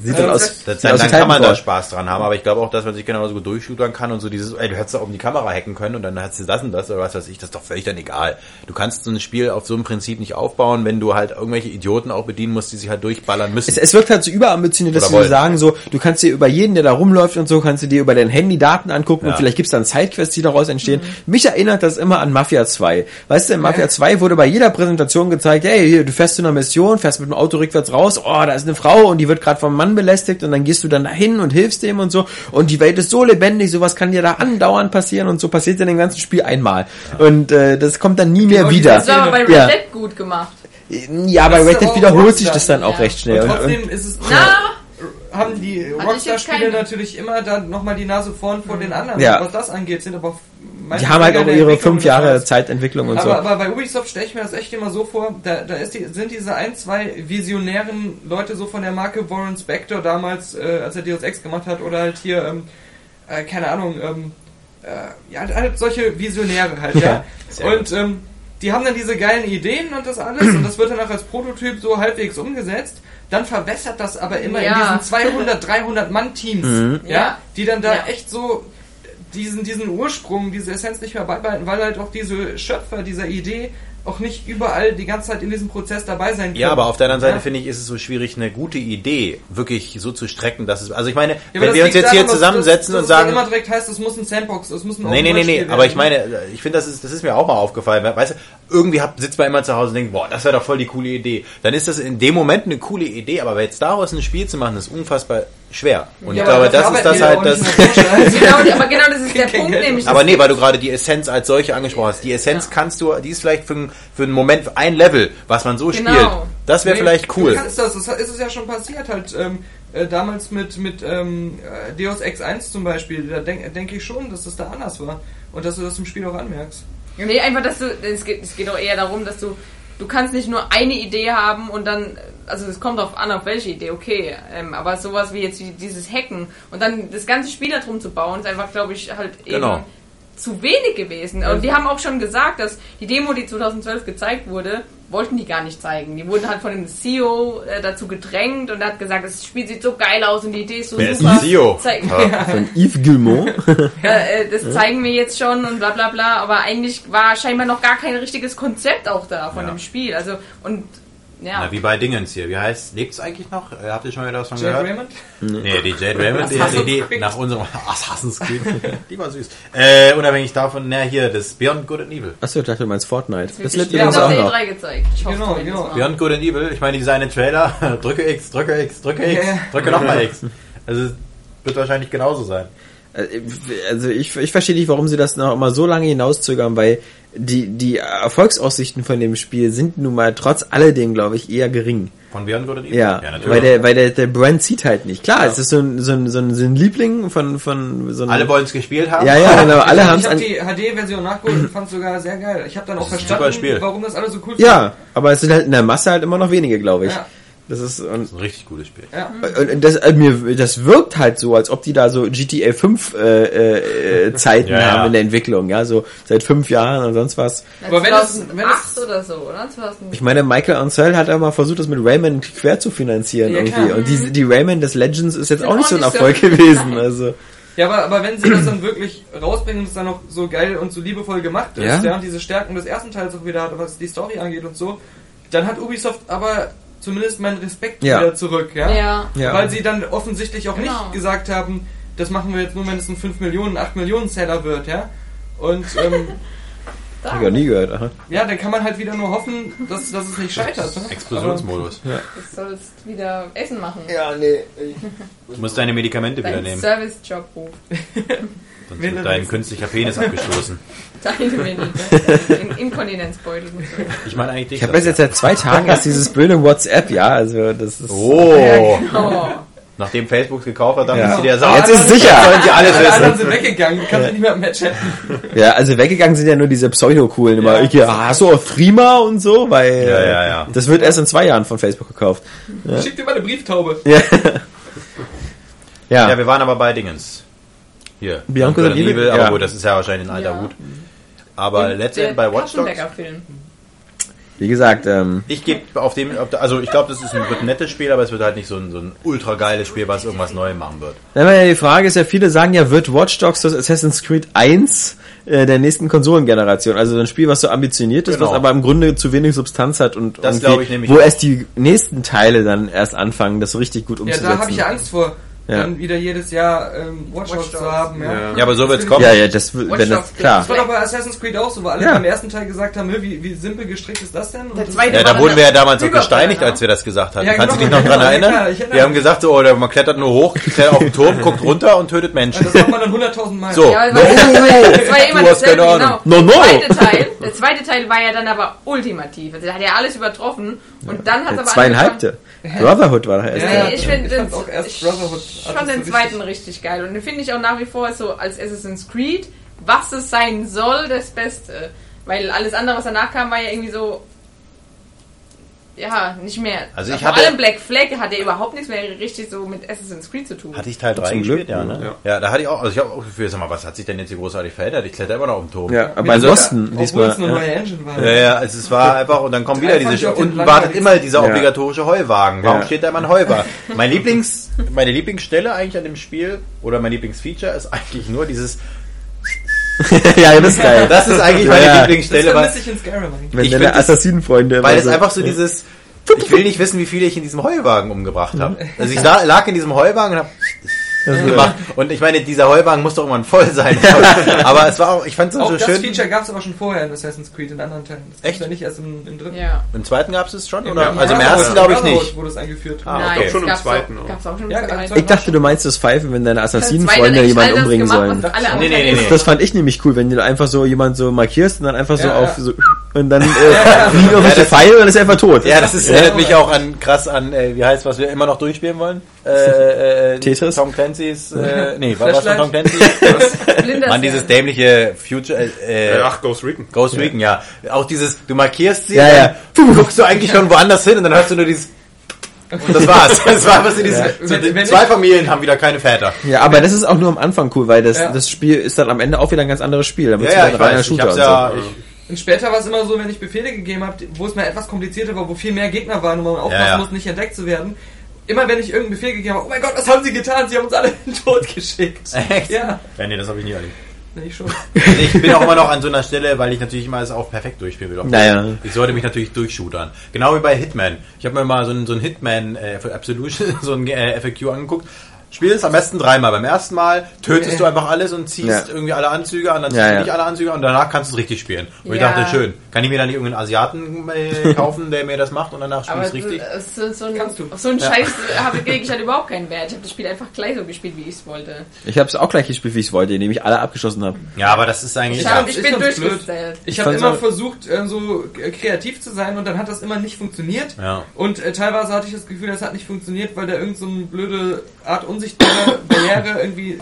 Sieht Äh, dann aus. das- das, sieht dann, aus wie dann kann man da. Spaß dran haben, aber ich glaube auch, dass man sich genauso gut durchshootern kann und so dieses, ey, du hättest doch um die Kamera hacken können und dann hast du das und das oder was weiß ich, das ist doch völlig dann egal. Du kannst so ein Spiel auf so einem Prinzip nicht aufbauen, wenn du halt irgendwelche Idioten auch bedienen musst, die sich halt durchballern müssen. Es, es wirkt halt so überambitioniert, dass sie wollen. sagen, so, du kannst dir über jeden, der da rumläuft und so, kannst du dir über dein Handy Daten angucken Ja. und vielleicht gibt's dann Sidequests, die daraus entstehen. Mich erinnert das immer an Mafia 2. Weißt du, in Mafia 2 wurde bei jeder Präsentation gezeigt, hey, hier, du fährst zu einer Mission, fährst mit dem Auto rückwärts raus, oh, da ist eine Frau und die wird gerade vom Mann belästigt und dann gehst du dann dahin und hilfst dem und so und die Welt ist so lebendig, sowas kann dir da andauernd passieren und so passiert in dem ganzen Spiel einmal. Und äh, das kommt dann nie mehr Genau wieder. Das war aber bei Red Ja. Dead gut gemacht. Ja, bei Das Red Dead wiederholt sich das dann auch Ja. recht schnell. und trotzdem und, ist es, Na, haben die Rockstar-Spiele natürlich immer dann nochmal die Nase vorn vor den anderen, Ja. was das angeht, sind aber die haben halt auch in ihre fünf Jahre. Zeitentwicklung und aber, so. aber bei Ubisoft stelle ich mir das echt immer so vor, da, da ist die, sind diese ein, zwei visionären Leute so von der Marke Warren Spector damals, äh, als er Deus Ex gemacht hat, oder halt hier, ähm, äh, keine Ahnung, ähm, äh, ja, halt, halt solche Visionäre halt, ja. Ja, und ähm, die haben dann diese geilen Ideen und das alles und das wird dann auch als Prototyp so halbwegs umgesetzt. Dann verwässert das aber immer in Ja. diesen 200, 300 Mann-Teams, Mhm. ja, Ja. die dann da Ja. echt so diesen, diesen Ursprung, diese Essenz nicht mehr beibehalten, weil halt auch diese Schöpfer dieser Idee auch nicht überall die ganze Zeit in diesem Prozess dabei sein können. Ja, aber auf der anderen Seite Ja. finde ich, ist es so schwierig, eine gute Idee wirklich so zu strecken, dass es, also ich meine, Ja, wenn das wir uns jetzt hier zusammensetzen dass, und dass es sagen, immer direkt heißt, es muss ein Sandbox, es muss ein Nee, nee, nee, nee, aber ich meine, ich finde, das ist, das ist mir auch mal aufgefallen. Weißt du, irgendwie hab, sitzt man immer zu Hause und denkt, boah, das wäre doch voll die coole Idee. Dann ist das in dem Moment eine coole Idee, aber jetzt daraus ein Spiel zu machen, ist unfassbar schwer. Und Ja, ich aber glaube, das ist das halt das. Branche. <laughs> genau, aber genau das ist der <laughs> Punkt, Geld. nämlich. Aber nee, weil du gerade die Essenz als solche angesprochen hast. Die Essenz kannst du, die ist vielleicht für, einen- für einen Moment, für ein Level, was man so Genau. spielt. Das wäre Nee, vielleicht cool. Du kannst das, das ist es ja schon passiert halt. Ähm, äh, damals mit, mit ähm, äh, Deus Ex 1 zum Beispiel, da denke denk ich schon, dass das da anders war. Und dass du das im Spiel auch anmerkst. Nee, einfach, dass du, es geht, es geht auch eher darum, dass du, du kannst nicht nur eine Idee haben und dann, also es kommt darauf an, auf welche Idee, okay, ähm, aber sowas wie jetzt wie dieses Hacken und dann das ganze Spiel darum zu bauen, ist einfach, glaube ich, halt eben Genau. zu wenig gewesen. Und die haben auch schon gesagt, dass die Demo, die 2012 gezeigt wurde, wollten die gar nicht zeigen. Die wurden halt von dem CEO äh, dazu gedrängt und hat gesagt, das Spiel sieht so geil aus und die Idee ist so Wer ist super. der CEO? Zeig- <laughs> Von Yves Guillemot. <laughs> äh, äh, das zeigen wir jetzt schon und bla bla bla, aber eigentlich war scheinbar noch gar kein richtiges Konzept auch da von Ja. dem Spiel. Also und ja. Na, wie bei Dingens hier. Wie heißt, lebt's eigentlich noch? Äh, Habt ihr schon wieder was von Jade gehört? Raymond? Nee, die Jade Raymond, die, die, die nach unserem <laughs> Assassin's Creed, <laughs> die war süß. Äh, unabhängig davon, na hier, das Beyond Good and Evil. Achso, ich dachte, du meinst Fortnite. Das wird lebt übrigens auch der noch. E3 gezeigt. Ich hoffe Genau, genau. mal. Beyond Good and Evil, ich meine, die seinen Trailer, <laughs> drücke X, drücke X, drücke X, drücke nochmal X. Also wird wahrscheinlich genauso sein. Äh, Also ich, ich verstehe nicht, warum sie das noch immer so lange hinauszögern, weil die, die Erfolgsaussichten von dem Spiel sind nun mal trotz alledem, glaube ich, eher gering. Von Björn würdet ihr? Ja, weil der, weil der, der Brand zieht halt nicht. Klar, es ist so ein, so ein, so ein, so ein Liebling von, von so einem, Alle wollen es gespielt haben. Ja, ja, <laughs> genau, alle haben ich habe die HD-Version nachgeholt und fand sogar sehr geil. Ich habe dann auch ist verstanden, warum das alle so cool ja, aber es sind halt in der Masse halt immer noch wenige, glaube ich. Ja. Das ist, und, Das ist ein richtig gutes Spiel. Ja. Und und das, äh, mir, das wirkt halt so, als ob die da so GTA 5 äh, äh, äh, Zeiten Ja, ja. haben in der Entwicklung, ja, so seit fünf Jahren und sonst was. Aber wenn es- wenn 2008 es- oder so, oder? 2000. Ich meine, Michael Ansel hat ja mal versucht, das mit Rayman quer zu finanzieren Ja, irgendwie. klar. Und die, die Rayman des Legends ist jetzt auch nicht so ein Erfolg so- gewesen. Nein. Also Ja, aber, aber wenn sie das dann wirklich rausbringen und es dann noch so geil und so liebevoll gemacht ist, Ja. ja, und diese Stärken des ersten Teils auch wieder hat, was die Story angeht und so, dann hat Ubisoft aber zumindest meinen Respekt Ja. wieder zurück, ja? Ja. Ja. Weil sie dann offensichtlich auch Genau. nicht gesagt haben, das machen wir jetzt nur, wenn es ein 5 Millionen, 8 Millionen Seller wird, ja? Und ähm, <laughs> hab ich auch nie gehört. Aha. ja, dann kann man halt wieder nur hoffen, dass, dass es nicht scheitert. Ne? Explosionsmodus. Du sollst wieder Essen machen. Ja, nee. Du musst deine Medikamente wieder Dein nehmen. Service-Job ruft. <laughs> Sonst wird dein künstlicher Penis abgestoßen. <laughs> Deine. In <laughs> Inkontinenzbeutel. so. Ich meine eigentlich. Ich habe jetzt seit zwei Tagen erst dieses blöde WhatsApp, ja, also das ist... Oh! Oh. Nachdem Facebook gekauft hat, dann Ja. ist sie der Jetzt Sache. ist sicher. Sollen sie alles Alle anderen wissen. sind weggegangen, du kannst nicht mehr mehr chatten. Ja, also weggegangen sind ja nur diese Pseudo-Coolen immer. Ja. Ja, hast du auch Threema und so? Weil Ja, ja, ja. das wird erst in zwei Jahren von Facebook gekauft. Schick dir mal eine Brieftaube. Ja. ja. Ja, wir waren aber bei Dingens. Hier. Bianco Evil, Evil, aber ja. gut, das ist ja wahrscheinlich ein alter Ja. Hut. Aber letztendlich bei Watch Dogs. Wie gesagt, ähm, ich gebe auf dem, also ich glaube, das ist ein, wird ein nettes Spiel, aber es wird halt nicht so ein, so ein ultra geiles Spiel, was irgendwas Neues machen wird. Ja die Frage ist ja, viele sagen ja, wird Watch Dogs das Assassin's Creed 1 äh, der nächsten Konsolengeneration? Also ein Spiel, was so ambitioniert ist, Genau. was aber im Grunde zu wenig Substanz hat und Das ich nämlich wo auch. erst die nächsten Teile dann erst anfangen, das richtig gut Ja, umzusetzen. da habe ich ja Angst vor, Ja. dann wieder jedes Jahr ähm, Watch Watch Dogs zu haben. Ja. Ja. Ja, aber so wird's kommen. Ja, ja, das, Watch wenn das, klar. Das war doch bei Assassin's Creed auch so, weil alle Ja. beim ersten Teil gesagt haben, "Hä, wie, wie simpel gestrickt ist das denn? Und Der zweite Ja, da wurden wir ja damals auch gesteinigt, als wir das gesagt hatten. Ja, Kannst du dich genau, noch dran ja, erinnern? klar, wir haben gesagt, so, oder man klettert nur hoch, klettert auf den Turm, guckt <laughs> runter und tötet Menschen. das macht man dann 100.000 Mal. So. Ja, weil das, war, das war ja immer dasselbe, genau. No, no. Der, zweite Teil, der zweite Teil war ja dann aber ultimativ. Also der hat ja alles übertroffen. Und dann hat aber zweieinhalbte. Brotherhood war der erste. Ja, Nee, ich finde den, erst das den zweiten richtig- richtig geil. Und den finde ich auch nach wie vor so als Assassin's Creed, was es sein soll, das Beste. Weil alles andere, was danach kam, war ja irgendwie so. Ja, nicht mehr. Also ich Vor hatte- allem Black Flag hat ja überhaupt nichts mehr richtig so mit Assassin's Creed zu tun. Hatte ich Teil 3 Zum gespielt, Glück, ja, ne? ja. Ja. da hatte ich auch, also ich habe auch das Gefühl, sag mal, was hat sich denn jetzt hier großartig verändert? Ich kletter immer noch auf dem Turm. Ja, aber Obwohl diesmal. es eine Ja. neue Engine war. Ja, ja, also es war einfach, und dann kommt wieder diese, unten wartet immer dieser Ja. obligatorische Heuwagen. Warum Ja. steht da immer ein Heuwagen? Mein Lieblings, meine Lieblingsstelle eigentlich an dem Spiel, oder mein Lieblingsfeature ist eigentlich nur dieses, <laughs> ja, das ist geil. das ist eigentlich meine ja. Das Lieblingsstelle, weil, vermisse ich in Skyrim eigentlich. Wenn ich deine das- Assassinenfreunde weil es einfach so dieses, ich will nicht wissen, wie viele ich in diesem Heuwagen umgebracht habe. Also ich la- lag in diesem Heuwagen und hab gemacht. Und ich meine, dieser Heuwagen muss doch irgendwann voll sein. <laughs> Aber es war auch, ich fand es Auch so das schön. Feature gab es aber schon vorher in Assassin's Creed in anderen Teilen. Das Echt? ja nicht erst im, im dritten. Ja. Im zweiten gab es es schon? Im Oder? Also im ersten glaube ich nicht. wurde es eingeführt. Ah, Nein, okay. Schon das im zweiten auch, auch. gab's auch schon im Ja, ganz Ich dachte, du meinst das Pfeifen, wenn deine Assassinenfreunde jemanden das umbringen sollen. Nee, nee, nee. Das fand ich nämlich cool, wenn du einfach so jemand so markierst und dann einfach so Ja, auf ja. so und dann äh, fliegen irgendwelche das- Pfeile und dann ist er einfach tot. Ja, das ist, erinnert mich auch an krass an, äh, wie heißt was wir immer noch durchspielen wollen? Äh, äh, Tetris? Tom Clancy's, äh, <laughs> nee, was was von Tom Clancy? <laughs> Mann, dieses dämliche Future, äh, Äh, ach, Ghost Recon. Ghost Recon, ja. Auch dieses, du markierst sie, Ja, ja. dann guckst du eigentlich schon woanders hin und dann hörst du nur dieses, und das war's. <laughs> Das war was in diesem, so, Wenn- wenn zwei Familien haben wieder keine Väter. Ja, aber das ist auch nur am Anfang cool, weil das, Ja. das Spiel ist dann am Ende auch wieder ein ganz anderes Spiel. Da Ja, wird's ja, wieder ein reiner Shooter und ja, so. ich, Und später war es immer so, wenn ich Befehle gegeben habe, wo es mir etwas komplizierter war, wo viel mehr Gegner waren und man aufpassen ja. muss, nicht entdeckt zu werden. Immer wenn ich irgendeinen Befehl gegeben habe, oh mein Gott, was haben sie getan? Sie haben uns alle in den Tod geschickt. <laughs> Echt? Ja, ja, nee, das habe ich nie erlebt. nee, ich schon. <laughs> Ich bin auch immer noch an so einer Stelle, weil ich natürlich immer es auch perfekt durchspielen will. Naja. Ich sollte mich natürlich durchshootern. Genau wie bei Hitman. Ich habe mir mal so ein, so ein Hitman äh, für Absolution, <laughs> so ein äh, FAQ angeguckt. Spiel es am besten dreimal. Beim ersten Mal tötest du einfach alles und ziehst Ja. irgendwie alle Anzüge an, dann ziehst Ja, du ja. nicht alle Anzüge an und danach kannst du es richtig spielen. Und ich dachte, schön, kann ich mir dann nicht irgendeinen Asiaten äh, <laughs> kaufen, der mir das macht und danach spiele Aber ich es richtig? so, so, ein, Kannst du. so einen Scheiß habe ich halt überhaupt keinen Wert. Ich habe das Spiel einfach gleich so gespielt, wie ich es wollte. Ich habe es auch gleich gespielt, wie ich es wollte, indem ich alle abgeschossen habe. Ja, aber das ist eigentlich... Ich, Ja. hab, ich ich bin durchgestellt. Ich Ich habe immer versucht, äh, so kreativ zu sein und dann hat das immer nicht funktioniert. Ja. Und äh, teilweise hatte ich das Gefühl, das hat nicht funktioniert, weil da irgend so eine blöde Art unsichtbare Barriere irgendwie.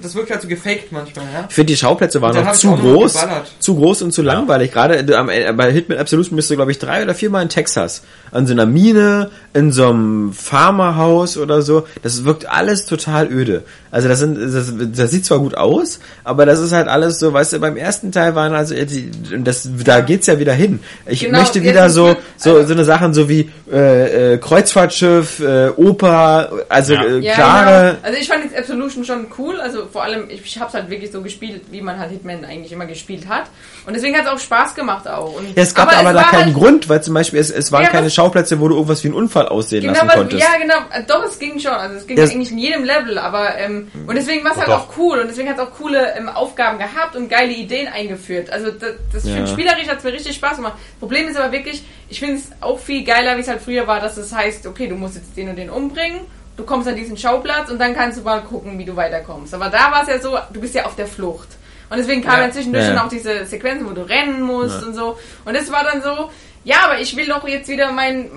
Das wirkt halt so gefaked manchmal, ja. Ich finde, die Schauplätze waren noch zu groß, geballert. zu groß und zu langweilig. Gerade äh, Ende- bei Hitman Absolution bist du, glaube ich, drei oder viermal in Texas. An so einer Mine, in so einem Farmerhaus oder so. Das wirkt alles total öde. Also das sind, das, das sieht zwar gut aus, aber das ist halt alles so, weißt du, beim ersten Teil waren also, äh, die, und das, da geht's ja wieder hin. Ich Genau, möchte wieder so, so, also- so eine Sachen so wie, äh, äh, Kreuzfahrtschiff, äh, Oper, also Ja. äh, Ja, klare, genau. Also ich fand jetzt Absolution schon cool. Also vor allem, ich, ich hab's halt wirklich so gespielt, wie man halt Hitman eigentlich immer gespielt hat. Und deswegen hat's auch Spaß gemacht auch. Und, Ja, es gab aber, es da keinen halt, Grund, weil zum Beispiel es, es waren Ja, keine was- Schauplätze, wo du irgendwas wie einen Unfall aussehen Genau, lassen konntest. ja, genau. Äh, Doch, es ging schon. Also es ging Ja, es- eigentlich in jedem Level, aber ähm, und deswegen war es halt Doch. auch cool und deswegen hat es auch coole ähm, Aufgaben gehabt und geile Ideen eingeführt. Also das, das Ja. spielerisch hat es mir richtig Spaß gemacht. Problem ist aber wirklich, ich finde es auch viel geiler, wie es halt früher war, dass es heißt, okay, du musst jetzt den und den umbringen. Du kommst an diesen Schauplatz und dann kannst du mal gucken, wie du weiterkommst. Aber da war es ja so, du bist ja auf der Flucht. Und deswegen kamen Ja. dann zwischendurch Ja. dann auch diese Sequenzen, wo du rennen musst und so. Und es war dann so, ja, aber ich will doch jetzt wieder mein ähm,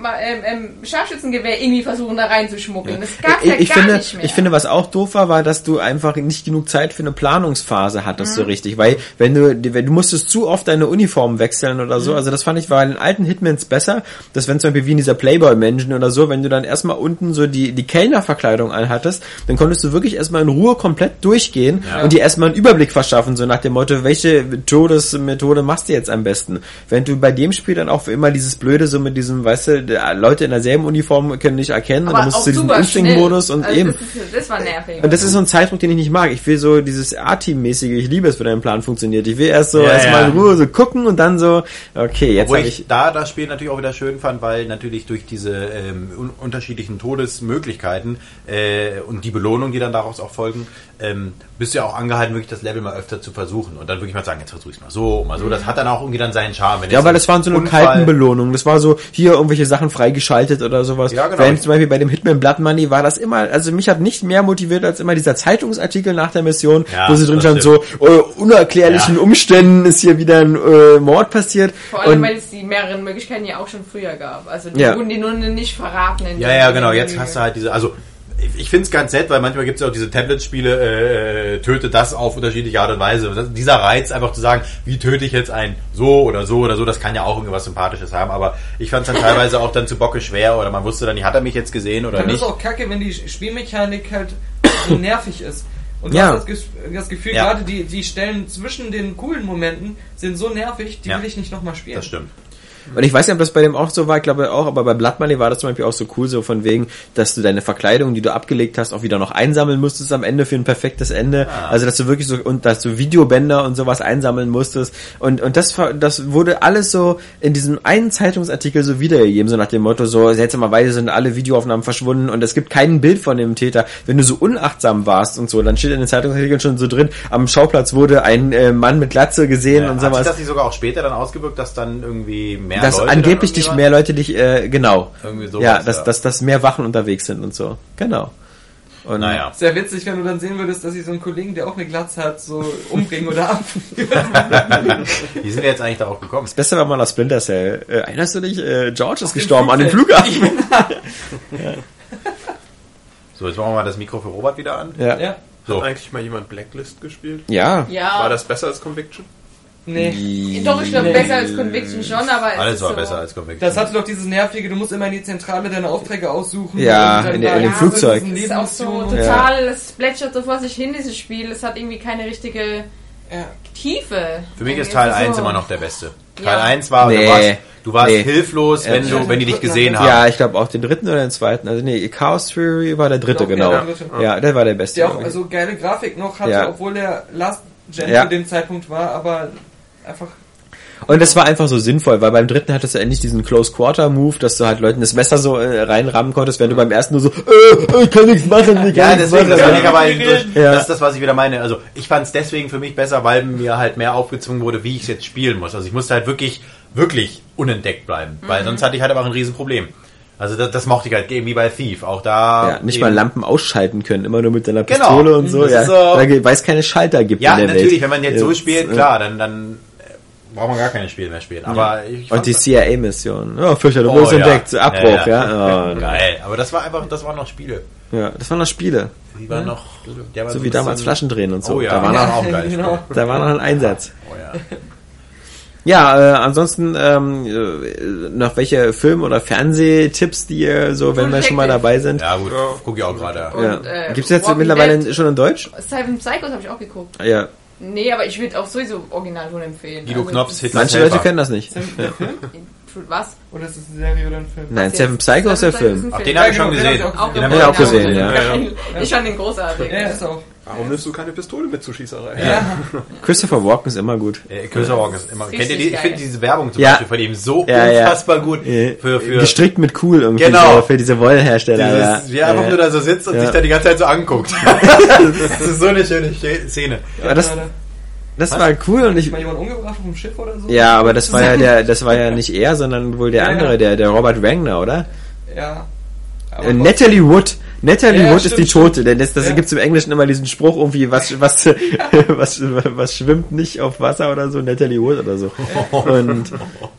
ähm, Scharfschützengewehr irgendwie versuchen da reinzuschmuggeln. Das gab's ich, ja ich gar finde, nicht mehr. ich finde, was auch doof war, war, dass du einfach nicht genug Zeit für eine Planungsphase hattest, Mhm. so richtig. Weil, wenn du, wenn du musstest zu oft deine Uniform wechseln oder Mhm. so. Also das fand ich war in den alten Hitmans besser, dass wenn zum Beispiel wie in dieser Playboy-Menschen oder so, wenn du dann erstmal unten so die, die Kellnerverkleidung anhattest, dann konntest du wirklich erstmal in Ruhe komplett durchgehen und dir erstmal einen Überblick verschaffen, so nach dem Motto, welche Todesmethode machst du jetzt am besten? Wenn du bei dem Spiel dann auch für immer dieses Blöde so mit diesem, weißt du, der- Leute in derselben Uniform können nicht erkennen und aber dann musst du diesen Instinct-Modus und also eben. Das, ist, das war nervig. Und das ist so ein Zeitdruck, den ich nicht mag. Ich will so dieses A-Team-mäßige, ich liebe es, wenn dein Plan funktioniert. Ich will erst so Ja, erstmal ja. in Ruhe so gucken und dann so, okay, jetzt habe ich, ich. da das Spiel natürlich auch wieder schön fand, weil natürlich durch diese ähm, un unterschiedlichen Todesmöglichkeiten äh, und die Belohnung, die dann daraus auch folgen, ähm, bist du ja auch angehalten, wirklich das Level mal öfter zu versuchen und dann wirklich mal sagen, jetzt versuche ich mal so, mal so. Das hat dann auch irgendwie dann seinen Charme. Wenn Ja, weil das waren so eine Unfall- kalten Belohnungen. Das war so, hier irgendwelche Sachen freigeschaltet oder sowas. Ja, genau. Während zum Beispiel bei dem Hitman Blood Money war das immer, also mich hat nicht mehr motiviert als immer dieser Zeitungsartikel nach der Mission, Ja, wo sie drin stand, so, äh, unerklärlichen Ja. Umständen ist hier wieder ein äh, Mord passiert. Vor allem, Und- weil es die mehreren Möglichkeiten ja auch schon früher gab. Also die Ja. wurden die nur nicht verraten. in Ja, ja, genau. Jetzt hast du halt diese, also ich, finde es ganz nett, weil manchmal gibt es ja auch diese Tablet-Spiele, äh, äh, töte das auf unterschiedliche Art und Weise. Und das, dieser Reiz, einfach zu sagen, wie töte ich jetzt ein so oder so oder so, das kann ja auch irgendwas Sympathisches haben. Aber ich fand es dann teilweise auch dann zu Bocke schwer oder man wusste dann hat er mich jetzt gesehen oder Dann ist nicht. es auch kacke, wenn die Spielmechanik halt so <coughs> nervig ist. Und du Ja. hast das, das Gefühl, Ja. gerade die, die Stellen zwischen den coolen Momenten sind so nervig, die Ja. will ich nicht nochmal spielen. Das stimmt. Und ich weiß nicht, ob das bei dem auch so war, ich glaube auch, aber bei Blood Money war das zum Beispiel auch so cool, so von wegen, dass du deine Verkleidung, die du abgelegt hast, auch wieder noch einsammeln musstest am Ende für ein perfektes Ende. Also, dass du wirklich so, und dass du Videobänder und sowas einsammeln musstest. Und, und das, das wurde alles so in diesem einen Zeitungsartikel so wiedergegeben, so nach dem Motto, so, seltsamerweise sind alle Videoaufnahmen verschwunden und es gibt kein Bild von dem Täter. Wenn du so unachtsam warst und so, dann steht in den Zeitungsartikeln schon so drin, am Schauplatz wurde ein äh, Mann mit Glatze gesehen Ja, und hat sich sowas. das nicht sogar auch später dann ausgewirkt, dass dann irgendwie mehr dass Leute angeblich dich mehr Leute dich, äh, genau. Irgendwie sowas, ja, dass, ja. dass, dass mehr Wachen unterwegs sind und so. Genau. Und? Naja. Sehr witzig, wenn du dann sehen würdest, dass ich so einen Kollegen, der auch eine Glatze hat, so umbringen oder ab. <laughs> Wie sind wir jetzt eigentlich darauf gekommen? Das Beste war mal aus Splinter Cell. Äh, erinnerst du dich? Äh, George ist gestorben an dem Flughafen. <laughs> So, jetzt machen wir mal das Mikro für Robert wieder an. Ja. ja. So. Hat eigentlich mal jemand Blacklist gespielt? Ja. Ja. War das besser als Conviction? Nee. Doch, ich glaube, besser als Conviction schon, aber es Alles war so, besser als Conviction. Das hatte doch dieses nervige, du musst immer in die Zentrale deine Aufträge aussuchen. Ja, in der- in dem ja, Flugzeug. so Es diese ist auch so total, es plätschert so vor sich hin, dieses Spiel. Es hat irgendwie keine richtige Ja. Tiefe. Für mich ist Teil so- 1 immer noch der beste. Ja. Teil 1 war, Nee. du warst, du warst Nee. hilflos, wenn, Ja. du, wenn die dich gesehen haben. Ja, ich glaube auch den dritten oder den zweiten. Also nee, Chaos Theory war der dritte, ja, genau. der Ja, dritte. der war der beste. Der auch ich. also geile Grafik noch hatte, Ja. obwohl der Last Gen Ja. zu dem Zeitpunkt war, aber einfach Und das war einfach so sinnvoll, weil beim dritten hattest du endlich diesen Close Quarter Move, dass du halt Leuten das Messer so äh, reinrammen konntest, während du beim ersten nur so, äh, ich kann nichts machen, ich kann Ja, nichts deswegen, das, machen. kann ich aber durch, Ja. das ist das, was ich wieder meine. Also ich fand es deswegen für mich besser, weil mir halt mehr aufgezwungen wurde, wie ich es jetzt spielen muss. Also ich musste halt wirklich, wirklich unentdeckt bleiben, weil sonst hatte ich halt aber ein Riesenproblem. Also das, das mochte ich halt eben wie bei Thief. Auch da Ja, nicht mal Lampen ausschalten können, immer nur mit deiner Genau. Pistole und so, Das ja. so- weil es keine Schalter gibt Ja, in der natürlich, Welt. wenn man jetzt so Ja. spielt, klar, dann, dann äh, braucht man gar keine Spiele mehr spielen. Aber ich Und die CIA-Mission. Ja, fürchterlich, Oh, oh, ja. entdeckt, Abbruch, ja. ja. <laughs> Oh, Geil. Aber das war einfach, das waren noch Spiele. ja. Das waren noch Spiele. Die waren noch, die waren So ein wie damals Flaschen drehen und so. Oh ja, Da war ja. noch, auch geil. <laughs> genau. da war noch ein Einsatz. Oh ja. <laughs> Ja, äh, ansonsten ähm, äh, noch welche Film- oder Fernsehtipps, die ihr so, wenn wir schon mal dabei sind. Ja gut, guck ich auch gerade. Ja. äh, Gibt es jetzt Walking mittlerweile Dead. schon in Deutsch? Seven Psychos habe ich auch geguckt. Ja, Nee, aber ich würde auch sowieso original schon empfehlen. Guido Also, Knops Hit manche Leute kennen das nicht. Was? Oder ist das eine Serie oder ein Film? Nein, Was Seven? Psycho ist der Seven Psycho Film. ist Ach, den Film. habe ich schon genau, gesehen. Den Auch hab ich auch gesehen, ja. Ja. Ich fand den großartig. Ja, ist auch. Warum nimmst du keine Pistole mit zur Schießerei? Ja. Christopher Walken ist immer gut. Äh, Köser Walken ist immer. Richtig Kennt ihr die? Ich finde diese Werbung zum Ja. Beispiel von ihm so Ja, ja. unfassbar gut. Äh, Für, für Gestrickt mit cool irgendwie Genau. so für diese Wollhersteller. dieses, ja. wie er einfach ja. nur da so sitzt und Ja. sich da die ganze Zeit so anguckt. <laughs> das ist so eine schöne Sch- Szene. Aber das, das war cool und ich Mal jemand umgebracht auf dem Schiff oder so? ja, aber das war ja der, das war ja <laughs> nicht er, sondern wohl der Ja, andere, ja. der, der Robert Wagner, oder? Ja. Aber Äh, Natalie Wood. Natalie Ja, Wood stimmt, ist die Tote, denn das, das Ja. gibt's im Englischen immer diesen Spruch irgendwie, was, was, <laughs> was, was schwimmt nicht auf Wasser oder so, Natalie Wood oder so. Und,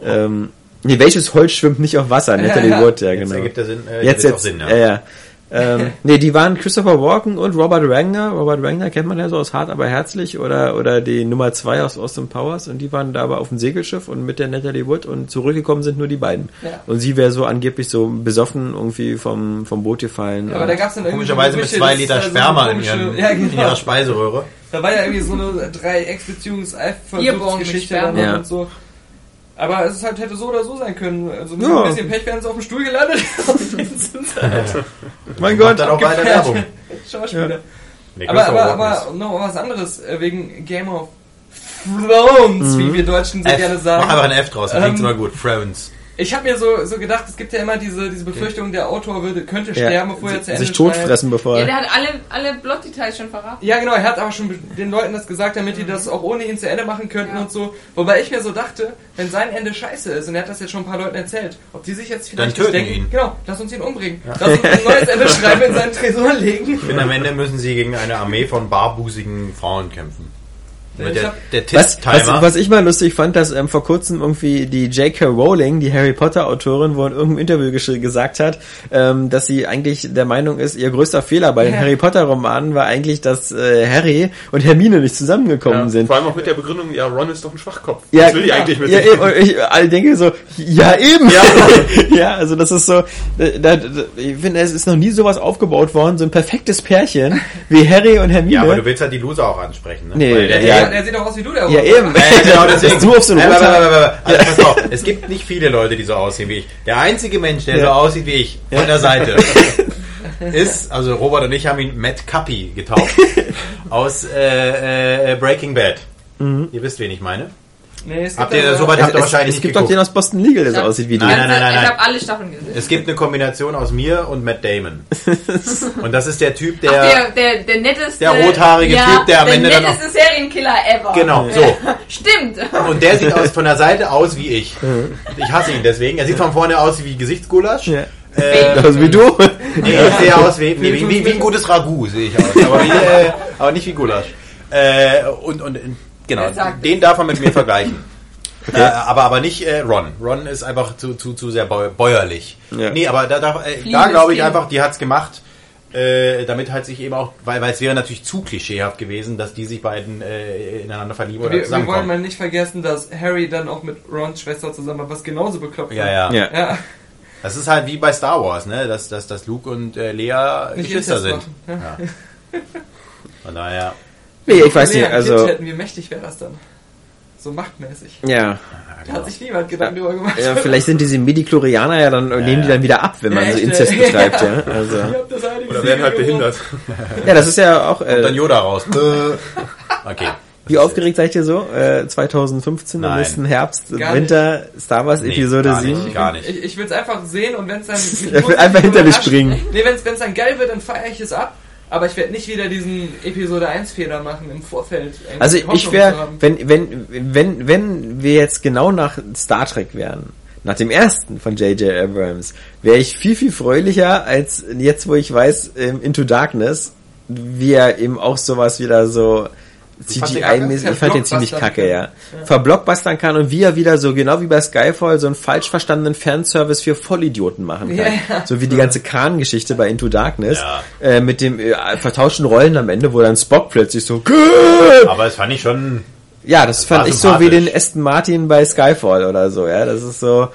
ähm, nee, welches Holz schwimmt nicht auf Wasser? Natalie ja. Wood, ja, Jetzt genau. ergibt der Sinn. Äh, Jetzt, jetzt, auch jetzt, Sinn, ja, ja. Ähm, <laughs> nee, die waren Christopher Walken und Robert Wagner. Robert Wagner kennt man ja so aus Hart aber herzlich oder oder die Nummer zwei aus Austin Powers und die waren da aber auf dem Segelschiff und mit der Natalie Wood und zurückgekommen sind nur die beiden. Ja. Und sie wäre so angeblich so besoffen irgendwie vom vom Boot gefallen. Ja, aber da gab's dann irgendwie Komischerweise mit zwei Liter da so eine Sperma in, ihren, ja, in genau. ihrer Speiseröhre. Da war ja irgendwie so eine Dreiecksbeziehungs-Eifersuchtsgeschichte Sperma. dann Ja. und so. Aber es ist halt, hätte so oder so sein können. Also mit Ja. ein bisschen Pech wären sie auf dem Stuhl gelandet. <laughs> Halt <laughs> mein Macht dann auch weiter Werbung. Schauspieler. Nee, Aber, aber, aber noch was anderes, äh, wegen Game of Thrones, wie wir Deutschen so ist- F. gerne Mach einfach sagen. ein F draus, klingt Ähm, immer gut. Friends. Ich habe mir so, so gedacht, es gibt ja immer diese, diese Befürchtung, der Autor würde, könnte Ja. sterben, bevor er zu Ende sich totfressen, bevor Ja, er der hat alle, alle Plot-Details schon verraten. Ja, genau, er hat aber schon den Leuten das gesagt, damit die das auch ohne ihn zu Ende machen könnten Ja. und so. Wobei ich mir so dachte, wenn sein Ende scheiße ist, und er hat das jetzt schon ein paar Leuten erzählt, ob die sich jetzt vielleicht Dann töten denken, ihn. genau, lass uns ihn umbringen. Lass uns ein <laughs> neues Ende schreiben, in seinen Tresor legen. Und am Ende müssen sie gegen eine Armee von barbusigen Frauen kämpfen. Der, der was, was, was ich mal lustig fand, dass ähm, vor kurzem irgendwie die J.K. Rowling, die Harry Potter Autorin, wohl in irgendeinem Interview gesagt hat, ähm, dass sie eigentlich der Meinung ist, ihr größter Fehler bei den Ja. Harry Potter Romanen war eigentlich, dass äh, Harry und Hermine nicht zusammengekommen Ja, sind. vor allem auch mit der Begründung, ja, Ron ist doch ein Schwachkopf. Ja, Was will die eigentlich mit ja, eben, und ich alle denke so, ja eben. Ja, <laughs> ja also das ist so, da, da, ich finde, es ist noch nie sowas aufgebaut worden, so ein perfektes Pärchen wie Harry und Hermine. Ja, aber du willst halt die Loser auch ansprechen, ne? Nee, Weil der, ja. Der, sieht doch aus wie du, der ja, eben. <laughs> Ja, genau, deswegen. du auf so ein Nein, warte, roter, warte, warte, warte. Also, pass auf, es gibt nicht viele Leute, die so aussehen wie ich. Der einzige Mensch, der Ja. so aussieht wie ich, von der Seite, <laughs> ist, also Robert und ich haben ihn Matt Cuppy getauft, <laughs> aus äh, äh, Breaking Bad. Mhm. Ihr wisst, wen ich meine. Nee, es Habt gibt ihr aber- so weit habt ihr es, wahrscheinlich es nicht gibt doch geguckt. den aus Boston Legal, der so aussieht wie du. Nein, nein, nein, nein, Ich habe alle Staffeln gesehen. Es gibt eine Kombination aus mir und Matt Damon. <laughs> Und das ist der Typ, der... Ach, der, der, der netteste... Der rothaarige ja, Typ, der am Ende dann Der netteste Serienkiller ever. Genau, so. <laughs> Stimmt. Und der sieht aus <laughs> von der Seite aus wie ich. Ich hasse ihn deswegen. Er sieht von vorne aus wie Gesichtsgulasch. Ja. Äh, Also wie du. nee, ich sehe aus wie, nee, wie, wie, wie ein gutes Ragout sehe ich aus. Aber, wie, äh, aber nicht wie Gulasch. Äh, und, und genau, den darf man mit mir vergleichen. <laughs> Äh, aber aber nicht äh, Ron. Ron ist einfach zu, zu, zu sehr bäu bäuerlich. Ja. Nee, aber da, da, äh, da glaube ich einfach, die hat's gemacht, äh, damit halt sich eben auch, weil, weil es wäre natürlich zu klischeehaft gewesen, dass die sich beiden äh, ineinander verlieben oder Wir, wir wollen zusammenkommen. mal nicht vergessen, dass Harry dann auch mit Rons Schwester zusammen war, was genauso bekloppt ja, war. ja, Ja. Ja, Das ist halt wie bei Star Wars, ne? Dass, dass, dass Luke und äh, Lea Nicht Geschwister sind. Ja. Von daher. Nee, ich weiß nicht, also. Kind hätten, wie mächtig wäre das dann? So machtmäßig. Ja. Da hat sich niemand Gedanken drüber gemacht. ja, vielleicht sind diese Midi-Chlorianer ja dann, nehmen die dann wieder ab, wenn man Ja, so echt, Inzest ey. betreibt, ja. <laughs> Also. Oder werden halt behindert. Ja, das ist ja auch, Kommt dann äh, Yoda raus. okay. Wie aufgeregt seid ihr so? Äh, 2015 am Nein. nächsten Herbst, Gar Winter, Star Wars Nee, Episode gar 7? Nicht, gar nicht. Ich, ich will es einfach sehen und wenn es dann... <laughs> mich Er will einfach hinter dich überrascht- springen. Nee, wenn es dann geil wird, dann feiere ich es ab. Aber ich werde nicht wieder diesen Episode 1 Fehler machen im Vorfeld. Also Hoffnung ich wäre, wenn, wenn, wenn, wenn wir jetzt genau nach Star Trek wären, nach dem ersten von J.J. Abrams, wäre ich viel, viel fröhlicher als jetzt, wo ich weiß, ähm, Into Darkness, wie er eben auch sowas wieder so CGI-mäßig, ich fand den ziemlich kacke, ja. Verblockbustern kann und wie er wieder so, genau wie bei Skyfall, so einen falsch verstandenen Fanservice für Vollidioten machen kann. Ja, ja. So wie die ganze Khan-Geschichte bei Into Darkness, Ja. äh, mit dem äh, vertauschten Rollen am Ende, wo dann Spock plötzlich so! Aber es fand ich schon, Ja, das fand war ich so wie den Aston Martin bei Skyfall oder so, ja. Das ist so.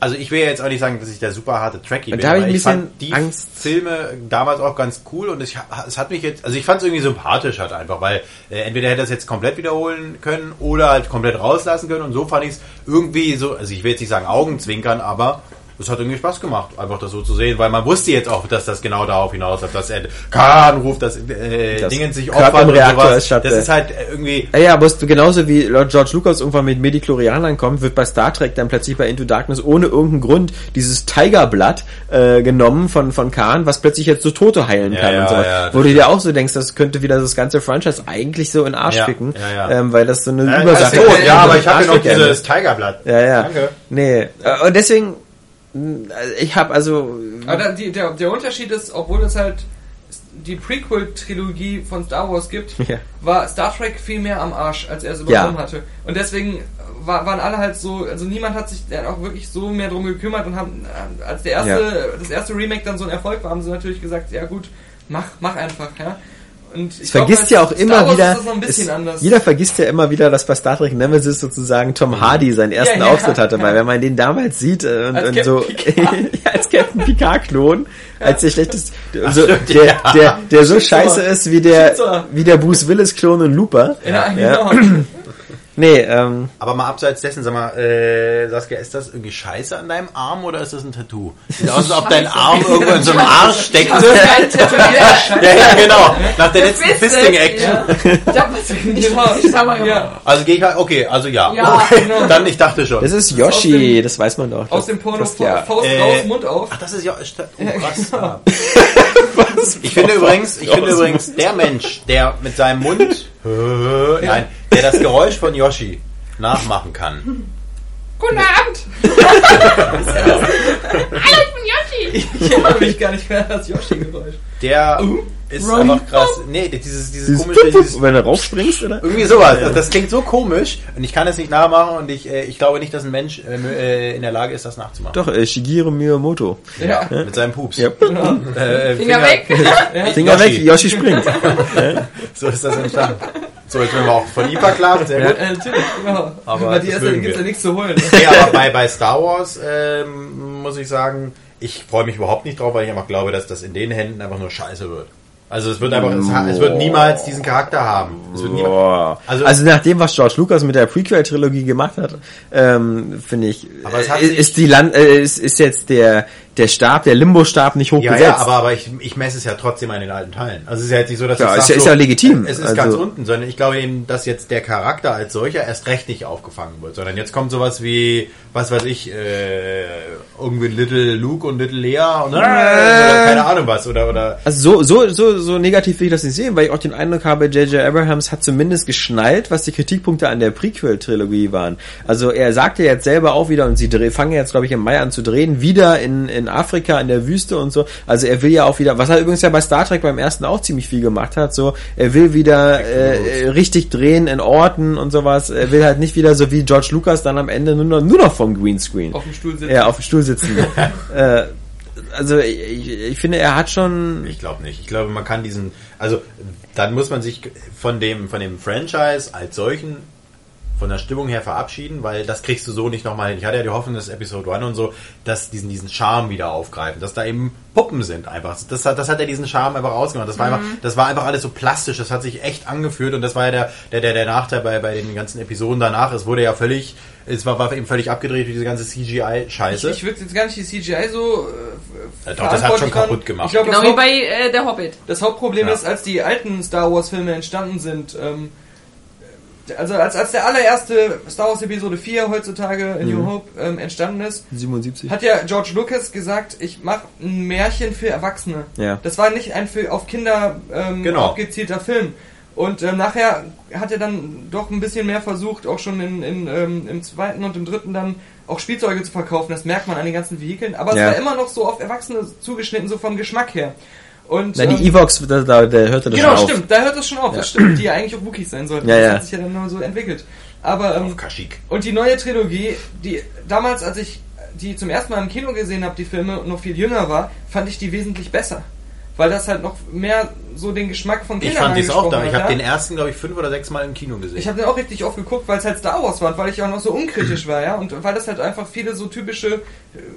Also ich will ja jetzt auch nicht sagen, dass ich der super harte Trekkie Und bin, da ich aber ein ich fand bisschen die Angst. Filme damals auch ganz cool und ich, es hat mich jetzt, also ich fand es irgendwie sympathisch halt einfach, weil äh, entweder hätte er es jetzt komplett wiederholen können oder halt komplett rauslassen können und so fand ich es irgendwie so, also ich will jetzt nicht sagen Augenzwinkern, aber es hat irgendwie Spaß gemacht, einfach das so zu sehen, weil man wusste jetzt auch, dass das genau darauf hinausläuft, dass er Kahn ruft, dass äh, Das Dingen sich opfert und Reaktor sowas. statt Das ist halt äh, irgendwie Ja, ja, genauso wie Lord George Lucas irgendwann mit Mediklorianern kommt, wird bei Star Trek dann plötzlich bei Into Darkness ohne irgendeinen Grund dieses Tigerblatt äh, genommen von von Khan, was plötzlich jetzt so Tote heilen Ja, kann ja, und sowas. ja, das Wo du dir auch so denkst, das könnte wieder das ganze Franchise eigentlich so in Arsch Ja, ficken, ja, ja. Ähm, weil das so eine äh, er Übersache ist tot, ist. ja, aber ich habe ja noch dieses Tigerblatt. Ja, ja. Danke. Nee, äh, und deswegen also ich habe also Aber die, der, der Unterschied ist, obwohl es halt die Prequel-Trilogie von Star Wars gibt, Ja. war Star Trek viel mehr am Arsch, als er es Ja. übernommen hatte. Und deswegen war, waren alle halt so, also niemand hat sich dann auch wirklich so mehr drum gekümmert und haben, äh, als der erste, Ja. das erste Remake dann so ein Erfolg war, haben sie natürlich gesagt, ja gut, mach, mach einfach, ja. Und ich Es vergisst glaub, ja auch immer wieder, es, jeder vergisst ja immer wieder, dass bei Star Trek Nemesis sozusagen Tom Hardy seinen ersten Ja, ja, Auftritt hatte, weil wenn man den damals sieht äh, und, Als und Captain so <laughs> ja, als Captain Picard-Klon, als der schlechteste, so, der, der, der so scheiße ist wie der, wie der Bruce Willis-Klon und Looper. Ja. genau. <clears throat> Nee, ähm, Aber mal abseits dessen, sag mal, äh, Saskia, ist das irgendwie scheiße an deinem Arm oder ist das ein Tattoo? Sieht aus, als ob dein Arm irgendwo in so einem Arsch steckte. <laughs> Ja, ja, genau. Nach der letzten? Fisting-Action. Ja. Ich sag mal Ja. Also gehe ich halt, okay, also ja. Ja, genau. <laughs> Dann, ich dachte schon. das ist Yoshi, dem- das weiß man doch. Aus Das- dem Porno das, ja. Faust Äh, raus, Mund auf. Ach, das ist ja, das- oh, krass. Ja. <laughs> Ich finde übrigens, ich finde übrigens, der Mensch, der mit seinem Mund, äh, nein, der das Geräusch von Yoshi nachmachen kann. Guten Abend! <laughs> Hallo, ich bin Yoshi! Ich erinnere mich gar nicht mehr an das Yoshi-Geräusch. Der ist Ron. einfach krass. Nee, dieses, dieses Dieses komische, dieses, wenn du raufspringst, oder? irgendwie sowas. Das, das klingt so komisch und ich kann es nicht nachmachen und ich, äh, ich glaube nicht, dass ein Mensch äh, äh, in der Lage ist, das nachzumachen. Doch, äh, Shigeru Miyamoto. Ja. Mit seinem Pups. Ja. Äh, Finger weg! <laughs> Finger Yoshi. weg, Yoshi springt. <laughs> So ist das entstanden. So, jetzt werden wir auch von ihm verklagt. Sehr gut. Äh, natürlich, genau. Aber Bei dir ja, gibt's wir. ja nichts zu holen. Nee, aber bei, bei Star Wars ähm, muss ich sagen, ich freue mich überhaupt nicht drauf, weil ich einfach glaube, dass das in den Händen einfach nur scheiße wird. Also es wird einfach, es, ha- es wird niemals diesen Charakter haben. Niemals, Boah. Also- Also, nach dem, was George Lucas mit der Prequel-Trilogie gemacht hat, ähm, finde ich, Aber es hat ist, sich- ist die Land, äh, ist, ist jetzt der der Stab, der Limbo-Stab nicht hoch ja, ja, aber, aber ich, ich messe es ja trotzdem an den alten Teilen. Also es ist ja jetzt nicht so, dass Ja, ich ist ja- ist so, ja legitim. Es ist Also- ganz unten, sondern ich glaube eben, dass jetzt der Charakter als solcher erst recht nicht aufgefangen wird, sondern jetzt kommt sowas wie, was weiß ich, äh, irgendwie Little Luke und Little Lea und oder keine Ahnung was oder oder Also so, so, so, so negativ will ich das nicht sehen, weil ich auch den Eindruck habe, J.J. Abrahams hat zumindest geschnallt, was die Kritikpunkte an der Prequel-Trilogie waren. Also er sagte jetzt selber auch wieder, und sie dreh, fangen jetzt, glaube ich, im Mai an zu drehen, wieder in, in Afrika, in der Wüste und so. Also er will ja auch wieder, was er übrigens ja bei Star Trek beim ersten auch ziemlich viel gemacht hat, so, er will wieder äh, äh, richtig drehen in Orten und sowas. Er will halt nicht wieder so wie George Lucas dann am Ende nur noch, nur noch vom Greenscreen. Auf dem Stuhl sitzen. Ja, auf dem Stuhl sitzen. <laughs> äh, also ich, ich, ich finde, er hat schon Ich glaube nicht. Ich glaube, man kann diesen, also dann muss man sich von dem von dem Franchise als solchen von der Stimmung her verabschieden, weil das kriegst du so nicht nochmal hin. Ich hatte ja die Hoffnung, dass Episode 1 und so, dass diesen diesen Charme wieder aufgreifen, dass da eben Puppen sind einfach. Das hat das hat ja diesen Charme einfach ausgemacht. Das war einfach das war einfach alles so plastisch, das hat sich echt angefühlt und das war ja der der der, der Nachteil bei bei den ganzen Episoden danach. Es wurde ja völlig es war, war eben völlig abgedreht durch diese ganze CGI Scheiße. Ich würde jetzt gar nicht die CGI so. Äh, Ja, doch, das hat schon machen. kaputt gemacht. Ich glaube, Genau wie Haupt, bei äh, der Hobbit. das Hauptproblem Ja. ist, als die alten Star Wars Filme entstanden sind, ähm, also als, als der allererste Star Wars Episode 4 heutzutage in Mhm. New Hope ähm, entstanden ist, 77. hat ja George Lucas gesagt, ich mache ein Märchen für Erwachsene. Ja. Das war nicht ein für, auf Kinder ähm, Genau. abgezielter Film. Und ähm, nachher hat er dann doch ein bisschen mehr versucht, auch schon in, in, ähm, im zweiten und im dritten dann auch Spielzeuge zu verkaufen. Das merkt man an den ganzen Vehikeln. Aber Ja. es war immer noch so auf Erwachsene zugeschnitten, so vom Geschmack her. Und, Na, die ähm, Evox, da, da, da hörte das Genau, schon auf. stimmt, da hört das schon auf, das stimmt, die ja eigentlich auch Wookies sein sollten. Ja, das ja. hat sich ja dann nur so entwickelt. Aber ähm, Auf Kashyyyk. und die neue Trilogie, die damals, als ich die zum ersten Mal im Kino gesehen habe, die Filme, und noch viel jünger war, fand ich die wesentlich besser. Weil das halt noch mehr so den Geschmack von Ich Kindern fand dies auch da. Ich habe ja. den ersten, glaube ich, fünf oder sechs Mal im Kino gesehen. Ich habe den auch richtig oft geguckt, weil es halt Star Wars war und weil ich auch noch so unkritisch war, ja. Und weil das halt einfach viele so typische äh,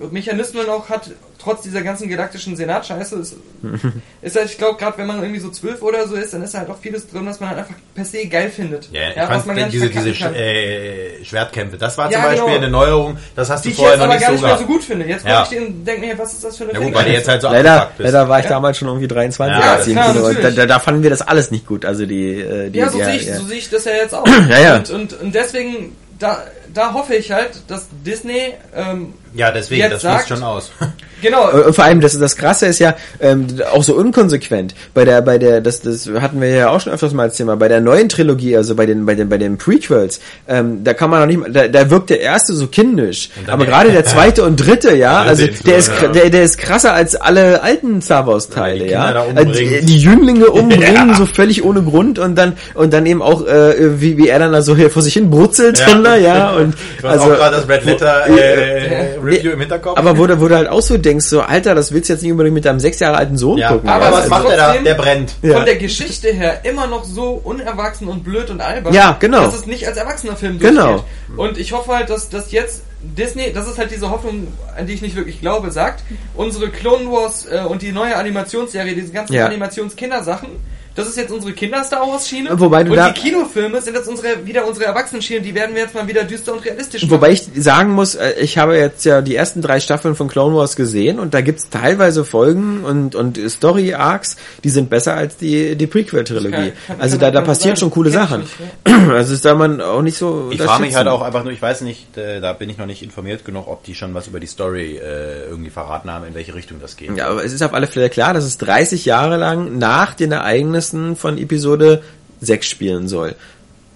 Mechanismen auch hat, trotz dieser ganzen galaktischen Senat-Scheiße. Ist, <laughs> ist halt, ich glaube, gerade wenn man irgendwie so zwölf oder so ist, dann ist halt auch vieles drin, was man halt einfach per se geil findet. ja, ich was fand man gar nicht diese, diese kann. äh, Schwertkämpfe, das war Ja, zum Beispiel genau. eine Neuerung, das hast die du ich vorher jetzt noch aber nicht gar so nicht mehr so gut finde. Jetzt Ja. gucke ich den und denke mir, was ist das für eine Ja gut, weil du jetzt halt so Leider, leider war ich Ja. damals schon irgendwie 23, Ja, im klar, Kino war. Da, da, da fanden wir das alles nicht gut. Also die, äh, die Ja, so die, sehe ich, ja. so sehe ich das ja jetzt auch. <clears throat> Ja, ja. Und, und, und deswegen, da, da hoffe ich halt, dass Disney, ähm, Ja, deswegen, jetzt das sagt- schließt schon aus. <laughs> genau, Und vor allem, das, das Krasse ist ja ähm, auch so unkonsequent. Bei der, bei der, das, das hatten wir ja auch schon öfters mal als Thema. Bei der neuen Trilogie, also bei den, bei den, bei den Prequels, ähm, da kann man noch nicht, mal- da, da wirkt der erste so kindisch. Aber gerade der <laughs> zweite und dritte, ja, also der ist, ja. der, der ist krasser als alle alten Star Wars Teile, die ja. Also umbringen. die, die Jünglinge umbringen, <laughs> Ja. so völlig ohne Grund und dann, und dann eben auch, äh, wie, wie er dann da so hier vor sich hin brutzelt, Ja. da, ja, und, also, auch gerade das Red Letter äh, Review im Hinterkopf. aber wo du halt auch so denkst, so, Alter, das willst du jetzt nicht unbedingt mit deinem sechs Jahre alten Sohn ja, gucken. aber ja. was es macht er da? Der brennt. Ja. von der Geschichte her immer noch so unerwachsen und blöd und albern, Ja, genau. dass es nicht als erwachsener Film Genau. durchgeht. Und ich hoffe halt, dass, dass jetzt Disney, das ist halt diese Hoffnung, an die ich nicht wirklich glaube, sagt, unsere Clone Wars äh, und die neue Animationsserie, diese ganzen Ja. Animationskindersachen, das ist jetzt unsere Kinder-Star Wars-Schiene. Wobei du und da- die Kinofilme sind jetzt unsere, wieder unsere Erwachsenen-Schiene, die werden wir jetzt mal wieder düster und realistisch machen. Wobei ich sagen muss, äh, ich habe jetzt ja die ersten drei Staffeln von Clone Wars gesehen und da gibt's teilweise Folgen und, und Story-Arcs, die sind besser als die, die Prequel-Trilogie. Also da, da passieren schon coole Sachen. nicht, <clears throat> Also ist da man auch nicht so Ich frage mich halt auch einfach nur, ich weiß nicht, äh, da bin ich noch nicht informiert genug, ob die schon was über die Story äh, irgendwie verraten haben, in welche Richtung das geht. Ja, aber es ist auf alle Fälle klar, dass es 30 Jahre lang nach den Ereignissen von Episode 6 spielen soll.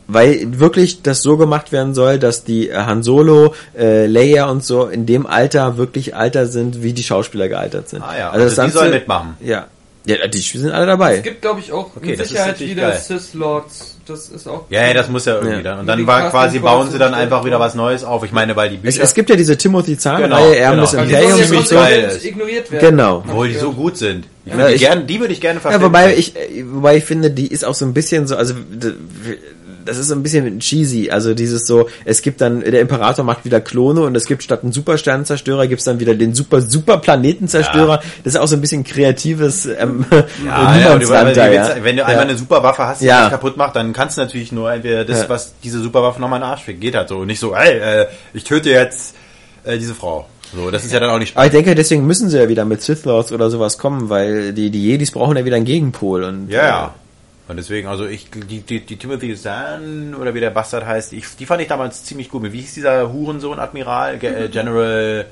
Weil wirklich das so gemacht werden soll, dass die Han Solo, äh, Leia und so in dem Alter wirklich alter sind, wie die Schauspieler gealtert sind. Ah ja, also, also die sollen mitmachen. Ja. Ja, die sind alle dabei. Es gibt, glaube ich, auch Okay, mit Sicherheit wieder geil. Das ist auch. Ja, ja, das muss ja irgendwie Ja. dann. Und dann die war Casting quasi, bauen sie dann einfach wieder was Neues auf. Ich meine, weil die Es, Bücher, es gibt ja diese Timothy Zahn-Reihe, Genau, Erben des genau. Die ja ziemlich und so. geil ignoriert werden. Genau. obwohl die so gut sind. Ich Ja, würde die, ich- gern, die würde ich gerne Ja, verfilmen. wobei ich, äh, wobei ich finde, die ist auch so ein bisschen so, also das ist so ein bisschen cheesy. Also dieses so, es gibt dann, der Imperator macht wieder Klone und es gibt statt einen Supersternenzerstörer gibt's dann wieder den super super Planetenzerstörer. Das ist auch so ein bisschen kreatives ähm, Ja, <laughs> ja, da, die- ja. wenn du Ja. einmal eine Superwaffe hast, die Ja. das kaputt macht, dann kannst du natürlich nur entweder das, Ja. was diese Superwaffe nochmal in den Arsch fickt. Geht halt so. Nicht so, ey, äh, ich töte jetzt äh, diese Frau. So, das ist ja dann auch nicht Aber ich denke, deswegen müssen sie ja wieder mit Sith Lords oder sowas kommen, weil die, die Jedis brauchen ja wieder einen Gegenpol und Ja, ja. Und deswegen, also ich, die, die, die Timothy Zahn, oder wie der Bastard heißt, ich, die fand ich damals ziemlich gut. Wie hieß dieser Hurensohn-Admiral? Äh, General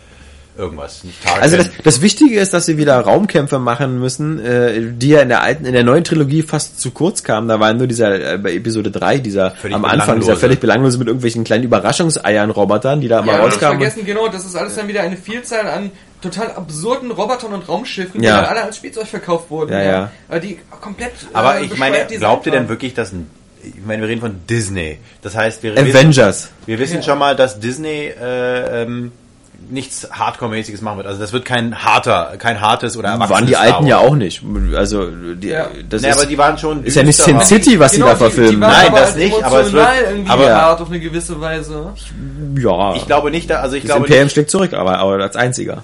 irgendwas, nicht. Also das, das Wichtige ist, dass sie wieder Raumkämpfe machen müssen, äh, die ja in der alten, in der neuen Trilogie fast zu kurz kamen. Da war nur dieser äh, bei Episode 3, dieser Völlig am Anfang, dieser völlig belanglose mit irgendwelchen kleinen Überraschungseiern-Robotern, die da mal Ja, nicht rauskamen. vergessen, genau, das ist alles dann wieder eine Vielzahl an total absurden Robotern und Raumschiffen, die Ja. dann alle als Spielzeug verkauft wurden. Ja, ja. Weil Die komplett. Aber äh, ich meine, glaubt ihr denn wirklich, dass ein, ich meine, wir reden von Disney. Das heißt, wir Avengers. Wir wissen Ja. schon mal, dass Disney äh, ähm, nichts Hardcore-mäßiges machen wird. Also das wird kein harter, kein hartes oder erwachsenes Waren die Star alten ja auch nicht. Also die, Ja. das Nee, ist, aber die waren schon ist ja nicht Sin. City, was Genau, die da verfilmen. waren Nein, aber das nicht, aber es wird- irgendwie aber- hart auf eine gewisse Weise. ja. Ich glaube nicht, also ich das glaube Imperium nicht, schlägt zurück, aber, aber als einziger.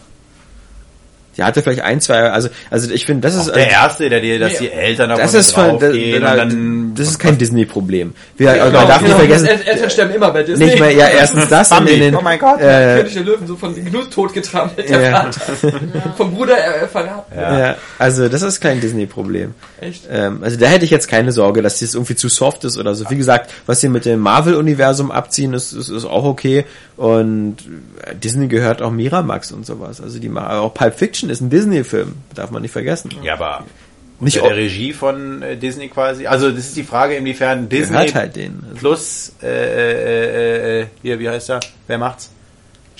Der hatte vielleicht ein, zwei, also, also ich finde, das ist, Der Erste, der dir, dass Nee, die Eltern das davon ist von, das, dann... das ist kein Disney-Problem. Wir, man Genau, darf nicht genau, vergessen, El- Eltern sterben immer bei Disney. nicht mehr, ja, erstens das und Bambi, in den, oh mein Gott. äh, König der Löwen so von Gnus totgetrampelt, der Ja. Vater. <laughs> Vom Bruder äh, verraten. ja. also das ist kein Disney-Problem. Echt? Ähm, also da hätte ich jetzt keine Sorge, dass das irgendwie zu soft ist oder so. Wie gesagt, was sie mit dem Marvel-Universum abziehen, ist, ist, ist auch okay. Und äh, Disney gehört auch Miramax und sowas. Also die machen auch Pulp Fiction ist ein Disney-Film, darf man nicht vergessen. Ja, aber Nicht der Regie von äh, Disney quasi. Also das ist die Frage, inwiefern Disney halt. Also, plus äh, äh, äh, hier, wie heißt er? Wer macht's?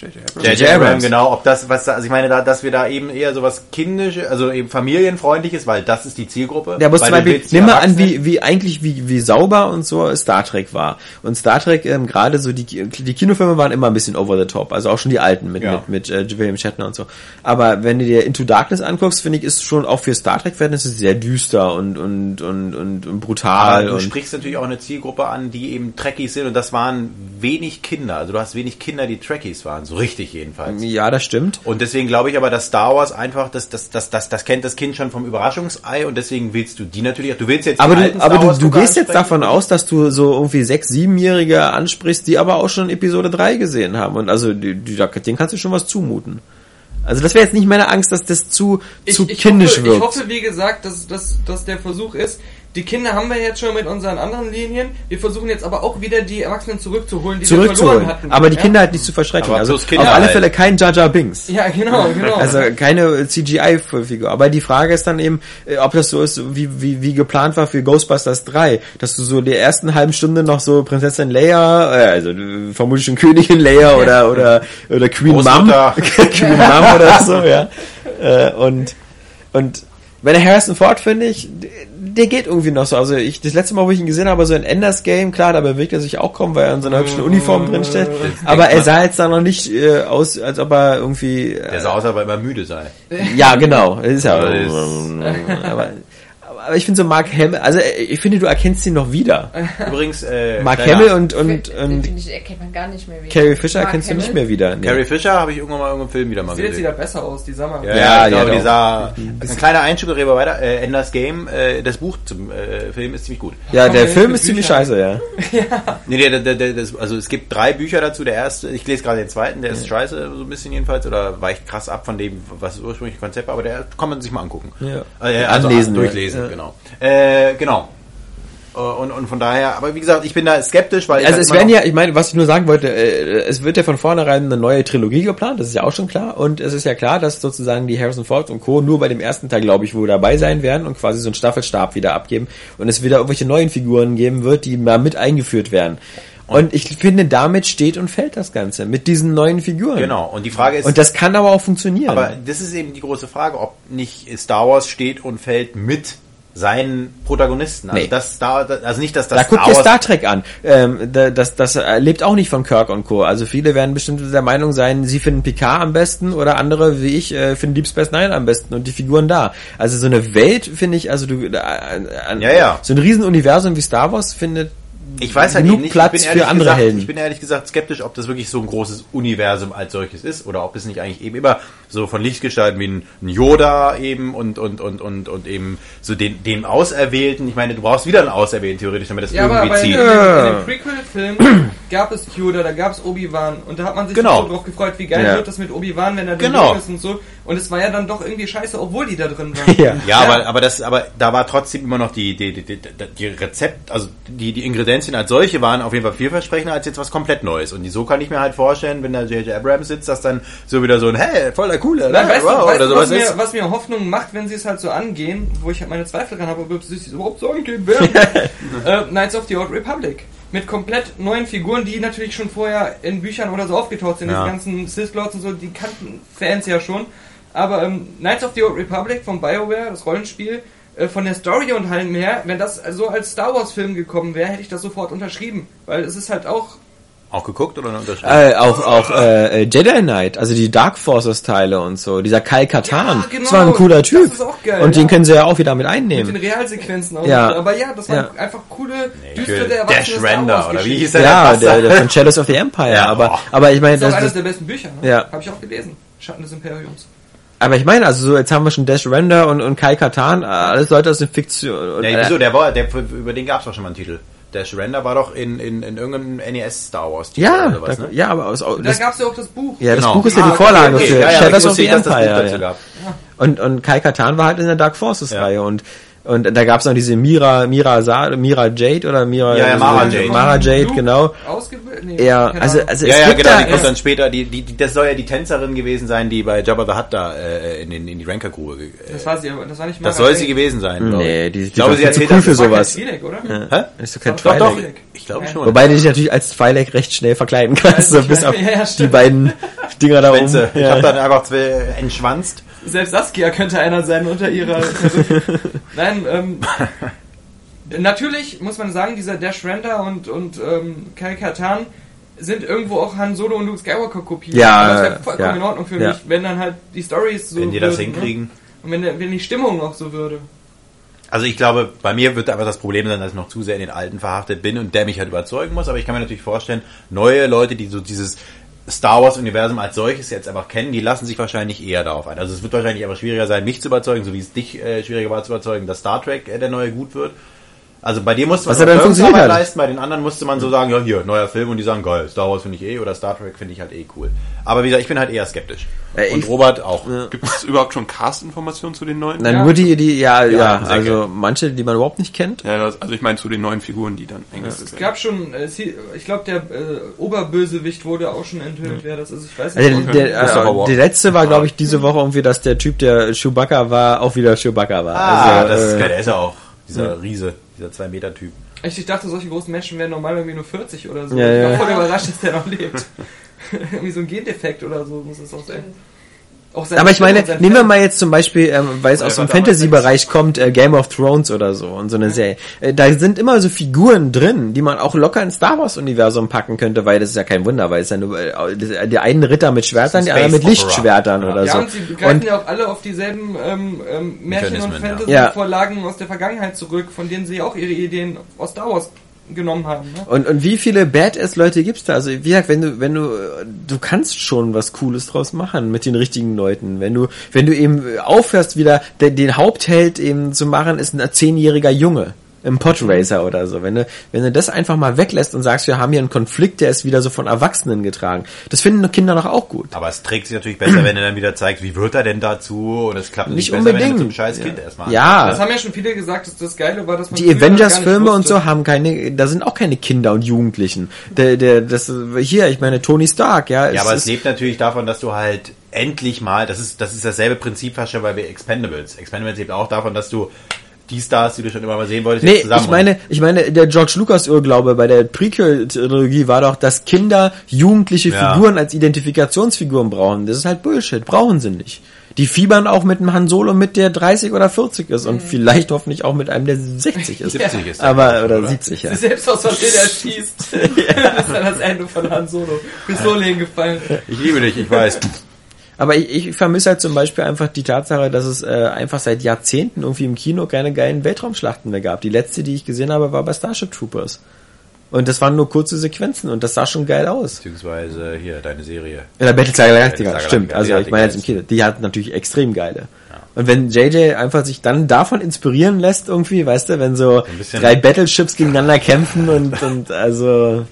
J.J. J.J. J.J. Abrams, Abrams. genau, ob das, was da, also ich meine, da, dass wir da eben eher sowas kindisches, also eben familienfreundliches, weil das ist die Zielgruppe. Ja, aber weil zum Beispiel, nimm mal an, wie, wie eigentlich, wie, wie sauber und so Star Trek war. Und Star Trek, ähm, gerade so, die, die Kinofilme waren immer ein bisschen over the top. Also auch schon die alten mit, Ja. mit, mit äh, William Shatner und so. Aber wenn du dir Into Darkness anguckst, finde ich, ist schon auch für Star Trek-Verhältnisse sehr düster und, und, und, und, und brutal. Aber du und sprichst natürlich auch eine Zielgruppe an, die eben Trekkies sind und das waren wenig Kinder. Also du hast wenig Kinder, die Trekkies waren, so richtig jedenfalls. ja, das stimmt. Und deswegen glaube ich aber, dass Star Wars einfach, das, das, das, das, das kennt das Kind schon vom Überraschungsei und deswegen willst du die natürlich, du willst jetzt Aber du, aber du, du gehst jetzt davon aus, dass du so irgendwie sechs, siebenjährige ansprichst, die aber auch schon Episode 3 gesehen haben. Und also die, die, denen kannst du schon was zumuten. Also das wäre jetzt nicht meine Angst, dass das zu, zu kindisch hoffe, wirkt. Ich hoffe, wie gesagt, dass, dass, dass der Versuch ist, die Kinder haben wir jetzt schon mit unseren anderen Linien. Wir versuchen jetzt aber auch wieder die Erwachsenen zurückzuholen, die wir zurückzuholen. verloren hatten. Aber die Ja? Kinder halt nicht zu verschrecken. Aber Also auf alle halt. Fälle kein Jar Jar Binks. Ja, genau, genau. Also keine CGI-Figur. Aber die Frage ist dann eben, äh, ob das so ist, wie, wie, wie geplant war für Ghostbusters 3, dass du so die ersten halben Stunde noch so Prinzessin Leia, äh, also äh, vermutlich schon Königin Leia oder, oder, oder Queen Mom. <laughs> Queen Mom oder so, ja. Äh, und, und bei der Harrison Ford finde ich, der- geht irgendwie noch so. Also ich, das letzte Mal, wo ich ihn gesehen habe, so in Enders Game, klar, da bewegt er sich auch kaum, weil er in so einer hübschen Uniform drinsteht. Aber er sah jetzt da noch nicht äh, aus, als ob er irgendwie. Äh, Der sah aus, als ob er immer müde sei. ja, genau. Ist ja. Aber aber, ich finde so Mark Hamill, also äh, ich finde, du erkennst ihn noch wieder. <laughs> Übrigens, äh, Mark Hamill und, Den und, und finde ich, erkennt man gar nicht mehr wieder. Carrie Fisher Mark erkennst du nicht Hamill? mehr wieder. Nee. Carrie Fisher habe ich irgendwann mal in irgendeinem Film wieder mal Sieht jetzt gesehen. wieder besser aus, die Sommer. Ja, Ja, ja, ich ja, glaube, die sah, ein kleiner Einschub, wir reden weiter, äh, Enders Game, äh, das Buch zum äh, Film ist ziemlich gut. ja, der Film ist ziemlich scheiße, ja. <laughs> Nee, der, der, der, das, also es gibt drei Bücher dazu, der erste, ich lese gerade den zweiten, der ist scheiße, so ein bisschen jedenfalls, oder weicht krass ab von dem, was das ursprüngliche Konzept war, aber der kann man sich mal angucken. Ja. Äh, also Anlesen, durchlesen, ja. Genau. Äh, genau. Äh, Und, und von daher, aber wie gesagt, ich bin da skeptisch, weil Also halt es werden ja, ich meine, was ich nur sagen wollte, äh, es wird ja von vornherein eine neue Trilogie geplant, das ist ja auch schon klar. Und es ist ja klar, dass sozusagen die Harrison Ford und Co. nur bei dem ersten Teil, glaube ich, wohl dabei sein werden und quasi so einen Staffelstab wieder abgeben und es wieder irgendwelche neuen Figuren geben wird, die mal mit eingeführt werden. Und ich finde, damit steht und fällt das Ganze, mit diesen neuen Figuren. Genau, und die Frage ist, Und das kann aber auch funktionieren. aber das ist eben die große Frage, ob nicht Star Wars steht und fällt mit seinen Protagonisten. Also Nee. das Star, also nicht, dass das da guck Star dir Wars Star Trek an. Ähm, da- das, das äh, lebt auch nicht von Kirk und Co. Also viele werden bestimmt der Meinung sein, sie finden Picard am besten oder andere wie ich äh, finden Deep Space Nine am besten und die Figuren da. Also so eine Welt finde ich, also du, äh, an, Ja, ja. so ein Riesenuniversum wie Star Wars findet Ich weiß halt genug eben nicht, Platz ich bin für ehrlich andere gesagt, Helden. Ich bin ehrlich gesagt skeptisch, ob das wirklich so ein großes Universum als solches ist oder ob es nicht eigentlich eben immer so von Lichtgestalten wie ein Yoda eben und und und und und eben so den den Auserwählten. Ich meine, du brauchst wieder einen Auserwählten theoretisch, damit das Ja, irgendwie aber in, zieht. in, in dem Prequel-Film gab es Yoda, da gab es Obi-Wan und da hat man sich Genau. so drauf gefreut, wie geil Ja. wird das mit Obi-Wan, wenn er Genau. drin ist und so. Und es war ja dann doch irgendwie scheiße, obwohl die da drin waren. <laughs> ja. Ja, aber aber das aber da war trotzdem immer noch die die die, die, die Rezept, also die die Ingredienzien als solche waren auf jeden Fall vielversprechender als jetzt was komplett Neues und so kann ich mir halt vorstellen, wenn da J.J. Abrams sitzt, dass dann so wieder so ein hey, voller coole, Nein, ne? weißt wow, du, weißt oder sowas was, mir, ist. was mir Hoffnung macht, wenn sie es halt so angehen, wo ich halt meine Zweifel dran habe, ob sie es überhaupt so angehen werden? <laughs> äh, Knights of the Old Republic. Mit komplett neuen Figuren, die natürlich schon vorher in Büchern oder so aufgetaucht sind. Ja. Diese ganzen Sith Lords und so, die kannten Fans ja schon. Aber ähm, Knights of the Old Republic von BioWare, das Rollenspiel, von der Story und allem her, wenn das so als Star Wars Film gekommen wäre, hätte ich das sofort unterschrieben. Weil es ist halt auch Auch geguckt oder unterschrieben? Äh, auch auch äh, Jedi Knight, also die Dark Forces Teile und so, dieser Kyle Katarn, Ja, genau, das war ein cooler das Typ. ist auch geil, und den ja. können sie ja auch wieder mit mit den einnehmen. Realsequenzen auch. Ja. Aber ja, das waren Ja. einfach coole, Ich düstere, Dash Star Render Wars oder wie hieß der? Ja, der, der von Shadows of the Empire, Ja, aber aber ich meine, Das ist auch das, eines das der besten Bücher. Ne? Ja. Habe ich auch gelesen. Schatten des Imperiums. Aber ich meine, also so, jetzt haben wir schon Dash Render und, und Kai Katan, alles Leute aus der Fiktion. Und, Ja, äh, wieso, der war, der, über den gab's doch schon mal einen Titel. Der Surrender war doch in, in, in irgendeinem NES Star Wars Titel ja, oder da, ne? ja, aber aus, Da das, gab es ja auch das Buch. ja, das Genau. Buch ist ja die Ah, Vorlage okay, für ja, ja, Shadows of the Empire. dazu Ja. gab. Und, und Kai Katan war halt in der Dark Forces Ja. Reihe und und da gab's noch diese Mira Mira Sa Mira Jade oder Mira Ja, ja, Mara Jade. Mara Jade genau. Ausgebildet? Nee, Ja, also also Ja, es ja, gibt genau, da die kommt es, dann später, die, die, die, das soll ja die Tänzerin gewesen sein, die bei Jabba the Hutt da äh, in, den, in die Rankergrube. Äh, das war sie, aber das war nicht das Mara soll sie Jade. gewesen sein. glaub nee, ich. die, die ich glaube, sie doch erzählt cool das- für Das sowas. Twi'lek, oder? Hä? Das ist doch kein Doch, doch. Twi'lek. Ich glaube Ja. schon. Wobei du dich natürlich als Twilight recht schnell verkleiden kannst, so bis auf <laughs> ja, ja, die beiden Dinger da oben. Ich Ja. habe dann einfach zwei entschwanzt. Selbst Saskia könnte einer sein unter ihrer. <laughs> Nein, ähm, natürlich muss man sagen, dieser Dash Render und, und ähm, Kai Katan sind irgendwo auch Han Solo und Luke Skywalker Kopien. Ja, Aber das wäre vollkommen ja, in Ordnung für ja. mich, wenn dann halt die Stories so Wenn die das würden, hinkriegen. Ne? Und wenn, wenn die Stimmung auch so würde. Also ich glaube, bei mir wird einfach das Problem sein, dass ich noch zu sehr in den Alten verhaftet bin und der mich halt überzeugen muss. Aber ich kann mir natürlich vorstellen, neue Leute, die so dieses Star Wars Universum als solches jetzt einfach kennen, die lassen sich wahrscheinlich eher darauf ein. Also es wird wahrscheinlich aber schwieriger sein, mich zu überzeugen, so wie es dich äh, schwieriger war zu überzeugen, dass Star Trek äh, der neue gut wird. Also bei dir musste man ja Wirkungsarbeit hat. leisten, bei den anderen musste man so sagen, ja hier, neuer Film und die sagen, geil, Star Wars finde ich eh oder Star Trek finde ich halt eh cool. Aber wie gesagt, ich bin halt eher skeptisch. Äh, und Robert auch. Gibt es überhaupt schon Cast-Informationen zu den neuen? Dann Ja. nur die, die, ja, ja, Säcke. also manche, die man überhaupt nicht kennt. Ja, das, also ich meine zu den neuen Figuren, die dann eingesetzt Es gab schon, äh, ich glaube, der äh, Oberbösewicht wurde auch schon enthüllt, wer das ist. Ich weiß Also nicht. der, der, Christopher äh, die letzte war, glaube ich, diese Woche irgendwie, dass der Typ, der Chewbacca war, auch wieder Chewbacca war. Ah, also, das ist äh, geil, der ist ja auch dieser Riese, dieser 2-Meter-Typ. Echt, ich dachte, solche großen Menschen wären normal irgendwie nur 40 oder so. Ja, ich war ja. voll überrascht, dass der noch lebt. <laughs> irgendwie so ein Gendefekt oder so muss es auch sein. Auch sein Aber ich meine, nehmen wir mal jetzt zum Beispiel, ähm, weil es Ja, aus dem Fantasy-Bereich kommt, äh, Game of Thrones oder so und so eine Serie. Äh, da sind immer so Figuren drin, die man auch locker ins Star Wars-Universum packen könnte, weil das ist ja kein Wunder, weil es ja nur, äh, die einen Ritter mit Schwertern, die Space anderen mit. Lichtschwertern oder Ja, so. und sie greifen Und ja auch alle auf dieselben ähm, ähm, Märchen- und Mechanismen, ja. Fantasy-Vorlagen aus der Vergangenheit zurück, von denen sie auch ihre Ideen aus Star Wars genommen haben. Ne? Und, und wie viele Badass-Leute gibt's da? Also, wie gesagt, wenn du, wenn du, du kannst schon was Cooles draus machen mit den richtigen Leuten. Wenn du, wenn du eben aufhörst, wieder den, den Hauptheld eben zu machen, ist ein zehnjähriger Junge im Podracer oder so. Wenn du, wenn du das einfach mal weglässt und sagst, wir haben hier einen Konflikt, der ist wieder so von Erwachsenen getragen. Das finden Kinder doch auch gut. Aber es trägt sich natürlich besser, wenn er dann wieder zeigt, wie wird er denn dazu und es klappt nicht, Nicht besser, wenn unbedingt. er zum scheiß Kind erstmal Ja. Das haben ja schon viele gesagt, dass das Geile war, dass man Die Avengers-Filme und so haben keine, da sind auch keine Kinder und Jugendlichen. Der, der, das, hier, ich meine, Tony Stark, ja. Ja, aber es lebt natürlich davon, dass du halt endlich mal, das ist, das ist dasselbe Prinzip fast schon bei Expendables. Expendables lebt auch davon, dass du die Stars, die du schon immer mal sehen wolltest, Nee, jetzt zusammen ich meine, ich meine, der George Lucas Irrglaube bei der Prequel-Trilogie war doch, dass Kinder jugendliche Ja. Figuren als Identifikationsfiguren brauchen. Das ist halt Bullshit. Brauchen sie nicht. Die fiebern auch mit einem Han Solo mit, der 30 oder 40 ist und vielleicht hoffentlich auch mit einem, der 60 ist. 70 ist Aber, oder oder? 70, ja. Sie selbst aus Versehen erschießt. <laughs> <laughs> das ist dann das Ende von Han Solo. Pistole hingefallen. ich liebe dich, ich weiß. Aber ich, ich vermisse halt zum Beispiel einfach die Tatsache, dass es äh, einfach seit Jahrzehnten irgendwie im Kino keine geilen Weltraumschlachten mehr gab. Die letzte, die ich gesehen habe, war bei Starship Troopers. Und das waren nur kurze Sequenzen und das sah schon geil aus. Beziehungsweise hier, deine Serie. Ja, der Battlestar Galactica, stimmt. Also ich meine jetzt im. Kino. Die hat natürlich extrem geile. Und wenn JJ einfach sich dann davon inspirieren lässt irgendwie, weißt du, wenn so drei Battleships gegeneinander kämpfen und, <laughs> und also...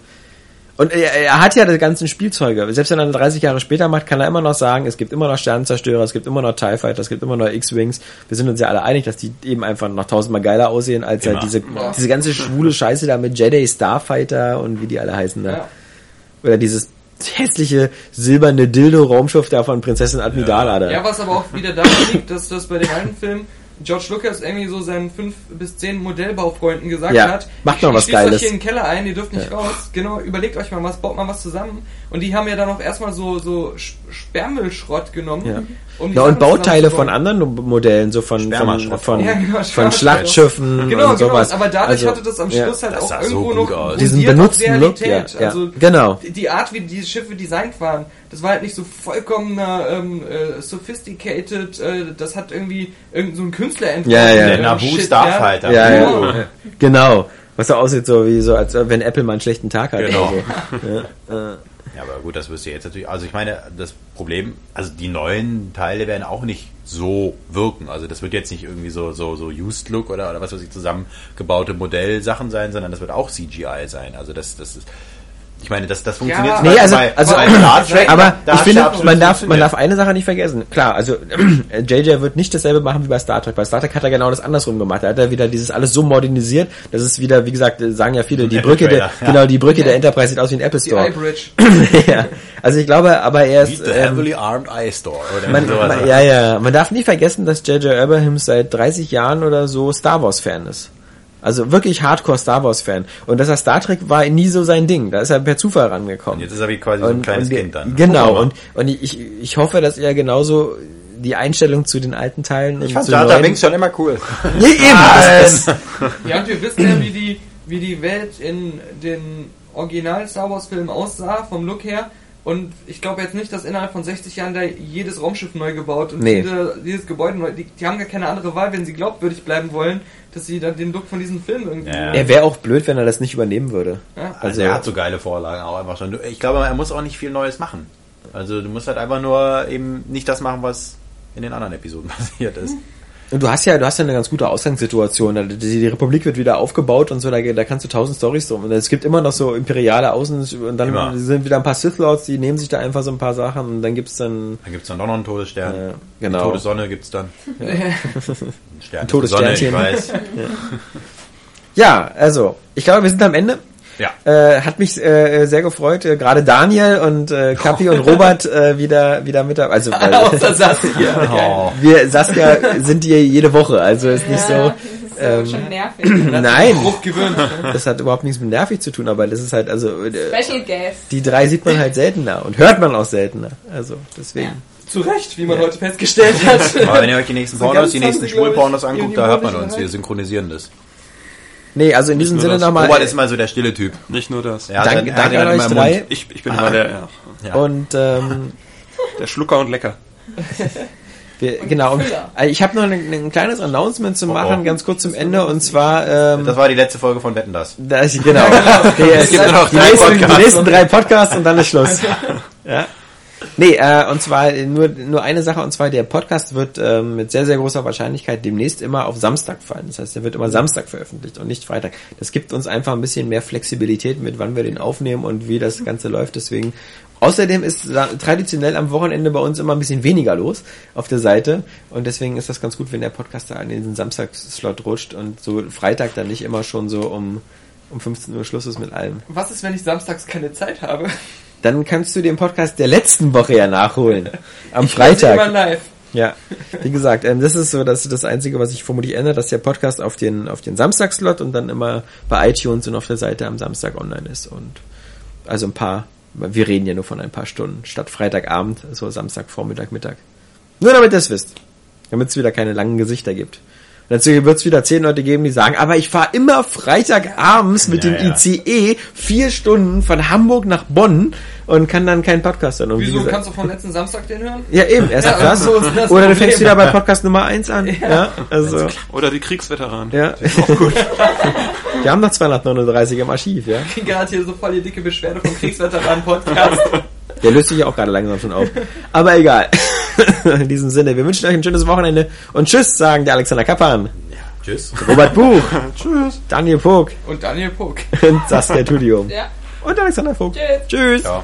Und er, er hat ja die ganzen Spielzeuge. Selbst wenn er 30 Jahre später macht, kann er immer noch sagen, es gibt immer noch Sternenzerstörer, es gibt immer noch TIE Fighter, es gibt immer noch X-Wings. Wir sind uns ja alle einig, dass die eben einfach noch tausendmal geiler aussehen, als halt diese, diese ganze schwule Scheiße da mit Jedi Starfighter und wie die alle heißen da. Ja. Oder dieses hässliche silberne Dildo-Raumschiff da von Prinzessin Admidala da. Ja, was aber auch wieder daran liegt, dass das bei den alten Filmen George Lucas irgendwie so seinen fünf bis zehn Modellbaufreunden gesagt Ja, hat, macht mal ich was schließe euch Geiles. hier in den Keller ein, ihr dürft nicht raus. Genau, überlegt euch mal was, baut mal was zusammen. Und die haben ja dann auch erstmal so, so Sch- Sperrmüllschrott genommen. Ja. Um Ja, und Bauteile von anderen Modellen, so von, von, von, Ja, genau, von. Schlachtschiffen Genau, und genau, sowas. aber dadurch Also, hatte das am ja. Schluss halt auch so irgendwo gut noch aus. Diesen benutzten Look, ja, Realität. ja. Also Genau. die- die Art, wie die Schiffe designt waren, das war halt nicht so vollkommener ähm, äh, sophisticated, äh, das hat irgendwie irgendein so ein Künstler entworfen. Ja, ja. der Der Naboo Shit, Starfighter. Ja, Genau. ja. Genau. Was so aussieht, so wie so, als wenn Apple mal einen schlechten Tag hat. Genau. So. <laughs> ja, äh. Ja, aber gut, das wirst du jetzt natürlich. Also ich meine, das Problem, also die neuen Teile werden auch nicht so wirken. Also das wird jetzt nicht irgendwie so so so Used Look oder oder was weiß ich zusammengebaute Modellsachen sein, sondern das wird auch CGI sein. Also das das ist ich meine, das, das funktioniert Ja. Nee, also, bei, also bei Star Trek. aber da ich finde, ja man darf, man darf eine Sache nicht vergessen. Klar, also <clears throat> JJ wird nicht dasselbe machen wie bei Star Trek. Bei Star Trek hat er genau das andersrum gemacht. Da hat er wieder dieses alles so modernisiert, das ist wieder, wie gesagt, sagen ja viele, die Apple Brücke, der, ja. genau, die Brücke der Enterprise sieht aus wie ein Apple Die Store. <clears throat> ja. Also ich glaube, aber er ist, the ähm, Heavily Armed Eye Store. Oder man, man, ja, ja, man darf nie vergessen, dass J.J. Abrams seit 30 Jahren oder so Star Wars Fan ist. Also wirklich Hardcore Star Wars Fan. Und dass er Star Trek war nie so sein Ding. Da ist er per Zufall rangekommen. Und jetzt ist er wie quasi so ein kleines und, Kind dann. Genau. Guck mal. Und, und ich, ich hoffe, dass er genauso die Einstellung zu den alten Teilen ich und fand neuen- Binks schon immer cool. <laughs> Ja, eben. Das, das, Ja, und wir wissen ja, wie die, wie die Welt in den Original Star Wars Filmen aussah, vom Look her. Und ich glaube jetzt nicht, dass innerhalb von 60 Jahren da jedes Raumschiff neu gebaut und Nee. jede, jedes Gebäude neu. Die, die haben gar keine andere Wahl, wenn sie glaubwürdig bleiben wollen, dass sie dann den Look von diesen Filmen irgendwie. Ja. er wäre auch blöd, wenn er das nicht übernehmen würde. Ja. Also er hat so geile Vorlagen auch einfach schon. Ich glaube, er muss auch nicht viel Neues machen. Also du musst halt einfach nur eben nicht das machen, was in den anderen Episoden <laughs> passiert ist. Und du hast ja, du hast ja eine ganz gute Ausgangssituation. Die, die Republik wird wieder aufgebaut und so, da, da kannst du tausend Stories drum. Und es gibt immer noch so imperiale Außen und dann Immer. sind wieder ein paar Sith Lords, die nehmen sich da einfach so ein paar Sachen und dann gibt's dann Dann gibt's dann doch noch einen Todesstern. Ja, Die genau. Todessonne gibt's dann. Ein Stern. <laughs> Ein Todessternchen. Sonne, ich weiß. Ja, also, ich glaube, wir sind am Ende. Ja. Äh, hat mich äh, sehr gefreut, äh, gerade Daniel und äh, Kapi und Robert äh, wieder wieder mit dabei. Also <laughs> weil, Außer Saskia. <laughs> Oh. wir Saskia sind hier jede Woche, also ist nicht so. das ist ähm, schon nervig. <clears throat> Nein, Bruch gewöhnt. das hat überhaupt nichts mit nervig zu tun, aber das ist halt also äh, Special Guest. die drei sieht man halt seltener und hört man auch seltener. Also deswegen. Zu Recht, wie man heute festgestellt hat. <laughs> Aber wenn ihr euch die nächsten So Pornos, die nächsten Schwulpornos anguckt, da hört man uns. Wir synchronisieren das. Nee, also in diesem nur Sinne nochmal. Robert ist immer so der stille Typ. Nicht nur das. Hat Danke- dann- danke an euch drei. Ich, ich bin immer der, ja, Ja. Und ähm, <laughs> der Schlucker und Lecker. <laughs> wir, genau. Und, äh, ich habe noch ein, ein kleines Announcement zu machen, oh. ganz kurz zum Ende. Und zwar ähm, Das war die letzte Folge von Wetten, das. Das, genau. <laughs> Es gibt noch die, drei nächsten, die Podcasts. nächsten drei Podcasts und dann ist Schluss. ja. Nee, äh, und zwar nur, nur eine Sache, und zwar der Podcast wird ähm, mit sehr, sehr großer Wahrscheinlichkeit demnächst immer auf Samstag fallen. Das heißt, der wird immer Samstag veröffentlicht und nicht Freitag. Das gibt uns einfach ein bisschen mehr Flexibilität mit, wann wir den aufnehmen und wie das Ganze läuft. Deswegen Außerdem ist traditionell am Wochenende bei uns immer ein bisschen weniger los auf der Seite und deswegen ist das ganz gut, wenn der Podcast da in den Samstagsslot rutscht und so Freitag dann nicht immer schon so um, um 15 Uhr Schluss ist mit allem. Was ist, wenn ich samstags keine Zeit habe? Dann kannst du den Podcast der letzten Woche ja nachholen. Am Ich ihn Immer Freitag. live. Ja, wie gesagt, ähm, das ist so das, das Einzige, was sich vermutlich ändert, dass der Podcast auf den, auf den Samstagslot und dann immer bei iTunes und auf der Seite am Samstag online ist. Und also ein paar, wir reden ja nur von ein paar Stunden, statt Freitagabend, so Samstag, Vormittag, Mittag. Nur damit ihr es wisst. Damit es wieder keine langen Gesichter gibt. Dazu wird es wieder zehn Leute geben, die sagen, aber ich fahre immer Freitagabends mit Ja, dem ja. ICE vier Stunden von Hamburg nach Bonn und kann dann keinen Podcast wie Wieso gesagt- kannst du vom letzten Samstag den hören? ja, eben, erst Ja, das. so ist das Oder du fängst wieder bei Podcast Nummer 1 an. Ja, also, Oder die Kriegsveteranen. ja. Wir <laughs> haben noch 239 im Archiv, ja. Ich krieg gerade hier so voll die dicke Beschwerde vom Kriegsveteranen-Podcast. Der löst sich ja auch gerade langsam schon auf. Aber egal. In diesem Sinne, wir wünschen euch ein schönes Wochenende und Tschüss, sagen der Alexander Kappan. Tschüss. Robert Buch. <laughs> tschüss. Daniel Pog. Und Daniel Pog. und Saskia Tudium. Ja. Und Alexander Vogt. Tschüss. Tschüss. Ja.